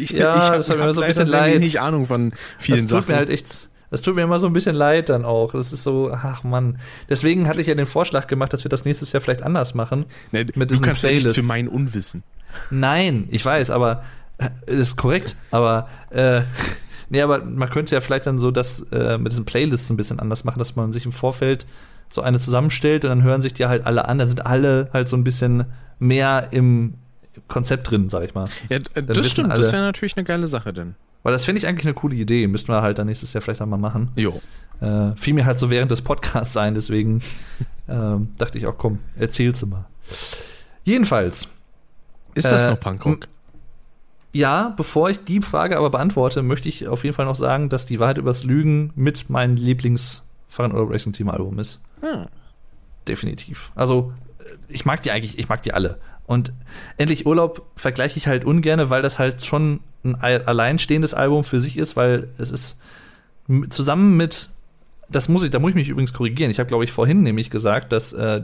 ich, Ja, ich hab, das hat mir hab so ein bisschen leid. wenig Ahnung von vielen das tut Sachen. mir halt echt. Das tut mir immer so ein bisschen leid dann auch. Das ist so, ach Mann. Deswegen hatte ich ja den Vorschlag gemacht, dass wir das nächstes Jahr vielleicht anders machen. ne, mit du kannst ja nichts Playlists. für mein Unwissen. Nein, ich weiß, aber äh, ist korrekt. Aber äh, (laughs) nee, aber man könnte ja vielleicht dann so das äh, mit diesen Playlists ein bisschen anders machen, dass man sich im Vorfeld so eine zusammenstellt und dann hören sich die halt alle an. Dann sind alle halt so ein bisschen mehr im Konzept drin, sag ich mal. Ja, äh, das stimmt. Das wäre natürlich eine geile Sache denn. Weil das finde ich eigentlich eine coole Idee. Müssten wir halt dann nächstes Jahr vielleicht einmal machen. Jo. Äh, fiel mir halt so während des Podcasts ein, deswegen (laughs) ähm, dachte ich auch, komm, erzähl's mal. Jedenfalls, Ist das Äh, noch Punkrock? ja, bevor ich die Frage aber beantworte, möchte ich auf jeden Fall noch sagen, dass die Wahrheit übers Lügen mit meinem lieblings Fahrrad Racing Team Album ist. Hm. Definitiv. Also, äh, ich mag die eigentlich, ich mag die alle. Und endlich Urlaub vergleiche ich halt ungerne, weil das halt schon ein al- alleinstehendes Album für sich ist, weil es ist zusammen mit das muss ich, da muss ich mich übrigens korrigieren. Ich habe, glaube ich, vorhin nämlich gesagt, dass äh,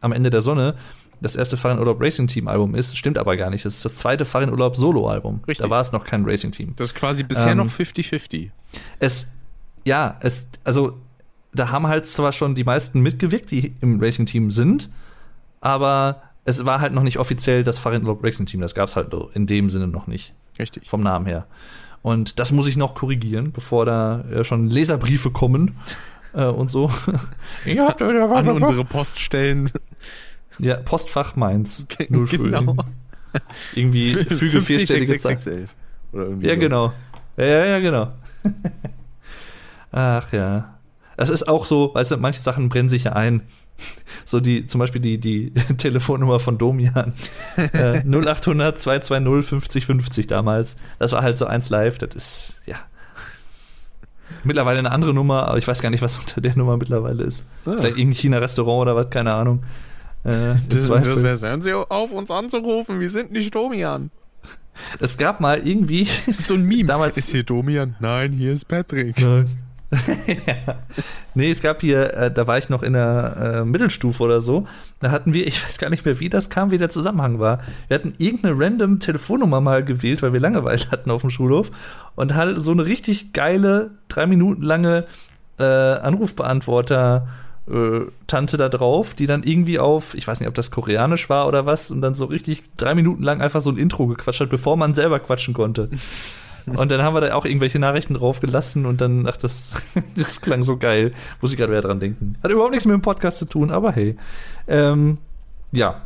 am Ende der Sonne das erste Fahrradurlaub Racing Team Album ist. Stimmt aber gar nicht. Das ist das zweite Fahrradurlaub Solo Album. Richtig. Da war es noch kein Racing Team. Das ist quasi bisher Ähm, noch 50-50. Es, ja, es, also da haben halt zwar schon die meisten mitgewirkt, die im Racing Team sind, aber es war halt noch nicht offiziell das Fahrradurlaub Racing Team. Das gab es halt in dem Sinne noch nicht, Richtig. vom Namen her. Und das muss ich noch korrigieren, bevor da äh, schon Leserbriefe kommen äh, und so. (laughs) Ja, da, da war An unsere Poststellen. Ja, Postfach Mainz. (laughs) 0 genau. Irgendwie füge vierstellige Zahl. 5066611. Oder irgendwie Ja, so. genau. Ja, ja, ja, genau. (laughs) Ach ja. Das ist auch so, weißt du, manche Sachen brennen sich ja ein. So die, zum Beispiel die, die (laughs) Telefonnummer von Domian. äh, 0800 220 50 50 damals. Das war halt so eins live. Das ist, ja. Mittlerweile eine andere Nummer, aber ich weiß gar nicht, was unter der Nummer mittlerweile ist. Ah. Vielleicht irgendein China-Restaurant oder was, keine Ahnung. Äh, (laughs) Das, das wär's. Hören Sie auf, uns anzurufen. Wir sind nicht Domian. es gab mal irgendwie (laughs) So ein Meme. Damals- ist hier Domian? Nein, hier ist Patrick. (laughs) ja. Nee, es gab hier, äh, da war ich noch in der äh, Mittelstufe oder so. Da hatten wir, ich weiß gar nicht mehr, wie das kam, wie der Zusammenhang war. Wir hatten irgendeine random Telefonnummer mal gewählt, weil wir Langeweile (laughs) hatten auf dem Schulhof und halt so eine richtig geile, drei Minuten lange äh, Anrufbeantworter. äh, Tante da drauf, die dann irgendwie auf, ich weiß nicht, ob das koreanisch war oder was, und dann so richtig drei Minuten lang einfach so ein Intro gequatscht hat, bevor man selber quatschen konnte. Und dann haben wir da auch irgendwelche Nachrichten drauf gelassen und dann, ach, das, (laughs) das klang so geil. Muss ich gerade wieder dran denken. Hat überhaupt nichts mit dem Podcast zu tun, aber hey. Ähm, ja.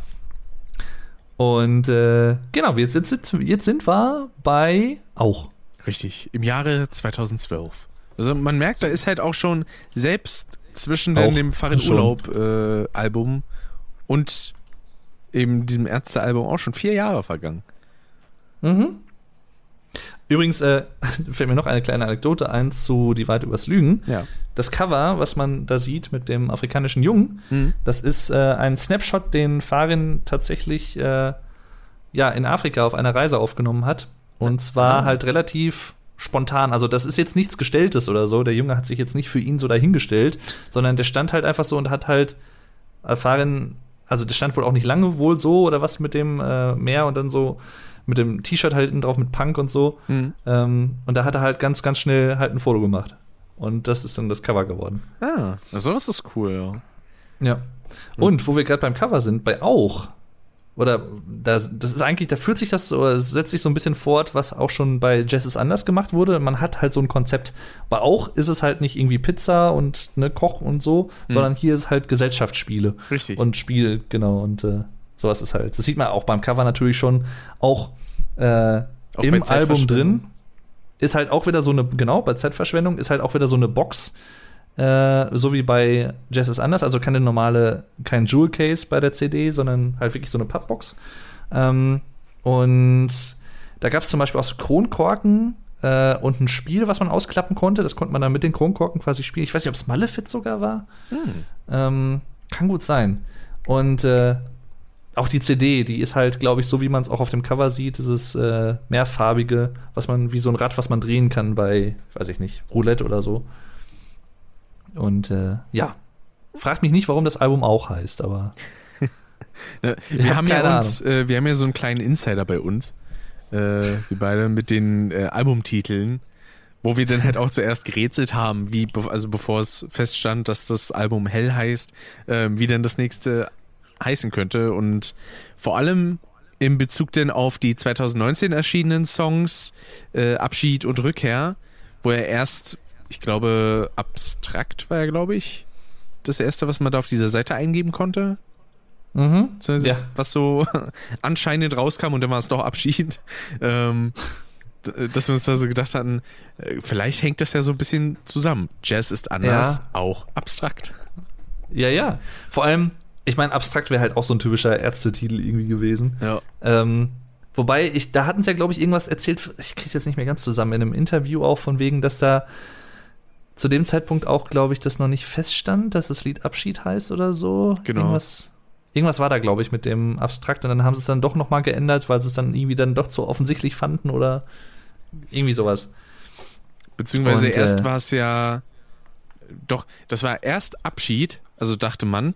Und äh, genau, jetzt, jetzt, jetzt sind wir bei auch. Richtig, im Jahre 2012. Also man merkt, da ist halt auch schon selbst zwischen Auch dem, dem Fahr in schon. Urlaub äh, Album und eben diesem Ärzte-Album auch schon vier Jahre vergangen. Mhm. Übrigens äh, (laughs) fällt mir noch eine kleine Anekdote ein zu Die Wahrheit übers Lügen. Ja. Das Cover, was man da sieht mit dem afrikanischen Jungen, Mhm. das ist äh, ein Snapshot, den Farin tatsächlich äh, ja, in Afrika auf einer Reise aufgenommen hat. Und zwar Ah. halt relativ spontan. Also, das ist jetzt nichts Gestelltes oder so. Der Junge hat sich jetzt nicht für ihn so dahingestellt, sondern der stand halt einfach so und hat halt äh, Farin also das stand wohl auch nicht lange wohl so oder was mit dem äh, Meer und dann so mit dem T-Shirt halt hinten drauf mit Punk und so. Mhm. Ähm, und da hat er halt ganz, ganz schnell halt ein Foto gemacht. Und das ist dann das Cover geworden. Ah, sowas ist cool, ja. Ja. Und wo wir gerade beim Cover sind, bei Auch, oder das, das ist eigentlich, da führt sich das, oder es setzt sich so ein bisschen fort, was auch schon bei Jazz ist anders gemacht wurde. Man hat halt so ein Konzept. Bei Auch ist es halt nicht irgendwie Pizza und ne, Koch und so, sondern hier ist halt Gesellschaftsspiele. Richtig. Und Spiel, genau, und äh, sowas ist halt. Das sieht man auch beim Cover natürlich schon, auch, äh, Auch im Album drin. Ist halt auch wieder so eine, genau, bei Zeitverschwendung ist halt auch wieder so eine Box, äh, so wie bei Jazz ist anders, also keine normale, kein Jewel Case bei der CD, sondern halt wirklich so eine Pappbox. Ähm, und da gab es zum Beispiel auch so Kronkorken äh, und ein Spiel, was man ausklappen konnte. Das konnte man dann mit den Kronkorken quasi spielen. Ich weiß nicht, ob es Malefiz sogar war. Ähm, kann gut sein. Und äh, auch die CD, die ist halt, glaube ich, so wie man es auch auf dem Cover sieht, dieses äh, mehrfarbige, was man, wie so ein Rad, was man drehen kann bei, weiß ich nicht, Roulette oder so. Und äh, ja, fragt mich nicht, warum das Album auch heißt, aber (laughs) Ne, wir, hab haben ja uns, äh, wir haben ja so einen kleinen Insider bei uns, äh, wir beide mit den äh, Albumtiteln, wo wir dann halt auch zuerst gerätselt haben, wie, also bevor es feststand, dass das Album Hell heißt, äh, wie denn das nächste heißen könnte und vor allem in Bezug denn auf die 2019 erschienenen Songs äh, Abschied und Rückkehr, wo er erst, ich glaube, abstrakt war er, glaube ich, das erste, was man da auf dieser Seite eingeben konnte. mhm. Ja. was so (laughs) anscheinend rauskam und dann war es doch Abschied. (laughs) Ähm, dass wir uns da so gedacht hatten, äh, vielleicht hängt das ja so ein bisschen zusammen. Jazz ist anders, Ja. auch abstrakt. ja, ja. Vor allem, ich meine, abstrakt wäre halt auch so ein typischer Ärztetitel irgendwie gewesen. Ja. Ähm, wobei, ich, da hatten sie ja, glaube ich, irgendwas erzählt, ich krieg's jetzt nicht mehr ganz zusammen, in einem Interview auch von wegen, dass da zu dem Zeitpunkt auch, glaube ich, das noch nicht feststand, dass das Lied Abschied heißt oder so. Genau. Irgendwas, irgendwas war da, glaube ich, mit dem Abstrakt und dann haben sie es dann doch noch mal geändert, weil sie es dann irgendwie dann doch zu offensichtlich fanden oder irgendwie sowas. Beziehungsweise Und, erst äh, war es ja, doch, das war erst Abschied, also dachte man,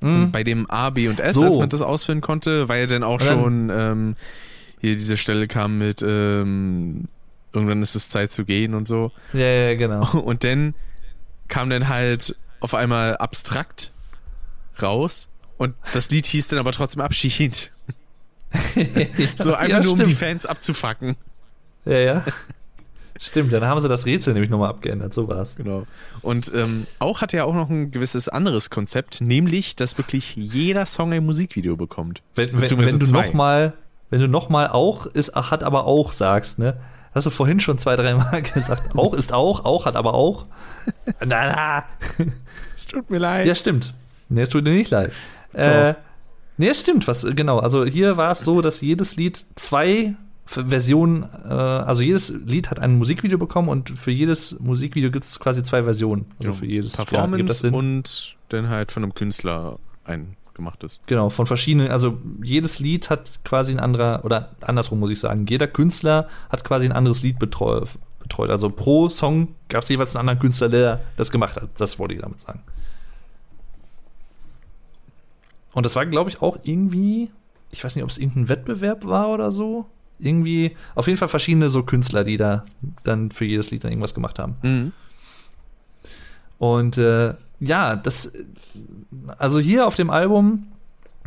Mhm. bei dem A, B und S, So. als man das ausführen konnte, weil ja dann auch dann- schon ähm, hier diese Stelle kam mit ähm, irgendwann ist es Zeit zu gehen und so. Ja, ja, genau. (laughs) Und dann kam dann halt auf einmal abstrakt raus und das Lied hieß dann aber trotzdem Abschied. (laughs) So einfach ja, nur um die. Fans abzufacken. Ja, ja. Stimmt, dann haben sie das Rätsel nämlich nochmal abgeändert, so war's. Genau. Und ähm, auch hat er auch noch ein gewisses anderes Konzept, nämlich, dass wirklich jeder Song ein Musikvideo bekommt. Wenn, wenn, wenn du zwei. noch mal, wenn du noch mal auch ist, hat aber auch sagst, ne? Hast du vorhin schon zwei, drei Mal (laughs) gesagt, auch ist auch, auch hat aber auch. Na, na. Es tut mir leid. Ja, stimmt. Nee, es tut dir nicht leid. Äh, nee, es stimmt, was, genau. Also hier war es so, dass jedes Lied zwei Versionen, äh, also jedes Lied hat ein Musikvideo bekommen und für jedes Musikvideo gibt es quasi zwei Versionen. Also für jedes ja, gibt das Performance Sinn. und dann halt von einem Künstler ein gemachtes. Genau, von verschiedenen, also jedes Lied hat quasi ein anderer, oder andersrum muss ich sagen, jeder Künstler hat quasi ein anderes Lied betreu, betreut. Also pro Song gab es jeweils einen anderen Künstler, der das gemacht hat. Das wollte ich damit sagen. Und das war, glaube ich, auch irgendwie, ich weiß nicht, ob es irgendein Wettbewerb war oder so. Irgendwie, auf jeden Fall verschiedene so Künstler, die da dann für jedes Lied dann irgendwas gemacht haben. Mhm. Und äh, ja, das, also hier auf dem Album,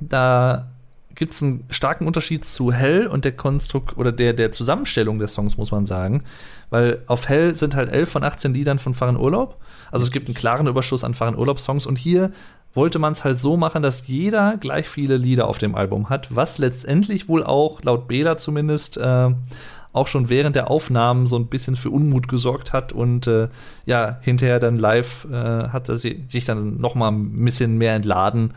da gibt es einen starken Unterschied zu Hell und der Konstrukt oder der, der Zusammenstellung der Songs, muss man sagen. Weil auf Hell sind halt 11 von 18 Liedern von Fahren Urlaub. Also es gibt einen klaren Überschuss an Fahren Urlaub-Songs und hier wollte man es halt so machen, dass jeder gleich viele Lieder auf dem Album hat, was letztendlich wohl auch, laut Bela zumindest, äh, auch schon während der Aufnahmen so ein bisschen für Unmut gesorgt hat und äh, ja, hinterher dann live äh, hat er si- sich dann noch mal ein bisschen mehr entladen,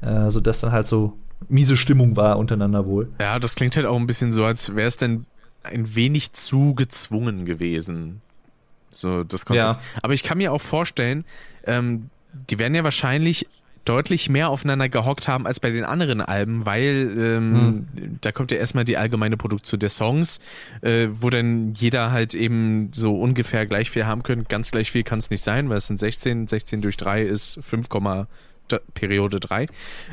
äh, sodass dann halt so miese Stimmung war untereinander wohl. Ja, das klingt halt auch ein bisschen so, als wäre es denn ein wenig zu gezwungen gewesen. So, das Konzept. Ja. Aber ich kann mir auch vorstellen, ähm, die werden ja wahrscheinlich deutlich mehr aufeinander gehockt haben als bei den anderen Alben, weil ähm, da kommt ja erstmal die allgemeine Produktion der Songs, äh, wo dann jeder halt eben so ungefähr gleich viel haben könnte. Ganz gleich viel kann es nicht sein, weil es sind 16, 16 durch 3 ist D Periode 3.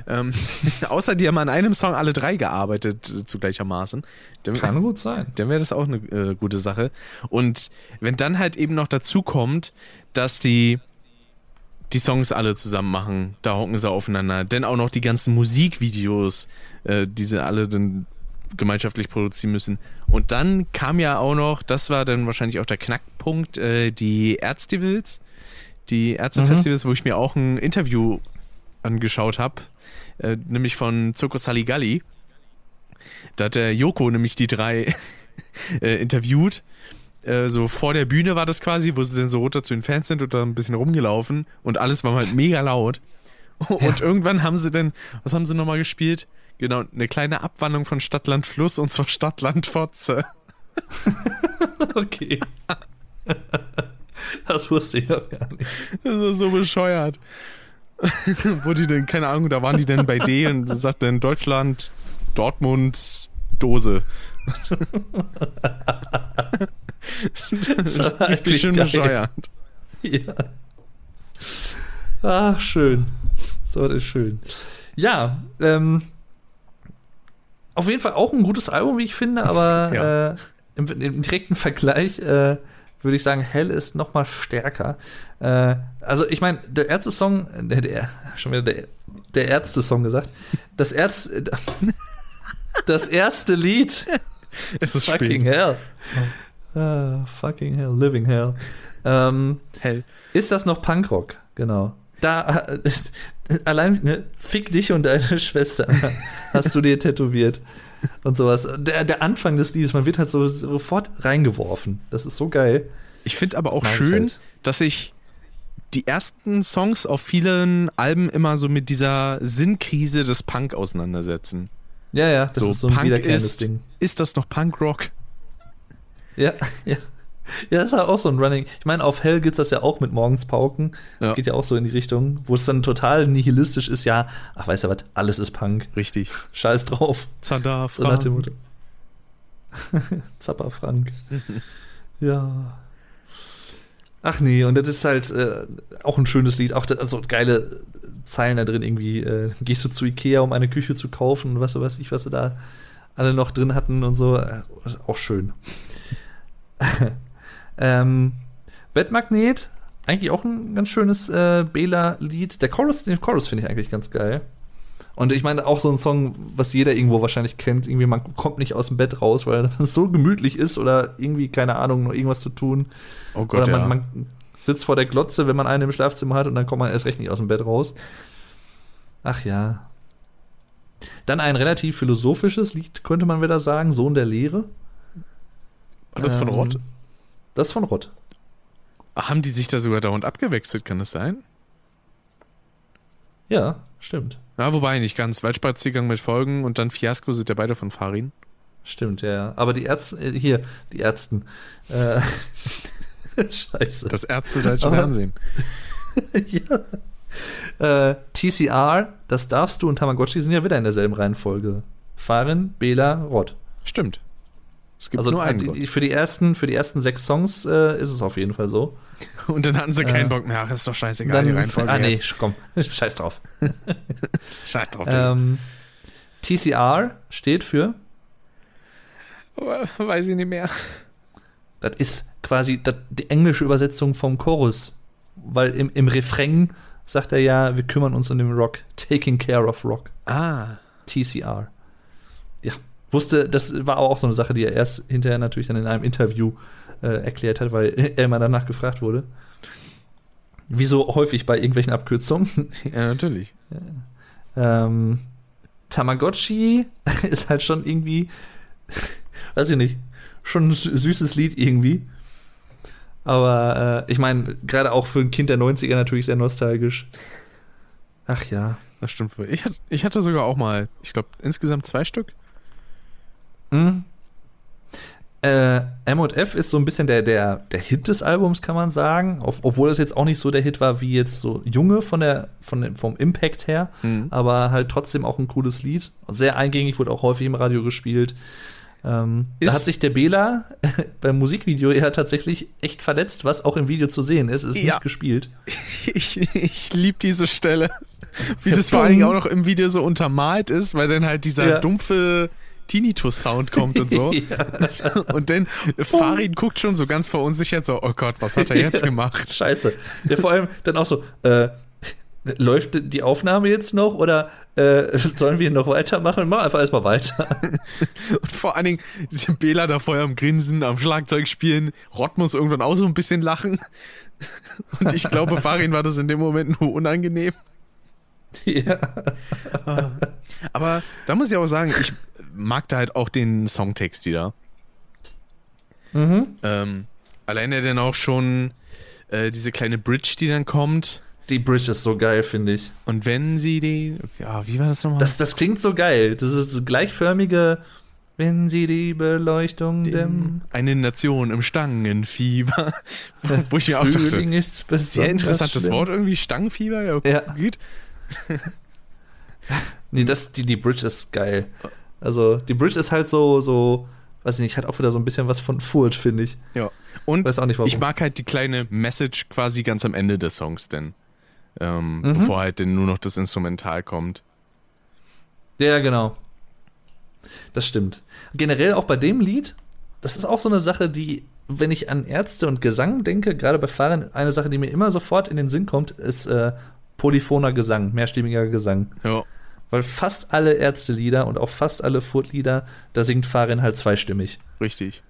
Ähm, (laughs) außer die haben an einem Song alle drei gearbeitet äh, zu gleichermaßen. Dann, Kann gut sein. dann wäre das auch eine äh, gute Sache. Und wenn dann halt eben noch dazu kommt, dass die die Songs alle zusammen machen, da hocken sie aufeinander, denn auch noch die ganzen Musikvideos, äh, die sie alle dann gemeinschaftlich produzieren müssen. Und dann kam ja auch noch, das war dann wahrscheinlich auch der Knackpunkt, äh, die Ärztevils, die Ärztefestivals, wo ich mir auch ein Interview angeschaut habe, äh, nämlich von Zucco Saligalli. Da hat der Joko nämlich die drei (laughs) äh, interviewt. Äh, so vor der Bühne war das quasi, wo sie dann so runter zu den Fans sind und da ein bisschen rumgelaufen und alles war halt mega laut. Und irgendwann haben sie dann, was haben sie nochmal gespielt? Genau, eine kleine Abwandlung von Stadtland Fluss und zwar Stadtland Fotze. (laughs) Okay. Das wusste ich noch gar nicht. Das ist so bescheuert. (laughs) Wo die denn, keine Ahnung, da waren die denn bei D und sagt dann Deutschland, Dortmund, Dose. Das war (laughs) Richtig schön geil. bescheuert. Ja. Ach, schön. So, das ist schön. Ja, ähm, auf jeden Fall auch ein gutes Album, wie ich finde, aber (laughs) Ja. äh, im, im direkten Vergleich äh, würde ich sagen, Hell ist noch mal stärker. Äh, also ich meine, der Ärzte-Song, der, der, schon wieder der, der Ärzte-Song gesagt, das Ärz, (laughs) das erste Lied (laughs) Es ist Fucking spät. hell. Ah, fucking hell, living hell. Ähm, Hell. ist das noch Punkrock? Genau. Da äh, (laughs) allein ne, fick dich und deine (laughs) Schwester hast du dir tätowiert und sowas. Der, der Anfang des Liedes, man wird halt so sofort reingeworfen. Das ist so geil. Ich finde aber auch Meins schön, halt. dass sich die ersten Songs auf vielen Alben immer so mit dieser Sinnkrise des Punk auseinandersetzen. Ja, ja, das so, ist so ein Punk wiederkehrendes ist, Ding. ist das noch Punkrock? Ja, (laughs) ja. Ja, das ist ja auch so ein Running. Ich meine, auf Hell gibt es das ja auch mit Morgens Pauken. Das Ja. geht ja auch so in die Richtung, wo es dann total nihilistisch ist. Ja, ach, weißt du was, alles ist Punk. Richtig. Scheiß drauf. Zander, So nach dem Motto. (laughs) Zapper Frank. (laughs) ja. Ach nee, und das ist halt äh, auch ein schönes Lied. Auch das, also geile Zeilen da drin irgendwie. Äh, gehst du zu Ikea, um eine Küche zu kaufen und was weiß ich, was sie da alle noch drin hatten und so. Äh, auch schön. (laughs) ähm, Bettmagnet, eigentlich auch ein ganz schönes äh, Bela-Lied. Der Chorus, den Chorus finde ich eigentlich ganz geil. Und ich meine, auch so ein Song, was jeder irgendwo wahrscheinlich kennt, irgendwie, man kommt nicht aus dem Bett raus, weil (laughs) es so gemütlich ist oder irgendwie, keine Ahnung, noch irgendwas zu tun. Oh Gott, oder man, ja. man sitzt vor der Glotze, wenn man einen im Schlafzimmer hat und dann kommt man erst recht nicht aus dem Bett raus. Ach ja. Dann ein relativ philosophisches Lied, könnte man wieder sagen, Sohn der Lehre. Das von Ähm, Rott? Das ist von Rott. Haben die sich da sogar dauernd abgewechselt, kann das sein? Ja, stimmt. Ja, wobei nicht ganz. Waldspaziergang mit Folgen und dann Fiasko sind ja beide von Farin. Stimmt, ja, ja. Aber die Ärzte, äh, hier, die Ärzten. Äh, (laughs) Scheiße. Das Ärzte deutsche Aber- Fernsehen. (laughs) ja. Äh, TCR, das darfst du und Tamagotchi sind ja wieder in derselben Reihenfolge. Farin, Bela, Rott. Stimmt. Es gibt Also nur einen. die, für, die ersten, für die ersten sechs Songs äh, ist es auf jeden Fall so. (laughs) Und dann hatten sie keinen äh, Bock mehr. Ach, ist doch scheißegal, die Reihenfolge. ah, nee, jetzt. komm, scheiß drauf. Scheiß drauf. Ähm, TCR steht für, Weiß ich nicht mehr. Das ist quasi das, die englische Übersetzung vom Chorus. Weil im, im Refrain sagt er ja, wir kümmern uns um den Rock, taking care of Rock. Ah. TCR. Ja, wusste, das war auch so eine Sache, die er erst hinterher natürlich dann in einem Interview äh, erklärt hat, weil (laughs) er immer danach gefragt wurde. Wie so häufig bei irgendwelchen Abkürzungen. (laughs) Ja, natürlich. Ähm, Tamagotchi (laughs) ist halt schon irgendwie, weiß ich nicht, schon ein sü- süßes Lied irgendwie. Aber äh, ich meine, gerade auch für ein Kind der 90er natürlich sehr nostalgisch. Ach ja. Das stimmt wohl. Ich, ich hatte sogar auch mal, ich glaube, insgesamt zwei Stück. Mhm. Äh, M&F ist so ein bisschen der, der, der Hit des Albums, kann man sagen. Auf, obwohl es jetzt auch nicht so der Hit war wie jetzt so Junge von der, von dem, vom Impact her. Mhm. Aber halt trotzdem auch ein cooles Lied. Sehr eingängig, wurde auch häufig im Radio gespielt. Ähm, da hat sich der Bela (laughs) beim Musikvideo eher tatsächlich echt verletzt, was auch im Video zu sehen ist. Es ist Ja. nicht gespielt. (laughs) Ich, ich lieb diese Stelle. (laughs) Wie das vor allen Dingen auch noch im Video so untermalt ist, weil dann halt dieser Ja. dumpfe Tinnitus-Sound kommt und so. Und dann Farin guckt schon so ganz verunsichert so, oh Gott, was hat er jetzt gemacht? Scheiße. Der vor allem dann auch so, äh, läuft die Aufnahme jetzt noch oder äh, (laughs) sollen wir noch weitermachen? Mach einfach erstmal weiter. (laughs) Und vor allen Dingen Bela da vorher am Grinsen, am Schlagzeug spielen. Rott muss irgendwann auch so ein bisschen lachen. (laughs) Und ich glaube, Farin war das in dem Moment nur unangenehm. ja. Aber da muss ich auch sagen, ich mag da halt auch den Songtext wieder. Mhm. Ähm, alleine dann auch schon äh, diese kleine Bridge, die dann kommt. Die Bridge ist so geil, finde ich. Und wenn sie die. Ja, wie war das nochmal? Das, das klingt so geil. Das ist gleichförmige, wenn sie die Beleuchtung dämmen. Eine Nation im Stangenfieber. (laughs) Wo ich mir auch dachte, ist sehr interessantes schlimm. Wort irgendwie, Stangenfieber. Ja, Ja. geht. (laughs) Nee, das, die, die Bridge ist geil. Also, die Bridge ist halt so, so, weiß ich nicht, hat auch wieder so ein bisschen was von Furt, finde ich. Ja. Und Weiß auch nicht warum. ich mag halt die kleine Message quasi ganz am Ende des Songs denn. Ähm, Mhm. Bevor halt denn nur noch das Instrumental kommt. Ja, genau. Das stimmt. Generell auch bei dem Lied, das ist auch so eine Sache, die, wenn ich an Ärzte und Gesang denke, gerade bei Fahren, eine Sache, die mir immer sofort in den Sinn kommt, ist äh, polyphoner Gesang, mehrstimmiger Gesang. Ja. Weil fast alle Ärzte-Lieder und auch fast alle Furt-Lieder, da singt Farin halt zweistimmig. Richtig.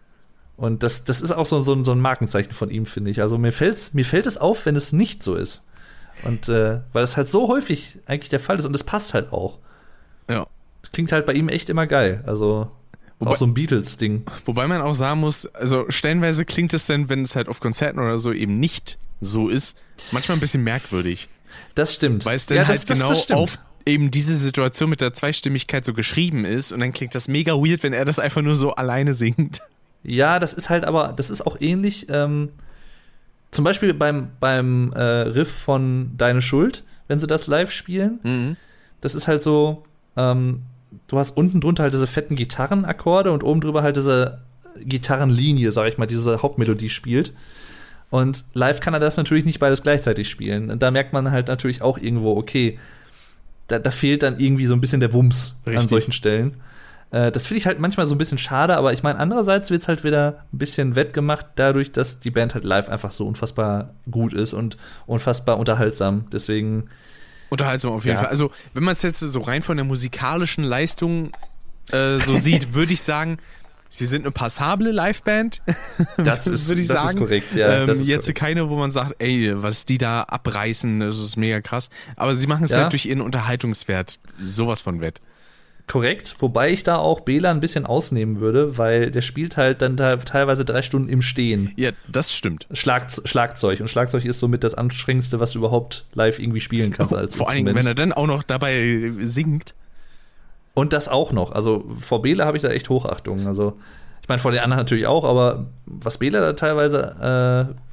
Und das, das ist auch so, so, ein- so ein Markenzeichen von ihm, finde ich. Also mir, fällt's, mir fällt es auf, wenn es nicht so ist. Und äh, weil es halt so häufig eigentlich der Fall ist und es passt halt auch. Ja. Das klingt halt bei ihm echt immer geil. Also Wobei- auch so ein Beatles-Ding. Wobei man auch sagen muss, also stellenweise klingt es dann, wenn es halt auf Konzerten oder so eben nicht so ist, manchmal ein bisschen merkwürdig. Das stimmt. Weil es dann Ja, halt das- das- genau das auf eben diese Situation mit der Zweistimmigkeit so geschrieben ist und dann klingt das mega weird, wenn er das einfach nur so alleine singt. Ja, das ist halt aber, das ist auch ähnlich. Ähm, zum Beispiel beim, beim äh, Riff von Deine Schuld, wenn sie das live spielen. Mhm. Das ist halt so, ähm, du hast unten drunter halt diese fetten Gitarrenakkorde und oben drüber halt diese Gitarrenlinie, sag ich mal, die diese Hauptmelodie spielt. Und live kann er das natürlich nicht beides gleichzeitig spielen. Und da merkt man halt natürlich auch irgendwo, okay, da, da fehlt dann irgendwie so ein bisschen der Wumms an Richtig. solchen Stellen. Äh, das finde ich halt manchmal so ein bisschen schade, aber ich meine, andererseits wird es halt wieder ein bisschen wettgemacht, dadurch, dass die Band halt live einfach so unfassbar gut ist und unfassbar unterhaltsam. Deswegen, Unterhaltsam auf jeden Ja. Fall. Also, wenn man es jetzt so rein von der musikalischen Leistung äh, so sieht, (laughs) würde ich sagen, sie sind eine passable Liveband. (laughs) das ist, würde ich das sagen. ist korrekt. Ja, ähm, das ist jetzt korrekt. keine, wo man sagt, ey, was die da abreißen, das ist mega krass. Aber sie machen es Ja. halt durch ihren Unterhaltungswert sowas von wett. Korrekt, wobei ich da auch Bela ein bisschen ausnehmen würde, weil der spielt halt dann da teilweise drei Stunden im Stehen. Ja, das stimmt. Schlag, Schlagzeug. Und Schlagzeug ist somit das anstrengendste, was du überhaupt live irgendwie spielen kannst als Vor allen Dingen, wenn er dann auch noch dabei singt. Und das auch noch. Also vor Bela habe ich da echt Hochachtung. Also ich meine vor den anderen natürlich auch, aber was Bela da teilweise, äh,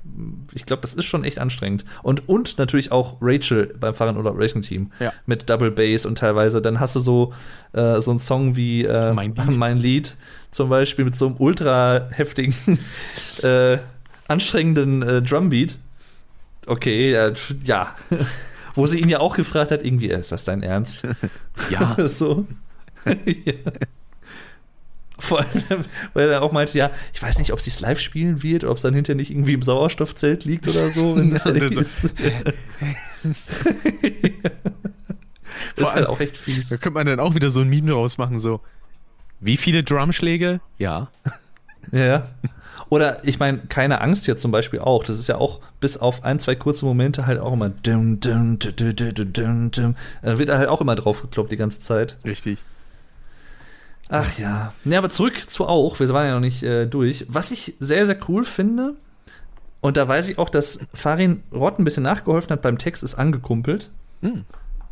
ich glaube, das ist schon echt anstrengend. Und, und natürlich auch Rachel beim Fahrradurlaub Racing Team Ja. mit Double Bass und teilweise, dann hast du so, äh, so einen Song wie äh, Mein Lied. (laughs) mein Lied zum Beispiel mit so einem ultra heftigen, (laughs) äh, anstrengenden äh, Drumbeat. Okay, ja. (laughs) Wo sie ihn ja auch gefragt hat, irgendwie, ist das dein Ernst? Ja. so. ja. Vor allem, weil er auch meinte, ja, ich weiß nicht, ob sie es live spielen wird, ob es dann hinterher nicht irgendwie im Sauerstoffzelt liegt oder so. Er Oder (laughs) so. (laughs) (laughs) das ist halt auch echt fies. Da könnte man dann auch wieder so ein Meme draus machen, so. Wie viele Drumschläge? Ja. Ja. Oder ich meine, keine Angst hier zum Beispiel auch. Das ist ja auch bis auf ein, zwei kurze Momente halt auch immer dum, dum, dum, dum, dum, dum, dum. Da wird er halt auch immer drauf gekloppt die ganze Zeit. Richtig. Ach ja. Ja, aber zurück zu auch. Wir waren ja noch nicht äh, durch. Was ich sehr, sehr cool finde, und da weiß ich auch, dass Farin Rott ein bisschen nachgeholfen hat beim Text, ist angekumpelt. Hm.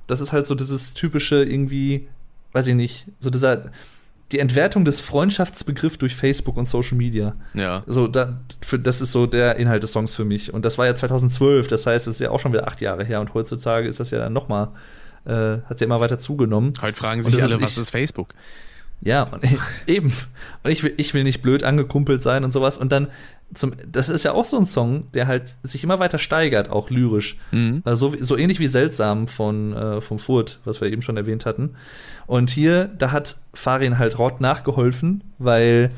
Das ist halt so dieses typische irgendwie, weiß ich nicht, so dieser, die Entwertung des Freundschaftsbegriffs durch Facebook und Social Media. Ja. So, da, für, das ist so der Inhalt des Songs für mich. Und das war ja 2012, das heißt, es ist ja auch schon wieder acht Jahre her. Und heutzutage ist das ja dann noch mal, äh, hat es ja immer weiter zugenommen. Heute fragen Und sich alle, ist- was ist Facebook? Ja, und (laughs) eben. Und ich will, ich will nicht blöd angekumpelt sein und sowas. Und dann zum, das ist ja auch so ein Song, der halt sich immer weiter steigert, auch lyrisch. Mhm. Also so, so ähnlich wie Seltsam von äh, vom Furt, was wir eben schon erwähnt hatten. Und hier, da hat Farin halt Rott nachgeholfen, weil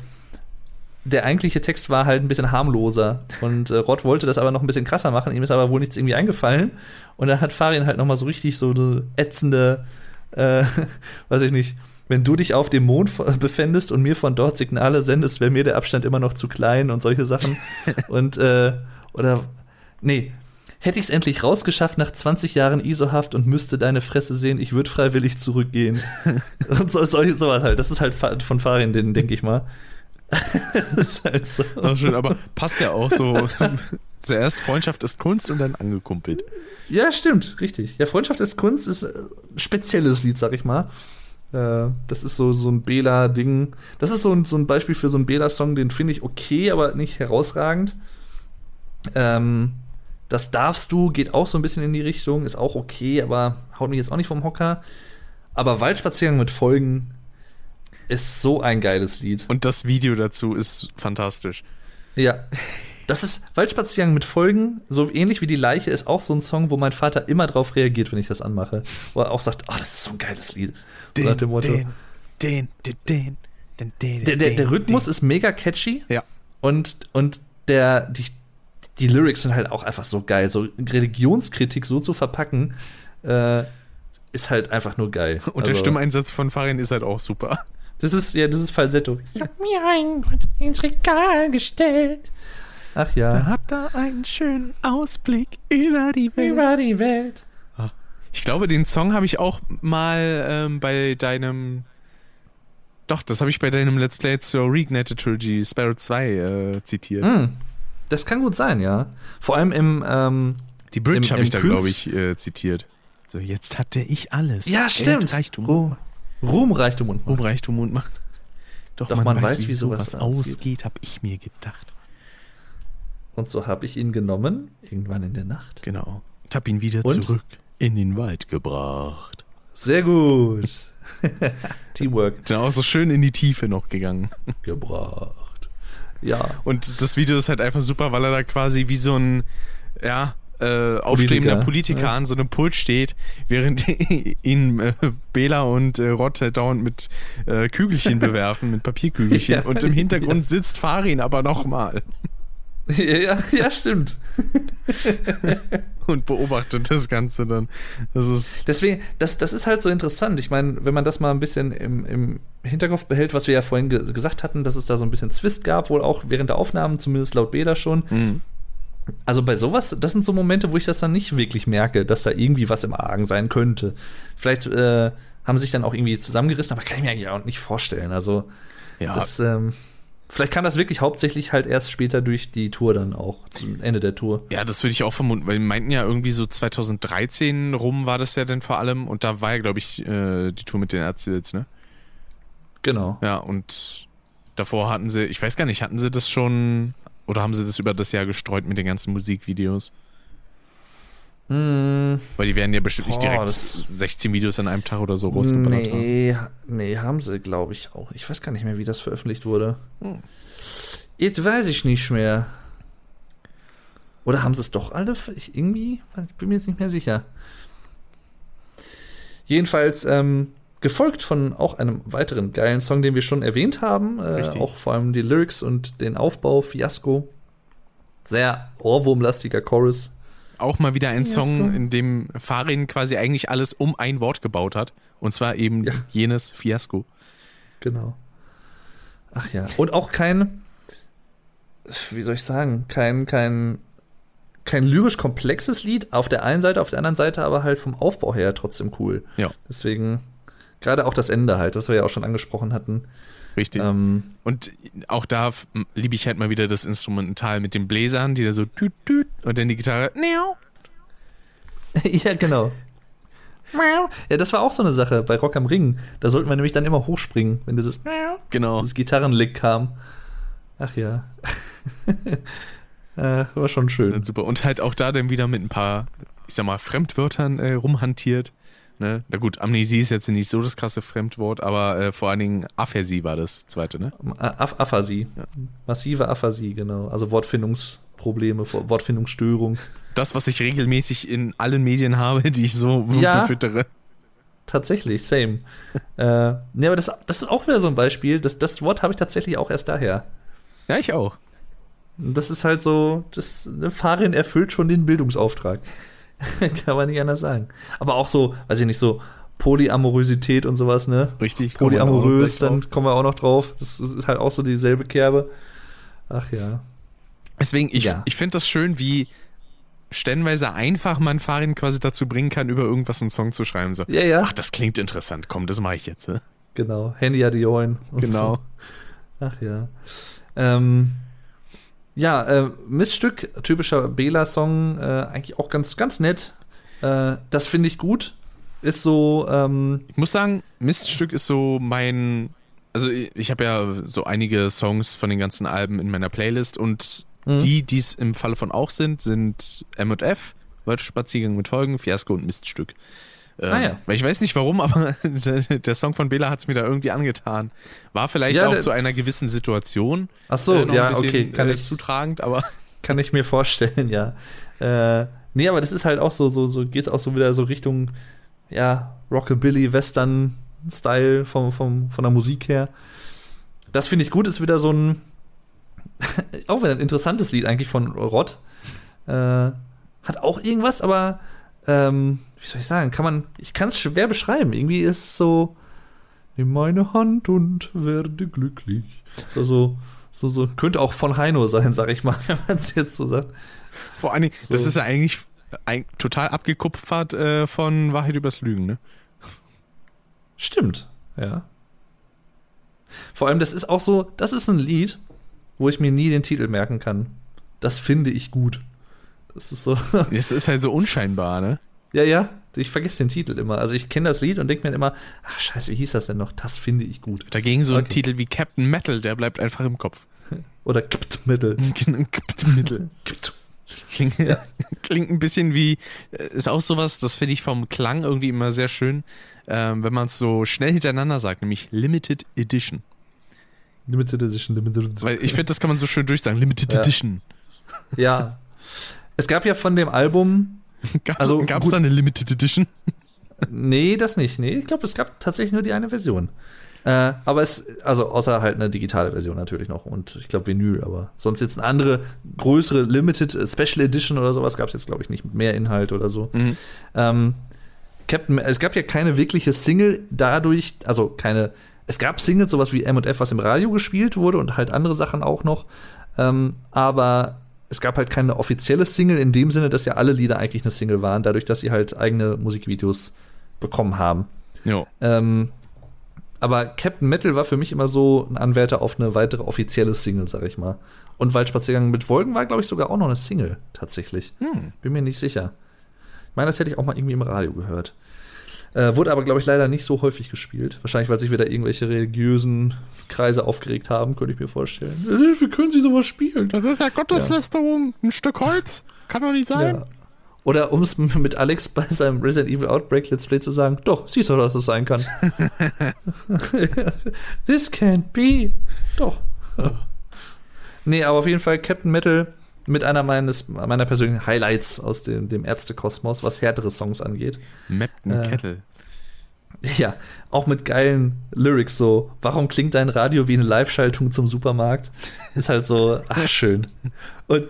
der eigentliche Text war halt ein bisschen harmloser. Und äh, Rott wollte das aber noch ein bisschen krasser machen, ihm ist aber wohl nichts irgendwie eingefallen. Und dann hat Farin halt noch mal so richtig so eine ätzende, äh, (laughs) weiß ich nicht, wenn du dich auf dem Mond (laughs) befändest und mir von dort Signale sendest, wäre mir der Abstand immer noch zu klein und solche Sachen. (laughs) und, äh, oder, nee, hätte ich es endlich rausgeschafft nach 20 Jahren ISO-Haft und müsste deine Fresse sehen, ich würde freiwillig zurückgehen. (laughs) und so, solche, sowas halt. Das ist halt von Farin, den denke ich mal. das ist halt so. Ach, schön, aber passt ja auch so. Zuerst Freundschaft ist Kunst und dann angekumpelt. Ja, stimmt, richtig. Ja, Freundschaft ist Kunst ist äh, ein spezielles Lied, sag ich mal. Äh, das ist so, so ein Bela-Ding. Das ist so ein, so ein Beispiel für so einen Bela-Song, den finde ich okay, aber nicht herausragend. Ähm, das darfst du, geht auch so ein bisschen in die Richtung, ist auch okay, aber haut mich jetzt auch nicht vom Hocker. Aber Waldspaziergang mit Folgen ist so ein geiles Lied. Und das Video dazu ist fantastisch. Ja. Das ist Waldspaziergang mit Folgen, so ähnlich wie die Leiche, ist auch so ein Song, wo mein Vater immer drauf reagiert, wenn ich das anmache. Wo er auch sagt, oh, das ist so ein geiles Lied. So nach dem Motto. den, den, den, den, den, den, Der, der, der den, Rhythmus ist mega catchy Ja. und, und der, die, die Lyrics sind halt auch einfach so geil. So Religionskritik so zu verpacken, äh, ist halt einfach nur geil. Und der Also, Stimmeinsatz von Farin ist halt auch super. Das ist, ja, das ist Falsetto. Ich hab mir ein Gott ins Regal gestellt. Ach ja. hat er einen schönen Ausblick über die Über die Welt. Ich glaube, den Song habe ich auch mal ähm, bei deinem. Doch, das habe ich bei deinem Let's Play zur Reignited Trilogy Sparrow 2 äh, zitiert. Hm. Das kann gut sein, ja. Vor allem im, ähm, Die Bridge habe ich da, glaube ich, äh, zitiert. So, jetzt hatte ich alles. Ja, stimmt. Geld, Reichtum, Ruhm, Ruhm, Reichtum und Ruhm, Reichtum und Macht. Doch, Doch man, weiß, wie sowas ausgeht, habe ich mir gedacht. Und so habe ich ihn genommen, irgendwann in der Nacht. Genau. Und hab ihn wieder Und? zurück in den Wald gebracht. Sehr gut. (laughs) Teamwork. Dann auch so schön in die Tiefe noch gegangen. (laughs) Gebracht. Ja. Und das Video ist halt einfach super, weil er da quasi wie so ein, ja, äh, aufstrebender Politiker ja. an so einem Pult steht, während (laughs) ihn äh, Bela und äh, Rott halt dauernd mit äh, Kügelchen bewerfen, mit Papierkügelchen. Ja. und im Hintergrund sitzt Farin aber nochmal ja, ja, stimmt. (laughs) und beobachtet das Ganze dann. Das ist. Deswegen, das, das ist halt so interessant. Ich meine, wenn man das mal ein bisschen im, im Hinterkopf behält, was wir ja vorhin ge gesagt hatten, dass es da so ein bisschen Zwist gab, wohl auch während der Aufnahmen, zumindest laut Bela schon. Mh. Also bei sowas, das sind so Momente, wo ich das dann nicht wirklich merke, dass da irgendwie was im Argen sein könnte. Vielleicht äh, haben sich dann auch irgendwie zusammengerissen, aber kann ich mir eigentlich auch nicht vorstellen. Also Ja, das, ähm, vielleicht kam das wirklich hauptsächlich halt erst später durch die Tour dann auch, zum Ende der Tour. Ja, das würde ich auch vermuten, weil die meinten ja irgendwie so 2013 rum war das ja dann vor allem und da war ja, glaube ich, äh, die Tour mit den Ärztewitz, ne? Genau. Ja, und davor hatten sie, ich weiß gar nicht, hatten sie das schon oder haben sie das über das Jahr gestreut mit den ganzen Musikvideos? Hm, Weil die werden ja bestimmt nicht Boah, direkt das- 16 Videos an einem Tag oder so rausgeballert haben. nee, nee, haben sie, glaube ich, auch. Ich weiß gar nicht mehr, wie das veröffentlicht wurde. Hm. Jetzt weiß ich nicht mehr. Oder haben sie es doch alle? Ich irgendwie, ich bin mir jetzt nicht mehr sicher. Jedenfalls ähm, gefolgt von auch einem weiteren geilen Song, den wir schon erwähnt haben. Äh, auch vor allem die Lyrics und den Aufbau, Fiasco. Sehr ohrwurmlastiger Chorus. Auch mal wieder ein Fiasko. Song, in dem Farin quasi eigentlich alles um ein Wort gebaut hat. Und zwar eben Ja. jenes Fiasko. Genau. Ach ja. Und auch kein, wie soll ich sagen, kein, kein, kein lyrisch komplexes Lied auf der einen Seite, auf der anderen Seite aber halt vom Aufbau her trotzdem cool. Ja, Deswegen, gerade auch das Ende halt, was wir ja auch schon angesprochen hatten. Richtig. Ähm, Und auch da liebe ich halt mal wieder das Instrumental mit den Bläsern, die da so tüt, tüt, und dann die Gitarre. Neau. (laughs) ja, genau. Ja, das war auch so eine Sache bei Rock am Ring. Da sollten wir nämlich dann immer hochspringen, wenn dieses, Genau. dieses Gitarrenlick kam. Ach ja. (laughs) äh, war schon schön. Super. Und halt auch da dann wieder mit ein paar, ich sag mal, Fremdwörtern äh, rumhantiert. Ne? Na gut, Amnesie ist jetzt nicht so das krasse Fremdwort, aber äh, vor allen Dingen Aphasie war das zweite, ne? Aph Aphasie. Massive Aphasie, genau. Also Wortfindungsprobleme, Wortfindungsstörung. Das, was ich regelmäßig in allen Medien habe, die ich so Ja. befüttere. Tatsächlich, same. äh, ne, aber das, das ist auch wieder so ein Beispiel. Das, das Wort habe ich tatsächlich auch erst daher. Ja, ich auch. Das ist halt so, das eine Fahrerin erfüllt schon den Bildungsauftrag. (laughs) Kann man nicht anders sagen. Aber auch so, weiß ich nicht, so Polyamorosität und sowas, ne? Richtig. Polyamorös, dann kommen wir auch noch drauf. Das ist halt auch so dieselbe Kerbe. Ach ja. Deswegen, ich, Ja. ich finde das schön, wie stellenweise einfach man Farin quasi dazu bringen kann, über irgendwas einen Song zu schreiben. So, Ja, ja. ach, das klingt interessant, komm, das mache ich jetzt. Ne? Genau. Handy hat und Genau. So. (laughs) Ach ja. Ähm, ja, äh, Missstück, typischer Bela-Song, äh, eigentlich auch ganz, ganz nett. Äh, das finde ich gut. Ist so, ähm, Ich muss sagen, Miststück ist so mein. Also, ich habe ja so einige Songs von den ganzen Alben in meiner Playlist und Mhm. die, die es im Falle von auch sind, sind M&F, Waldspaziergang mit Folgen, Fiasko und Miststück. Ähm, Ah ja. Ich weiß nicht warum, (laughs) aber der, Song von Bela hat es mir da irgendwie angetan. War vielleicht Ja, auch zu einer gewissen Situation. ach so, äh, ja, bisschen, okay, kann äh, ich, zutragend, aber (laughs) kann ich mir vorstellen, ja. Äh, nee, aber das ist halt auch so, so, so geht's auch so wieder so Richtung, ja, Rockabilly, Western-Style vom, vom, von der Musik her. Das finde ich gut, ist wieder so ein, (laughs) auch wieder ein interessantes Lied eigentlich von Rott. Äh, hat auch irgendwas, aber, ähm, wie soll ich sagen, kann man, ich kann es schwer beschreiben. Irgendwie ist es so, nimm meine Hand und werde glücklich. So, so, so, so, könnte auch von Heino sein, sag ich mal, (laughs) wenn man es jetzt so sagt. vor allen Dingen, So. das ist ja eigentlich ein, total abgekupfert äh, von Wahrheit übers Lügen, ne? Stimmt, ja. Vor allem, das ist auch so, das ist ein Lied, wo ich mir nie den Titel merken kann. Das finde ich gut. Das ist so, Es ist halt so unscheinbar, ne? Ja, ja, ich vergesse den Titel immer. Also ich kenne das Lied und denke mir immer, ach scheiße, wie hieß das denn noch? Das finde ich gut. Dagegen so ein Okay. Titel wie Captain Metal, der bleibt einfach im Kopf. (laughs) Oder Kipt Mittel. Captain Metal. (laughs) Kipt. (laughs) Klingt, klingt ein bisschen wie, äh, ist auch sowas, das finde ich vom Klang irgendwie immer sehr schön, ähm, wenn man es so schnell hintereinander sagt, nämlich Limited Edition. Limited Edition, Limited Edition. Weil ich finde, das kann man so schön durchsagen. Limited Ja. Edition. Ja. Es gab ja von dem Album, (laughs) Gab Also, es gut. da eine Limited Edition? Nee, das nicht. Nee, ich glaube, es gab tatsächlich nur die eine Version. Äh, aber es, also außer halt eine digitale Version natürlich noch und ich glaube Vinyl, aber sonst jetzt eine andere, größere Limited äh, Special Edition oder sowas gab es jetzt, glaube ich, nicht mit mehr Inhalt oder so. Mhm. Ähm, Captain, es gab ja keine wirkliche Single dadurch, also keine, es gab Singles, sowas wie M&F, was im Radio gespielt wurde und halt andere Sachen auch noch, ähm, aber es gab halt keine offizielle Single in dem Sinne, dass ja alle Lieder eigentlich eine Single waren, dadurch, dass sie halt eigene Musikvideos bekommen haben. Jo. Ähm, aber Captain Metal war für mich immer so ein Anwärter auf eine weitere offizielle Single, sag ich mal. Und Waldspaziergang mit Wolken war, glaube ich, sogar auch noch eine Single, tatsächlich. Hm. Bin mir nicht sicher. Ich meine, das hätte ich auch mal irgendwie im Radio gehört. Äh, wurde aber, glaube ich, leider nicht so häufig gespielt. Wahrscheinlich, weil sich wieder irgendwelche religiösen Kreise aufgeregt haben, könnte ich mir vorstellen. Äh, Wie können Sie sowas spielen? Das ist ja Gotteslästerung. Ein Stück Holz. Kann doch nicht sein. Ja. Oder um es (laughs) mit Alex bei seinem Resident Evil Outbreak Let's Play zu sagen, doch, siehst du, dass es sein kann. (laughs) This can't be. Doch. nee, aber auf jeden Fall Captain Metal mit einer meines, meiner persönlichen Highlights aus dem, dem Ärztekosmos, was härtere Songs angeht. Mapton Äh, Kettle. (laughs) Ja, auch mit geilen Lyrics so. Warum klingt dein Radio wie eine Live-Schaltung zum Supermarkt? Ist halt so, ach (laughs) schön. Und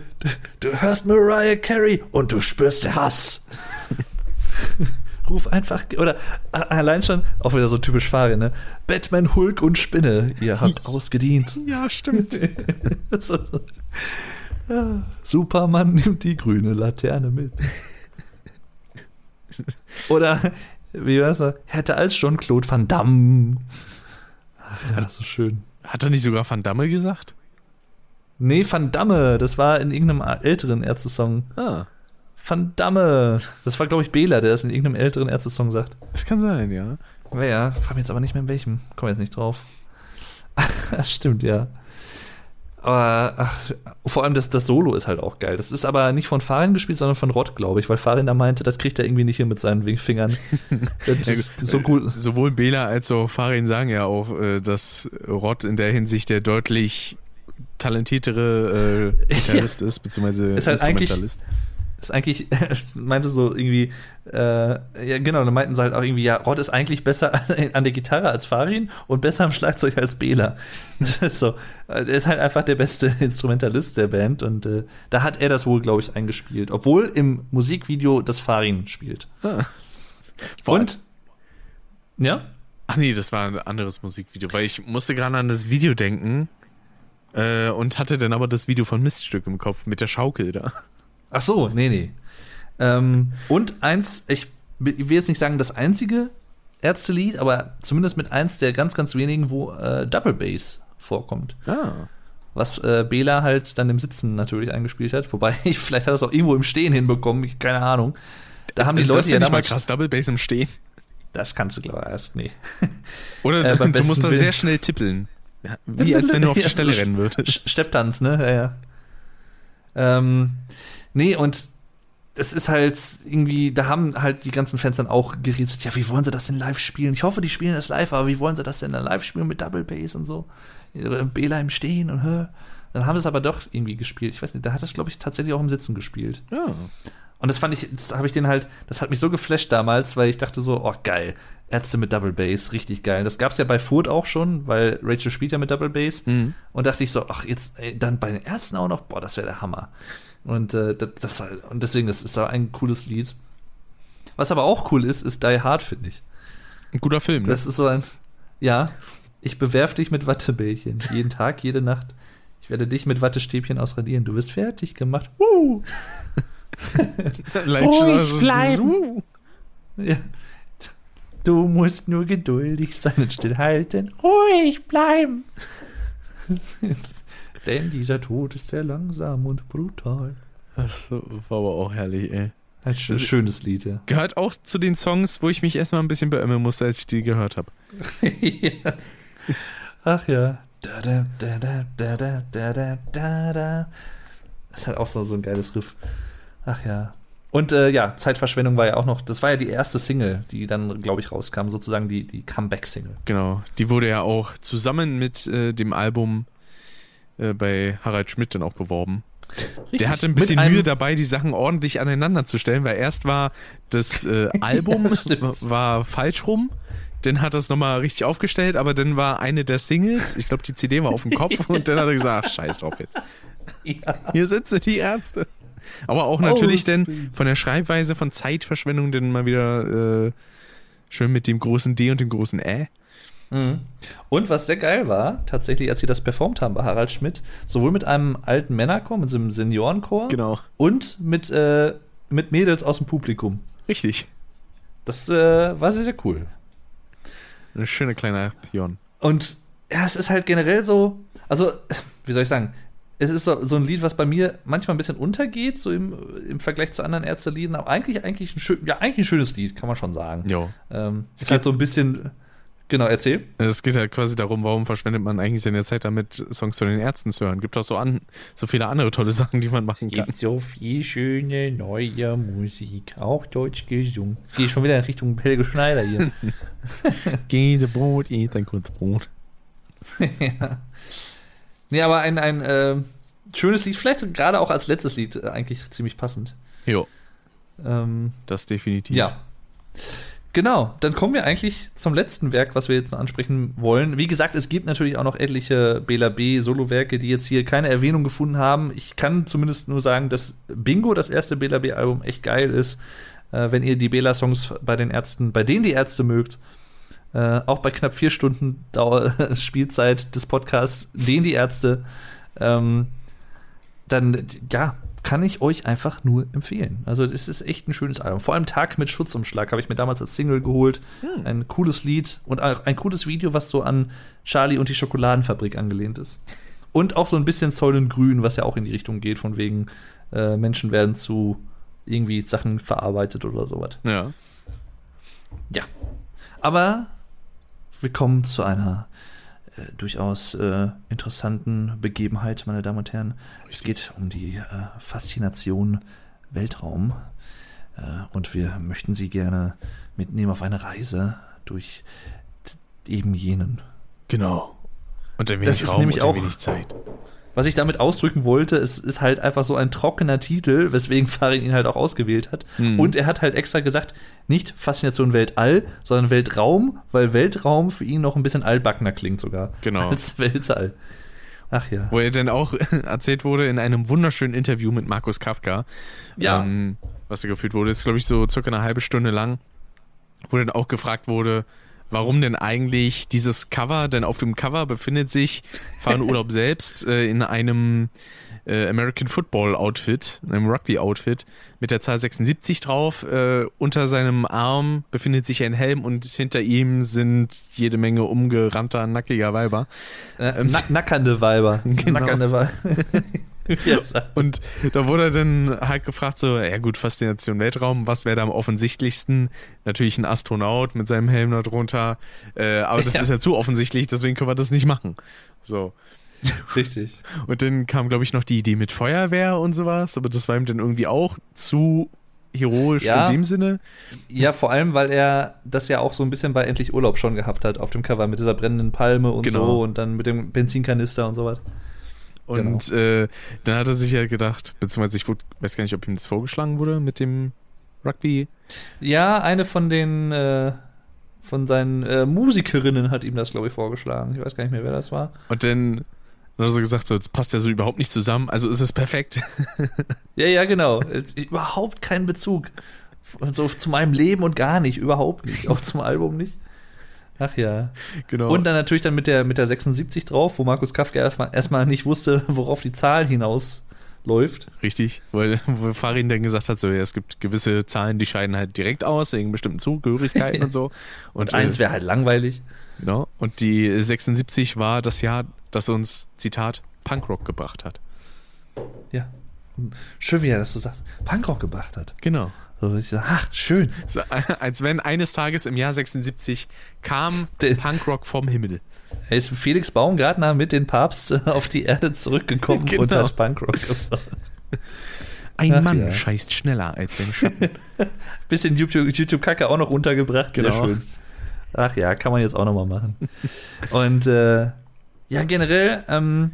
du, hörst Mariah Carey und du spürst den Hass. Ruf einfach, oder allein schon, auch wieder so typisch Farin, ne? Batman, Hulk und Spinne, ihr habt (laughs) ausgedient. Ja, stimmt. Das ist so- ja, Superman nimmt die grüne Laterne mit. Oder, wie war's? Hätte als schon Claude Van Damme. Ach, ja, so schön. Hat er nicht sogar Van Damme gesagt? Nee, Van Damme, das war in irgendeinem älteren Ärzte-Song. Ah, Van Damme. Das war, glaube ich, Bela, der das in irgendeinem älteren Ärzte-Song sagt. das kann sein, ja. Wer? Frag mich jetzt aber nicht mehr in welchem. Komm jetzt nicht drauf. (laughs) Stimmt, ja. Aber ach, vor allem das, das Solo ist halt auch geil. Das ist aber nicht von Farin gespielt, sondern von Rott, glaube ich, weil Farin da meinte, das kriegt er irgendwie nicht hin mit seinen Fingern. (laughs) Ja, so gut. Sowohl Bela als auch Farin sagen ja auch, äh, dass Rod in der Hinsicht der deutlich talentiertere äh, (laughs) Gitarrist ist, beziehungsweise Ist halt Instrumentalist. Ist eigentlich, (laughs) meinte so irgendwie, äh, ja genau, dann meinten sie halt auch irgendwie, ja, Rod ist eigentlich besser (laughs) an der Gitarre als Farin und besser am Schlagzeug als Bela. (laughs) Das ist so, er ist halt einfach der beste Instrumentalist der Band und äh, da hat er das wohl, glaube ich, eingespielt, obwohl im Musikvideo das Farin spielt. Und, ja, Ach nee, das war ein anderes Musikvideo, weil ich musste gerade an das Video denken äh, und hatte dann aber das Video von Miststück im Kopf mit der Schaukel da. Ach so, nee, nee. Ähm, und eins, ich will jetzt nicht sagen das einzige Ärzte-Lied, aber zumindest mit eins der ganz, ganz wenigen, wo äh, Double Bass vorkommt. Ah. Was äh, Bela halt dann im Sitzen natürlich eingespielt hat. Wobei, (laughs) ich, vielleicht hat er es auch irgendwo im Stehen hinbekommen, ich, keine Ahnung. Da haben die Also Leute das ja ich mal damals. krass, Double Bass im Stehen. Das kannst du, glaube ich, erst, nee. (laughs) Oder Äh, du musst da sehr schnell tippeln. Ja, wie (laughs) als wenn du auf die Stelle rennen würdest. Stepptanz, ne? Ja, ja. Ähm, nee, und es ist halt irgendwie, da haben halt die ganzen Fans dann auch gerätselt, ja, wie wollen sie das denn live spielen? Ich hoffe, die spielen das live, aber wie wollen sie das denn dann live spielen mit Double Bass und so? Bela im Stehen und hä? Dann haben sie es aber doch irgendwie gespielt. Ich weiß nicht, da hat es, glaube ich, tatsächlich auch im Sitzen gespielt. Ja. Und das fand ich, das habe ich den halt, das hat mich so geflasht damals, weil ich dachte so, oh geil, Ärzte mit Double Bass, richtig geil. Das gab es ja bei Furt auch schon, weil Rachel spielt ja mit Double Bass. Mhm. Und dachte ich so, ach, jetzt ey, dann bei den Ärzten auch noch, boah, das wäre der Hammer. Und, äh, das, und deswegen, das ist da ein cooles Lied. Was aber auch cool ist, ist Die Hard, finde ich. Ein guter Film. Ne? Das ist so ein, ja, ich bewerf dich mit Wattebällchen. Jeden Tag, jede Nacht. Ich werde dich mit Wattestäbchen ausradieren. Du bist fertig gemacht. Uh. (laughs) Ruhig schon so- bleiben. Ja. Du musst nur geduldig sein und stillhalten. Ruhig bleiben. Denn dieser Tod ist sehr langsam und brutal. Das war aber auch herrlich, ey. Ein schö- schönes Lied, ja. Gehört auch zu den Songs, wo ich mich erstmal ein bisschen beömmeln musste, als ich die gehört habe. (laughs) ja. Ach ja. Da, da, da, da, da, da, da, da, da, da. Das ist halt auch so, so ein geiles Riff. Ach ja. Und äh, ja, Zeitverschwendung war ja auch noch, das war ja die erste Single, die dann, glaube ich, rauskam, sozusagen die, die Comeback-Single. Genau. Die wurde ja auch zusammen mit äh, dem Album äh, bei Harald Schmidt dann auch beworben. Der hatte ein bisschen Mühe dabei, die Sachen ordentlich aneinander zu stellen, weil erst war das äh, (laughs) Album Ja, war falsch rum. Dann hat er es nochmal richtig aufgestellt, aber dann war eine der Singles, ich glaube, die CD war auf dem Kopf (laughs) und dann hat er gesagt, ach, scheiß drauf jetzt. Ja. Hier sitzen die Ärzte. Aber auch natürlich Oh, denn von der Schreibweise von Zeitverschwendung dann mal wieder äh, schön mit dem großen D und dem großen Ä. Mhm. Und was sehr geil war, tatsächlich, als sie das performt haben bei Harald Schmidt, sowohl mit einem alten Männerchor, mit so einem Seniorenchor Genau. und mit, äh, mit Mädels aus dem Publikum. Richtig. Das äh, war sehr, sehr cool. Ein schöner kleiner Pion. Und ja, es ist halt generell so, also, wie soll ich sagen, es ist so, so ein Lied, was bei mir manchmal ein bisschen untergeht, so im, im Vergleich zu anderen Ärzte-Lieden, aber eigentlich, eigentlich, ein schön, ja, eigentlich ein schönes Lied, kann man schon sagen. Jo. Ähm, Es ist halt so ein bisschen, genau, erzähl. Es geht halt quasi darum, warum verschwendet man eigentlich seine Zeit damit, Songs von den Ärzten zu hören. Gibt auch so, an, so viele andere tolle Sachen, die man machen kann. Gibt so viel schöne neue Musik, auch deutsch gesungen. Ich gehe schon wieder in Richtung Helge Schneider hier. (laughs) Geh Brot, eat ein gutes Brot. (laughs) ja. Nee, aber ein, ein äh, schönes Lied, vielleicht gerade auch als letztes Lied äh, eigentlich ziemlich passend. Jo, Ähm, das definitiv. ja. Genau, dann kommen wir eigentlich zum letzten Werk, was wir jetzt noch ansprechen wollen. Wie gesagt, es gibt natürlich auch noch etliche Bela B. Solo-Werke, die jetzt hier keine Erwähnung gefunden haben. Ich kann zumindest nur sagen, dass Bingo, das erste Bela B-Album, echt geil ist. Äh, wenn ihr die Bela-Songs bei den Ärzten, bei denen die Ärzte mögt, äh, auch bei knapp vier Stunden (laughs) Dauer Spielzeit des Podcasts, den die Ärzte, ähm, dann ja, kann ich euch einfach nur empfehlen. Also das ist echt ein schönes Album. Vor allem Tag mit Schutzumschlag habe ich mir damals als Single geholt. Ein cooles Lied und auch ein cooles Video, was so an Charlie und die Schokoladenfabrik angelehnt ist. Und auch so ein bisschen Säulengrün, was ja auch in die Richtung geht, von wegen äh, Menschen werden zu irgendwie Sachen verarbeitet oder sowas. Ja. Ja. Aber wir kommen zu einer durchaus äh, interessanten Begebenheit, meine Damen und Herren. Es geht um die äh, Faszination Weltraum. Äh, und wir möchten Sie gerne mitnehmen auf eine Reise durch eben jenen. Genau. Und ein wenig Das ist Raum nämlich und ein auch- wenig Zeit. Was ich damit ausdrücken wollte, es ist halt einfach so ein trockener Titel, weswegen (laughs) Farin ihn halt auch ausgewählt hat. Mhm. Und er hat halt extra gesagt, nicht Faszination Weltall, sondern Weltraum, weil Weltraum für ihn noch ein bisschen altbackener klingt sogar. Genau. Als (laughs) Weltall. Ach ja. Wo er dann auch (laughs) erzählt wurde in einem wunderschönen Interview mit Markus Kafka, Ja. ähm, was da geführt wurde, ist glaube ich so circa eine halbe Stunde lang, wo dann auch gefragt wurde, warum denn eigentlich dieses Cover, denn auf dem Cover befindet sich Fahren Urlaub (laughs) selbst äh, in einem äh, American Football Outfit, in einem Rugby Outfit mit der Zahl 76 drauf. Äh, unter seinem Arm befindet sich ein Helm und hinter ihm sind jede Menge umgerannter, nackiger Weiber. Äh, nack nackernde Weiber. (laughs) Genau. Nackernde Weiber. (laughs) (laughs) Jetzt. Und da wurde dann halt gefragt, so, ja gut, Faszination Weltraum, was wäre da am offensichtlichsten? Natürlich ein Astronaut mit seinem Helm da drunter. Äh, aber das Ja. ist ja zu offensichtlich, deswegen können wir das nicht machen. So. (laughs) Richtig. Und dann kam, glaube ich, noch die Idee mit Feuerwehr und sowas, aber das war ihm dann irgendwie auch zu heroisch Ja. in dem Sinne. Ja, vor allem, weil er das ja auch so ein bisschen bei Endlich Urlaub schon gehabt hat auf dem Cover mit dieser brennenden Palme und Genau. so und dann mit dem Benzinkanister und so was. Und äh, dann hat er sich ja gedacht, beziehungsweise ich wurde, weiß gar nicht, ob ihm das vorgeschlagen wurde mit dem Rugby. Ja, eine von den äh, von seinen äh, Musikerinnen hat ihm das, glaube ich, vorgeschlagen. Ich weiß gar nicht mehr, wer das war. Und dann hat er so gesagt, so, das passt ja so überhaupt nicht zusammen, also ist es perfekt. (laughs) Ja, ja, genau. Überhaupt keinen Bezug. So zu meinem Leben und gar nicht, überhaupt nicht. Auch zum Album nicht. Ach ja. genau. Und dann natürlich dann mit der, mit der 76 drauf, wo Markus Kafka erstmal nicht wusste, (laughs) worauf die Zahl hinausläuft. Richtig, weil wo Farin dann gesagt hat, so ja, es gibt gewisse Zahlen, die scheiden halt direkt aus wegen bestimmten Zugehörigkeiten (laughs) und so. Und eins wäre halt langweilig. äh, genau. Und die 76 war das Jahr, das uns Zitat Punkrock gebracht hat. Ja. Und schön, wie er das so sagt. Punkrock gebracht hat. Genau. So, ich sag, ach, schön. So, (laughs) als wenn eines Tages im Jahr 76 kam Der- Punkrock vom Himmel. Er ist Felix Baumgartner mit den Papst (laughs) auf die Erde zurückgekommen Genau. und hat Punkrock gemacht. Ein Ach Mann ja. scheißt schneller als sein Schatten. (laughs) Bisschen YouTube- YouTube-Kacke auch noch runtergebracht. Sehr Genau. Ach ja, kann man jetzt auch noch mal machen. Und äh, ja, generell, ähm,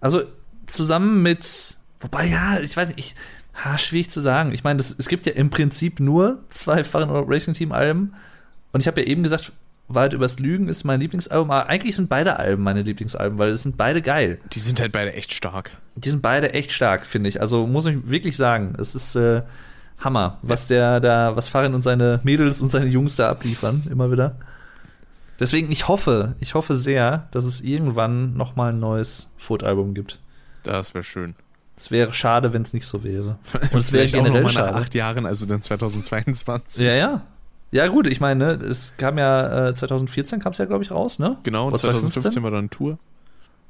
also zusammen mit, wobei ja, ich weiß nicht, ich, ha, schwierig zu sagen. Ich meine, das- es gibt ja im Prinzip nur zwei Fahren Racing Team Alben. Und ich habe ja eben gesagt, Wahrheit übers Lügen ist mein Lieblingsalbum. Aber eigentlich sind beide Alben meine Lieblingsalben, weil es sind beide geil. Die sind halt beide echt stark. Die sind beide echt stark, finde ich. Also muss ich wirklich sagen, es ist äh, Hammer, was der da, was Farin und seine Mädels und seine Jungs da abliefern, immer wieder. Deswegen, ich hoffe, ich hoffe sehr, dass es irgendwann noch mal ein neues Foot-Album gibt. Das wäre schön. Es wäre schade, wenn es nicht so wäre. (laughs) Und es wäre Vielleicht auch generell noch mal nach acht Jahren, also dann 2022. Ja, ja. Ja, gut, ich meine, ne, es kam ja äh, 2014 kam es ja, glaube ich, raus, ne? Genau, und Was, 2015 war dann Tour.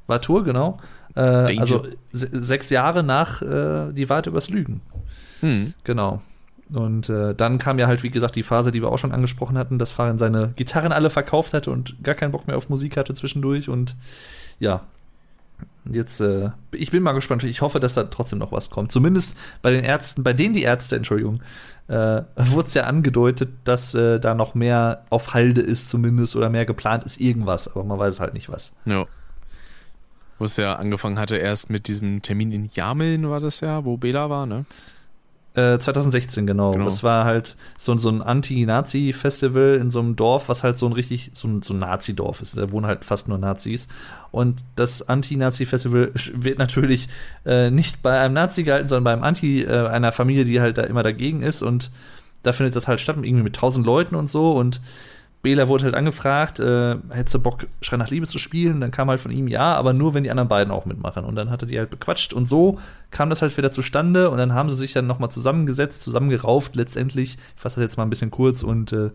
War Tour, genau. Äh, also se sechs Jahre nach äh, Die Wahrheit übers Lügen. Hm. Genau. Und äh, dann kam ja halt, wie gesagt, die Phase, die wir auch schon angesprochen hatten, dass Farin seine Gitarren alle verkauft hatte und gar keinen Bock mehr auf Musik hatte zwischendurch. Und ja, jetzt, äh, ich bin mal gespannt. Ich hoffe, dass da trotzdem noch was kommt. Zumindest bei den Ärzten, bei denen die Ärzte, Entschuldigung, äh, (laughs) wurde es ja angedeutet, dass äh, da noch mehr auf Halde ist, zumindest, oder mehr geplant ist, irgendwas. Aber man weiß halt nicht was. Ja. Wo es ja angefangen hatte, erst mit diesem Termin in Jameln war das ja, wo Bela war, ne? Äh, 2016, genau. Genau. Das war halt so, so ein Anti-Nazi-Festival in so einem Dorf, was halt so ein richtig, so ein, so ein Nazi-Dorf ist. Da wohnen halt fast nur Nazis. Und das Anti-Nazi-Festival wird natürlich äh, nicht bei einem Nazi gehalten, sondern bei einem Anti, äh, einer Familie, die halt da immer dagegen ist. Und da findet das halt statt, irgendwie mit tausend Leuten und so. Und Bela wurde halt angefragt, äh, hättest du Bock, Schrei nach Liebe zu spielen? Dann kam halt von ihm ja, aber nur, wenn die anderen beiden auch mitmachen. Und dann hat er die halt bequatscht und so kam das halt wieder zustande und dann haben sie sich dann nochmal zusammengesetzt, zusammengerauft letztendlich. Ich fasse das jetzt mal ein bisschen kurz und äh,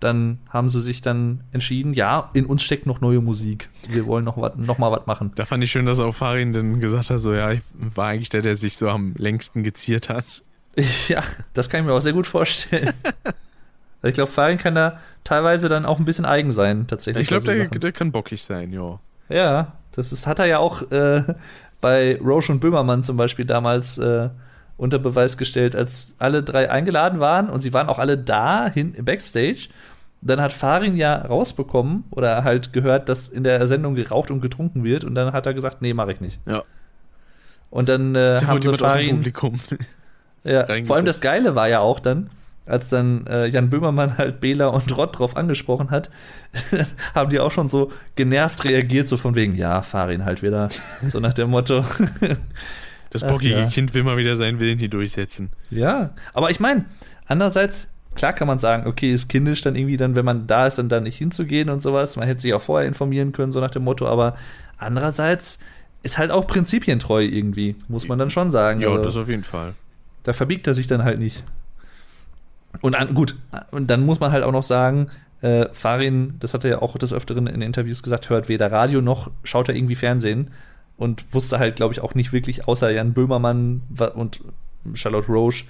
dann haben sie sich dann entschieden, ja, in uns steckt noch neue Musik. Wir wollen noch, wat, noch mal was machen. Da fand ich schön, dass auch Farin dann gesagt hat, so ja, ich war eigentlich der, der sich so am längsten geziert hat. (laughs) ja, das kann ich mir auch sehr gut vorstellen. (laughs) ich glaube, Farin kann da teilweise dann auch ein bisschen eigen sein, tatsächlich. Ich glaube, der, der kann bockig sein, ja. Ja, das ist, hat er ja auch äh, bei Roche und Böhmermann zum Beispiel damals äh, unter Beweis gestellt, als alle drei eingeladen waren und sie waren auch alle da hin Backstage. Dann hat Farin ja rausbekommen oder halt gehört, dass in der Sendung geraucht und getrunken wird und dann hat er gesagt, nee, mache ich nicht. Ja. Und dann äh, haben sie jemand aus dem Farin Publikum. (laughs) Ja, vor allem das Geile war ja auch dann, als dann äh, Jan Böhmermann halt Bela und Rott drauf angesprochen hat, (laughs) haben die auch schon so genervt reagiert, so von wegen, ja, fahr ihn halt wieder. So nach dem Motto. (laughs) Das bockige ja. Kind will mal wieder seinen Willen hier durchsetzen. ja, aber ich meine, andererseits, klar kann man sagen, okay, ist kindisch dann irgendwie dann, wenn man da ist, dann da nicht hinzugehen und sowas. Man hätte sich auch vorher informieren können, so nach dem Motto, aber andererseits ist halt auch prinzipientreu irgendwie, muss man dann schon sagen. Ja, Also- das auf jeden Fall. Da verbiegt er sich dann halt nicht. Und an, gut, und dann muss man halt auch noch sagen, äh, Farin, das hat er ja auch des Öfteren in Interviews gesagt, hört weder Radio noch schaut er irgendwie Fernsehen und wusste halt, glaube ich, auch nicht wirklich, außer Jan Böhmermann und Charlotte Roche,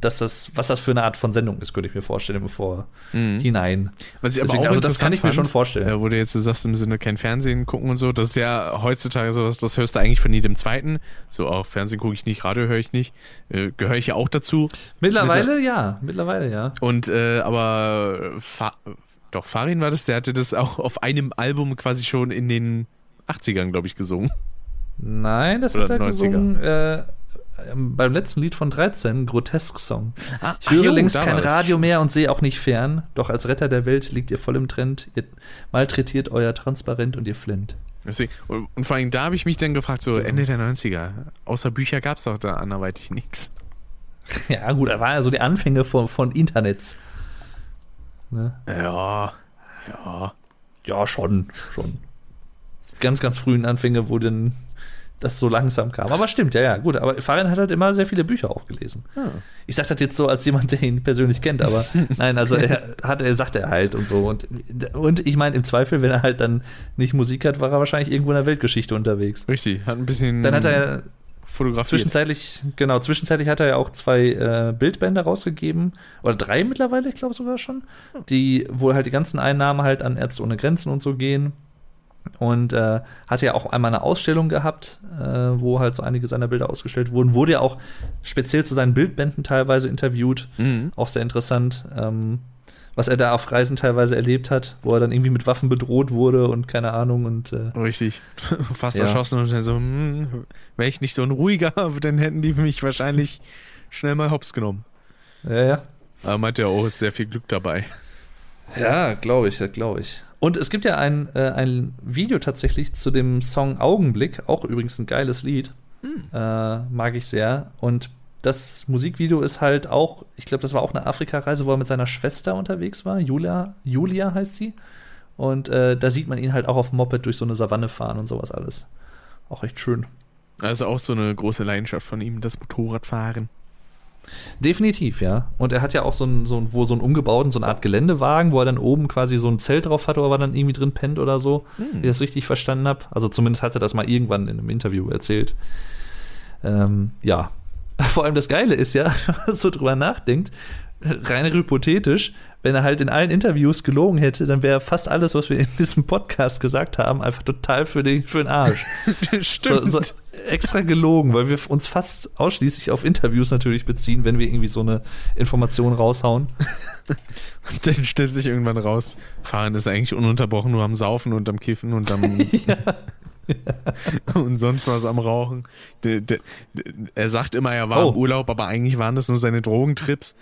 dass das, was das für eine Art von Sendung ist, könnte ich mir vorstellen, bevor hinein. Was ich aber Deswegen, also das kann ich mir schon fand, vorstellen. Äh, wo du jetzt sagst, im Sinne kein Fernsehen gucken und so, das ist ja heutzutage sowas, das hörst du eigentlich von jedem Zweiten. So, auch Fernsehen gucke ich nicht, Radio höre ich nicht. Äh, Gehöre ich ja auch dazu. Mittlerweile ja, mittlerweile ja. Und, äh, aber, Fa doch, Farin war das, der hatte das auch auf einem Album quasi schon in den 80ern, glaube ich, gesungen. Nein, das Oder hat er 90er. gesungen äh, beim letzten Lied von 13, Grotesk-Song. Ah, Ich höre jo, längst kein war. Radio mehr und sehe auch nicht fern. Doch als Retter der Welt liegt ihr voll im Trend. Ihr malträtiert euer Transparent und ihr flint. Und, und vor allem da habe ich mich dann gefragt, so Ende der 90er, außer Bücher gab es doch da anderweitig nichts. (laughs) Ja, gut, da waren ja so die Anfänge von, von Internets. Ne? Ja, ja. Ja, schon, schon. Ganz, ganz frühen Anfänge, wo dann das so langsam kam. Aber stimmt, ja, ja, gut. Aber Farin hat halt immer sehr viele Bücher auch gelesen. Ich sage das jetzt so als jemand, der ihn persönlich kennt, aber (laughs) nein, also er hat, er sagt er halt und so. Und, und ich meine, im Zweifel, wenn er halt dann nicht Musik hat, war er wahrscheinlich irgendwo in der Weltgeschichte unterwegs. Richtig, hat ein bisschen Dann hat er fotografiert. zwischenzeitlich, genau, zwischenzeitlich hat er ja auch zwei äh, Bildbände rausgegeben. Oder drei mittlerweile, ich glaube sogar schon. Die, wo halt die ganzen Einnahmen halt an Ärzte ohne Grenzen und so gehen. Und äh, hatte ja auch einmal eine Ausstellung gehabt, äh, wo halt so einige seiner Bilder ausgestellt wurden. Wurde ja auch speziell zu seinen Bildbänden teilweise interviewt. Mhm. Auch sehr interessant, ähm, was er da auf Reisen teilweise erlebt hat, wo er dann irgendwie mit Waffen bedroht wurde und keine Ahnung. Und äh, Richtig. (laughs) Fast Ja. erschossen und so, hm, wäre ich nicht so ein ruhiger, (laughs) dann hätten die mich wahrscheinlich schnell mal hops genommen. ja, ja. Aber meinte er, oh, ist sehr viel Glück dabei. Ja, glaube ich, glaube ich. Und es gibt ja ein, äh, ein Video tatsächlich zu dem Song Augenblick, auch übrigens ein geiles Lied. Äh, mag ich sehr. Und das Musikvideo ist halt auch, ich glaube, das war auch eine Afrika-Reise, wo er mit seiner Schwester unterwegs war. Julia, Julia heißt sie. Und äh, da sieht man ihn halt auch auf dem Moped durch so eine Savanne fahren und sowas alles. Auch echt schön. Also auch so eine große Leidenschaft von ihm, das Motorradfahren. Definitiv, ja. Und er hat ja auch so einen, so einen, wo so einen umgebauten, so eine Art Geländewagen, wo er dann oben quasi so ein Zelt drauf hat, wo er dann irgendwie drin pennt oder so, wie ich das richtig verstanden habe. Also zumindest hat er das mal irgendwann in einem Interview erzählt. Ähm, ja. (laughs) Vor allem das Geile ist ja, (laughs) wenn man so drüber nachdenkt, rein hypothetisch, wenn er halt in allen Interviews gelogen hätte, dann wäre fast alles, was wir in diesem Podcast gesagt haben, einfach total für den, für den Arsch. Stimmt. (laughs) So, so extra gelogen, weil wir uns fast ausschließlich auf Interviews natürlich beziehen, wenn wir irgendwie so eine Information raushauen. (laughs) Dann stellt sich irgendwann raus, Fahren ist eigentlich ununterbrochen nur am Saufen und am Kiffen und am (laughs) (laughs) und sonst was am Rauchen. Der, der, der, er sagt immer, er war Oh. im Urlaub, aber eigentlich waren das nur seine Drogentrips.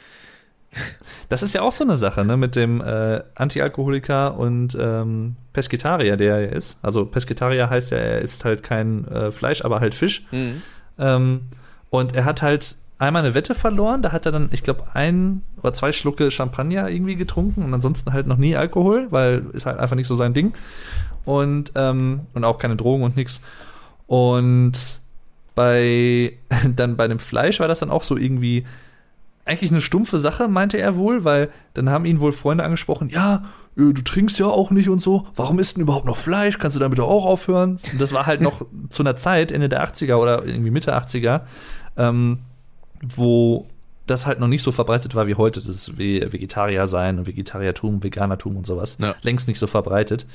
Das ist ja auch so eine Sache, ne, mit dem äh, Antialkoholiker und ähm, Pesketarier, der er ist. Also Pesketarier heißt ja, er isst halt kein äh, Fleisch, aber halt Fisch. Ähm, und er hat halt einmal eine Wette verloren, da hat er dann, ich glaube, ein oder zwei Schlucke Champagner irgendwie getrunken und ansonsten halt noch nie Alkohol, weil ist halt einfach nicht so sein Ding. Und, ähm, und auch keine Drogen und nix. Und bei (laughs) dann bei dem Fleisch war das dann auch so irgendwie eigentlich eine stumpfe Sache, meinte er wohl, weil dann haben ihn wohl Freunde angesprochen, ja, äh, du trinkst ja auch nicht und so, warum isst denn überhaupt noch Fleisch? Kannst du damit doch auch aufhören? Und das war halt noch (laughs) zu einer Zeit, Ende der 80er oder irgendwie Mitte 80er, ähm, wo das halt noch nicht so verbreitet war wie heute, das Ve- Vegetarier sein und Vegetariertum, Veganertum und sowas. Ja. Längst nicht so verbreitet.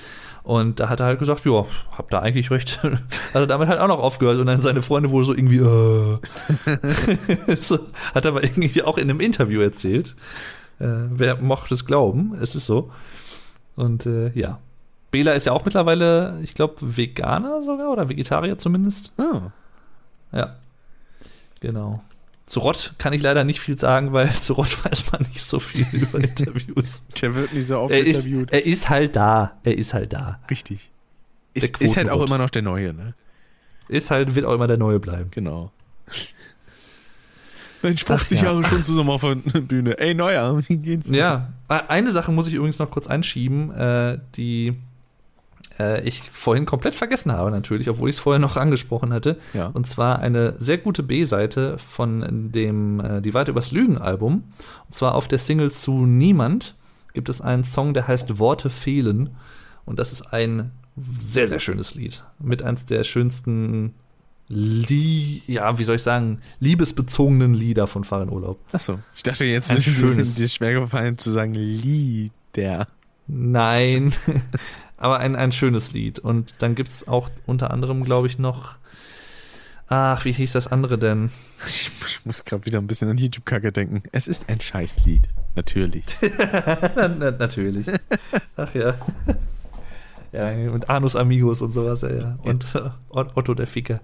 Und da hat er halt gesagt, ja, hab da eigentlich recht. (laughs) hat er damit halt auch noch aufgehört und dann seine Freunde wohl so irgendwie, äh. (laughs) so, hat er aber irgendwie auch in einem Interview erzählt. Äh, wer mochte es glauben, es ist so. Und äh, ja. Bela ist ja auch mittlerweile, ich glaube, Veganer sogar oder Vegetarier zumindest. Ah. Ja. Genau. Zu Rott kann ich leider nicht viel sagen, weil zu Rott (laughs) weiß man nicht so viel (laughs) über Interviews. Der wird nicht so oft er, ist, interviewt. er ist halt da. Er ist halt da. Richtig. Ist, ist halt auch immer noch der Neue, ne? Ist halt, wird auch immer der Neue bleiben. Genau. Mensch, 50 ja. Jahre schon zusammen auf der Bühne. Ey, Neuer, wie geht's? Ja. Äh, Eine Sache muss ich übrigens noch kurz einschieben, äh, die äh, ich vorhin komplett vergessen habe, natürlich, obwohl ich es vorher noch angesprochen hatte. Ja. Und zwar eine sehr gute B-Seite von dem äh, Die Weite übers Lügen-Album. Und zwar auf der Single zu Niemand gibt es einen Song, der heißt Worte fehlen. Und das ist ein sehr, sehr schönes Lied. Mit eins der schönsten, Lie ja, wie soll ich sagen, liebesbezogenen Lieder von Farin Urlaub. Achso, ich dachte jetzt, es (laughs) ist schönes. dir schwer gefallen zu sagen Lieder. Nein, (laughs) aber ein, ein schönes Lied. Und dann gibt es auch unter anderem, glaube ich, noch. Ach, wie hieß das andere denn? Ich muss gerade wieder ein bisschen an YouTube-Kacke denken. Es ist ein Scheißlied. Natürlich. (laughs) Na, na, natürlich. Ach ja. (laughs) Ja, und Anus Amigos und sowas, ja, ja. Und äh, Otto der Ficker.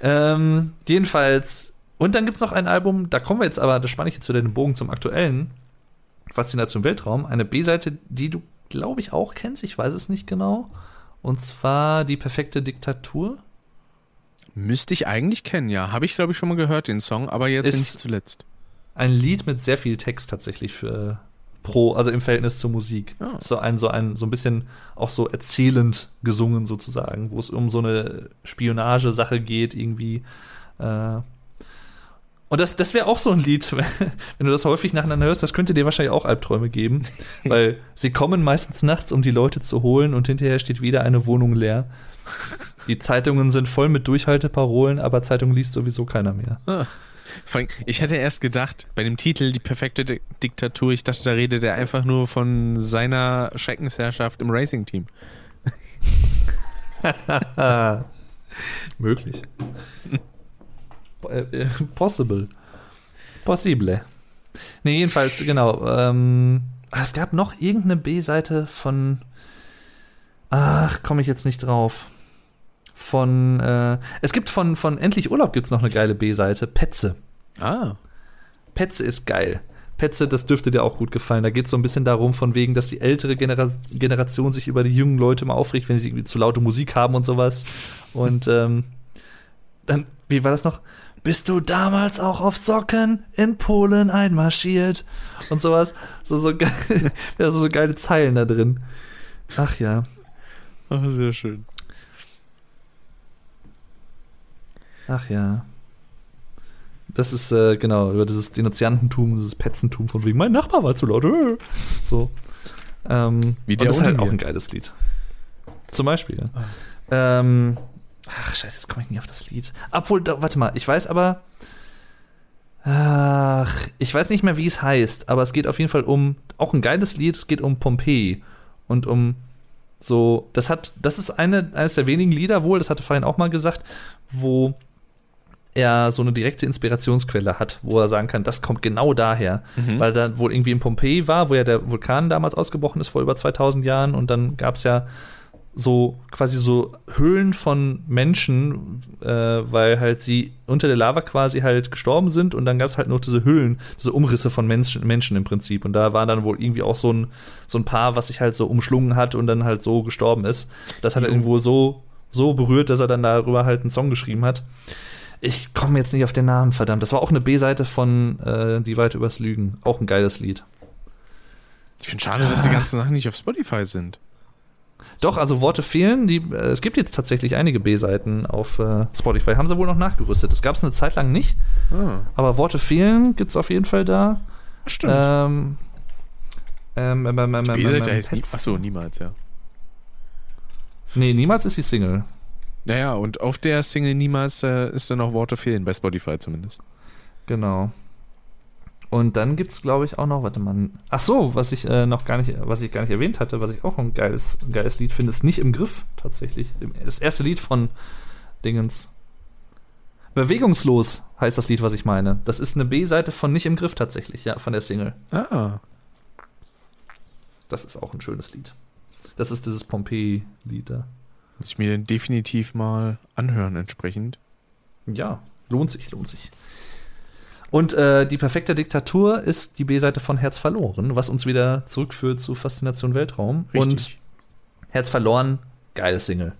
Ähm, jedenfalls, und dann gibt es noch ein Album, da kommen wir jetzt aber, das spanne ich jetzt wieder den Bogen zum aktuellen Faszination Weltraum, eine B-Seite, die du, glaube ich, auch kennst, ich weiß es nicht genau. Und zwar die perfekte Diktatur. Müsste ich eigentlich kennen, ja. Habe ich, glaube ich, schon mal gehört, den Song, aber jetzt Ist- nicht zuletzt. Ein Lied mit sehr viel Text tatsächlich für pro, also im Verhältnis zur Musik. Ah. So ein, so ein, so ein bisschen auch so erzählend gesungen sozusagen, wo es um so eine Spionagesache geht, irgendwie. Äh, und das, das wäre auch so ein Lied, (laughs) wenn du das häufig nacheinander hörst, das könnte dir wahrscheinlich auch Albträume geben, (laughs) weil sie kommen meistens nachts, um die Leute zu holen und hinterher steht wieder eine Wohnung leer. Die Zeitungen sind voll mit Durchhalteparolen, aber Zeitung liest sowieso keiner mehr. Allem, Ich hätte erst gedacht, bei dem Titel Die perfekte Di Diktatur, ich dachte, da redet er einfach nur von seiner Schreckensherrschaft im Racing-Team. (laughs) Möglich. Äh, äh, Possible. Possible. Nee, jedenfalls, genau. Ähm, es gab noch irgendeine B-Seite von. Ach, komme ich jetzt nicht drauf. Von. Äh, es gibt von, von Endlich Urlaub gibt's noch eine geile B-Seite. Petze. Ah. Petze ist geil. Petze, das dürfte dir auch gut gefallen. Da geht es so ein bisschen darum, von wegen, dass die ältere Genera Generation sich über die jungen Leute mal aufregt, wenn sie irgendwie zu laute Musik haben und sowas. Und ähm, dann, wie war das noch? Bist du damals auch auf Socken in Polen einmarschiert? Und sowas. So, so, ge (laughs) ja, so geile Zeilen da drin. Ach ja. Oh, sehr schön. Ach ja. Das ist, äh, genau, über dieses Denunziantentum, dieses Petzentum von wegen, mein Nachbar war zu laut. äh. So. Ähm, Wie und der das ist halt auch ein geiles Lied. Zum Beispiel, ja. Ähm, ach, scheiße, jetzt komme ich nie auf das Lied. Obwohl, da, warte mal, ich weiß aber. Ach, ich weiß nicht mehr, wie es heißt, aber es geht auf jeden Fall um, auch ein geiles Lied, es geht um Pompeji und um so, das hat, das ist eine, eines der wenigen Lieder wohl, das hatte vorhin auch mal gesagt, wo er so eine direkte Inspirationsquelle hat, wo er sagen kann, das kommt genau daher, weil da wohl irgendwie in Pompeji war, wo ja der Vulkan damals ausgebrochen ist vor über 2000 Jahren und dann gab es ja so quasi so Höhlen von Menschen, äh, weil halt sie unter der Lava quasi halt gestorben sind und dann gab es halt noch diese Höhlen, diese Umrisse von Menschen, Menschen im Prinzip und da war dann wohl irgendwie auch so ein, so ein Paar, was sich halt so umschlungen hat und dann halt so gestorben ist. Das hat er irgendwo so, so berührt, dass er dann darüber halt einen Song geschrieben hat. Ich komme jetzt nicht auf den Namen, verdammt. Das war auch eine B-Seite von äh, Die Weite übers Lügen. Auch ein geiles Lied. Ich finde schade, dass die ganzen Sachen nicht auf Spotify sind. Doch, also Worte fehlen. Die, äh, es gibt jetzt tatsächlich einige B-Seiten auf äh, Spotify. Haben sie wohl noch nachgerüstet. Das gab es eine Zeit lang nicht. Ah, Aber Worte fehlen gibt es auf jeden Fall da. stimmt. Ähm, ähm, ähm, ähm, ähm, B-Seite ähm, heißt nie, Achso, niemals, ja. Nee, niemals ist die Single. Naja, und auf der Single niemals äh, ist dann noch Worte fehlen, bei Spotify zumindest. Genau. Und dann gibt es, glaube ich, auch noch, warte mal. Ach so, was ich äh, noch gar nicht, was ich gar nicht erwähnt hatte, was ich auch ein geiles, ein geiles Lied finde, ist nicht im Griff tatsächlich. Das erste Lied von Dingens. Bewegungslos heißt das Lied, was ich meine. Das ist eine B-Seite von Nicht im Griff tatsächlich, ja, von der Single. Ah. Das ist auch ein schönes Lied. Das ist dieses Pompeii-Lied da. Muss ich mir definitiv mal anhören entsprechend. Ja, lohnt sich, lohnt sich. Und äh, die perfekte Diktatur ist die B-Seite von Herz verloren, was uns wieder zurückführt zu Faszination Weltraum. Und Herz verloren, geiles Single.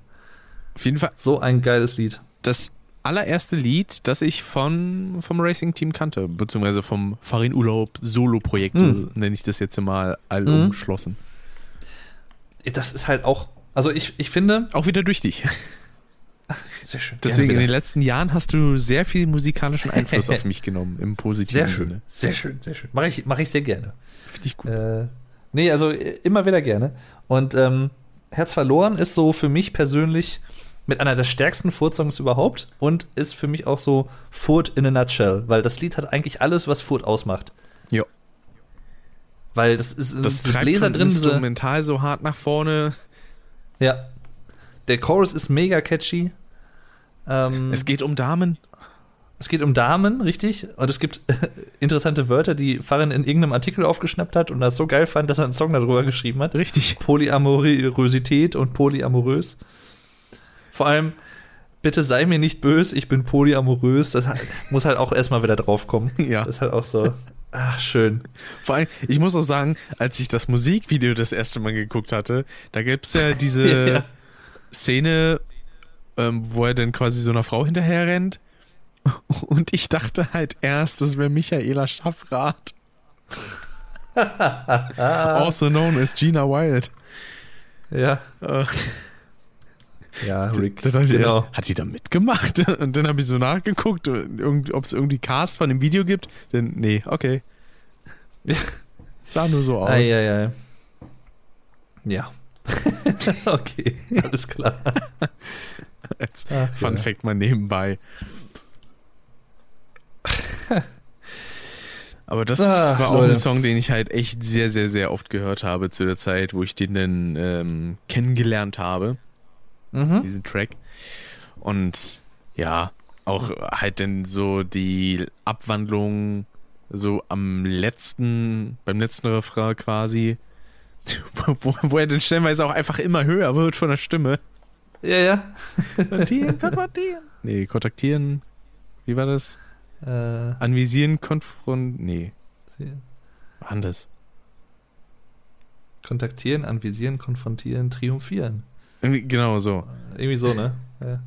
Auf jeden Fall So ein geiles Lied. das allererste Lied, das ich von, vom Racing Team kannte, beziehungsweise vom Farin Urlaub Solo-Projekt, Hm. so nenne ich das jetzt mal allumschlossen. Das ist halt auch, also ich, ich finde. Auch wieder durch dich. (laughs) Sehr schön. Deswegen in den letzten Jahren hast du sehr viel musikalischen Einfluss (laughs) auf mich genommen, im positiven Sehr Sinne. schön, sehr schön, sehr schön. Mache ich, mach ich sehr gerne. Finde ich gut. Äh, nee, also äh, immer wieder gerne. Und ähm, Herz verloren ist so für mich persönlich mit einer der stärksten Furt-Songs überhaupt und ist für mich auch so Furt in a nutshell, weil das Lied hat eigentlich alles, was Furt ausmacht. Ja. Weil das ist Das treibt Bläser drin. Instrumental so hart nach vorne. Ja. Der Chorus ist mega catchy. Ähm, Es geht um Damen. Es geht um Damen, richtig? Und es gibt (laughs) interessante Wörter, die Farin in irgendeinem Artikel aufgeschnappt hat und das so geil fand, dass er einen Song darüber geschrieben hat. Richtig. Polyamorosität und polyamorös. Vor allem, bitte sei mir nicht böse, ich bin polyamorös. Das muss halt auch erstmal wieder draufkommen. (laughs) Ja. Das ist halt auch so. Ach, schön. Vor allem, ich muss auch sagen, als ich das Musikvideo das erste Mal geguckt hatte, da gab es ja diese (laughs) Ja. Szene, ähm, wo er dann quasi so einer Frau hinterher rennt. (laughs) Und ich dachte halt erst, das wäre Michaela Schaffrath. (laughs) also known as Gina Wild. Ja. Äh, Ja, Rick. da ich genau. erst, hat die da mitgemacht? (laughs) Und dann habe ich so nachgeguckt, ob es irgendwie Cast von dem Video gibt. Denn, nee, okay. Sah nur so aus. Ei, ei, ei. Ja. okay, alles klar. (laughs) Als Ach, Fun ja. Fact mal nebenbei. (laughs) Aber das Ach, war auch Leute. ein Song, den ich halt echt sehr, sehr, sehr oft gehört habe zu der Zeit, wo ich den dann ähm, kennengelernt habe, Mhm. diesen Track. Und ja, auch halt dann so die Abwandlung so am letzten, beim letzten Refrain quasi, wo, (laughs) wo, wo er dann stellenweise auch einfach immer höher wird von der Stimme. Ja, ja. Kontaktieren, kontaktieren. (laughs) Nee, kontaktieren. Wie war das? Äh, Anvisieren, konfront. Nee, anders. kontaktieren, anvisieren, konfrontieren, triumphieren. Irgendwie, genau so. Irgendwie so, ne? (laughs) Ja.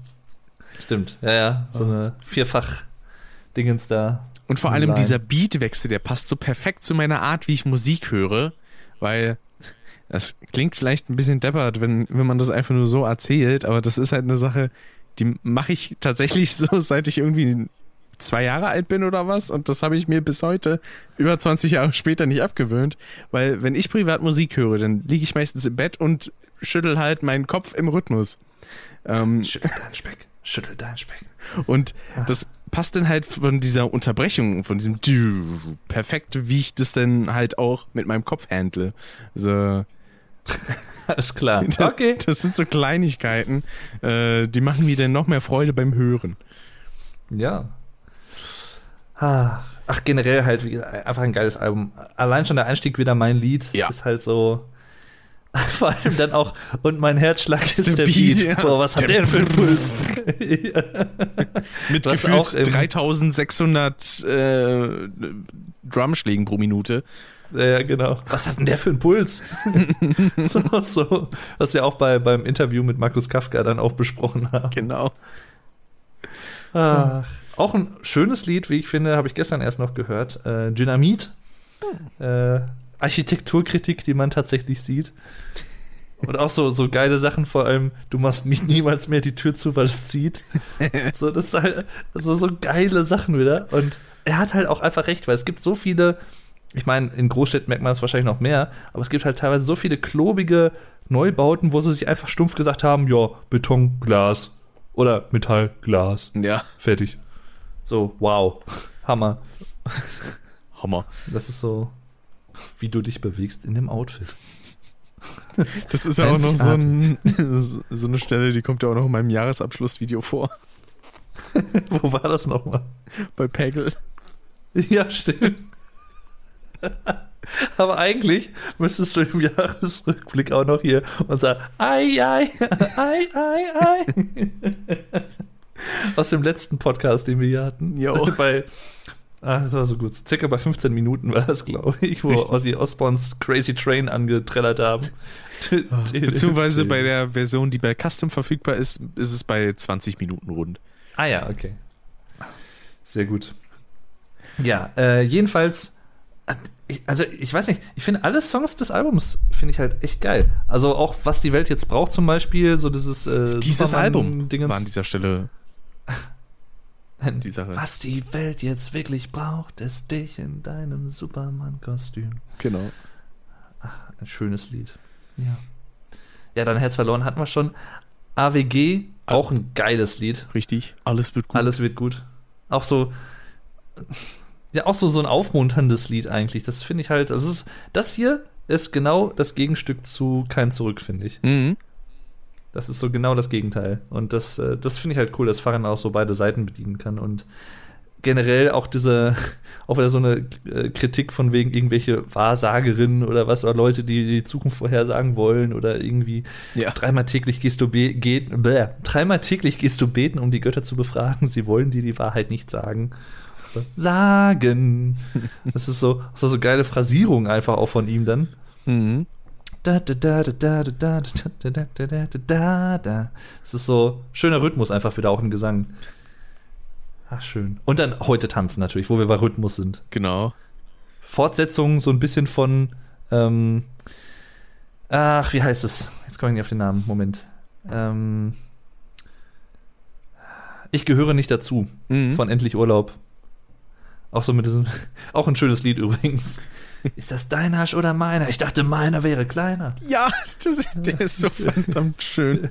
Stimmt. Ja, ja. So eine Vierfach-Dingens da. Und vor allem Line. dieser Beatwechsel, der passt so perfekt zu meiner Art, wie ich Musik höre, weil das klingt vielleicht ein bisschen deppert, wenn, wenn man das einfach nur so erzählt, aber das ist halt eine Sache, die mache ich tatsächlich (laughs) so, seit ich irgendwie zwei Jahre alt bin oder was und das habe ich mir bis heute über 20 Jahre später nicht abgewöhnt, weil wenn ich privat Musik höre, dann liege ich meistens im Bett und schüttel halt meinen Kopf im Rhythmus. Ähm, Schüttel deinen Speck. Schüttel deinen Speck. und das passt dann halt von dieser Unterbrechung, von diesem Dü- perfekt, wie ich das dann halt auch mit meinem Kopf handle. Also, (laughs) Alles klar. (laughs) Okay. das sind so Kleinigkeiten, äh, die machen mir dann noch mehr Freude beim Hören. Ja. Ach, generell halt wie gesagt, einfach ein geiles Album. Allein schon der Einstieg wieder mein Lied Ja. ist halt so. (laughs) Vor allem dann auch, und mein Herzschlag ist, der der, Beat, Beat. ja. Boah, was hat Der der, für einen Puls? Mit (laughs) Was auch gefühlt im- 3600 äh, Drumschlägen pro Minute. Ja, genau. Was hat denn der für einen Puls? (laughs) so, so, was wir auch bei, beim Interview mit Markus Kafka dann auch besprochen haben. Genau. Ach, auch ein schönes Lied, wie ich finde, habe ich gestern erst noch gehört. Äh, Dynamit. Äh, Architekturkritik, die man tatsächlich sieht. Und auch so, so geile Sachen, vor allem, du machst nie- niemals mehr die Tür zu, weil es zieht. (laughs) so, das ist halt so, so geile Sachen wieder. Und er hat halt auch einfach recht, weil es gibt so viele, ich meine, in Großstädten merkt man es wahrscheinlich noch mehr, aber es gibt halt teilweise so viele klobige Neubauten, wo sie sich einfach stumpf gesagt haben, ja, Beton, Glas oder Metall, Glas. Ja. Fertig. So, wow. Hammer. Hammer. Das ist so, wie du dich bewegst in dem Outfit. Das ist ja auch noch so, ein, (laughs) so eine Stelle, die kommt ja auch noch in meinem Jahresabschlussvideo vor. (laughs) Wo war das nochmal? Bei Peggle. Ja, stimmt. Aber eigentlich müsstest du im Jahresrückblick auch noch hier unser Ei, Ei, Ei, Ei, Ei (laughs) aus dem letzten Podcast, den wir hier hatten. Jo. Bei, ah, das war so gut. Circa bei 15 Minuten war das, glaube ich, wo Richtig. Ozzy Osbournes Crazy Train angetrellert haben. Beziehungsweise bei der Version, die bei Custom verfügbar ist, ist es bei 20 Minuten rund. Ah ja, okay. Sehr gut. Ja, äh, jedenfalls, äh, also ich weiß nicht, ich finde alle Songs des Albums finde ich halt echt geil. Also auch was die Welt jetzt braucht zum Beispiel, so dieses äh, Dieses Superman- Album Dingens. war an dieser Stelle (laughs) die Sache. Was die Welt jetzt wirklich braucht, ist dich in deinem Superman-Kostüm. Genau. Ein schönes Lied. Ja. Ja, dann Herz verloren hatten wir schon. AWG, auch ein geiles Lied. Richtig. Alles wird gut. Alles wird gut. Auch so, ja, auch so, so ein aufmunterndes Lied eigentlich. Das finde ich halt, das ist, das hier ist genau das Gegenstück zu Kein Zurück, finde ich. Mhm. Das ist so genau das Gegenteil. Und das, äh, das finde ich halt cool, dass Farin auch so beide Seiten bedienen kann. Und generell auch diese, (laughs) auch wieder so eine äh, Kritik von wegen irgendwelche Wahrsagerinnen oder was, oder Leute, die die Zukunft vorhersagen wollen oder irgendwie Ja. dreimal täglich gehst du be geht, bäh, dreimal täglich gehst du beten, um die Götter zu befragen. Sie wollen dir die Wahrheit nicht sagen. Sagen. (laughs) Das ist so, so, so geile Phrasierung einfach auch von ihm dann. Mhm. Da, da, da, da, da, da, da, da, da, da, da, da, da, da. Es ist so schöner Rhythmus einfach wieder auch im Gesang. Ach, schön. Und dann heute tanzen natürlich, wo wir bei Rhythmus sind. Genau. Fortsetzung so ein bisschen von, ähm, ach, wie heißt es? Jetzt komme ich nicht auf den Namen. Moment. Ähm, ich gehöre nicht dazu. Mhm. Von Endlich Urlaub. Auch so mit diesem, auch ein schönes Lied übrigens. Ist das dein Arsch oder meiner? Ich dachte, meiner wäre kleiner. Ja, das, der ist so verdammt schön.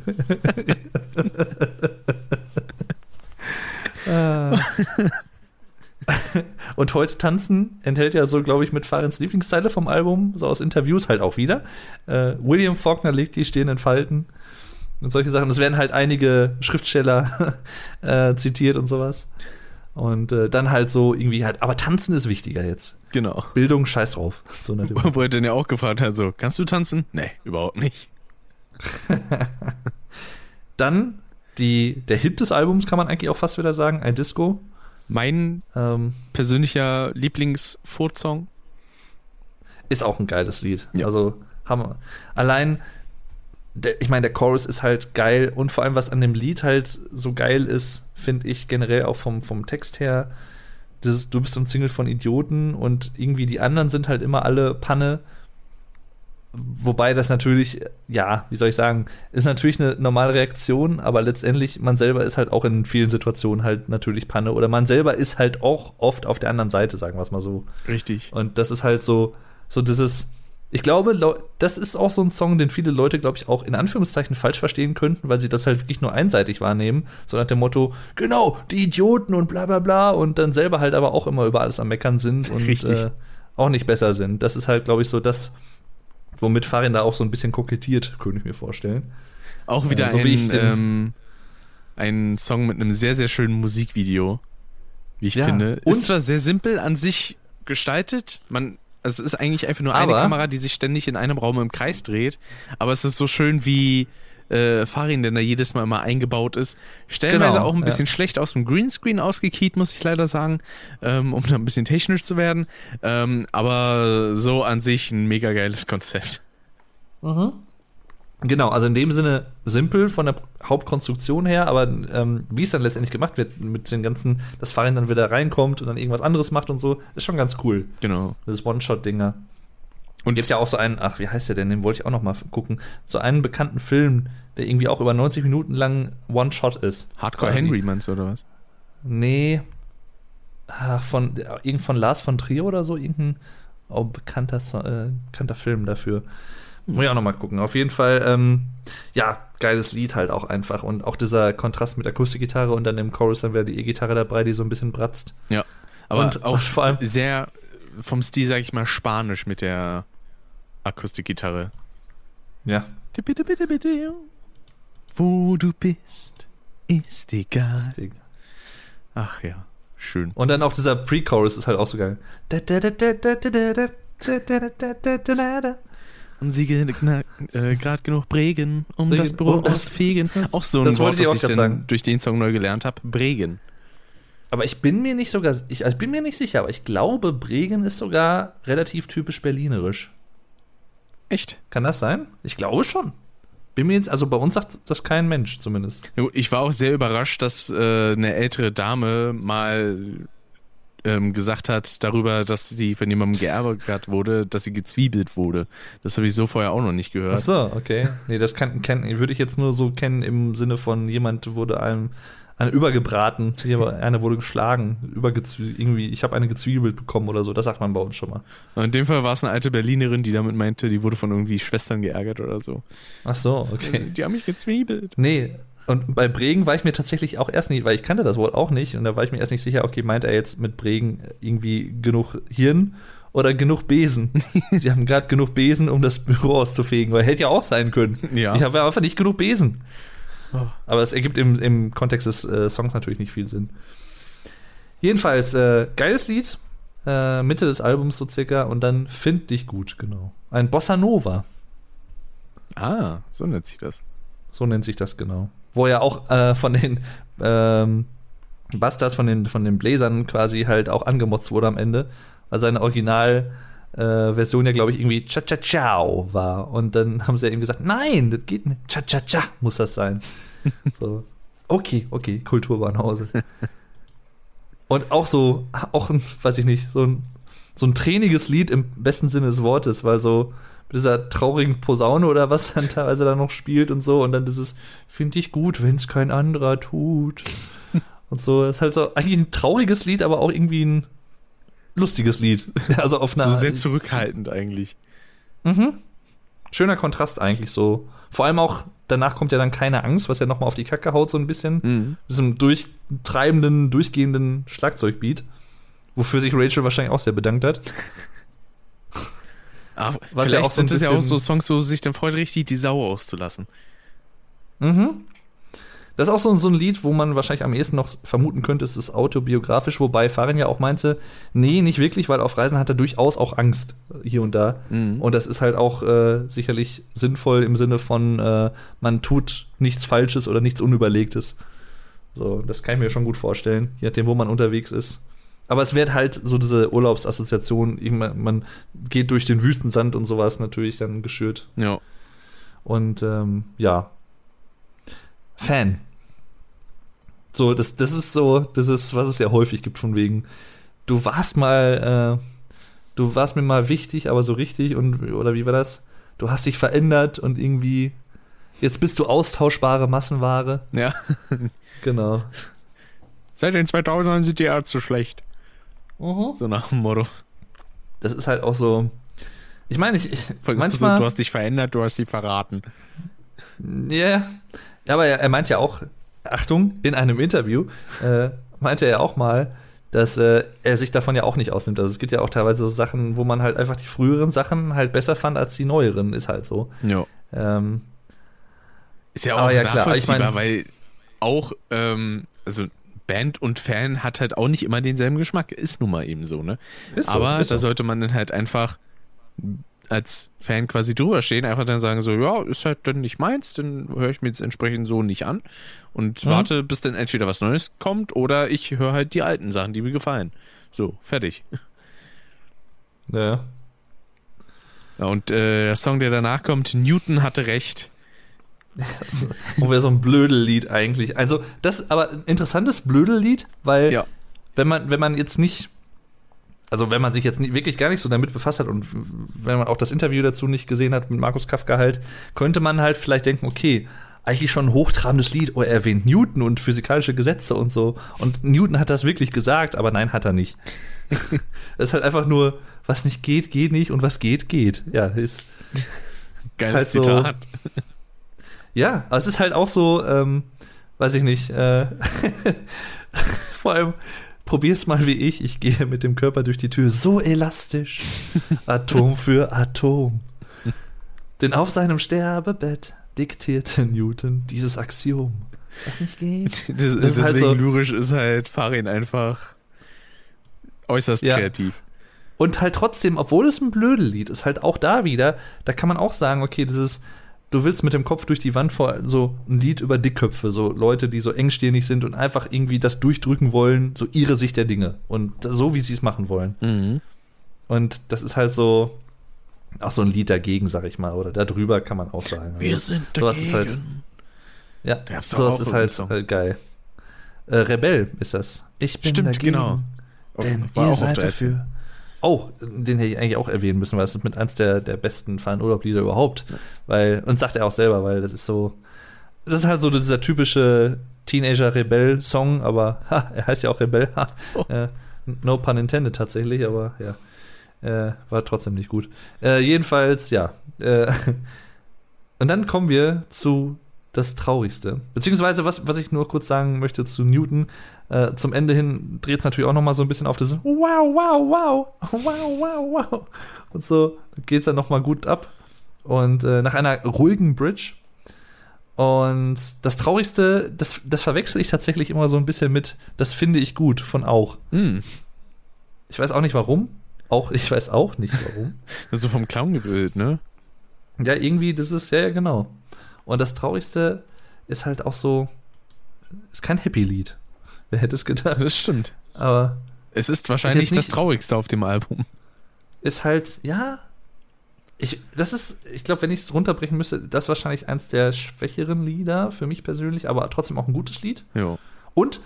Und heute tanzen enthält ja so, glaube ich, mit Farins Lieblingsteile vom Album, so aus Interviews halt auch wieder. Äh, William Faulkner legt die stehenden Falten und solche Sachen. Es werden halt einige Schriftsteller (laughs) äh, zitiert und sowas. Und äh, dann halt so irgendwie halt, aber tanzen ist wichtiger jetzt. Genau. Bildung, scheiß drauf. So eine Wo er dann ja auch gefragt hat, so, kannst du tanzen? Nee, überhaupt nicht. (laughs) Dann die, der Hit des Albums kann man eigentlich auch fast wieder sagen, ein Disco. Mein Ähm, persönlicher Lieblings-Furz-Song. ist auch ein geiles Lied. Ja. Also Hammer. Allein, der, ich meine, der Chorus ist halt geil und vor allem, was an dem Lied halt so geil ist, finde ich generell auch vom, vom Text her, dieses Du bist umzingelt von Idioten und irgendwie die anderen sind halt immer alle Panne. Wobei das natürlich, ja, wie soll ich sagen, ist natürlich eine normale Reaktion, aber letztendlich, man selber ist halt auch in vielen Situationen halt natürlich Panne oder man selber ist halt auch oft auf der anderen Seite, sagen wir es mal so. Richtig. Und das ist halt so, so dieses, ich glaube, das ist auch so ein Song, den viele Leute, glaube ich, auch in Anführungszeichen falsch verstehen könnten, weil sie das halt wirklich nur einseitig wahrnehmen. So nach dem Motto, genau, die Idioten und bla bla bla und dann selber halt aber auch immer über alles am Meckern sind und. Äh, auch nicht besser sind. Das ist halt, glaube ich, so das, womit Farin da auch so ein bisschen kokettiert, könnte ich mir vorstellen. Auch wieder Ja, so wie ich ein, ähm, ein Song mit einem sehr, sehr schönen Musikvideo, wie ich Ja, finde. und- Ist zwar sehr simpel an sich gestaltet, man, also es ist eigentlich einfach nur eine Aber- Kamera, die sich ständig in einem Raum im Kreis dreht, aber es ist so schön, wie äh, Farin, denn da jedes Mal immer eingebaut ist. Stellenweise Genau, auch ein ja. bisschen schlecht aus dem Greenscreen ausgekiet, muss ich leider sagen, ähm, um da ein bisschen technisch zu werden. Ähm, aber so an sich ein mega geiles Konzept. Genau, also in dem Sinne simpel von der Hauptkonstruktion her, aber ähm, wie es dann letztendlich gemacht wird, mit den ganzen, dass Farin dann wieder reinkommt und dann irgendwas anderes macht und so, ist schon ganz cool. Genau. Das One-Shot-Dinger. Und Gibt ja auch so einen, ach, wie heißt der denn? Den wollte ich auch noch mal gucken. So einen bekannten Film, der irgendwie auch über 90 Minuten lang One-Shot ist. Hardcore. Henry meinst du, oder was? Nee. Ach, von, irgend von Lars von Trier oder so, irgendein oh, bekannter, äh, bekannter Film dafür. Muss ich auch noch mal gucken. Auf jeden Fall, ähm, ja, geiles Lied halt auch einfach. Und auch dieser Kontrast mit Akustikgitarre und dann im Chorus dann wieder die E-Gitarre dabei, die so ein bisschen bratzt. Ja. Aber Und auch vor allem- sehr vom Stil, sag ich mal, spanisch mit der Akustikgitarre. Ja. Bitte, bitte, bitte. Wo du bist, ist egal. das Ding. Ach ja, schön. Und dann auch dieser Pre-Chorus ist halt auch so geil. Und sie gerade äh, (laughs) grad genug Bregen, um Bregen, das Brot um das- ausfegen. (laughs) Auch so ein Das Wort, wollte ich das auch ich dann sagen. durch den Song neu gelernt habe. Bregen. Aber ich bin mir nicht sogar, ich, also ich bin mir nicht sicher, aber ich glaube, Bregen ist sogar relativ typisch berlinerisch. Echt? Kann das sein? Ich glaube schon. Bin mir jetzt, also bei uns sagt das kein Mensch zumindest. Ich war auch sehr überrascht, dass äh, eine ältere Dame mal ähm, gesagt hat darüber, dass sie von jemandem geärgert wurde, dass sie gezwiebelt wurde. Das habe ich so vorher auch noch nicht Ach gehört. so, okay. Nee, das kann, kann, würde ich jetzt nur so kennen im Sinne von jemand wurde einem eine übergebraten, einer wurde geschlagen, irgendwie, ich habe eine gezwiebelt bekommen oder so, das sagt man bei uns schon mal. In dem Fall war es eine alte Berlinerin, die damit meinte, die wurde von irgendwie Schwestern geärgert oder so. Ach so, okay. Die haben mich gezwiebelt. Nee, und bei Bregen war ich mir tatsächlich auch erst nicht, weil ich kannte das Wort auch nicht und da war ich mir erst nicht sicher, okay, meint er jetzt mit Bregen irgendwie genug Hirn oder genug Besen? (laughs) Sie haben gerade genug Besen, um das Büro auszufegen, weil hätte ja auch sein können. Ja. Ich habe einfach nicht genug Besen. Oh. Aber es ergibt im, im Kontext des äh, Songs natürlich nicht viel Sinn. Jedenfalls, äh, geiles Lied, äh, Mitte des Albums so circa und dann Find dich gut, genau. Ein Bossa Nova. Ah, so nennt sich das. So nennt sich das genau. Wo ja auch äh, von den ähm, Bastards, von den, von den Bläsern quasi halt auch angemotzt wurde am Ende, weil seine Originalversion äh, Version ja, glaube ich, irgendwie Cha-Cha-Ciao war. Und dann (laughs) haben sie ja eben gesagt, nein, das geht nicht. Cha-Cha-Cha muss das sein. (laughs) so. Okay, okay, Kulturbahnhause. Und auch so, auch ein, weiß ich nicht, so ein, so ein träniges Lied im besten Sinne des Wortes, weil so dieser traurigen Posaune oder was dann teilweise da noch spielt und so und dann dieses, finde ich gut, wenn es kein anderer tut. (laughs) und so, ist halt so eigentlich ein trauriges Lied, aber auch irgendwie ein lustiges Lied. (laughs) Also auf einer So sehr zurückhaltend eigentlich. Mhm. Schöner Kontrast eigentlich so. Vor allem auch, danach kommt ja dann keine Angst, was ja nochmal auf die Kacke haut, so ein bisschen. Mhm. Mit diesem durchtreibenden, durchgehenden Schlagzeugbeat. Wofür sich Rachel wahrscheinlich auch sehr bedankt hat. (laughs) Ah, Was vielleicht ja auch so sind das ja auch so Songs, wo sie sich dann freut, richtig die Sau auszulassen. Mhm. Das ist auch so, so ein Lied, wo man wahrscheinlich am ehesten noch vermuten könnte, es ist autobiografisch, wobei Farin ja auch meinte, nee, nicht wirklich, weil auf Reisen hat er durchaus auch Angst äh, hier und da. Mhm. Und das ist halt auch äh, sicherlich sinnvoll im Sinne von, äh, man tut nichts Falsches oder nichts Unüberlegtes. So, das kann ich mir schon gut vorstellen, je nachdem, wo man unterwegs ist. Aber es wird halt so diese Urlaubsassoziation, man geht durch den Wüstensand und sowas natürlich dann geschürt. Ja. Und ähm, ja. Fan. So, das, das ist so, das ist, was es ja häufig gibt, von wegen, du warst mal, äh, du warst mir mal wichtig, aber so richtig und, oder wie war das? Du hast dich verändert und irgendwie, jetzt bist du austauschbare Massenware. Ja. Genau. Seit den 2000ern sind die Ärzte schlecht. So nach dem Motto. Das ist halt auch so, ich meine, ich, ich manchmal, so, du hast dich verändert, du hast sie verraten. Ja, aber er, er meint ja auch, Achtung, in einem Interview äh, meinte er auch mal, dass äh, er sich davon ja auch nicht ausnimmt. Also es gibt ja auch teilweise so Sachen, wo man halt einfach die früheren Sachen halt besser fand als die neueren, ist halt so. Ja. Ähm, Ist ja auch Aber ja, klar, ich mein- weil auch, ähm, also Band und Fan hat halt auch nicht immer denselben Geschmack. Ist nun mal eben so, ne? ist so, Aber ist da so. sollte man dann halt einfach als Fan quasi drüber stehen, einfach dann sagen so, ja, ist halt dann nicht meins, dann höre ich mir jetzt entsprechend so nicht an und Mhm. warte, bis dann entweder was Neues kommt oder ich höre halt die alten Sachen, die mir gefallen. So, fertig. Ja. Ja, und äh, der Song, der danach kommt, Newton hatte recht. (laughs) Das wäre so ein Blödellied eigentlich. Also, das aber ein interessantes Blödellied, weil Ja. wenn man, wenn man jetzt nicht, also wenn man sich jetzt nicht, wirklich gar nicht so damit befasst hat und wenn man auch das Interview dazu nicht gesehen hat mit Markus Kafka halt, könnte man halt vielleicht denken, okay, eigentlich schon ein hochtrabendes Lied, oh, er erwähnt Newton und physikalische Gesetze und so. Und Newton hat das wirklich gesagt, aber nein, hat er nicht. (laughs) das ist halt einfach nur, was nicht geht, geht nicht und was geht, geht. Ja, ist. Geiles halt so- Zitat. Ja, aber es ist halt auch so, ähm, weiß ich nicht, äh, (laughs) vor allem probier's mal wie ich. Ich gehe mit dem Körper durch die Tür. So elastisch. (laughs) Atom für Atom. Denn auf seinem Sterbebett diktierte Newton dieses Axiom. Was nicht geht. (laughs) Das, Das ist deswegen halt so- lyrisch ist halt Farin einfach äußerst Ja. kreativ. Und halt trotzdem, obwohl es ein Blödellied ist, halt auch da wieder, da kann man auch sagen, okay, das ist, du willst mit dem Kopf durch die Wand vor so ein Lied über Dickköpfe, so Leute, die so engstirnig sind und einfach irgendwie das durchdrücken wollen, so ihre Sicht der Dinge und so, wie sie es machen wollen. Mhm. Und das ist halt so auch so ein Lied dagegen, sag ich mal, oder darüber kann man auch sagen. Also, sind sowas ist halt, ja, sowas ist halt irgendeinen äh, geil. Äh, Rebell ist das. Ich bin Stimmt, dagegen. genau. Denn War ihr seid dafür. Oh, den hätte ich eigentlich auch erwähnen müssen, weil es ist mit eins der, der besten Fahren-Urlaub-Lieder überhaupt. Weil, und sagt er auch selber, weil das ist so, das ist halt so dieser typische Teenager-Rebell-Song, aber ha, er heißt ja auch Rebell. Ha, Oh. äh, no pun intended tatsächlich, aber ja. Äh, war trotzdem nicht gut. Äh, jedenfalls, ja. Äh, (laughs) und dann kommen wir zu das Traurigste. Beziehungsweise, was, was ich nur kurz sagen möchte zu Newton, äh, zum Ende hin dreht es natürlich auch noch mal so ein bisschen auf das Wow, wow, wow, wow, wow, wow. Und so geht es dann noch mal gut ab. Und äh, nach einer ruhigen Bridge. Und das Traurigste, das, das verwechsel ich tatsächlich immer so ein bisschen mit, das finde ich gut von auch. Mhm. Ich weiß auch nicht warum. Auch, ich weiß auch nicht warum. (laughs) Das ist so vom Clown gebildet, ne? Ja, irgendwie, das ist, ja, ja, genau. Und das Traurigste ist halt auch so, ist kein Happy-Lied. Wer hätte es gedacht? Das stimmt. Aber Es ist wahrscheinlich nicht- das Traurigste auf dem Album. ist halt, ja, ich, das ist, ich glaube, wenn ich es runterbrechen müsste, das ist wahrscheinlich eins der schwächeren Lieder für mich persönlich, aber trotzdem auch ein gutes Lied. Jo. Und,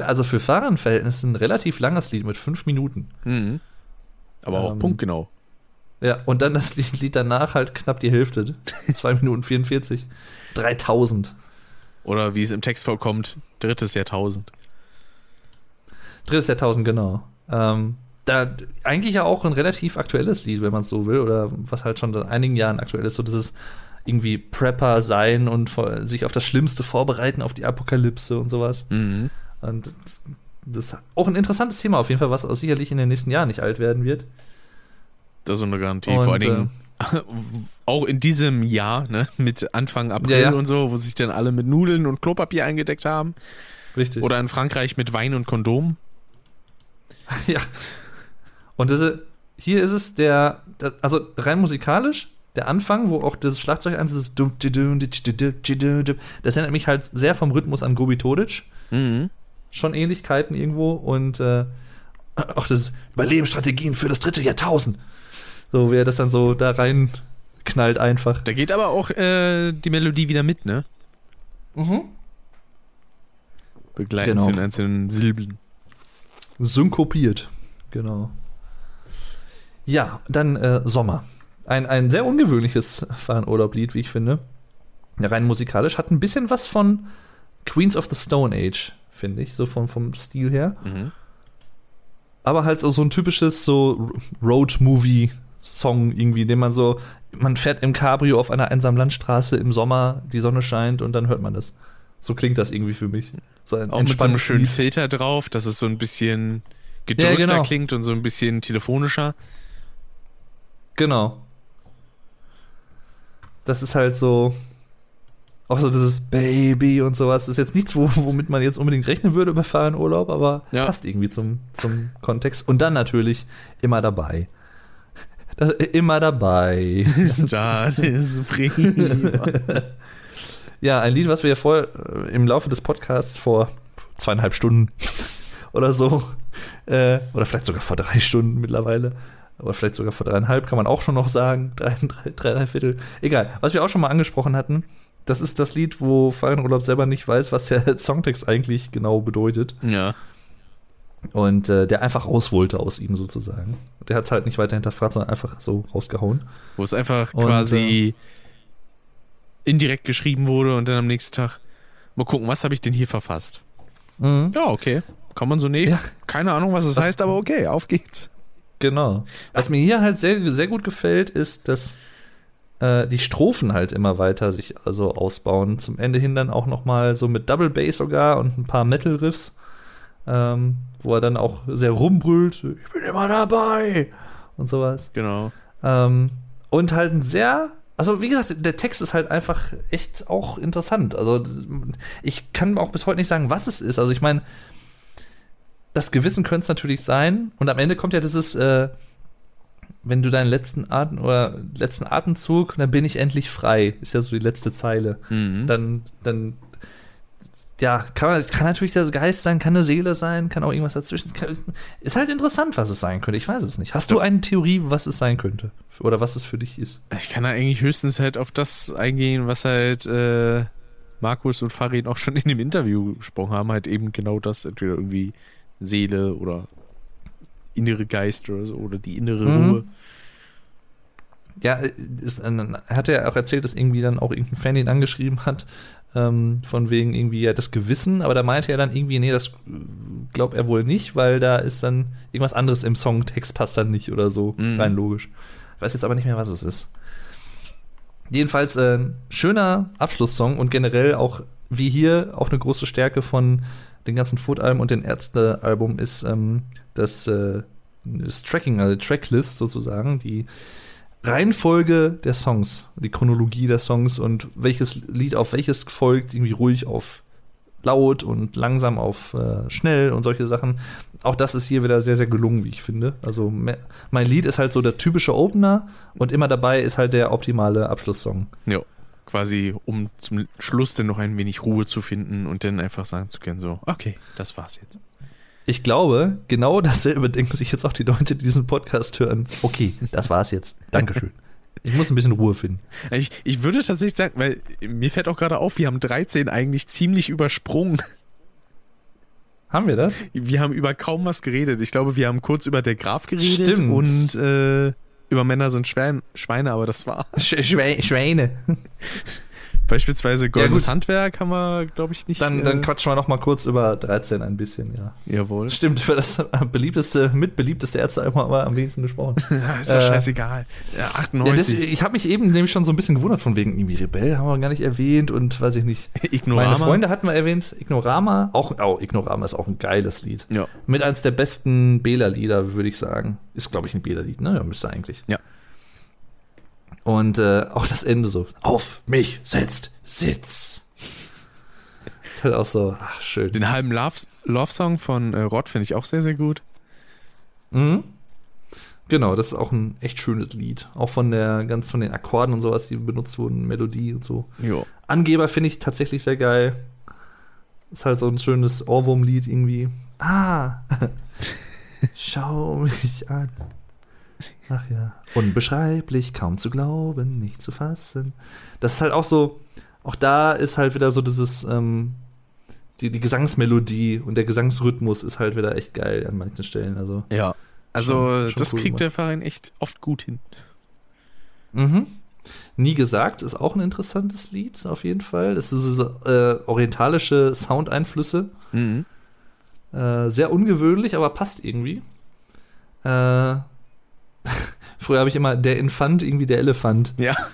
also für Fahrernverhältnisse ein relativ langes Lied mit fünf Minuten. Mhm. Aber auch Ähm, punktgenau. Ja, und dann das Lied, Lied danach halt knapp die Hälfte. (laughs) Zwei Minuten 44. 3000. Oder wie es im Text vorkommt, drittes Jahrtausend. Drittes Jahrtausend, genau. Ähm, da eigentlich ja auch ein relativ aktuelles Lied, wenn man es so will, oder was halt schon seit einigen Jahren aktuell ist, so dieses irgendwie Prepper sein und sich auf das Schlimmste vorbereiten, auf die Apokalypse und sowas. Mhm. Und das, das ist auch ein interessantes Thema auf jeden Fall, was auch sicherlich in den nächsten Jahren nicht alt werden wird. Das ist so eine Garantie. Und, Vor allen Dingen (laughs) auch in diesem Jahr, ne, mit Anfang April Ja, ja. und so, wo sich dann alle mit Nudeln und Klopapier eingedeckt haben. Richtig. Oder in Frankreich mit Wein und Kondom. (laughs) Ja. Und das, hier ist es der, der, also rein musikalisch, der Anfang, wo auch das Schlagzeug eins ist, das erinnert mich halt sehr vom Rhythmus an Gobi Todic. Mhm. Schon Ähnlichkeiten irgendwo und äh, (clears throat) auch das Überlebensstrategien für das dritte Jahrtausend. So, wer das dann so da rein knallt einfach. Da geht aber auch äh, die Melodie wieder mit, ne? Mhm. Begleiten Genau. zu den einzelnen Silben. Synkopiert. Genau. Ja, dann äh, Sommer. Ein, ein sehr ungewöhnliches Fahrenurlaublied, wie ich finde. Rein musikalisch. Hat ein bisschen was von Queens of the Stone Age, finde ich, so vom, vom Stil her. Mhm. Aber halt so, so ein typisches so Road-Movie-Song irgendwie, den man so, man fährt im Cabrio auf einer einsamen Landstraße im Sommer, die Sonne scheint und dann hört man das. So klingt das irgendwie für mich. So ein Auch mit so einem schönen. Filter drauf, dass es so ein bisschen gedrückter genau. klingt und so ein bisschen telefonischer. Genau. Das ist halt so. Auch so dieses Baby und sowas. Das ist jetzt nichts, wo, womit man jetzt unbedingt rechnen würde bei Fahrenurlaub, aber Ja. passt irgendwie zum, zum Kontext. Und dann natürlich immer dabei. Das, immer dabei. (laughs) Das ist prima. (laughs) ja, ein Lied, was wir ja vor, äh, im Laufe des Podcasts vor zweieinhalb Stunden (laughs) oder so, äh, oder vielleicht sogar vor drei Stunden mittlerweile, aber vielleicht sogar vor dreieinhalb, kann man auch schon noch sagen, (laughs) drei, drei, drei, Viertel. Egal, was wir auch schon mal angesprochen hatten, das ist das Lied, wo Fahrenurlaub selber nicht weiß, was der (laughs) Songtext eigentlich genau bedeutet ja. und äh, der einfach raus wollte aus ihm sozusagen. Der hat es halt nicht weiter hinterfragt, sondern einfach so rausgehauen. Wo es einfach Und, quasi indirekt geschrieben wurde und dann am nächsten Tag mal gucken, was habe ich denn hier verfasst? Mhm. Ja, okay. Kann man so nehmen. Ja. Keine Ahnung, was es Was- heißt, aber okay, auf geht's. Genau. Was mir hier halt sehr, sehr gut gefällt, ist, dass äh, die Strophen halt immer weiter sich also ausbauen. Zum Ende hin dann auch noch mal so mit Double Bass sogar und ein paar Metal Riffs. ähm, wo er dann auch sehr rumbrüllt, ich bin immer dabei und sowas. Genau. Ähm, und halt ein sehr, also wie gesagt, der Text ist halt einfach echt auch interessant. Also ich kann auch bis heute nicht sagen, was es ist. Also ich meine, das Gewissen könnte es natürlich sein. Und am Ende kommt ja dieses, äh, wenn du deinen letzten Atem oder letzten Atemzug, dann bin ich endlich frei. Ist ja so die letzte Zeile. Mhm. Dann, dann, ja, kann, kann natürlich der Geist sein, kann eine Seele sein, kann auch irgendwas dazwischen. Kann, ist halt interessant, was es sein könnte. Ich weiß es nicht. Hast du eine Theorie, was es sein könnte? Oder was es für dich ist? Ich kann da eigentlich höchstens halt auf das eingehen, was halt äh, Markus und Farid auch schon in dem Interview gesprochen haben, halt eben genau das, entweder irgendwie Seele oder innere Geist oder so, oder die innere Mhm. Ruhe. Ja, ist, äh, hat er auch erzählt, dass irgendwie dann auch irgendein Fan ihn angeschrieben hat, ähm, von wegen irgendwie ja, das Gewissen, aber da meinte er dann irgendwie, nee, das glaubt er wohl nicht, weil da ist dann irgendwas anderes im Songtext passt dann nicht oder so, Mhm. rein logisch. Ich weiß jetzt aber nicht mehr, was es ist. Jedenfalls äh, schöner Abschlusssong und generell auch wie hier auch eine große Stärke von den ganzen Foot-Alben und den Ärzte-Album ist ähm, das, äh, das Tracking, also Tracklist sozusagen, die Reihenfolge der Songs, die Chronologie der Songs und welches Lied auf welches folgt, irgendwie ruhig auf laut und langsam auf äh, schnell und solche Sachen. Auch das ist hier wieder sehr, sehr gelungen, wie ich finde. Also me- mein Lied ist halt so der typische Opener und immer dabei ist halt der optimale Abschlusssong. Ja. Quasi, um zum Schluss dann noch ein wenig Ruhe zu finden und dann einfach sagen zu können, so, okay, das war's jetzt. Ich glaube, genau dasselbe denken sich jetzt auch die Leute, die diesen Podcast hören. Okay, das war's jetzt. Dankeschön. Ich muss ein bisschen Ruhe finden. Ich, ich würde tatsächlich sagen, weil mir fällt auch gerade auf, wir haben 13 eigentlich ziemlich übersprungen. Haben wir das? Wir haben über kaum was geredet. Ich glaube, wir haben kurz über der Graf geredet Stimmt. und äh, über Männer sind Schwein, Schweine, aber das war. Schwe Schwäne. Beispielsweise Goldenes gut. Handwerk haben wir, glaube ich, nicht. Dann, dann äh, quatschen wir noch mal kurz über 13 ein bisschen, ja. Jawohl. Stimmt, für das beliebteste, mitbeliebteste Ärztealbum haben wir am wenigsten gesprochen. Ja, (laughs) ist doch Äh, scheißegal. Ja, Ja, das, 98. ich habe mich eben nämlich schon so ein bisschen gewundert von wegen irgendwie Rebell haben wir gar nicht erwähnt und weiß ich nicht. (laughs) Ignorama. Meine Freunde hatten wir erwähnt, Ignorama, auch oh, Ignorama ist auch ein geiles Lied. Ja. Mit eins der besten Bela-Lieder, würde ich sagen. Ist, glaube ich, ein Bela-Lied, ne? Ja, müsste eigentlich. Ja. Und äh, auch das Ende so. Auf mich setzt Sitz. ist halt auch so, ach, schön. Den halben Love, Love Song von äh, Rod finde ich auch sehr, sehr gut. Mhm. Genau, das ist auch ein echt schönes Lied. Auch von der, ganz von den Akkorden und sowas, die benutzt wurden, Melodie und so. Jo. Angeber finde ich tatsächlich sehr geil. Ist halt so ein schönes Ohrwurm-Lied irgendwie. Ah! (laughs) Schau mich an. Ach ja. Unbeschreiblich, kaum zu glauben, nicht zu fassen. Das ist halt auch so, auch da ist halt wieder so dieses, ähm, die, die Gesangsmelodie und der Gesangsrhythmus ist halt wieder echt geil an manchen Stellen. Also, Ja. Also, Schon- schon das cool kriegt gemacht. der Verein echt oft gut hin. Mhm. Nie gesagt ist auch ein interessantes Lied, auf jeden Fall. Das ist so, äh, orientalische Soundeinflüsse. Mhm. Äh, sehr ungewöhnlich, aber passt irgendwie. Äh, (laughs) früher habe ich immer der Infant, irgendwie der Elefant. Ja. (laughs)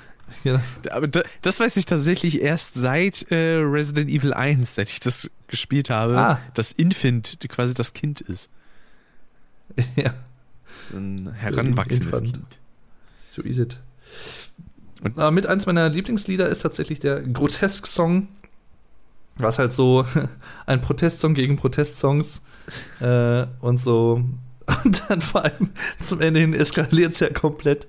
Ja. Aber da, das weiß ich tatsächlich erst seit äh, Resident Evil 1, seit ich das gespielt habe, Ah. dass Infant quasi das Kind ist. (laughs) ja, Ein heranwachsendes Infant. Kind. so ist es. Und- Aber mit eins meiner Lieblingslieder ist tatsächlich der Grotesk-Song. Was halt so ein Protestsong gegen Protestsongs äh, und so. (laughs) Und dann vor allem zum Ende hin eskaliert es ja komplett.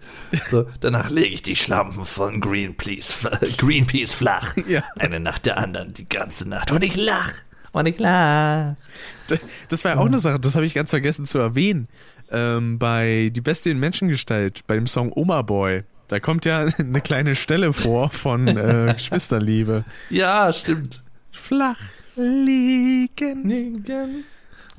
So, danach lege ich die Schlampen von Greenpeace, Greenpeace flach. (laughs) Ja. Eine nach der anderen, die ganze Nacht. Und ich lach. Und ich lach. Da- Das war ja auch eine Sache, das habe ich ganz vergessen zu erwähnen. Ähm, bei Die Beste in Menschengestalt, bei dem Song Oma Boy, da kommt ja (laughs) eine kleine Stelle vor von äh, Geschwisterliebe. Ja, stimmt. Flach liegen.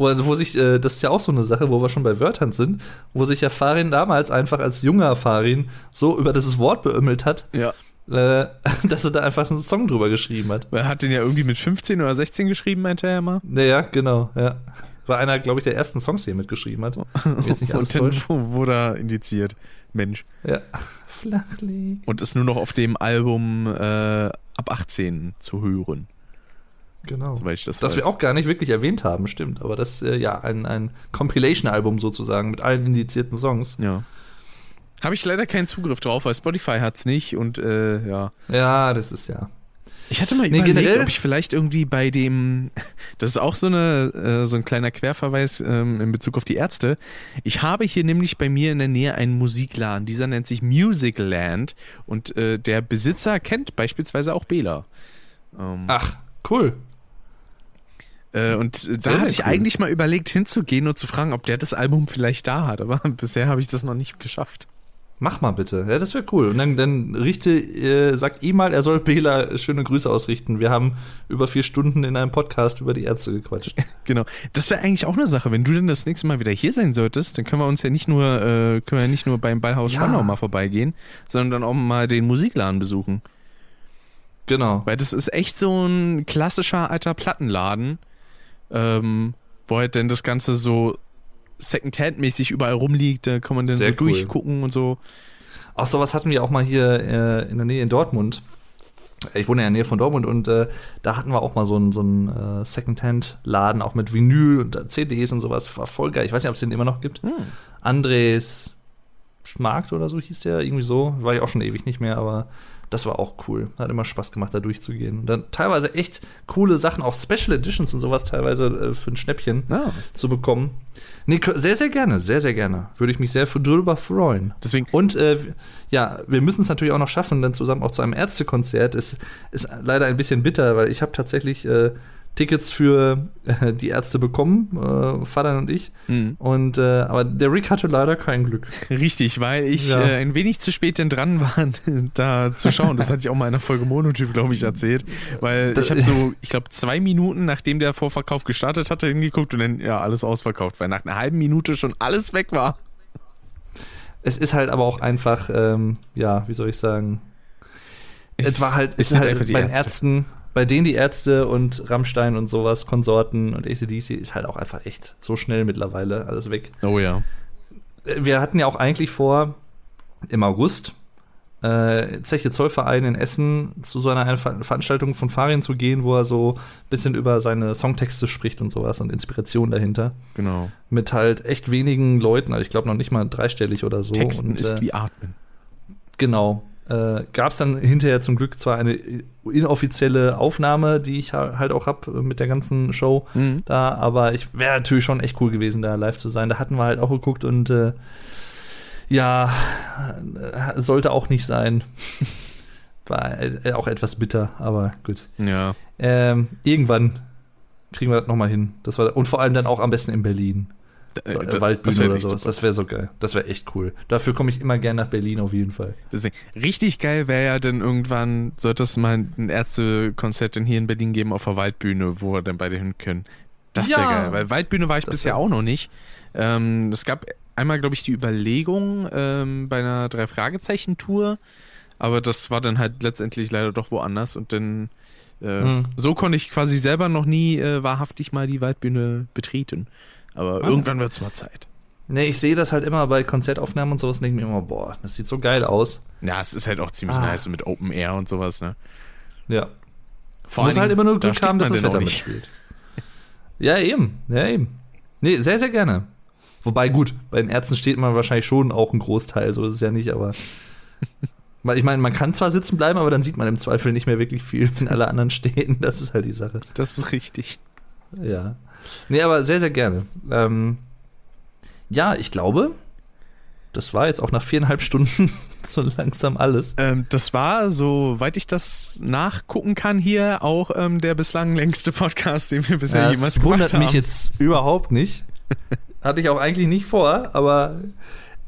Wo, also, wo sich, äh, das ist ja auch so eine Sache, wo wir schon bei Wörtern sind, wo sich ja Farin damals einfach als junger Farin so über dieses Wort beömmelt hat, Ja. äh, (laughs) dass er da einfach einen Song drüber geschrieben hat. Er hat den ja irgendwie mit 15 oder 16 geschrieben, meinte er mal. Naja, genau, ja. War einer, glaube ich, der ersten Songs, die er mitgeschrieben hat. (laughs) Jetzt nicht Und dann (laughs) wurde er indiziert. Mensch. Ja. Flachleg. Und ist nur noch auf dem Album äh, ab 18 zu hören. Genau. Soweit ich das Das weiß. wir auch gar nicht wirklich erwähnt haben, stimmt. Aber das äh, ja ein, ein Compilation-Album sozusagen mit allen indizierten Songs. Ja. Habe ich leider keinen Zugriff drauf, weil Spotify hat's nicht und äh, ja. Ja, das ist ja. Ich hatte mal Nee, überlegt, generell- ob ich vielleicht irgendwie bei dem, (laughs) das ist auch so eine äh, so ein kleiner Querverweis ähm, in Bezug auf die Ärzte. Ich habe hier nämlich bei mir in der Nähe einen Musikladen. Dieser nennt sich Musicland und äh, der Besitzer kennt beispielsweise auch Bela. Ähm, Ach, cool. Äh, und äh, da sehr hatte ich cool. eigentlich mal überlegt hinzugehen und zu fragen, ob der das Album vielleicht da hat, aber (laughs) bisher habe ich das noch nicht geschafft. Mach mal bitte. Ja, das wäre cool. Und dann, dann richte, äh, sagt ihm mal, er soll Bela schöne Grüße ausrichten. Wir haben über vier Stunden in einem Podcast über die Ärzte gequatscht. (laughs) Genau. Das wäre eigentlich auch eine Sache. Wenn du denn das nächste Mal wieder hier sein solltest, dann können wir uns ja nicht nur, äh, können wir ja nicht nur beim Ballhaus Ja. Spandau mal vorbeigehen, sondern auch mal den Musikladen besuchen. Genau. Weil das ist echt so ein klassischer alter Plattenladen, ähm, wo halt dann das Ganze so Second-Hand-mäßig überall rumliegt, da kann man dann Sehr so cool. durchgucken und so. Auch sowas hatten wir auch mal hier äh, in der Nähe in Dortmund. Ich wohne ja in der Nähe von Dortmund und äh, da hatten wir auch mal so einen so einen, äh, Secondhand-Laden, auch mit Vinyl und äh, CDs und sowas. War voll geil. Ich weiß nicht, ob es den immer noch gibt. Andres Markt oder so hieß der, irgendwie so. War ich auch schon ewig nicht mehr, aber das war auch cool. Hat immer Spaß gemacht, da durchzugehen. Und dann teilweise echt coole Sachen, auch Special Editions und sowas teilweise äh, für ein Schnäppchen Ah. zu bekommen. Nee, sehr, sehr gerne, sehr, sehr gerne. Würde ich mich sehr für drüber freuen. Deswegen, Und äh, ja, wir müssen es natürlich auch noch schaffen, dann zusammen auch zu einem Ärztekonzert. Es ist leider ein bisschen bitter, weil ich habe tatsächlich äh, Tickets für äh, die Ärzte bekommen, äh, Vater und ich. mh, Und äh, aber der Rick hatte leider kein Glück. richtig, weil ich Ja. äh, ein wenig zu spät denn dran war, (laughs) da zu schauen. Das hatte ich auch mal in der Folge Monotyp, glaube ich, erzählt. Weil ich habe so, ich glaube, zwei Minuten, nachdem der Vorverkauf gestartet hatte, hingeguckt und dann, ja, alles ausverkauft, weil nach einer halben Minute schon alles weg war. Es ist halt aber auch einfach, ähm, ja, wie soll ich sagen, es, war halt, es ist halt die bei den Ärzte. Ärzten, bei denen die Ärzte und Rammstein und sowas, Konsorten und ACDC ist halt auch einfach echt so schnell mittlerweile alles weg. Oh ja. wir hatten ja auch eigentlich vor, im August äh, Zeche Zollverein in Essen zu so einer Ver Veranstaltung von Farin zu gehen, wo er so ein bisschen über seine Songtexte spricht und sowas und Inspiration dahinter. Genau. Mit halt echt wenigen Leuten, also ich glaube noch nicht mal dreistellig oder so. Texten und, ist äh, wie Atmen. Genau. Äh, Gab es dann hinterher zum Glück zwar eine inoffizielle Aufnahme, die ich ha- halt auch habe mit der ganzen Show Mhm. da, aber ich wäre natürlich schon echt cool gewesen, da live zu sein. Da hatten wir halt auch geguckt und äh, ja, äh, sollte auch nicht sein. (laughs) War äh, auch etwas bitter, aber gut. Ja. Ähm, irgendwann kriegen wir das nochmal hin. Das war, und vor allem dann auch am besten in Berlin. Äh, Äh, Waldbühne das wär oder sowas. super. Das wäre so geil. Das wäre echt cool. Dafür komme ich immer gern nach Berlin auf jeden Fall. Deswegen, richtig geil wäre ja dann irgendwann, sollte es mal ein Ärztekonzert denn hier in Berlin geben auf der Waldbühne, wo wir dann beide hin können. Das wäre Ja. geil, weil Waldbühne war ich bisher wär- auch noch nicht. Ähm, es gab einmal, glaube ich, die Überlegung ähm, bei einer Drei-Fragezeichen-Tour, aber das war dann halt letztendlich leider doch woanders und dann äh, Hm. so konnte ich quasi selber noch nie äh, wahrhaftig mal die Waldbühne betreten. Aber Ah. irgendwann wird es mal Zeit. Nee, ich sehe das halt immer bei Konzertaufnahmen und sowas und denke mir immer, boah, das sieht so geil aus. Ja, es ist halt auch ziemlich Ah. nice so mit Open Air und sowas, ne? Ja. Vor Muss halt immer nur da Glück steht haben, dass man das Wetter mitspielt. Ja, eben. Ja, eben. Nee, sehr, sehr gerne. Wobei, gut, bei den Ärzten steht man wahrscheinlich schon auch ein Großteil, so ist es ja nicht, aber. (laughs) Weil ich meine, man kann zwar sitzen bleiben, aber dann sieht man im Zweifel nicht mehr wirklich viel in alle anderen Städten. Das ist halt die Sache. Das ist richtig. Ja. Nee, aber sehr, sehr gerne. Ähm, ja, ich glaube, das war jetzt auch nach viereinhalb (laughs) Stunden so langsam alles. Ähm, das war, soweit ich das nachgucken kann, hier auch ähm, der bislang längste Podcast, den wir bisher Ja, jemals das wundert gemacht haben. mich jetzt überhaupt nicht. (laughs) Hatte ich auch eigentlich nicht vor, aber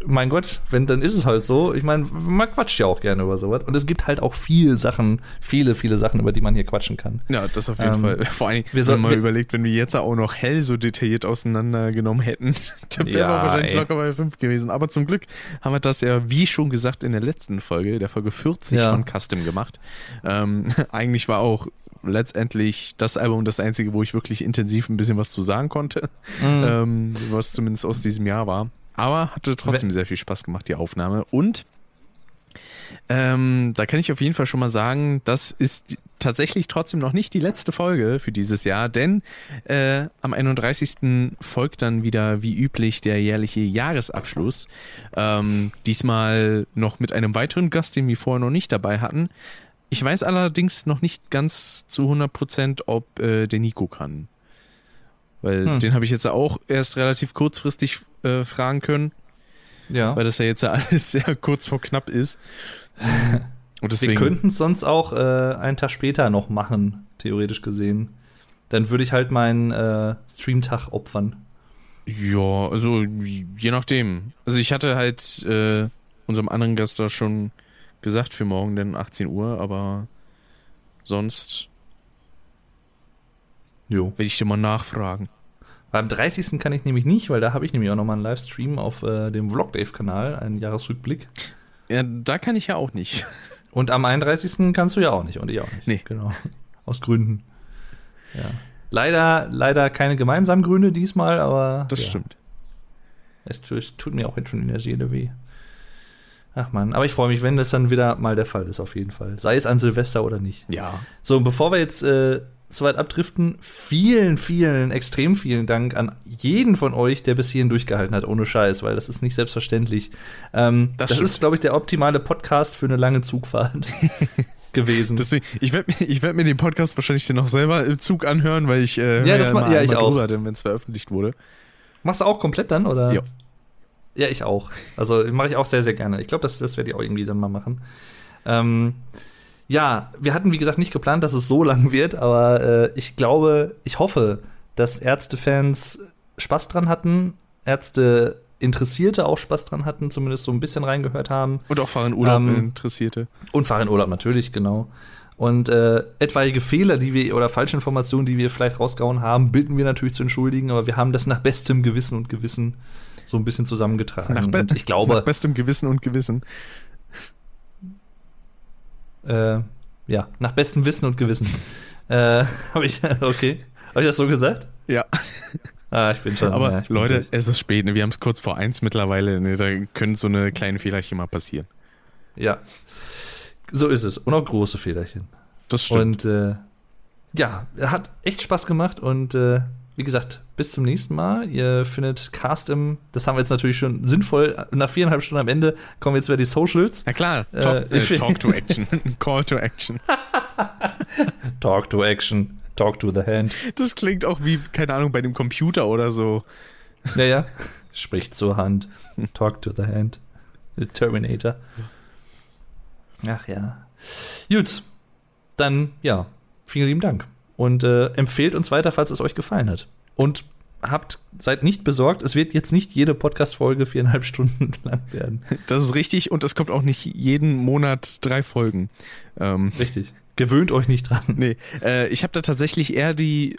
mein Gott, wenn, dann ist es halt so. Ich meine, man quatscht ja auch gerne über sowas. Und es gibt halt auch viel Sachen, viele, viele Sachen, über die man hier quatschen kann. Ja, das auf jeden Ähm, Fall. Vor allem, wir wenn man mal wir- überlegt, wenn wir jetzt auch noch hell so detailliert auseinandergenommen hätten, (laughs) dann wären wir Ja, wahrscheinlich ey. locker bei 5 gewesen. Aber zum Glück haben wir das ja, wie schon gesagt, in der letzten Folge, der Folge 40 Ja. von Custom gemacht. Ähm, (laughs) eigentlich war auch letztendlich das Album das einzige, wo ich wirklich intensiv ein bisschen was zu sagen konnte. Mhm. ähm, was zumindest aus diesem Jahr war. Aber hatte trotzdem sehr viel Spaß gemacht, die Aufnahme. Und Ähm, da kann ich auf jeden Fall schon mal sagen, das ist tatsächlich trotzdem noch nicht die letzte Folge für dieses Jahr, denn äh, am 31. folgt dann wieder wie üblich der jährliche Jahresabschluss. Ähm, diesmal noch mit einem weiteren Gast, den wir vorher noch nicht dabei hatten. Ich weiß allerdings noch nicht ganz zu 100 Prozent, ob äh, der Nico kann. Weil Hm. den habe ich jetzt auch erst relativ kurzfristig äh, fragen können, Ja. weil das ja jetzt ja alles (laughs) sehr kurz vor knapp ist. Und Wir deswegen, könnten es sonst auch äh, einen Tag später noch machen, theoretisch gesehen. Dann würde ich halt meinen äh, Streamtag opfern. ja, also je nachdem. Also ich hatte halt äh, unserem anderen Gast da schon gesagt für morgen denn 18 Uhr, aber sonst Jo. werde ich dir mal nachfragen. Beim 30. kann ich nämlich nicht, weil da habe ich nämlich auch nochmal einen Livestream auf äh, dem Vlogdave-Kanal, einen Jahresrückblick. Ja, da kann ich ja auch nicht. (laughs) Und am 31. kannst du ja auch nicht und ich auch nicht. Nee. Genau. (laughs) Aus Gründen. Ja. Leider, leider keine gemeinsamen Gründe diesmal, aber Das ja, stimmt. Es, es tut mir auch jetzt schon in der Seele weh. Ach man, aber ich freue mich, wenn das dann wieder mal der Fall ist, auf jeden Fall. Sei es an Silvester oder nicht. Ja. So, bevor wir jetzt äh, so weit abdriften, vielen, vielen, extrem vielen Dank an jeden von euch, der bis hierhin durchgehalten hat, ohne Scheiß, weil das ist nicht selbstverständlich. Ähm, Das das ist, glaube ich, der optimale Podcast für eine lange Zugfahrt (laughs) gewesen. Deswegen, ich werde mir, ich werd mir den Podcast wahrscheinlich noch selber im Zug anhören, weil ich äh, Ja, das ma- immer ja, ich auch. wenn es veröffentlicht wurde. Machst du auch komplett dann, oder? Ja. Ja, ich auch. Also mache ich auch sehr, sehr gerne. Ich glaube, das, das werde ich auch irgendwie dann mal machen. Ähm, ja, wir hatten, wie gesagt, nicht geplant, dass es so lang wird, aber äh, ich glaube, ich hoffe, dass Ärztefans Spaß dran hatten, Ärzte Interessierte auch Spaß dran hatten, zumindest so ein bisschen reingehört haben. Und auch Fahren Urlaub Ähm, Interessierte. Und Fahrradurlaub natürlich, genau. Und äh, etwaige Fehler, die wir oder falsche Informationen, die wir vielleicht rausgehauen haben, bitten wir natürlich zu entschuldigen, aber wir haben das nach bestem Gewissen und Gewissen so ein bisschen zusammengetragen. Nach, be ich glaube, (laughs) nach bestem Gewissen und Gewissen. Äh, ja, nach bestem Wissen und Gewissen. (laughs) äh, habe ich, okay. Habe ich das so gesagt? Ja, Ah, ich bin schon. aber ja, bin Leute, durch. es ist spät. Ne? Wir haben es kurz vor eins mittlerweile. Ne? Da können so eine kleine Fehlerchen mal passieren. Ja. So ist es. Und auch große Fehlerchen. Das stimmt. Und äh, ja, hat echt Spaß gemacht und äh, wie gesagt, bis zum nächsten Mal. Ihr findet Cast im, das haben wir jetzt natürlich schon sinnvoll, nach viereinhalb Stunden am Ende kommen jetzt wieder die Socials. ja klar, äh, talk, äh, ich- talk to Action. (laughs) Call to Action. (laughs) Talk to Action, talk to the hand. Das klingt auch wie, keine Ahnung, bei dem Computer oder so. Naja, spricht zur Hand. Talk to the hand. The Terminator. Ach ja. Gut, dann ja, vielen lieben Dank. Und äh, empfehlt uns weiter, falls es euch gefallen hat. Und habt, seid nicht besorgt, es wird jetzt nicht jede Podcast-Folge viereinhalb (laughs) Stunden lang werden. Das ist richtig und es kommt auch nicht jeden Monat drei Folgen. Ähm, Richtig. Gewöhnt euch nicht dran. nee, äh, ich habe da tatsächlich eher die,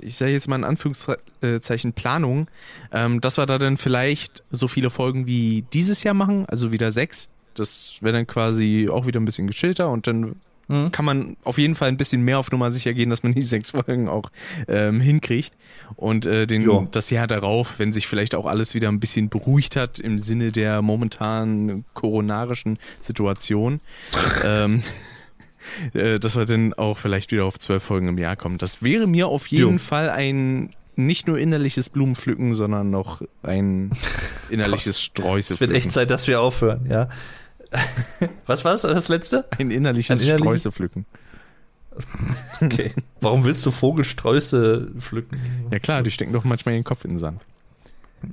ich sage jetzt mal in Anführungszeichen Planung, ähm, dass wir da dann vielleicht so viele Folgen wie dieses Jahr machen, also wieder sechs. Das wäre dann quasi auch wieder ein bisschen gechillter und dann Mhm. kann man auf jeden Fall ein bisschen mehr auf Nummer sicher gehen, dass man die (laughs) sechs Folgen auch ähm, hinkriegt. Und äh, den, Jo. das Jahr darauf, wenn sich vielleicht auch alles wieder ein bisschen beruhigt hat im Sinne der momentanen koronarischen Situation, (laughs) ähm, äh, dass wir dann auch vielleicht wieder auf zwölf Folgen im Jahr kommen. Das wäre mir auf jeden Jo. Fall ein nicht nur innerliches Blumenpflücken, sondern noch ein (laughs) innerliches Streusel. Es wird echt Zeit, dass wir aufhören, ja. (laughs) Was war das, das letzte? ein innerliches Ein innerliches- Streusel pflücken. (laughs) Okay. Warum willst du Vogelsträuße pflücken? Ja klar, die stecken doch manchmal ihren Kopf in den Sand.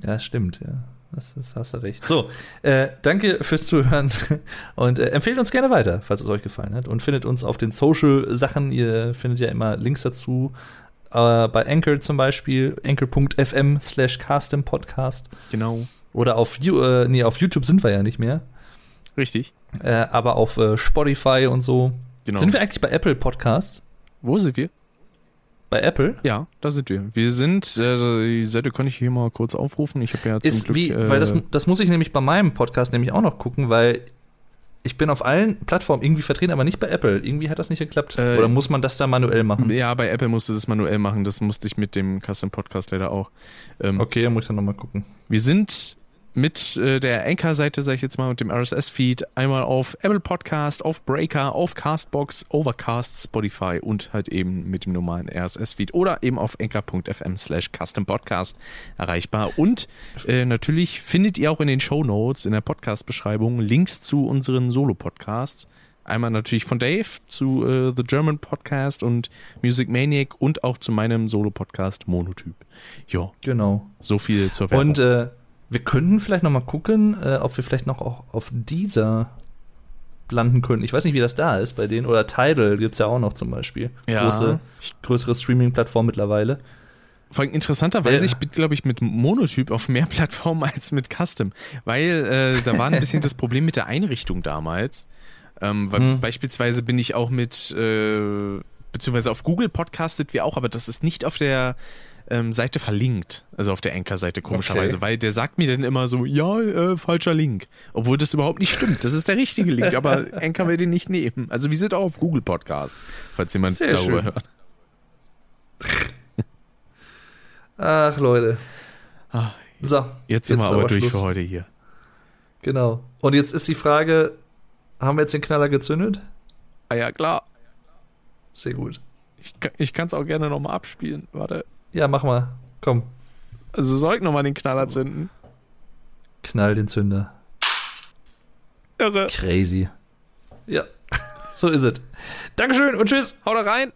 Ja, stimmt, ja. Das, das hast du recht. So, äh, danke fürs Zuhören (laughs) und äh, empfehlt uns gerne weiter, falls es euch gefallen hat. Und findet uns auf den Social-Sachen. Ihr findet ja immer Links dazu. Äh, bei Anchor zum Beispiel, anchor.fm slash Podcast. Genau. Oder auf, äh, nee, auf YouTube sind wir ja nicht mehr. Richtig. Äh, aber auf äh, Spotify und so. Genau. Sind wir eigentlich bei Apple Podcasts? Wo sind wir? Bei Apple? Ja, da sind wir. Wir sind, äh, die Seite kann ich hier mal kurz aufrufen. Ich habe ja zum ist Glück. wie, äh, weil das, das muss ich nämlich bei meinem Podcast nämlich auch noch gucken, weil ich bin auf allen Plattformen irgendwie vertreten, aber nicht bei Apple. Irgendwie hat das nicht geklappt. Äh, Oder muss man das da manuell machen? ja, bei Apple musste das manuell machen. Das musste ich mit dem Custom Podcast leider auch. Ähm, Okay, dann muss ich dann nochmal gucken. Wir sind mit äh, der Anchor-Seite, sag ich jetzt mal, und dem RSS-Feed einmal auf Apple Podcast, auf Breaker, auf Castbox, Overcast, Spotify und halt eben mit dem normalen RSS-Feed oder eben auf anchor.fm slash custom podcast erreichbar. Und äh, natürlich findet ihr auch in den Show Notes, in der Podcast-Beschreibung, Links zu unseren Solo-Podcasts. Einmal natürlich von Dave zu äh, The German Podcast und Music Maniac und auch zu meinem Solo-Podcast Monotyp. Ja, Genau. so viel zur Werbung. Und äh, wir könnten vielleicht noch mal gucken, äh, ob wir vielleicht noch auch auf dieser landen können. Ich weiß nicht, wie das da ist bei denen. Oder Tidal gibt's ja auch noch zum Beispiel. Ja. Große, größere Streaming-Plattform mittlerweile. Vor allem interessanterweise, Äh. ich bin, glaube ich, mit Monotyp auf mehr (laughs) Plattformen als mit Custom. Weil äh, da war ein bisschen das Problem mit der Einrichtung damals. Ähm, Hm. Beispielsweise bin ich auch mit, äh, beziehungsweise auf Google podcastet wir auch, aber das ist nicht auf der ähm, Seite verlinkt. Also auf der Anchor-Seite komischerweise, Okay. weil der sagt mir dann immer so, ja, äh, falscher Link. Obwohl das überhaupt nicht stimmt. Das ist der richtige Link, aber (laughs) Anchor will den nicht nehmen. Also wir sind auch auf Google Podcast, falls jemand Sehr darüber schön. hört. Ach, Leute. Ah, So. Jetzt sind wir aber durch Schluss. für heute hier. Genau. Und jetzt ist die Frage, haben wir jetzt den Knaller gezündet? Ah ja, klar. Sehr gut. Ich kann es auch gerne nochmal abspielen. Warte. Ja, mach mal. Komm, Also soll ich nochmal den Knaller zünden? knall den Zünder. Irre. Crazy. Ja, (laughs) so ist es. Dankeschön und tschüss. Haut rein.